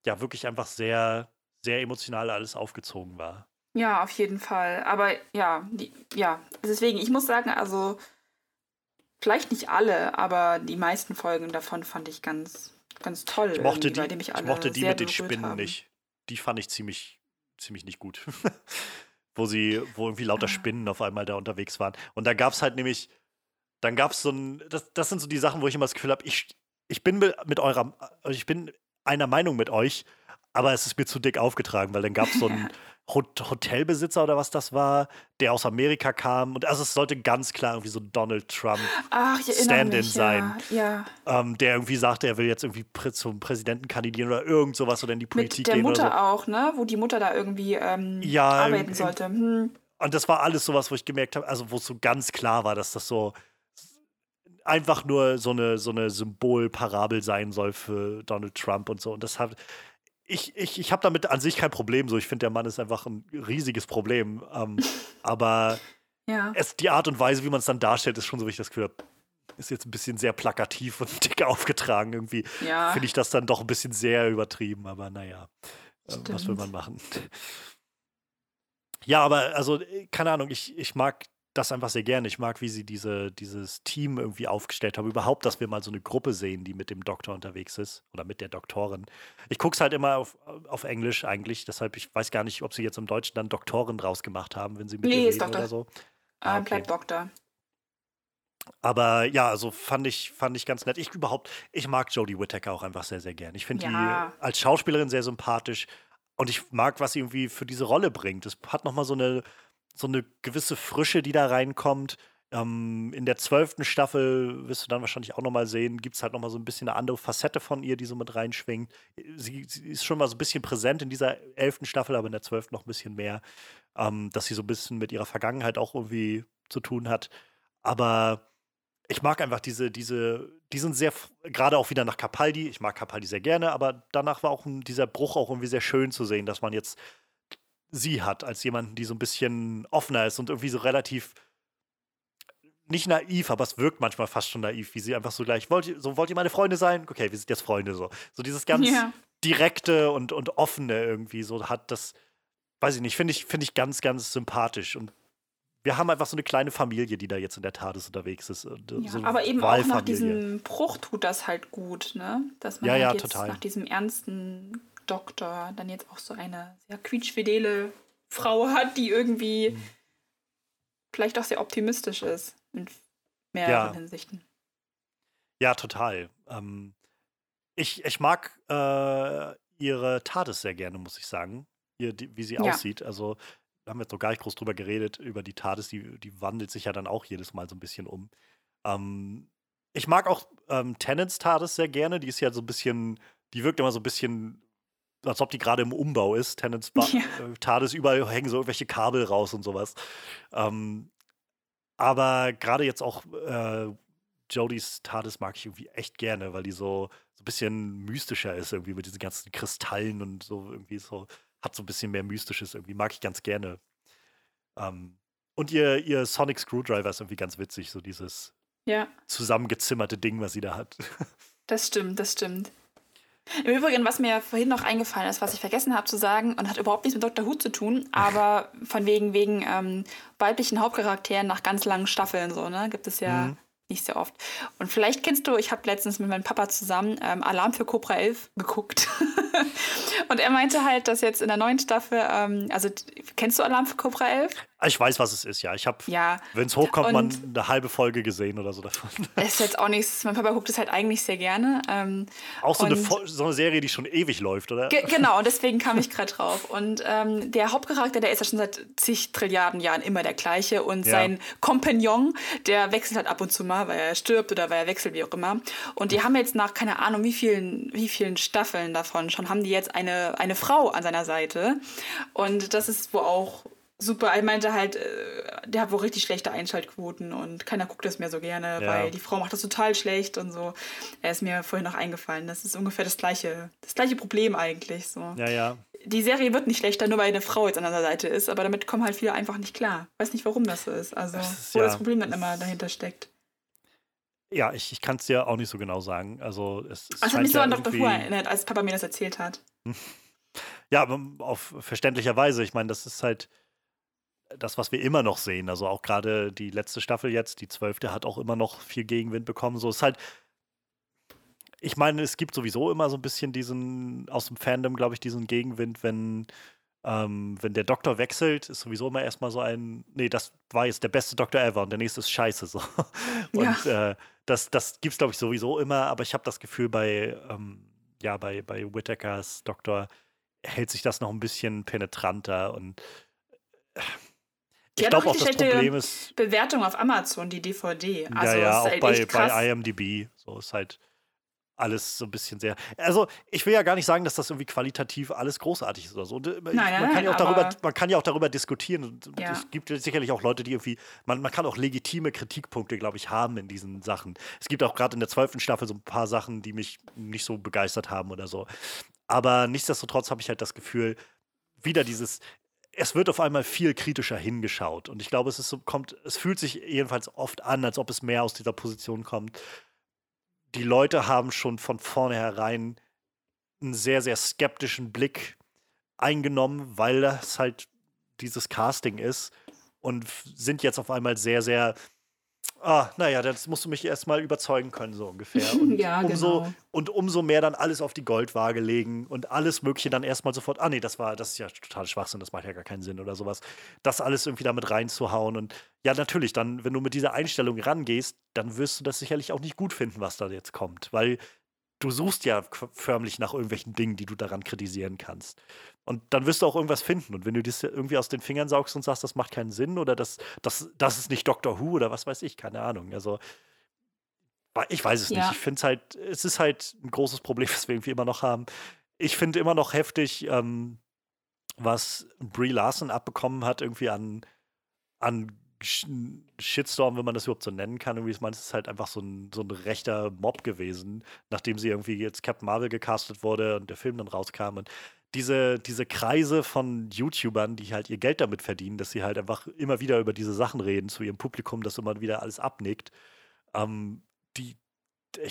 ja, wirklich einfach sehr, sehr emotional alles aufgezogen war. Ja, auf jeden Fall. Aber ja, die, ja, deswegen, ich muss sagen, also vielleicht nicht alle, aber die meisten Folgen davon fand ich ganz, ganz toll. Ich mochte die, ich, ich mochte die mit den Spinnen haben. nicht. Die fand ich ziemlich, ziemlich nicht gut. [laughs] wo sie, wo irgendwie lauter ah. Spinnen auf einmal da unterwegs waren. Und da gab es halt nämlich dann gab es so ein, das, das sind so die Sachen, wo ich immer das Gefühl habe, ich, ich bin mit eurer, also ich bin einer Meinung mit euch, aber es ist mir zu dick aufgetragen, weil dann gab es so einen [laughs] Hotelbesitzer oder was das war, der aus Amerika kam. Und also es sollte ganz klar irgendwie so Donald Trump Stand-in sein. Ja, ja. Ähm, der irgendwie sagte, er will jetzt irgendwie zum Präsidenten kandidieren oder irgend sowas oder in die Politik Mit der gehen. Mutter so. auch, ne? Wo die Mutter da irgendwie ähm, ja, arbeiten sollte. Hm. Und das war alles sowas, wo ich gemerkt habe, also wo es so ganz klar war, dass das so einfach nur so eine, so eine Symbolparabel sein soll für Donald Trump und so. Und das hat, ich, ich, ich habe damit an sich kein Problem. So, ich finde, der Mann ist einfach ein riesiges Problem. Ähm, [laughs] aber ja. es, die Art und Weise, wie man es dann darstellt, ist schon so, wie ich das Gefühl habe, ist jetzt ein bisschen sehr plakativ und [laughs] dick aufgetragen. Irgendwie ja. finde ich das dann doch ein bisschen sehr übertrieben. Aber naja, äh, was will man machen? [laughs] Ja, aber also, keine Ahnung, ich, ich mag das einfach sehr gerne. Ich mag, wie sie diese, dieses Team irgendwie aufgestellt haben. Überhaupt, dass wir mal so eine Gruppe sehen, die mit dem Doktor unterwegs ist oder mit der Doktorin. Ich gucke es halt immer auf, auf Englisch eigentlich, deshalb ich weiß gar nicht, ob sie jetzt im Deutschen dann Doktorin draus gemacht haben, wenn sie mit nee, ist reden Doktor. oder so. Ah, okay. Bleibt Doktor. Aber ja, also fand ich, fand ich ganz nett. Ich überhaupt, ich mag Jodie Whittaker auch einfach sehr, sehr gern. Ich finde ja. die als Schauspielerin sehr sympathisch und ich mag, was sie irgendwie für diese Rolle bringt. Es hat nochmal so eine so eine gewisse Frische, die da reinkommt. Ähm, in der zwölften Staffel, wirst du dann wahrscheinlich auch nochmal sehen, gibt es halt nochmal so ein bisschen eine andere Facette von ihr, die so mit reinschwingt. Sie, sie, ist schon mal so ein bisschen präsent in dieser elften Staffel, aber in der zwölften noch ein bisschen mehr, ähm, dass sie so ein bisschen mit ihrer Vergangenheit auch irgendwie zu tun hat. Aber ich mag einfach diese, diese, die sind sehr, gerade auch wieder nach Capaldi. Ich mag Capaldi sehr gerne, aber danach war auch dieser Bruch auch irgendwie sehr schön zu sehen, dass man jetzt sie hat, als jemanden, die so ein bisschen offener ist und irgendwie so relativ nicht naiv, aber es wirkt manchmal fast schon naiv, wie sie einfach so gleich, wollt ihr, so, wollt ihr meine Freunde sein? Okay, wir sind jetzt Freunde so. So dieses ganz Ja. direkte und, und offene irgendwie so hat das, weiß ich nicht, finde ich, finde ich ganz, ganz sympathisch und wir haben einfach so eine kleine Familie, die da jetzt in der Tat ist unterwegs ist. äh, Ja, so aber eben auch nach diesem Bruch tut das halt gut, ne? Dass man Ja, halt ja, jetzt total. nach diesem ernsten Doktor dann jetzt auch so eine sehr quietschfidele Frau hat, die irgendwie Mhm. vielleicht auch sehr optimistisch ist in mehreren Ja. Hinsichten. Ja, total. Ähm, ich, ich mag äh, ihre TARDIS sehr gerne, muss ich sagen. Ihr, die, wie sie Ja. aussieht. Also, wir haben jetzt noch gar nicht groß drüber geredet, über die TARDIS, die, die wandelt sich ja dann auch jedes Mal so ein bisschen um. Ähm, ich mag auch ähm, Tennants TARDIS sehr gerne. Die ist ja so ein bisschen, die wirkt immer so ein bisschen, als ob die gerade im Umbau ist. Tennants Ba- [laughs] Ja. äh, TARDIS, überall hängen so irgendwelche Kabel raus und sowas. Ähm, aber gerade jetzt auch äh, Jodys TARDIS mag ich irgendwie echt gerne, weil die so, so ein bisschen mystischer ist, irgendwie mit diesen ganzen Kristallen und so irgendwie so, hat so ein bisschen mehr Mystisches irgendwie, mag ich ganz gerne. Ähm, und ihr, ihr Sonic Screwdriver ist irgendwie ganz witzig, so dieses Ja, zusammengezimmerte Ding, was sie da hat. [laughs] das stimmt, das stimmt. Im Übrigen, was mir vorhin noch eingefallen ist, was ich vergessen habe zu sagen und hat überhaupt nichts mit Dr. Who zu tun, aber von wegen wegen ähm, weiblichen Hauptcharakteren nach ganz langen Staffeln so, ne, gibt es ja Mhm. nicht sehr oft. Und vielleicht kennst du, ich habe letztens mit meinem Papa zusammen ähm, Alarm für Cobra 11 geguckt. [laughs] und er meinte halt, dass jetzt in der neuen Staffel, ähm, also kennst du Alarm für Cobra 11? Ich weiß, was es ist, ja. Ich habe, Ja. wenn es hochkommt, man eine halbe Folge gesehen oder so davon. [laughs] Ist jetzt auch nichts, mein Papa guckt es halt eigentlich sehr gerne. Ähm, Auch so eine, so eine Serie, die schon ewig läuft, oder? Ge [laughs] genau, und deswegen kam ich gerade drauf. Und ähm, der Hauptcharakter, der ist ja schon seit zig Trilliarden Jahren immer der gleiche. Und Ja. sein Kompagnon, der wechselt halt ab und zu mal, weil er stirbt oder weil er wechselt, wie auch immer. Und die haben jetzt nach, keine Ahnung, wie vielen, wie vielen Staffeln davon schon, haben die jetzt eine, eine Frau an seiner Seite. Und das ist wo auch super. Er meinte halt, äh, der hat wohl richtig schlechte Einschaltquoten und keiner guckt das mehr so gerne, Ja. weil die Frau macht das total schlecht und so. Er ist mir vorhin noch eingefallen. Das ist ungefähr das gleiche, das gleiche Problem eigentlich. So. Ja, ja. Die Serie wird nicht schlechter, nur weil eine Frau jetzt an der Seite ist, aber damit kommen halt viele einfach nicht klar. Weiß nicht, warum das so ist. Also, Das ist wo ja- das Problem dann immer dahinter steckt. Ja, ich, ich kann es dir auch nicht so genau sagen. Also, es, es Also scheint mich so an Dr. Who erinnert, als Papa mir das erzählt hat. [laughs] Ja, aber auf verständlicher Weise. Ich meine, das ist halt das, was wir immer noch sehen. Also auch gerade die letzte Staffel jetzt, die zwölfte, hat auch immer noch viel Gegenwind bekommen. So ist halt. Ich meine, es gibt sowieso immer so ein bisschen diesen, aus dem Fandom, glaube ich, diesen Gegenwind, wenn Ähm, wenn der Doktor wechselt, ist sowieso immer erstmal so ein, nee, das war jetzt der beste Doktor ever und der nächste ist scheiße so. [laughs] Und ja. äh, das, das gibt es, glaube ich, sowieso immer, aber ich habe das Gefühl, bei, ähm, ja, bei, bei Whittakers Doktor hält sich das noch ein bisschen penetranter und äh, ich glaube auch, das Problem ist. Bewertung auf Amazon, die DVD. Also ja, ja, auch halt bei, bei IMDb. So ist halt alles so ein bisschen sehr. Also, ich will ja gar nicht sagen, dass das irgendwie qualitativ alles großartig ist oder so. Nein, man, nein, kann ja auch darüber, man kann ja auch darüber diskutieren. Ja. Es gibt sicherlich auch Leute, die irgendwie, man, man kann auch legitime Kritikpunkte, glaube ich, haben in diesen Sachen. Es gibt auch gerade in der zwölften Staffel so ein paar Sachen, die mich nicht so begeistert haben oder so. Aber nichtsdestotrotz habe ich halt das Gefühl, wieder dieses, es wird auf einmal viel kritischer hingeschaut. Und ich glaube, es ist kommt, es fühlt sich jedenfalls oft an, als ob es mehr aus dieser Position kommt die Leute haben schon von vornherein einen sehr, sehr skeptischen Blick eingenommen, weil das halt dieses Casting ist und sind jetzt auf einmal sehr, sehr, ah, naja, das musst du mich erstmal überzeugen können, so ungefähr. [laughs] Und, ja, umso, genau. und umso mehr dann alles auf die Goldwaage legen und alles Mögliche dann erstmal sofort, ah nee, das war, das ist ja total Schwachsinn, das macht ja gar keinen Sinn oder sowas. Das alles irgendwie damit reinzuhauen. Und ja, natürlich, dann, wenn du mit dieser Einstellung rangehst, dann wirst du das sicherlich auch nicht gut finden, was da jetzt kommt. Weil du suchst ja förmlich nach irgendwelchen Dingen, die du daran kritisieren kannst. Und dann wirst du auch irgendwas finden. Und wenn du das irgendwie aus den Fingern saugst und sagst, das macht keinen Sinn oder das, das, das ist nicht Doctor Who oder was weiß ich, keine Ahnung. Also ich weiß es ja. nicht. Ich finde es halt, es ist halt ein großes Problem, [laughs] was wir irgendwie immer noch haben. Ich finde immer noch heftig, ähm, was Brie Larson abbekommen hat, irgendwie an, an Shitstorm, wenn man das überhaupt so nennen kann. Irgendwie, ist halt einfach so ein, so ein rechter Mob gewesen, nachdem sie irgendwie jetzt Captain Marvel gecastet wurde und der Film dann rauskam. Und diese, diese Kreise von YouTubern, die halt ihr Geld damit verdienen, dass sie halt einfach immer wieder über diese Sachen reden zu ihrem Publikum, das immer wieder alles abnickt, ähm, die,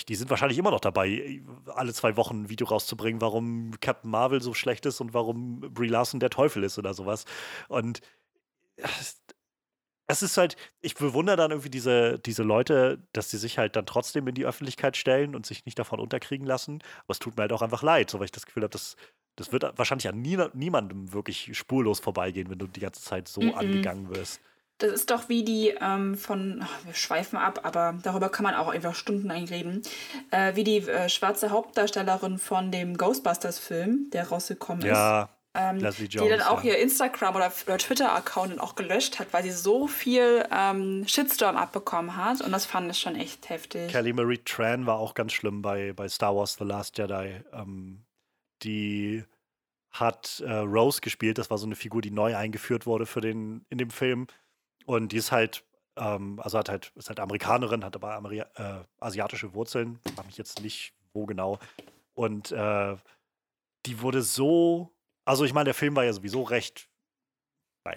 die sind wahrscheinlich immer noch dabei, alle zwei Wochen ein Video rauszubringen, warum Captain Marvel so schlecht ist und warum Brie Larson der Teufel ist oder sowas. Und es ist halt, ich bewundere dann irgendwie diese, diese Leute, dass sie sich halt dann trotzdem in die Öffentlichkeit stellen und sich nicht davon unterkriegen lassen. Aber es tut mir halt auch einfach leid, so weil ich das Gefühl habe, das, das wird wahrscheinlich an nie, niemandem wirklich spurlos vorbeigehen, wenn du die ganze Zeit so mm -mm. angegangen wirst. Das ist doch wie die ähm, von, oh, wir schweifen ab, aber darüber kann man auch einfach Stunden einreden, äh, wie die äh, schwarze Hauptdarstellerin von dem Ghostbusters-Film, der rausgekommen ist. Ja, ähm, Jones, die dann auch ja. ihr Instagram oder, oder Twitter-Account auch gelöscht hat, weil sie so viel ähm, Shitstorm abbekommen hat. Und das fand ich schon echt heftig. Kelly Marie Tran war auch ganz schlimm bei, bei Star Wars The Last Jedi. Ähm, die hat äh, Rose gespielt. Das war so eine Figur, die neu eingeführt wurde für den, in dem Film. Und die ist halt, ähm, also hat halt, ist halt Amerikanerin, hat aber Ameri äh, asiatische Wurzeln. Frag mich jetzt nicht, wo genau. Und äh, die wurde so also ich meine, der Film war ja sowieso recht.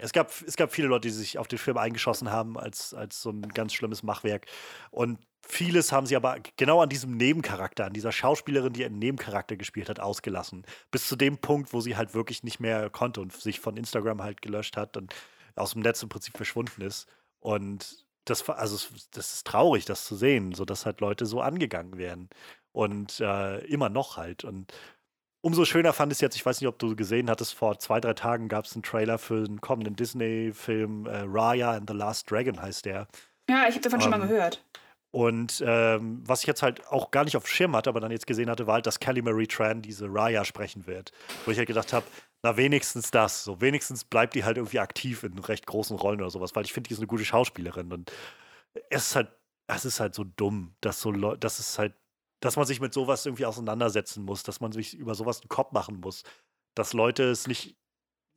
Es gab, es gab viele Leute, die sich auf den Film eingeschossen haben als, als so ein ganz schlimmes Machwerk. Und vieles haben sie aber genau an diesem Nebencharakter, an dieser Schauspielerin, die einen Nebencharakter gespielt hat, ausgelassen. Bis zu dem Punkt, wo sie halt wirklich nicht mehr konnte und sich von Instagram halt gelöscht hat und aus dem Netz im Prinzip verschwunden ist. Und das, also das ist traurig, das zu sehen, so dass halt Leute so angegangen werden. Und äh, immer noch halt. Und Umso schöner fand ich es jetzt, ich weiß nicht, ob du gesehen hattest, vor zwei, drei Tagen gab es einen Trailer für einen kommenden Disney-Film, äh, Raya and the Last Dragon heißt der. Ja, ich habe davon ähm, schon mal ähm, gehört. Und ähm, was ich jetzt halt auch gar nicht auf dem Schirm hatte, aber dann jetzt gesehen hatte, war halt, dass Kelly Marie Tran diese Raya sprechen wird. Wo ich halt gedacht habe, na wenigstens das. So wenigstens bleibt die halt irgendwie aktiv in recht großen Rollen oder sowas, weil ich finde, die ist eine gute Schauspielerin. Und es ist halt, es ist halt so dumm, dass so Leute, dass es halt dass man sich mit sowas irgendwie auseinandersetzen muss, dass man sich über sowas einen Kopf machen muss, dass Leute es nicht,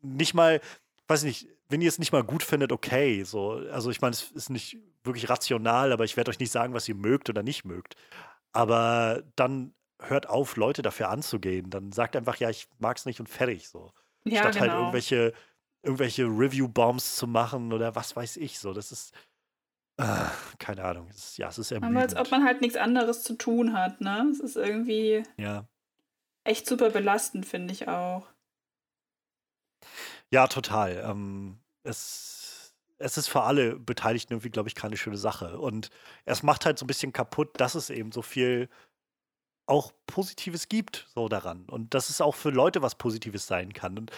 nicht mal, weiß ich nicht, wenn ihr es nicht mal gut findet, okay, so, also ich meine, es ist nicht wirklich rational, aber ich werde euch nicht sagen, was ihr mögt oder nicht mögt, aber dann hört auf, Leute dafür anzugehen, dann sagt einfach, ja, ich mag es nicht und fertig, so. Ja, Statt halt genau. halt irgendwelche, irgendwelche Review-Bombs zu machen oder was weiß ich, so, das ist, Ah, keine Ahnung. Es ist, ja, es ist ermüdend. Aber als ob man halt nichts anderes zu tun hat, ne? Es ist irgendwie ja. echt super belastend, finde ich auch. Ja, total. Ähm, es, es ist für alle Beteiligten irgendwie, glaube ich, keine schöne Sache. Und es macht halt so ein bisschen kaputt, dass es eben so viel auch Positives gibt, so daran. Und dass es auch für Leute was Positives sein kann. Und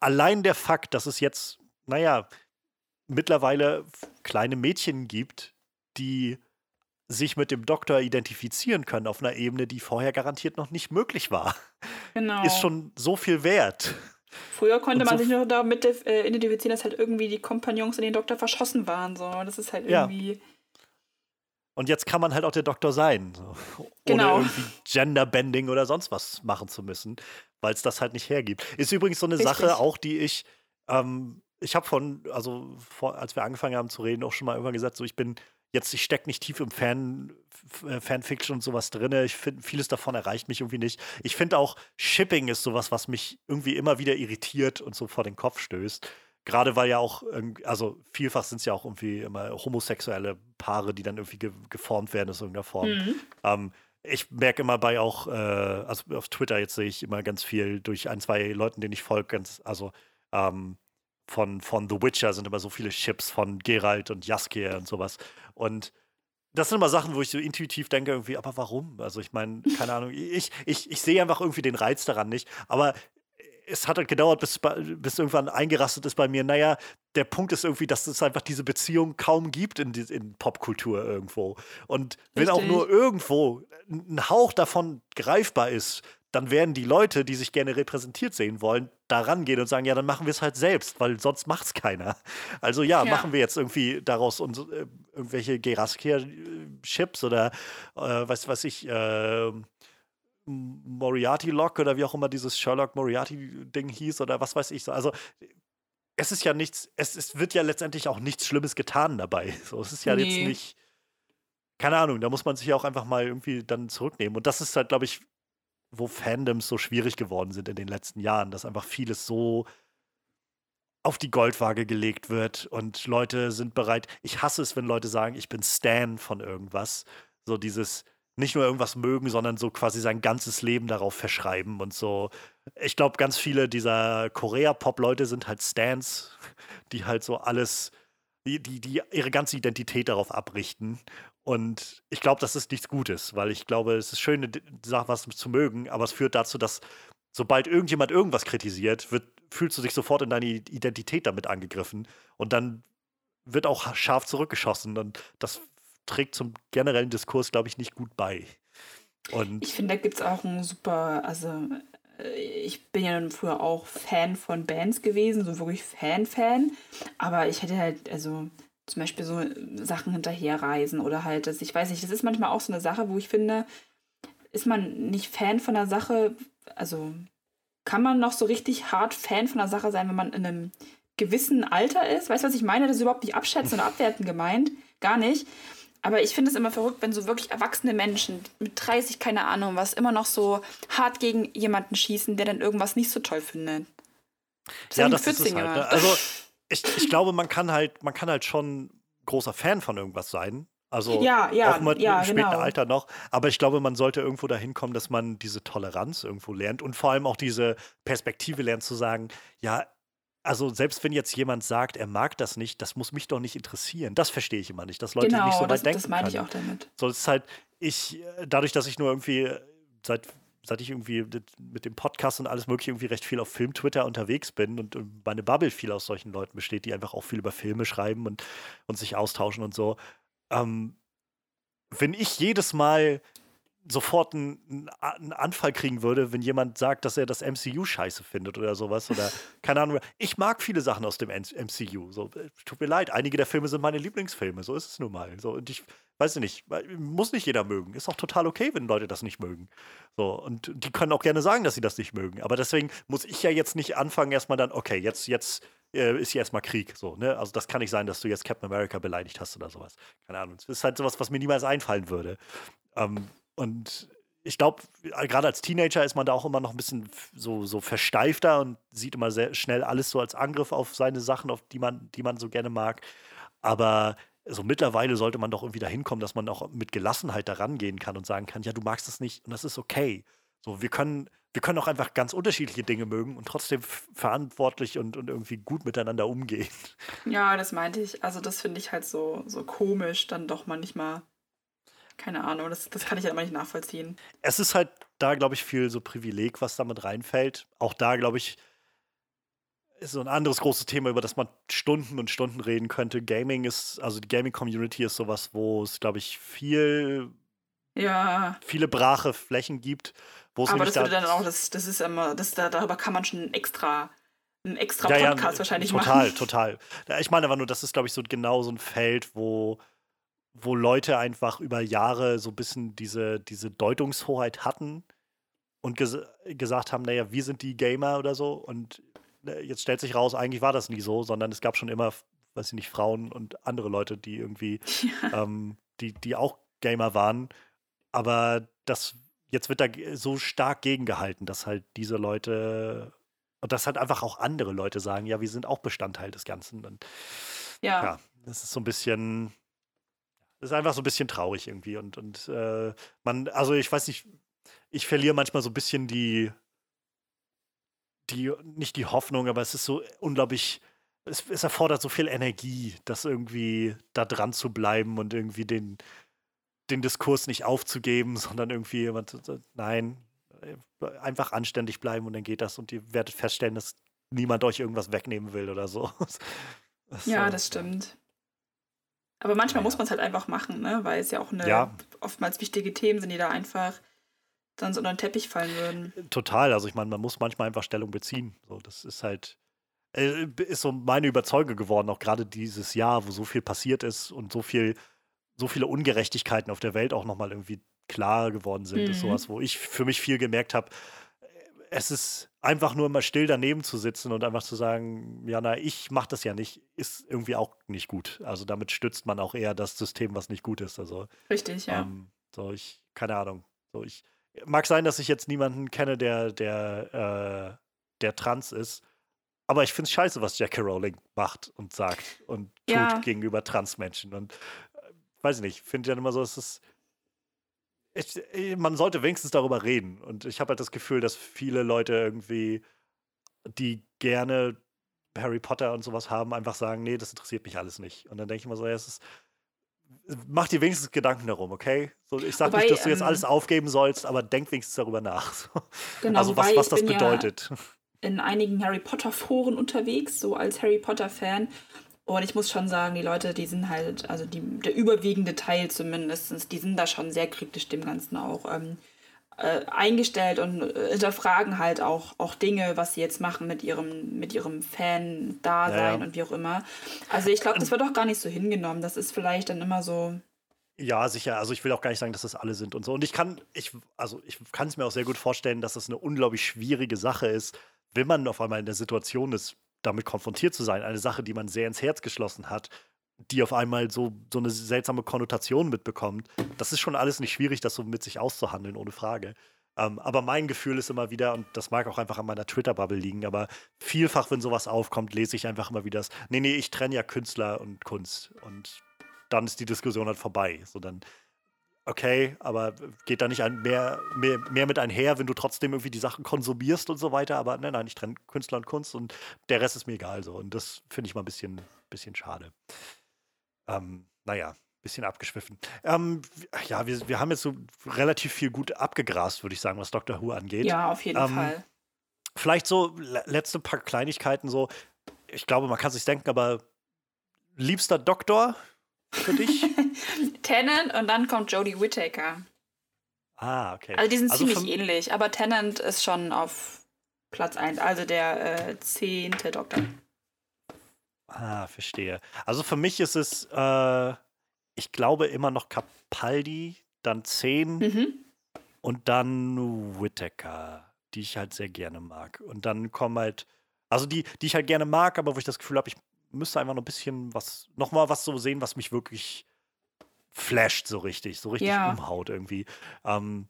allein der Fakt, dass es jetzt, naja, mittlerweile kleine Mädchen gibt, die sich mit dem Doktor identifizieren können auf einer Ebene, die vorher garantiert noch nicht möglich war, genau. ist schon so viel wert. Früher konnte man sich nur damit äh, identifizieren, dass halt irgendwie die Kompagnons in den Doktor verschossen waren. So. Das ist halt irgendwie. Ja. Und jetzt kann man halt auch der Doktor sein, so. genau. ohne irgendwie Genderbending oder sonst was machen zu müssen, weil es das halt nicht hergibt. Ist übrigens so eine Richtig. Sache auch, die ich, ähm, ich habe von, also vor, als wir angefangen haben zu reden, auch schon mal irgendwann gesagt, so ich bin jetzt, ich stecke nicht tief im Fan, äh, Fanfiction und sowas drin. Ich finde, vieles davon erreicht mich irgendwie nicht. Ich finde auch, Shipping ist sowas, was mich irgendwie immer wieder irritiert und so vor den Kopf stößt. Gerade weil ja auch, also vielfach sind es ja auch irgendwie immer homosexuelle Paare, die dann irgendwie ge geformt werden aus irgendeiner Form. Mhm. Ähm, ich merke immer bei auch, äh, also auf Twitter jetzt sehe ich immer ganz viel durch ein, zwei Leuten, denen ich folge, ganz, also ähm, von, von The Witcher sind immer so viele Chips von Geralt und Jaskier und sowas. Und das sind immer Sachen, wo ich so intuitiv denke, irgendwie, aber warum? Also ich meine, keine Ahnung, ich, ich, ich sehe einfach irgendwie den Reiz daran nicht. Aber es hat halt gedauert, bis, bis irgendwann eingerastet ist bei mir. Naja, der Punkt ist irgendwie, dass es einfach diese Beziehung kaum gibt in, in Popkultur irgendwo. Und wenn Richtig. auch nur irgendwo ein Hauch davon greifbar ist, dann werden die Leute, die sich gerne repräsentiert sehen wollen, da rangehen und sagen, ja, dann machen wir es halt selbst, weil sonst macht es keiner. Also ja, ja, machen wir jetzt irgendwie daraus uns, äh, irgendwelche Geraskia-Chips oder äh, was weiß ich, äh, Moriarty-Lock oder wie auch immer dieses Sherlock Moriarty-Ding hieß oder was weiß ich. Also es ist ja nichts, es, es wird ja letztendlich auch nichts Schlimmes getan dabei. [laughs] So, es ist ja nee. jetzt nicht, keine Ahnung, da muss man sich ja auch einfach mal irgendwie dann zurücknehmen. Und das ist halt, glaube ich, wo Fandoms so schwierig geworden sind in den letzten Jahren, dass einfach vieles so auf die Goldwaage gelegt wird und Leute sind bereit. Ich hasse es, wenn Leute sagen, ich bin Stan von irgendwas. So dieses nicht nur irgendwas mögen, sondern so quasi sein ganzes Leben darauf verschreiben und so. Ich glaube, ganz viele dieser Korea-Pop-Leute sind halt Stans, die halt so alles, die, die, die ihre ganze Identität darauf abrichten und ich glaube, das ist nichts Gutes, weil ich glaube, es ist schön, Sache was zu mögen, aber es führt dazu, dass sobald irgendjemand irgendwas kritisiert, wird, fühlst du dich sofort in deine Identität damit angegriffen und dann wird auch scharf zurückgeschossen und das trägt zum generellen Diskurs, glaube ich, nicht gut bei. Und ich finde, da gibt es auch ein super, also äh, ich bin ja früher auch Fan von Bands gewesen, so wirklich Fan-Fan, aber ich hätte halt, also zum Beispiel so Sachen hinterherreisen oder halt, das, ich weiß nicht, das ist manchmal auch so eine Sache, wo ich finde, ist man nicht Fan von der Sache, also kann man noch so richtig hart Fan von der Sache sein, wenn man in einem gewissen Alter ist? Weißt du, was ich meine? Das ist überhaupt nicht abschätzen oder abwerten gemeint. Gar nicht. Aber ich finde es immer verrückt, wenn so wirklich erwachsene Menschen mit 30, keine Ahnung was, immer noch so hart gegen jemanden schießen, der dann irgendwas nicht so toll findet. Das ja, das ist es halt. Ne? Also [laughs] ich, ich glaube, man kann halt, man kann halt schon großer Fan von irgendwas sein. Also ja, ja, auch mit ja, im späten genau. Alter noch. Aber ich glaube, man sollte irgendwo dahin kommen, dass man diese Toleranz irgendwo lernt und vor allem auch diese Perspektive lernt zu sagen, ja, also selbst wenn jetzt jemand sagt, er mag das nicht, das muss mich doch nicht interessieren. Das verstehe ich immer nicht, dass Leute genau, nicht so weit das, denken. Das meine ich auch damit. So, es ist halt, ich, dadurch, dass ich nur irgendwie seit seit ich irgendwie mit dem Podcast und alles mögliche irgendwie recht viel auf Film-Twitter unterwegs bin und, und meine Bubble viel aus solchen Leuten besteht, die einfach auch viel über Filme schreiben und, und sich austauschen und so. Ähm, wenn ich jedes Mal sofort einen, einen, Anfall kriegen würde, wenn jemand sagt, dass er das MCU scheiße findet oder sowas. Oder [laughs] keine Ahnung. Ich mag viele Sachen aus dem MCU. So, äh, tut mir leid, einige der Filme sind meine Lieblingsfilme. So ist es nun mal. So, und ich weiß nicht, muss nicht jeder mögen. Ist auch total okay, wenn Leute das nicht mögen. So, und die können auch gerne sagen, dass sie das nicht mögen. Aber deswegen muss ich ja jetzt nicht anfangen, erstmal dann, okay, jetzt, jetzt äh, ist hier erstmal Krieg. So, ne? Also das kann nicht sein, dass du jetzt Captain America beleidigt hast oder sowas. Keine Ahnung. Das ist halt sowas, was mir niemals einfallen würde. Ähm, und ich glaube, gerade als Teenager ist man da auch immer noch ein bisschen so, so versteifter und sieht immer sehr schnell alles so als Angriff auf seine Sachen, auf die man, die man so gerne mag. Aber so mittlerweile sollte man doch irgendwie dahin kommen, dass man auch mit Gelassenheit da rangehen kann und sagen kann, ja, du magst es nicht und das ist okay. So, wir können, wir können auch einfach ganz unterschiedliche Dinge mögen und trotzdem verantwortlich und, und irgendwie gut miteinander umgehen. [laughs] Ja, das meinte ich. Also das finde ich halt so, so komisch, dann doch manchmal keine Ahnung, das, das kann ich ja immer nicht nachvollziehen. Es ist halt da, glaube ich, viel so Privileg, was damit reinfällt. Auch da, glaube ich, ist so ein anderes großes Thema, über das man Stunden und Stunden reden könnte. Gaming ist, also die Gaming-Community ist sowas, wo es, glaube ich, viel, ja. viele brache Flächen gibt. Aber das würde da dann auch, das, das ist immer, das, da, darüber kann man schon extra einen extra Podcast ja, ja, wahrscheinlich total, machen. Total, total. Ich meine aber nur, das ist, glaube ich, so genau so ein Feld, wo, wo Leute einfach über Jahre so ein bisschen diese, diese Deutungshoheit hatten und ges gesagt haben, naja, wir sind die Gamer oder so. Und jetzt stellt sich raus, eigentlich war das nie so, sondern es gab schon immer, weiß ich nicht, Frauen und andere Leute, die irgendwie, [laughs] ja. ähm, die, die auch Gamer waren. Aber das, jetzt wird da so stark gegengehalten, dass halt diese Leute und dass halt einfach auch andere Leute sagen, ja, wir sind auch Bestandteil des Ganzen. Und ja, ja das ist so ein bisschen, das ist einfach so ein bisschen traurig irgendwie. Und, und äh, man, also ich weiß nicht, ich verliere manchmal so ein bisschen die, die, nicht die Hoffnung, aber es ist so unglaublich, es, es erfordert so viel Energie, das irgendwie da dran zu bleiben und irgendwie den, den Diskurs nicht aufzugeben, [laughs] sondern irgendwie jemand, nein, einfach anständig bleiben und dann geht das und ihr werdet feststellen, dass niemand euch irgendwas wegnehmen will oder so. [laughs] Das ja, so. das stimmt. Aber manchmal ja. muss man es halt einfach machen, ne? weil es ja auch eine ja. oftmals wichtige Themen sind, die da einfach dann so unter den Teppich fallen würden. Total. Also ich meine, man muss manchmal einfach Stellung beziehen. So, das ist halt, äh, ist so meine Überzeugung geworden, auch gerade dieses Jahr, wo so viel passiert ist und so viel, so viele Ungerechtigkeiten auf der Welt auch nochmal irgendwie klar geworden sind. Mhm. ist sowas, wo ich für mich viel gemerkt habe, es ist einfach nur immer still daneben zu sitzen und einfach zu sagen, ja, na, ich mache das ja nicht, ist irgendwie auch nicht gut. Also damit stützt man auch eher das System, was nicht gut ist. Also richtig, ja. Ähm, so ich, keine Ahnung. So ich mag sein, dass ich jetzt niemanden kenne, der der äh, der trans ist. Aber ich finde es scheiße, was Jackie Rowling macht und sagt und tut ja. gegenüber Transmenschen. Und äh, weiß ich nicht, finde ich dann immer so, es ist ich, äh, man sollte wenigstens darüber reden. Und ich habe halt das Gefühl, dass viele Leute irgendwie, die gerne Harry Potter und sowas haben, einfach sagen, nee, das interessiert mich alles nicht. Und dann denke ich immer so, ja, es ist, mach dir wenigstens Gedanken darum, okay? So, ich sage nicht, dass du jetzt ähm, alles aufgeben sollst, aber denk wenigstens darüber nach. Genau, also was, was das bedeutet. Ja in einigen Harry Potter Foren unterwegs, so als Harry Potter Fan. Und ich muss schon sagen, die Leute, die sind halt, also die, der überwiegende Teil zumindest, die sind da schon sehr kritisch dem Ganzen auch ähm, äh, eingestellt und äh, hinterfragen halt auch, auch Dinge, was sie jetzt machen mit ihrem, mit ihrem Fan-Dasein ja, ja. und wie auch immer. Also ich glaube, das wird auch gar nicht so hingenommen. Das ist vielleicht dann immer so. Ja, sicher. Also ich will auch gar nicht sagen, dass das alle sind und so. Und ich kann, ich, also ich kann es mir auch sehr gut vorstellen, dass das eine unglaublich schwierige Sache ist, wenn man auf einmal in der Situation ist, damit konfrontiert zu sein, eine Sache, die man sehr ins Herz geschlossen hat, die auf einmal so, so eine seltsame Konnotation mitbekommt. Das ist schon alles nicht schwierig, das so mit sich auszuhandeln, ohne Frage. Ähm, aber mein Gefühl ist immer wieder, und das mag auch einfach an meiner Twitter-Bubble liegen, aber vielfach, wenn sowas aufkommt, lese ich einfach immer wieder das, nee, nee, ich trenne ja Künstler und Kunst. Und dann ist die Diskussion halt vorbei. So dann okay, aber geht da nicht ein, mehr, mehr, mehr mit einher, wenn du trotzdem irgendwie die Sachen konsumierst und so weiter. Aber nein, nein, ich trenne Künstler und Kunst und der Rest ist mir egal so. Und das finde ich mal ein bisschen, bisschen schade. Ähm, naja, bisschen abgeschwiffen. Ähm, ja, wir, wir haben jetzt so relativ viel gut abgegrast, würde ich sagen, was Doctor Who angeht. Ja, auf jeden ähm, Fall. Vielleicht so letzte paar Kleinigkeiten so. Ich glaube, man kann sich denken, aber liebster Doktor, für dich? [laughs] Tennant und dann kommt Jodie Whittaker. Ah, okay. Also die sind also ziemlich ähnlich, aber Tennant ist schon auf Platz 1, also der äh, zehnte Doktor. Ah, verstehe. Also für mich ist es, äh, ich glaube immer noch Capaldi, dann 10 mhm. und dann Whittaker, die ich halt sehr gerne mag. Und dann kommen halt, also die, die ich halt gerne mag, aber wo ich das Gefühl habe, ich müsste einfach noch ein bisschen was, nochmal was so sehen, was mich wirklich flasht, so richtig, so richtig ja. umhaut irgendwie. Ähm,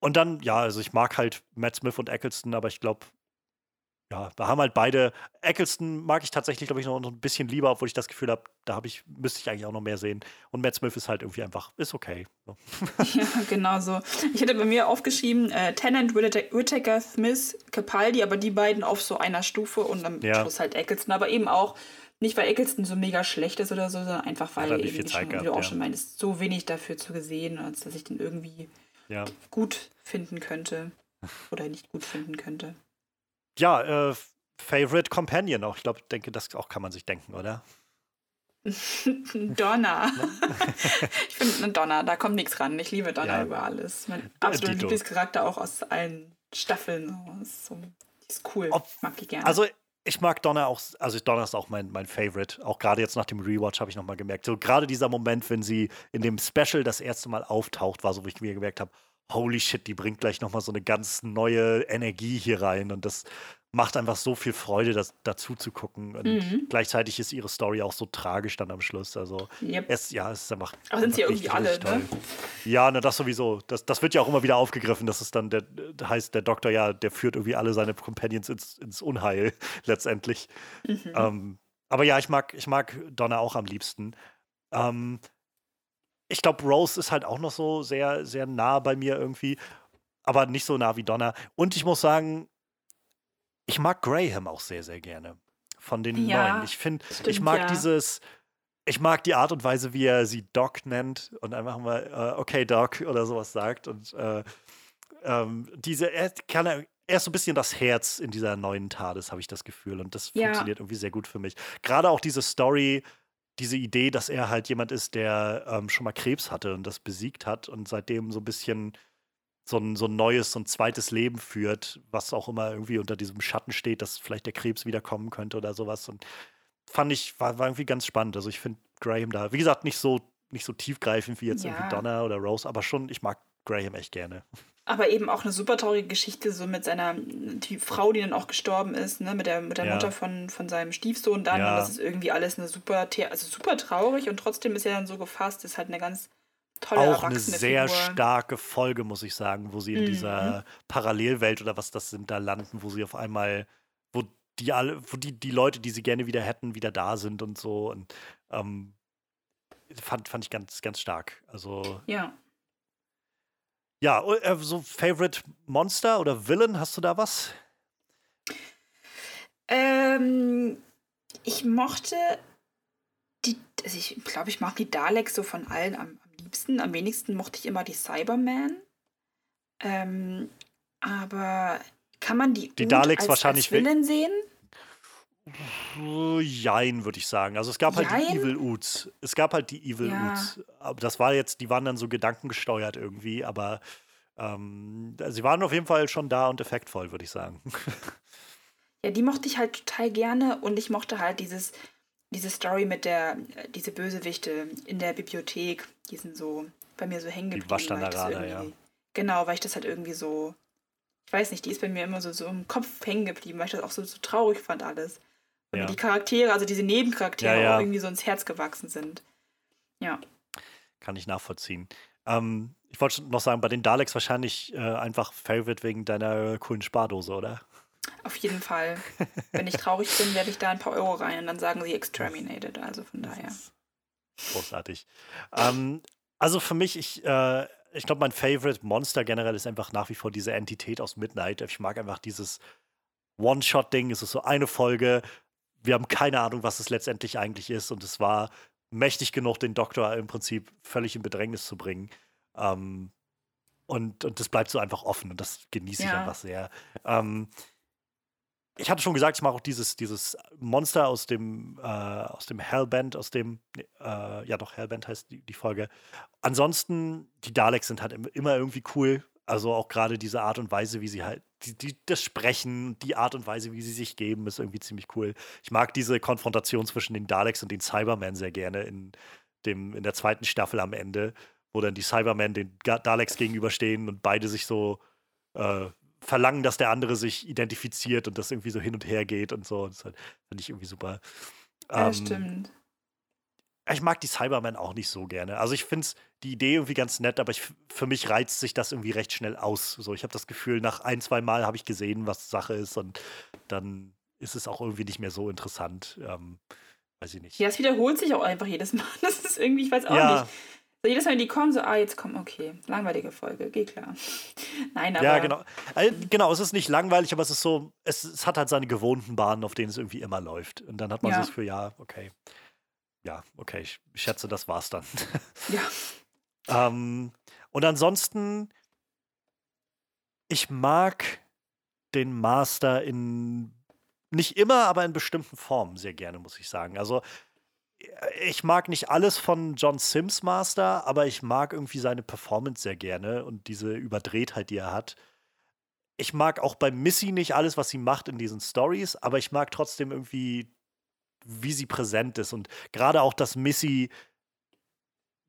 und dann, ja, also ich mag halt Matt Smith und Eccleston, aber ich glaube, ja, wir haben halt beide. Eccleston mag ich tatsächlich, glaube ich, noch, ein bisschen lieber, obwohl ich das Gefühl habe, da habe ich, müsste ich eigentlich auch noch mehr sehen. Und Matt Smith ist halt irgendwie einfach, ist okay. So. [laughs] Ja, genau so. Ich hätte bei mir aufgeschrieben, äh, Tennant, Whittaker, Smith, Capaldi, aber die beiden auf so einer Stufe und am ja. Schluss halt Eccleston, aber eben auch nicht, weil Eccleston so mega schlecht ist oder so, sondern einfach, weil eben, schon, wie du auch ja. schon meinst, so wenig dafür zu gesehen, als dass ich den irgendwie ja. gut finden könnte [laughs] oder nicht gut finden könnte ja, äh, Favorite Companion auch. Ich glaube, denke, das auch kann man sich denken, oder? [laughs] Donner. [laughs] ich finde Donner, da kommt nichts ran. Ich liebe Donner ja. über alles. Mein absoluter Lieblingscharakter auch aus allen Staffeln. So, die ist cool. Ob, mag ich gerne. Also ich mag Donner auch, also Donner ist auch mein, mein Favorite. Auch gerade jetzt nach dem Rewatch habe ich nochmal gemerkt. So gerade dieser Moment, wenn sie in dem Special das erste Mal auftaucht, war so, wo ich mir gemerkt habe, holy shit, die bringt gleich nochmal so eine ganz neue Energie hier rein. Und das macht einfach so viel Freude, das dazu zu gucken. Und mhm. gleichzeitig ist ihre Story auch so tragisch dann am Schluss. Also yep. es, ja, es ist einfach. Aber sind sie irgendwie alle, ne? Ja, ne, das sowieso. Das, das wird ja auch immer wieder aufgegriffen, dass es dann der heißt, der Doktor ja, der führt irgendwie alle seine Companions ins, ins Unheil [laughs] letztendlich. Mhm. Ähm, aber ja, ich mag, ich mag Donna auch am liebsten. Ähm, ich glaube, Rose ist halt auch noch so sehr, sehr nah bei mir irgendwie, aber nicht so nah wie Donna. Und ich muss sagen, ich mag Graham auch sehr, sehr gerne. Von den ja, neuen. Ich finde, ich mag ja. dieses, ich mag die Art und Weise, wie er sie Doc nennt und einfach mal, äh, okay, Doc oder sowas sagt. Und äh, ähm, diese, er, kann, er ist so ein bisschen das Herz in dieser neuen TARDIS, habe ich das Gefühl. Und das ja. funktioniert irgendwie sehr gut für mich. Gerade auch diese Story, diese Idee, dass er halt jemand ist, der ähm, schon mal Krebs hatte und das besiegt hat und seitdem so ein bisschen so ein, so ein neues, so ein zweites Leben führt, was auch immer irgendwie unter diesem Schatten steht, dass vielleicht der Krebs wiederkommen könnte oder sowas. Und fand ich, war, war irgendwie ganz spannend. Also ich finde Graham da, wie gesagt, nicht so, nicht so tiefgreifend wie jetzt ja. irgendwie Donna oder Rose, aber schon, ich mag Graham echt gerne. Aber eben auch eine super traurige Geschichte, so mit seiner die Frau, die dann auch gestorben ist, ne, mit der, mit der ja. Mutter von, von seinem Stiefsohn dann. Ja. Und das ist irgendwie alles eine super, also super traurig und trotzdem ist er dann so gefasst, ist halt eine ganz tolle Auch eine sehr Figur. starke Folge, muss ich sagen, wo sie in mhm. dieser Parallelwelt oder was das sind, da landen, wo sie auf einmal, wo die alle, wo die, die Leute, die sie gerne wieder hätten, wieder da sind und so. Und ähm, fand, fand ich ganz, ganz stark. Also. Ja. Ja, äh, so Favorite Monster oder Villain, hast du da was? Ähm, ich mochte die, also ich glaube, ich mag die Daleks so von allen am, liebsten. Am wenigsten mochte ich immer die Cyberman. Ähm, aber kann man die, die Daleks wahrscheinlich als Villain sehen? Jein, würde ich sagen. Also es gab halt Jein? die Evil Oots. Es gab halt die Evil ja. Aber das war jetzt, die waren dann so gedankengesteuert irgendwie, aber ähm, sie waren auf jeden Fall schon da und effektvoll, würde ich sagen. [laughs] Ja, die mochte ich halt total gerne und ich mochte halt dieses, diese Story mit der, diese Bösewichte in der Bibliothek, die sind so bei mir so hängen geblieben. Die Waschstandarade, ja. Genau, weil ich das halt irgendwie so, ich weiß nicht, die ist bei mir immer so, so im Kopf hängen geblieben, weil ich das auch so, so traurig fand alles. Und ja. die Charaktere, also diese Nebencharaktere ja, ja. auch irgendwie so ins Herz gewachsen sind. Ja. Kann ich nachvollziehen. Ähm, ich wollte noch sagen, bei den Daleks wahrscheinlich äh, einfach Favorite wegen deiner coolen Spardose, oder? Auf jeden Fall. Wenn ich traurig bin, werde ich da ein paar Euro rein und dann sagen sie exterminated. Also von daher. Großartig. ähm, also für mich, ich, äh, ich glaube, mein Favorite Monster generell ist einfach nach wie vor diese Entität aus Midnight. Ich mag einfach dieses One-Shot-Ding. Es ist so eine Folge. Wir haben keine Ahnung, was es letztendlich eigentlich ist. Und es war mächtig genug, den Doktor im Prinzip völlig in Bedrängnis zu bringen. Ähm, und, und das bleibt so einfach offen und das genieße ja. ich einfach sehr. Ähm, ich hatte schon gesagt, ich mache auch dieses, dieses Monster aus dem, äh, aus dem Hellbent, aus dem, äh, ja doch, Hellbent heißt die, die Folge. Ansonsten, die Daleks sind halt immer irgendwie cool. Also auch gerade diese Art und Weise, wie sie halt, die, die, das Sprechen, die Art und Weise, wie sie sich geben, ist irgendwie ziemlich cool. Ich mag diese Konfrontation zwischen den Daleks und den Cybermen sehr gerne in, dem, in der zweiten Staffel am Ende, wo dann die Cybermen den Daleks gegenüberstehen und beide sich so äh, verlangen, dass der andere sich identifiziert und das irgendwie so hin und her geht und so. Das halt, finde ich irgendwie super. Ja, ähm, stimmt. Ich mag die Cybermen auch nicht so gerne. Also ich finde die Idee irgendwie ganz nett, aber ich, für mich reizt sich das irgendwie recht schnell aus. So, ich habe das Gefühl, nach ein, zwei Mal habe ich gesehen, was Sache ist und dann ist es auch irgendwie nicht mehr so interessant. Ähm, weiß ich nicht. Ja, es wiederholt sich auch einfach jedes Mal. [laughs] Das ist irgendwie, ich weiß auch ja. nicht. So jedes Mal, wenn die kommen, so, ah, jetzt kommen, okay, langweilige Folge, geht klar. [laughs] Nein, aber. Ja, genau. Also, genau, es ist nicht langweilig, aber es ist so, es, es, hat halt seine gewohnten Bahnen, auf denen es irgendwie immer läuft. Und dann hat man ja. so das Gefühl, ja, okay. Ja, okay, ich schätze, das war's dann. [laughs] Ja. ähm, und ansonsten, ich mag den Master in nicht immer, aber in bestimmten Formen sehr gerne, muss ich sagen. Also ich mag nicht alles von John Sims Master, aber ich mag irgendwie seine Performance sehr gerne und diese Überdrehtheit, die er hat. Ich mag auch bei Missy nicht alles, was sie macht in diesen Stories, aber ich mag trotzdem irgendwie, wie sie präsent ist und gerade auch, dass Missy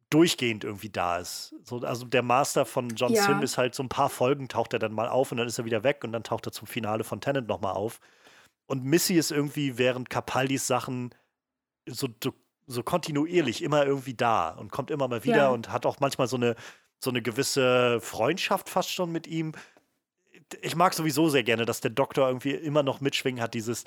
durchgehend irgendwie da ist. So, also der Master von John ja. Sim ist halt so ein paar Folgen taucht er dann mal auf und dann ist er wieder weg und dann taucht er zum Finale von Tennant nochmal auf. Und Missy ist irgendwie während Capaldis Sachen so, so, so, kontinuierlich immer irgendwie da und kommt immer mal wieder ja. und hat auch manchmal so eine, so eine gewisse Freundschaft fast schon mit ihm. Ich mag sowieso sehr gerne, dass der Doktor irgendwie immer noch mitschwingen hat, dieses,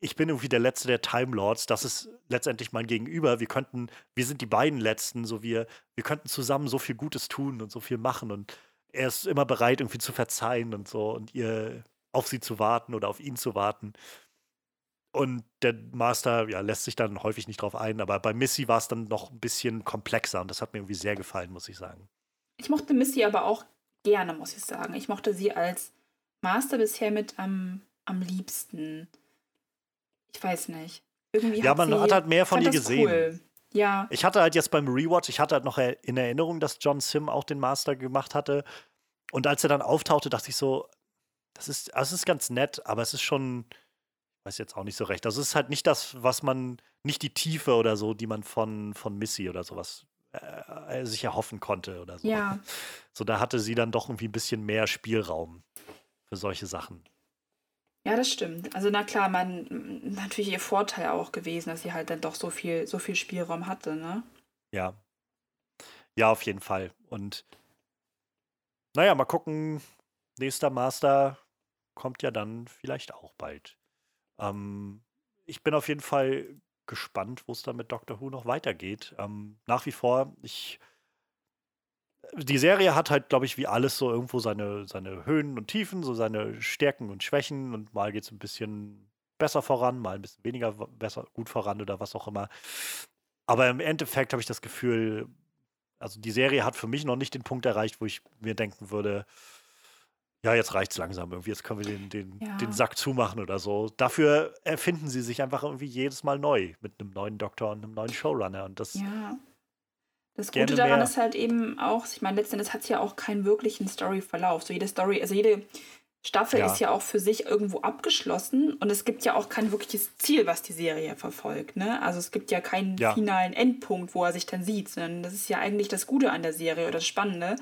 ich bin irgendwie der Letzte der Time Lords, das ist letztendlich mein Gegenüber. Wir könnten, wir sind die beiden Letzten, so wir, wir könnten zusammen so viel Gutes tun und so viel machen und er ist immer bereit, irgendwie zu verzeihen und so und ihr auf sie zu warten oder auf ihn zu warten. Und der Master ja, lässt sich dann häufig nicht drauf ein, aber bei Missy war es dann noch ein bisschen komplexer und das hat mir irgendwie sehr gefallen, muss ich sagen. Ich mochte Missy aber auch gerne, muss ich sagen. Ich mochte sie als Master bisher mit am, am liebsten. Ich weiß nicht. Irgendwie ja, man hat halt mehr von ihr gesehen. Cool. Ja. Ich hatte halt jetzt beim Rewatch, ich hatte halt noch in Erinnerung, dass John Sim auch den Master gemacht hatte. Und als er dann auftauchte, dachte ich so, das ist, also ist ganz nett, aber es ist schon, ich weiß jetzt auch nicht so recht. Also es ist halt nicht das, was man, nicht die Tiefe oder so, die man von, von Missy oder sowas äh, sich erhoffen konnte oder so. Ja. [laughs] So, da hatte sie dann doch irgendwie ein bisschen mehr Spielraum für solche Sachen. Ja, das stimmt. Also na klar, man natürlich ihr Vorteil auch gewesen, dass sie halt dann doch so viel, so viel Spielraum hatte, ne? Ja. Ja, auf jeden Fall. Und naja, mal gucken. Nächster Master kommt ja dann vielleicht auch bald. Ähm, ich bin auf jeden Fall gespannt, wo es dann mit Doctor Who noch weitergeht. Ähm, nach wie vor, ich. Die Serie hat halt, glaube ich, wie alles so irgendwo seine, seine Höhen und Tiefen, so seine Stärken und Schwächen und mal geht es ein bisschen besser voran, mal ein bisschen weniger besser gut voran oder was auch immer. Aber im Endeffekt habe ich das Gefühl, also die Serie hat für mich noch nicht den Punkt erreicht, wo ich mir denken würde, ja, jetzt reicht es langsam irgendwie, jetzt können wir den, den, ja. den Sack zumachen oder so. Dafür erfinden sie sich einfach irgendwie jedes Mal neu mit einem neuen Doktor und einem neuen Showrunner. Und das ja. Das Gute daran mehr. ist halt eben auch, ich meine, letztendlich hat es ja auch keinen wirklichen Story-Verlauf. So jede Story, also jede Staffel ja. ist ja auch für sich irgendwo abgeschlossen und es gibt ja auch kein wirkliches Ziel, was die Serie verfolgt. Ne? Also es gibt ja keinen ja. finalen Endpunkt, wo er sich dann sieht, sondern das ist ja eigentlich das Gute an der Serie oder das Spannende,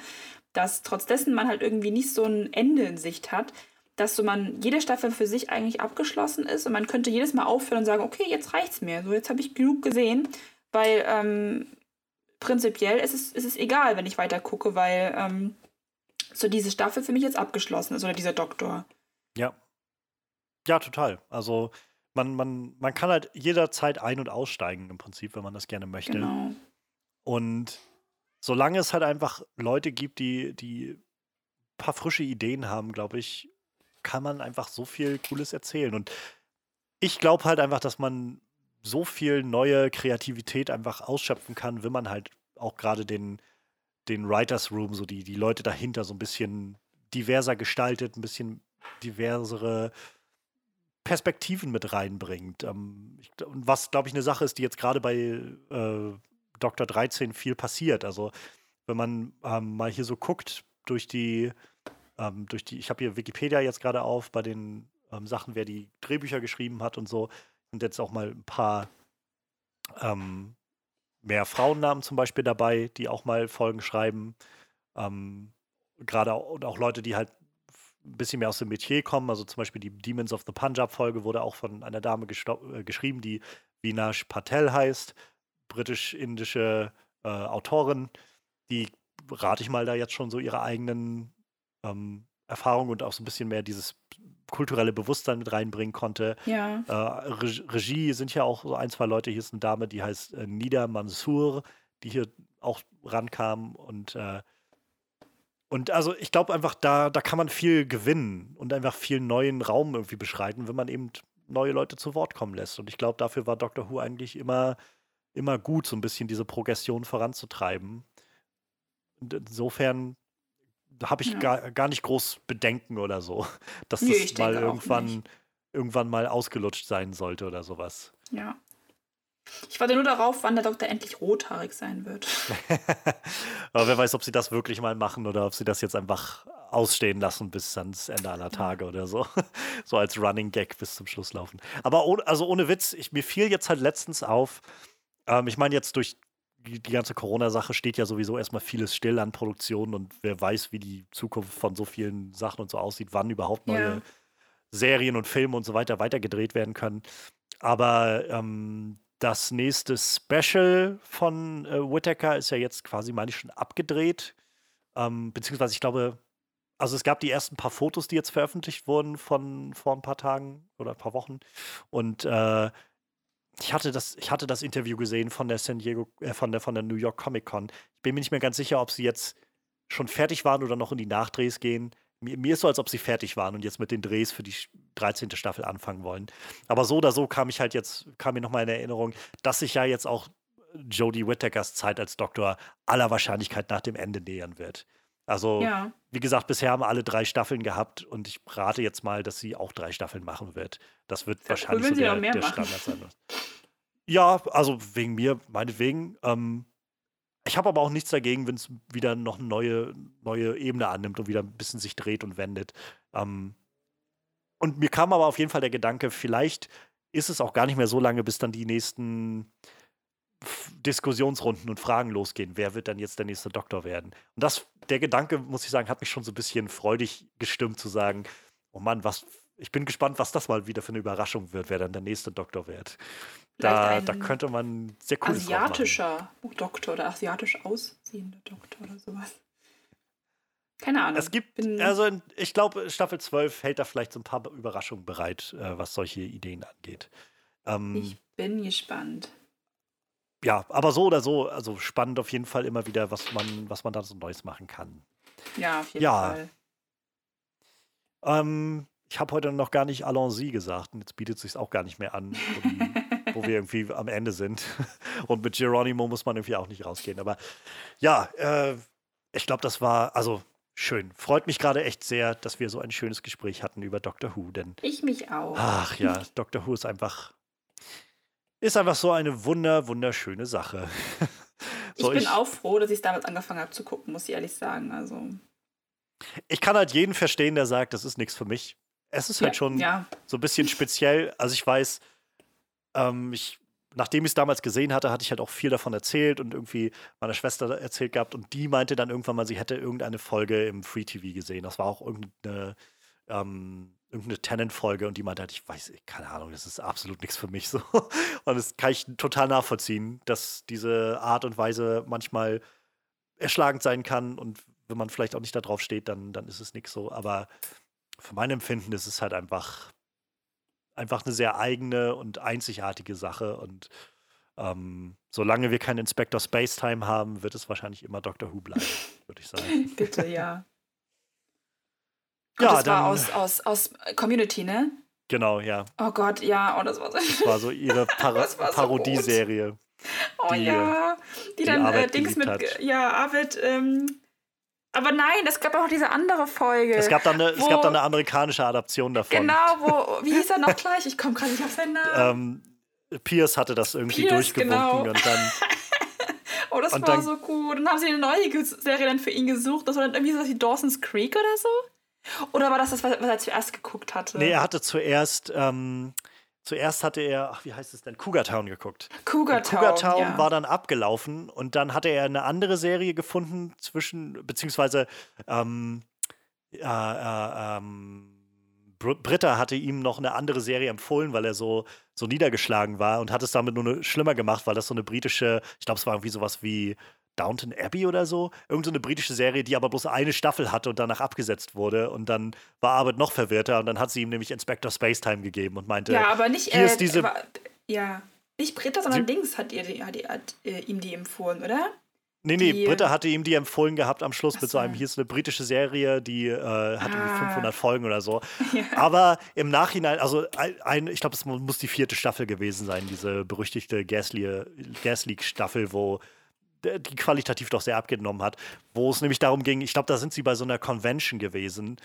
dass trotz dessen man halt irgendwie nicht so ein Ende in Sicht hat, dass so man jede Staffel für sich eigentlich abgeschlossen ist und man könnte jedes Mal aufhören und sagen, okay, jetzt reicht's mir, so jetzt habe ich genug gesehen, weil ähm, prinzipiell ist es, ist es egal, wenn ich weiter gucke, weil ähm, so diese Staffel für mich jetzt abgeschlossen ist oder dieser Doktor. Ja. Ja, total. Also man, man, man kann halt jederzeit ein- und aussteigen im Prinzip, wenn man das gerne möchte. Genau. Und solange es halt einfach Leute gibt, die, die ein paar frische Ideen haben, glaube ich, kann man einfach so viel Cooles erzählen. Und ich glaube halt einfach, dass man so viel neue Kreativität einfach ausschöpfen kann, wenn man halt auch gerade den, den Writers Room, so die, die Leute dahinter so ein bisschen diverser gestaltet, ein bisschen diversere Perspektiven mit reinbringt. Ähm, ich, was, glaube ich, eine Sache ist, die jetzt gerade bei äh, Dr. 13 viel passiert. Also wenn man ähm, mal hier so guckt durch die, ähm, durch die, ich habe hier Wikipedia jetzt gerade auf bei den ähm, Sachen, wer die Drehbücher geschrieben hat und so, sind jetzt auch mal ein paar ähm, mehr Frauennamen zum Beispiel dabei, die auch mal Folgen schreiben. Ähm, gerade und auch Leute, die halt ein bisschen mehr aus dem Metier kommen. Also zum Beispiel die Demons of the Punjab-Folge wurde auch von einer Dame äh, geschrieben, die Vinash Patel heißt britisch-indische äh, Autorin, die rate ich mal da jetzt schon so ihre eigenen ähm, Erfahrungen und auch so ein bisschen mehr dieses kulturelle Bewusstsein mit reinbringen konnte. Ja. Äh, Regie sind ja auch so ein, zwei Leute. Hier ist eine Dame, die heißt äh, Nida Mansour, die hier auch rankam und äh, und also ich glaube einfach, da, da kann man viel gewinnen und einfach viel neuen Raum irgendwie beschreiten, wenn man eben neue Leute zu Wort kommen lässt. Und ich glaube, dafür war Doctor Who eigentlich immer immer gut, so ein bisschen diese Progression voranzutreiben. Und insofern habe ich ja. gar, gar nicht groß Bedenken oder so, [laughs] dass nee, das mal irgendwann, irgendwann mal ausgelutscht sein sollte oder sowas. Ja. Ich warte nur darauf, wann der Doktor endlich rothaarig sein wird. [laughs] Aber wer weiß, ob sie das wirklich mal machen oder ob sie das jetzt einfach ausstehen lassen bis ans Ende aller Tage oder so. [laughs] so als Running Gag bis zum Schluss laufen. Aber ohne, also ohne Witz, ich, mir fiel jetzt halt letztens auf, ähm, ich meine, jetzt durch die, ganze Corona-Sache steht ja sowieso erstmal vieles still an Produktionen und wer weiß, wie die Zukunft von so vielen Sachen und so aussieht, wann überhaupt neue ja. Serien und Filme und so weiter weitergedreht werden können. Aber ähm, das nächste Special von äh, Whittaker ist ja jetzt quasi, meine ich, schon abgedreht. Ähm, beziehungsweise, ich glaube, also es gab die ersten paar Fotos, die jetzt veröffentlicht wurden von vor ein paar Tagen oder ein paar Wochen. Und äh, ich hatte das, ich hatte das Interview gesehen von der San Diego, äh, von der von der New York Comic Con. Ich bin mir nicht mehr ganz sicher, ob sie jetzt schon fertig waren oder noch in die Nachdrehs gehen mir, mir ist so, als ob sie fertig waren und jetzt mit den Drehs für die 13. Staffel anfangen wollen. Aber so oder so kam ich halt jetzt, kam mir nochmal in Erinnerung, dass sich ja jetzt auch Jodie Whittakers Zeit als Doktor aller Wahrscheinlichkeit nach dem Ende nähern wird. Also, ja. wie gesagt, bisher haben alle drei Staffeln gehabt und ich rate jetzt mal, dass sie auch drei Staffeln machen wird. Das wird ja, wahrscheinlich so der, der Standard sein. Ja, also wegen mir, meinetwegen. Ähm, ich habe aber auch nichts dagegen, wenn es wieder noch eine neue, neue Ebene annimmt und wieder ein bisschen sich dreht und wendet. Ähm, und mir kam aber auf jeden Fall der Gedanke, vielleicht ist es auch gar nicht mehr so lange, bis dann die nächsten Diskussionsrunden und Fragen losgehen. Wer wird dann jetzt der nächste Doktor werden? Und das, der Gedanke, muss ich sagen, hat mich schon so ein bisschen freudig gestimmt zu sagen, oh Mann, was, ich bin gespannt, was das mal wieder für eine Überraschung wird, wer dann der nächste Doktor wird. Da, da könnte man sehr cool Asiatischer Doktor oder asiatisch aussehender Doktor oder sowas. Keine Ahnung. Es gibt, also ich glaube, Staffel 12 hält da vielleicht so ein paar Überraschungen bereit, äh, was solche Ideen angeht. Ähm, ich bin gespannt. Ja, aber so oder so, also spannend auf jeden Fall immer wieder, was man, was man da so Neues machen kann. Ja, auf jeden ja. Fall. Ähm, ich habe heute noch gar nicht Allons-y gesagt und jetzt bietet es sich auch gar nicht mehr an. Um, [laughs] wo wir irgendwie am Ende sind. [laughs] Und mit Geronimo muss man irgendwie auch nicht rausgehen. Aber ja, äh, ich glaube, das war also schön. Freut mich gerade echt sehr, dass wir so ein schönes Gespräch hatten über Doctor Who. Denn ich mich auch. Ach ja, [laughs] Doctor Who ist einfach ist einfach so eine wunder wunderschöne Sache. [laughs] so, ich bin ich, auch froh, dass ich es damals angefangen habe zu gucken, muss ich ehrlich sagen. Also ich kann halt jeden verstehen, der sagt, das ist nichts für mich. Es ist halt ja, schon ja. so ein bisschen speziell. Also ich weiß, ähm, ich, nachdem ich es damals gesehen hatte, hatte ich halt auch viel davon erzählt und irgendwie meiner Schwester erzählt gehabt und die meinte dann irgendwann mal, sie hätte irgendeine Folge im Free TV gesehen. Das war auch irgendeine, ähm, irgendeine Tenant-Folge und die meinte halt, ich weiß, keine Ahnung, das ist absolut nichts für mich so. [laughs] Und das kann ich total nachvollziehen, dass diese Art und Weise manchmal erschlagend sein kann und wenn man vielleicht auch nicht darauf steht, dann, dann ist es nichts so. Aber für mein Empfinden ist es halt einfach einfach eine sehr eigene und einzigartige Sache. Und ähm, solange wir keinen Inspector Spacetime haben, wird es wahrscheinlich immer Doctor Who bleiben, [laughs] würde ich sagen. Bitte, ja. Ja, das dann, war aus, aus, aus Community, ne? Genau, ja. Oh Gott, ja, oh, das war so. Das war so ihre [laughs] Par so Parodieserie. Oh die, ja, die, die dann äh, Dings mit, hat. ja, Arvid ähm, aber nein, es gab auch diese andere Folge. Es gab dann eine, es gab dann eine amerikanische Adaption davon. Genau, wo, [laughs] wie hieß er noch gleich? Ich komme gerade nicht auf seinen Namen. Ähm, Pierce hatte das irgendwie Pierce, durchgewunken genau. und dann. [laughs] oh, das war dann, so cool. Dann haben sie eine neue Serie dann für ihn gesucht. Das war dann irgendwie so wie Dawson's Creek oder so. Oder war das das, was er zuerst geguckt hatte? Nee, er hatte zuerst. Ähm, Zuerst hatte er, ach, wie heißt es denn, Cougar Town geguckt. Cougar Town. Cougar Town ja. war dann abgelaufen und dann hatte er eine andere Serie gefunden zwischen, beziehungsweise ähm, äh, äh, ähm, Britta hatte ihm noch eine andere Serie empfohlen, weil er so, so niedergeschlagen war und hat es damit nur schlimmer gemacht, weil das so eine britische, ich glaube, es war irgendwie sowas wie Downton Abbey oder so. Irgend so eine britische Serie, die aber bloß eine Staffel hatte und danach abgesetzt wurde. Und dann war Arbeit noch verwirrter und dann hat sie ihm nämlich Inspector Spacetime gegeben und meinte, ja, aber nicht, hier äh, ist diese. Aber, ja, nicht Britta, sondern Dings hat, ihr, hat, hat äh, ihm die empfohlen, oder? Nee, nee, die, Britta hatte ihm die empfohlen gehabt am Schluss mit so einem, hier ist eine britische Serie, die äh, hat ah. irgendwie 500 Folgen oder so. [laughs] Ja. Aber im Nachhinein, also ein, ich glaube, es muss die vierte Staffel gewesen sein, diese berüchtigte Gas League-Staffel, wo die qualitativ doch sehr abgenommen hat, wo es nämlich darum ging, ich glaube, da sind sie bei so einer Convention gewesen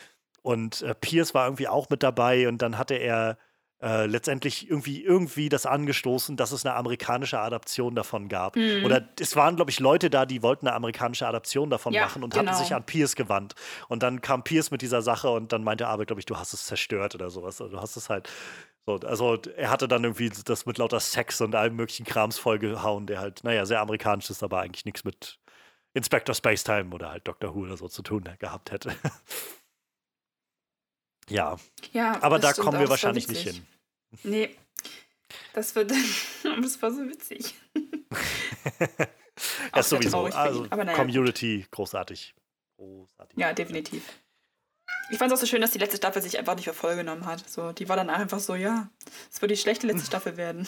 und äh, Pierce war irgendwie auch mit dabei und dann hatte er äh, letztendlich irgendwie, irgendwie das angestoßen, dass es eine amerikanische Adaption davon gab. Mhm. Oder es waren, glaube ich, Leute da, die wollten eine amerikanische Adaption davon ja, machen und genau. hatten sich an Pierce gewandt. Und dann kam Pierce mit dieser Sache und dann meinte Abe, glaube ich, du hast es zerstört oder sowas. Also, du hast es halt. So, also er hatte dann irgendwie das mit lauter Sex und allem möglichen Krams vollgehauen, der halt, naja, sehr amerikanisch ist, aber eigentlich nichts mit Inspector Spacetime oder halt Doctor Who oder so zu tun gehabt hätte. [laughs] ja. Ja, aber da kommen wir wahrscheinlich nicht hin. Nee. Das wird. [laughs] das war so witzig. [laughs] ja, sowieso. Also, naja. Community, großartig. großartig. Ja, definitiv. Ich fand es auch so schön, dass die letzte Staffel sich einfach nicht für voll genommen hat. So, die war dann einfach so, ja, es wird die schlechte letzte [laughs] Staffel werden.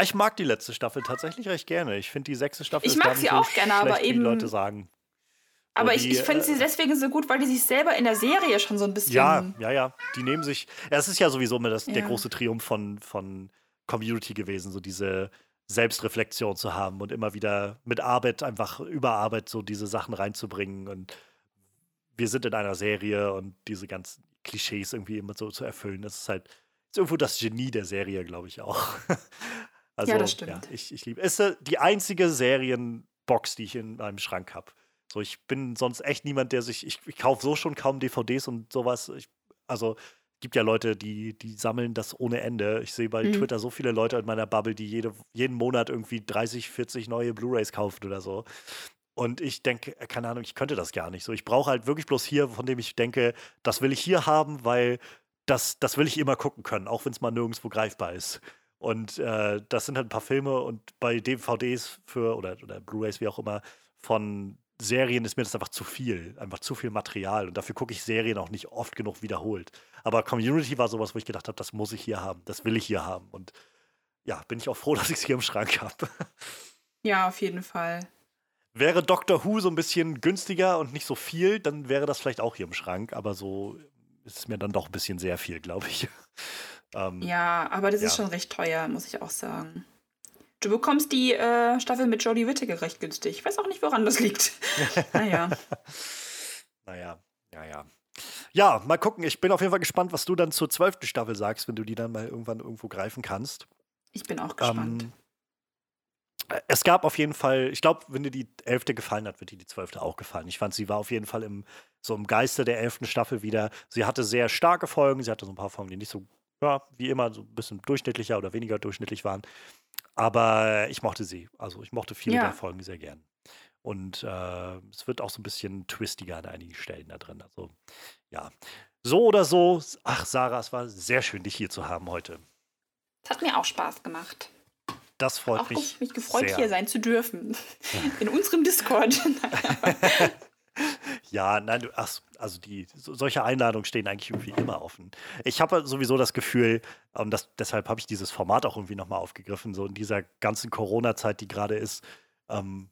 Ich mag die letzte Staffel tatsächlich recht gerne. Ich finde die sechste Staffel ich mag sie so auch gerne, aber eben. Die Leute sagen. Aber die, ich, ich finde sie äh, deswegen so gut, weil die sich selber in der Serie schon so ein bisschen. Ja, ja, ja. Die nehmen sich. Ja, es ist ja sowieso immer das, ja. der große Triumph von, von Community gewesen, so diese Selbstreflexion zu haben und immer wieder mit Arbeit, einfach über Arbeit so diese Sachen reinzubringen. Und wir sind in einer Serie und diese ganzen Klischees irgendwie immer so zu erfüllen. Das ist halt ist irgendwo das Genie der Serie, glaube ich auch. [laughs] also, ja, das stimmt. Ja, ich, ich liebe. Es ist die einzige Serienbox, die ich in meinem Schrank habe. So, ich bin sonst echt niemand, der sich, ich, ich kaufe so schon kaum DVDs und sowas. Ich, also gibt ja Leute, die, die sammeln das ohne Ende. Ich sehe bei mhm. Twitter so viele Leute in meiner Bubble, die jede, jeden Monat irgendwie 30, 40 neue Blu-rays kaufen oder so. Und ich denke, äh, keine Ahnung, ich könnte das gar nicht so. Ich brauche halt wirklich bloß hier, von dem ich denke, das will ich hier haben, weil das, das will ich immer gucken können, auch wenn es mal nirgendwo greifbar ist. Und äh, das sind halt ein paar Filme und bei DVDs für oder, oder Blu-rays, wie auch immer, von Serien ist mir das einfach zu viel, einfach zu viel Material und dafür gucke ich Serien auch nicht oft genug wiederholt. Aber Community war sowas, wo ich gedacht habe, das muss ich hier haben, das will ich hier haben und ja, bin ich auch froh, [laughs] dass ich es hier im Schrank habe. Ja, auf jeden Fall. Wäre Doctor Who so ein bisschen günstiger und nicht so viel, dann wäre das vielleicht auch hier im Schrank, aber so ist es mir dann doch ein bisschen sehr viel, glaube ich. [laughs] ähm, ja, aber das ja. ist schon recht teuer, muss ich auch sagen. Du bekommst die äh, Staffel mit Jodie Whittaker recht günstig. Ich weiß auch nicht, woran das liegt. [laughs] naja. Naja, ja, ja. Ja, mal gucken. Ich bin auf jeden Fall gespannt, was du dann zur zwölften Staffel sagst, wenn du die dann mal irgendwann irgendwo greifen kannst. Ich bin auch gespannt. Ähm, es gab auf jeden Fall, ich glaube, wenn dir die elfte gefallen hat, wird dir die zwölfte auch gefallen. Ich fand, sie war auf jeden Fall im, so im Geiste der elften Staffel wieder. Sie hatte sehr starke Folgen, sie hatte so ein paar Folgen, die nicht so, ja, wie immer, so ein bisschen durchschnittlicher oder weniger durchschnittlich waren. Aber ich mochte sie. Also ich mochte viele ja. der Folgen sehr gern. Und äh, es wird auch so ein bisschen twistiger an einigen Stellen da drin. Also ja. So oder so, ach Sarah, es war sehr schön, dich hier zu haben heute. Es hat mir auch Spaß gemacht. Das freut auch mich. mich gefreut, sehr. hier sein zu dürfen. [laughs] In unserem Discord. [laughs] ja, nein, du, ach, also die, so, solche Einladungen stehen eigentlich irgendwie immer offen. Ich habe sowieso das Gefühl, und das, deshalb habe ich dieses Format auch irgendwie nochmal aufgegriffen, so in dieser ganzen Corona-Zeit, die gerade ist, ähm,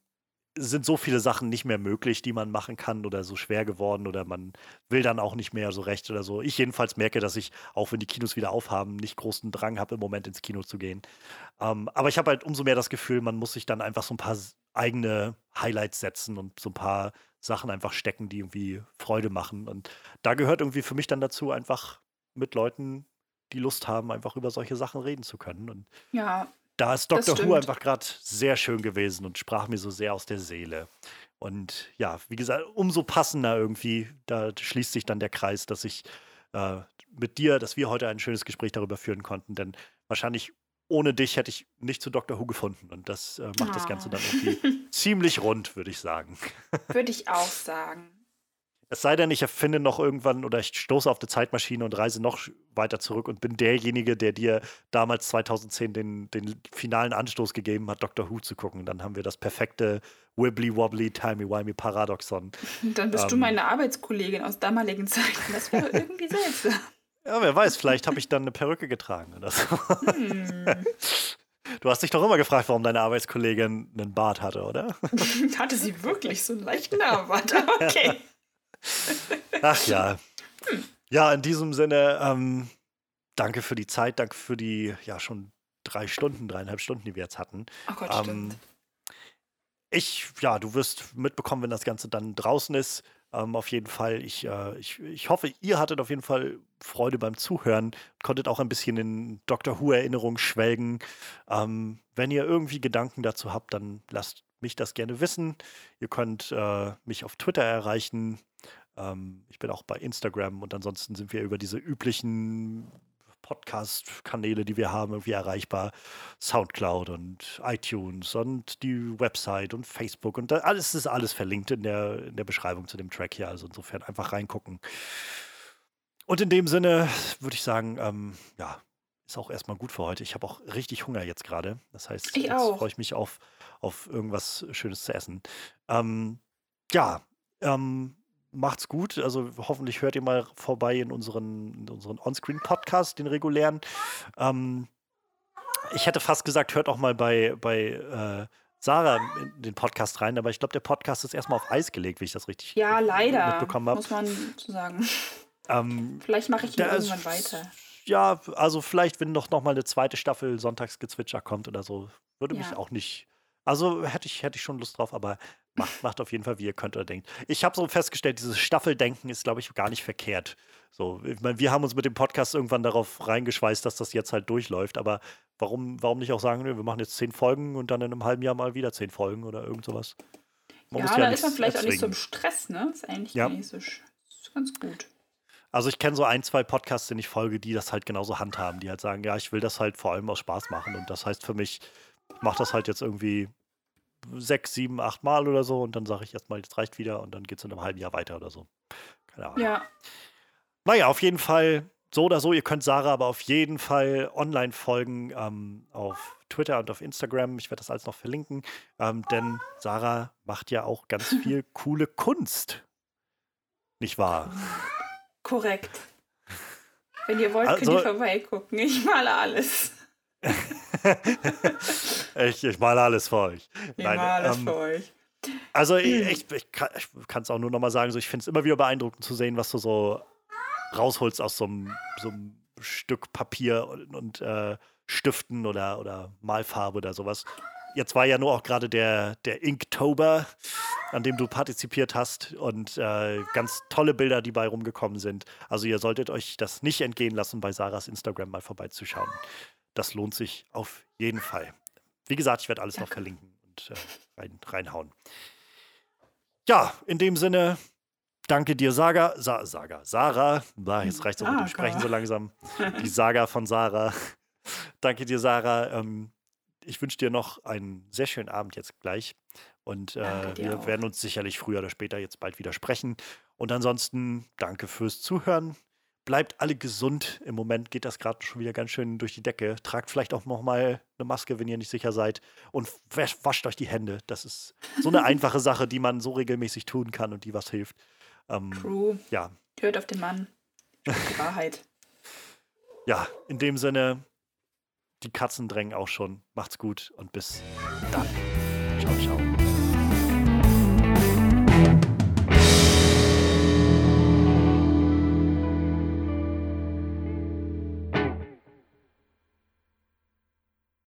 sind so viele Sachen nicht mehr möglich, die man machen kann oder so schwer geworden oder man will dann auch nicht mehr so recht oder so. Ich jedenfalls merke, dass ich, auch wenn die Kinos wieder aufhaben, nicht großen Drang habe, im Moment ins Kino zu gehen. Ähm, aber ich habe halt umso mehr das Gefühl, man muss sich dann einfach so ein paar eigene Highlights setzen und so ein paar Sachen einfach stecken, die irgendwie Freude machen. Und da gehört irgendwie für mich dann dazu, einfach mit Leuten, die Lust haben, einfach über solche Sachen reden zu können. Und ja. Da ist Dr. Who einfach gerade sehr schön gewesen und sprach mir so sehr aus der Seele. Und ja, wie gesagt, umso passender irgendwie, da schließt sich dann der Kreis, dass ich äh, mit dir, dass wir heute ein schönes Gespräch darüber führen konnten. Denn wahrscheinlich ohne dich hätte ich nicht zu Dr. Who gefunden. Und das äh, macht oh. das Ganze dann irgendwie [laughs] ziemlich rund, würde ich sagen. Würde ich auch [laughs] sagen. Es sei denn, ich erfinde noch irgendwann oder ich stoße auf die Zeitmaschine und reise noch weiter zurück und bin derjenige, der dir damals 2010 den, den finalen Anstoß gegeben hat, Dr. Who zu gucken. Dann haben wir das perfekte Wibbly-Wobbly, Timey-Wimey Paradoxon. [laughs] Dann bist ähm, du meine Arbeitskollegin aus damaligen Zeiten. Das wäre [laughs] irgendwie seltsam. Ja, wer weiß, vielleicht habe ich dann eine Perücke getragen oder so. Hm. [laughs] Du hast dich doch immer gefragt, warum deine Arbeitskollegin einen Bart hatte, oder? hatte sie wirklich so einen leichten Bart? Okay. Ach ja. Ja, in diesem Sinne, ähm, danke für die Zeit, danke für die, ja, schon drei Stunden, dreieinhalb Stunden, die wir jetzt hatten. Oh Gott, ähm, stimmt. Ich, ja, du wirst mitbekommen, wenn das Ganze dann draußen ist, Ähm, auf jeden Fall. Ich, äh, ich, ich hoffe, ihr hattet auf jeden Fall Freude beim Zuhören, konntet auch ein bisschen in Doctor Who-Erinnerungen schwelgen. Ähm, wenn ihr irgendwie Gedanken dazu habt, dann lasst mich das gerne wissen. Ihr könnt äh, mich auf Twitter erreichen. Ähm, ich bin auch bei Instagram und ansonsten sind wir über diese üblichen Podcast-Kanäle, die wir haben, irgendwie erreichbar. Soundcloud und iTunes und die Website und Facebook und da, alles ist alles verlinkt in der, in der Beschreibung zu dem Track hier. Also insofern einfach reingucken. Und in dem Sinne würde ich sagen, ähm, ja, ist auch erstmal gut für heute. Ich habe auch richtig Hunger jetzt gerade. Das heißt, ich jetzt freue ich mich auf, auf irgendwas Schönes zu essen. Ähm, ja, ähm, macht's gut. Also hoffentlich hört ihr mal vorbei in unseren, in unseren Onscreen-Podcast, den regulären. Ähm, ich hätte fast gesagt, hört auch mal bei, bei äh, Sarah in den Podcast rein, aber ich glaube, der Podcast ist erstmal auf Eis gelegt, wie ich das richtig ja, leider, mitbekommen habe. Muss man so sagen. Ähm, vielleicht mache ich ihn irgendwann weiter. Ja, also vielleicht, wenn noch, noch mal eine zweite Staffel Sonntagsgezwitscher kommt oder so, würde ja. mich auch nicht. Also hätte ich, hätte ich schon Lust drauf, aber Macht, macht auf jeden Fall, wie ihr könnt oder denkt. Ich habe so festgestellt, dieses Staffeldenken ist, glaube ich, gar nicht verkehrt. So, ich meine, wir haben uns mit dem Podcast irgendwann darauf reingeschweißt, dass das jetzt halt durchläuft. Aber warum, warum nicht auch sagen, wir machen jetzt zehn Folgen und dann in einem halben Jahr mal wieder zehn Folgen oder irgend sowas? Man ja, da ist man vielleicht erzwingen. auch nicht so im Stress, ne? Ist eigentlich ja. so ist ganz gut. Also ich kenne so ein, zwei Podcasts, die ich folge, die das halt genauso handhaben, die halt sagen, ja, ich will das halt vor allem aus Spaß machen. Und das heißt für mich, ich mache das halt jetzt irgendwie sechs, sieben, acht Mal oder so und dann sage ich erstmal, jetzt reicht wieder und dann geht es in einem halben Jahr weiter oder so. Keine Ahnung. Ja. Naja, auf jeden Fall so oder so. Ihr könnt Sarah aber auf jeden Fall online folgen ähm, auf Twitter und auf Instagram. Ich werde das alles noch verlinken, ähm, denn Sarah macht ja auch ganz [laughs] viel coole Kunst. Nicht wahr? Korrekt. Wenn ihr wollt, also, könnt ihr vorbeigucken. Ich male alles. [laughs] ich, ich male alles für euch. Ich Nein, male alles ähm, für euch. Also ich, hm. ich, kann es auch nur nochmal sagen, so, ich finde es immer wieder beeindruckend zu sehen, was du so rausholst aus so einem, so einem Stück Papier und, und äh, Stiften oder, oder Malfarbe oder sowas. Jetzt war ja nur auch gerade der, der Inktober, an dem du partizipiert hast und äh, ganz tolle Bilder, die bei rumgekommen sind. Also ihr solltet euch das nicht entgehen lassen, bei Sarahs Instagram mal vorbeizuschauen das lohnt sich auf jeden Fall. Wie gesagt, ich werde alles Danke. noch verlinken und äh, rein, reinhauen. Ja, in dem Sinne, danke dir, Saga. Sa Saga, Sarah. Na, jetzt reicht es auch mit dem Sprechen so langsam. [laughs] Die Saga von Sarah. danke dir, Sarah. Ähm, ich wünsche dir noch einen sehr schönen Abend jetzt gleich. Und äh, wir auch. werden uns sicherlich früher oder später jetzt bald wieder sprechen. Und ansonsten danke fürs Zuhören bleibt alle gesund. Im Moment geht das gerade schon wieder ganz schön durch die Decke. Tragt vielleicht auch noch mal eine Maske, wenn ihr nicht sicher seid. Und wascht euch die Hände. Das ist so eine [laughs] einfache Sache, die man so regelmäßig tun kann und die was hilft. Ähm, True. Ja. Hört auf den Mann. Die [laughs] Wahrheit. ja, in dem Sinne, die Katzen drängen auch schon. Macht's gut und bis dann. Ciao, ciao.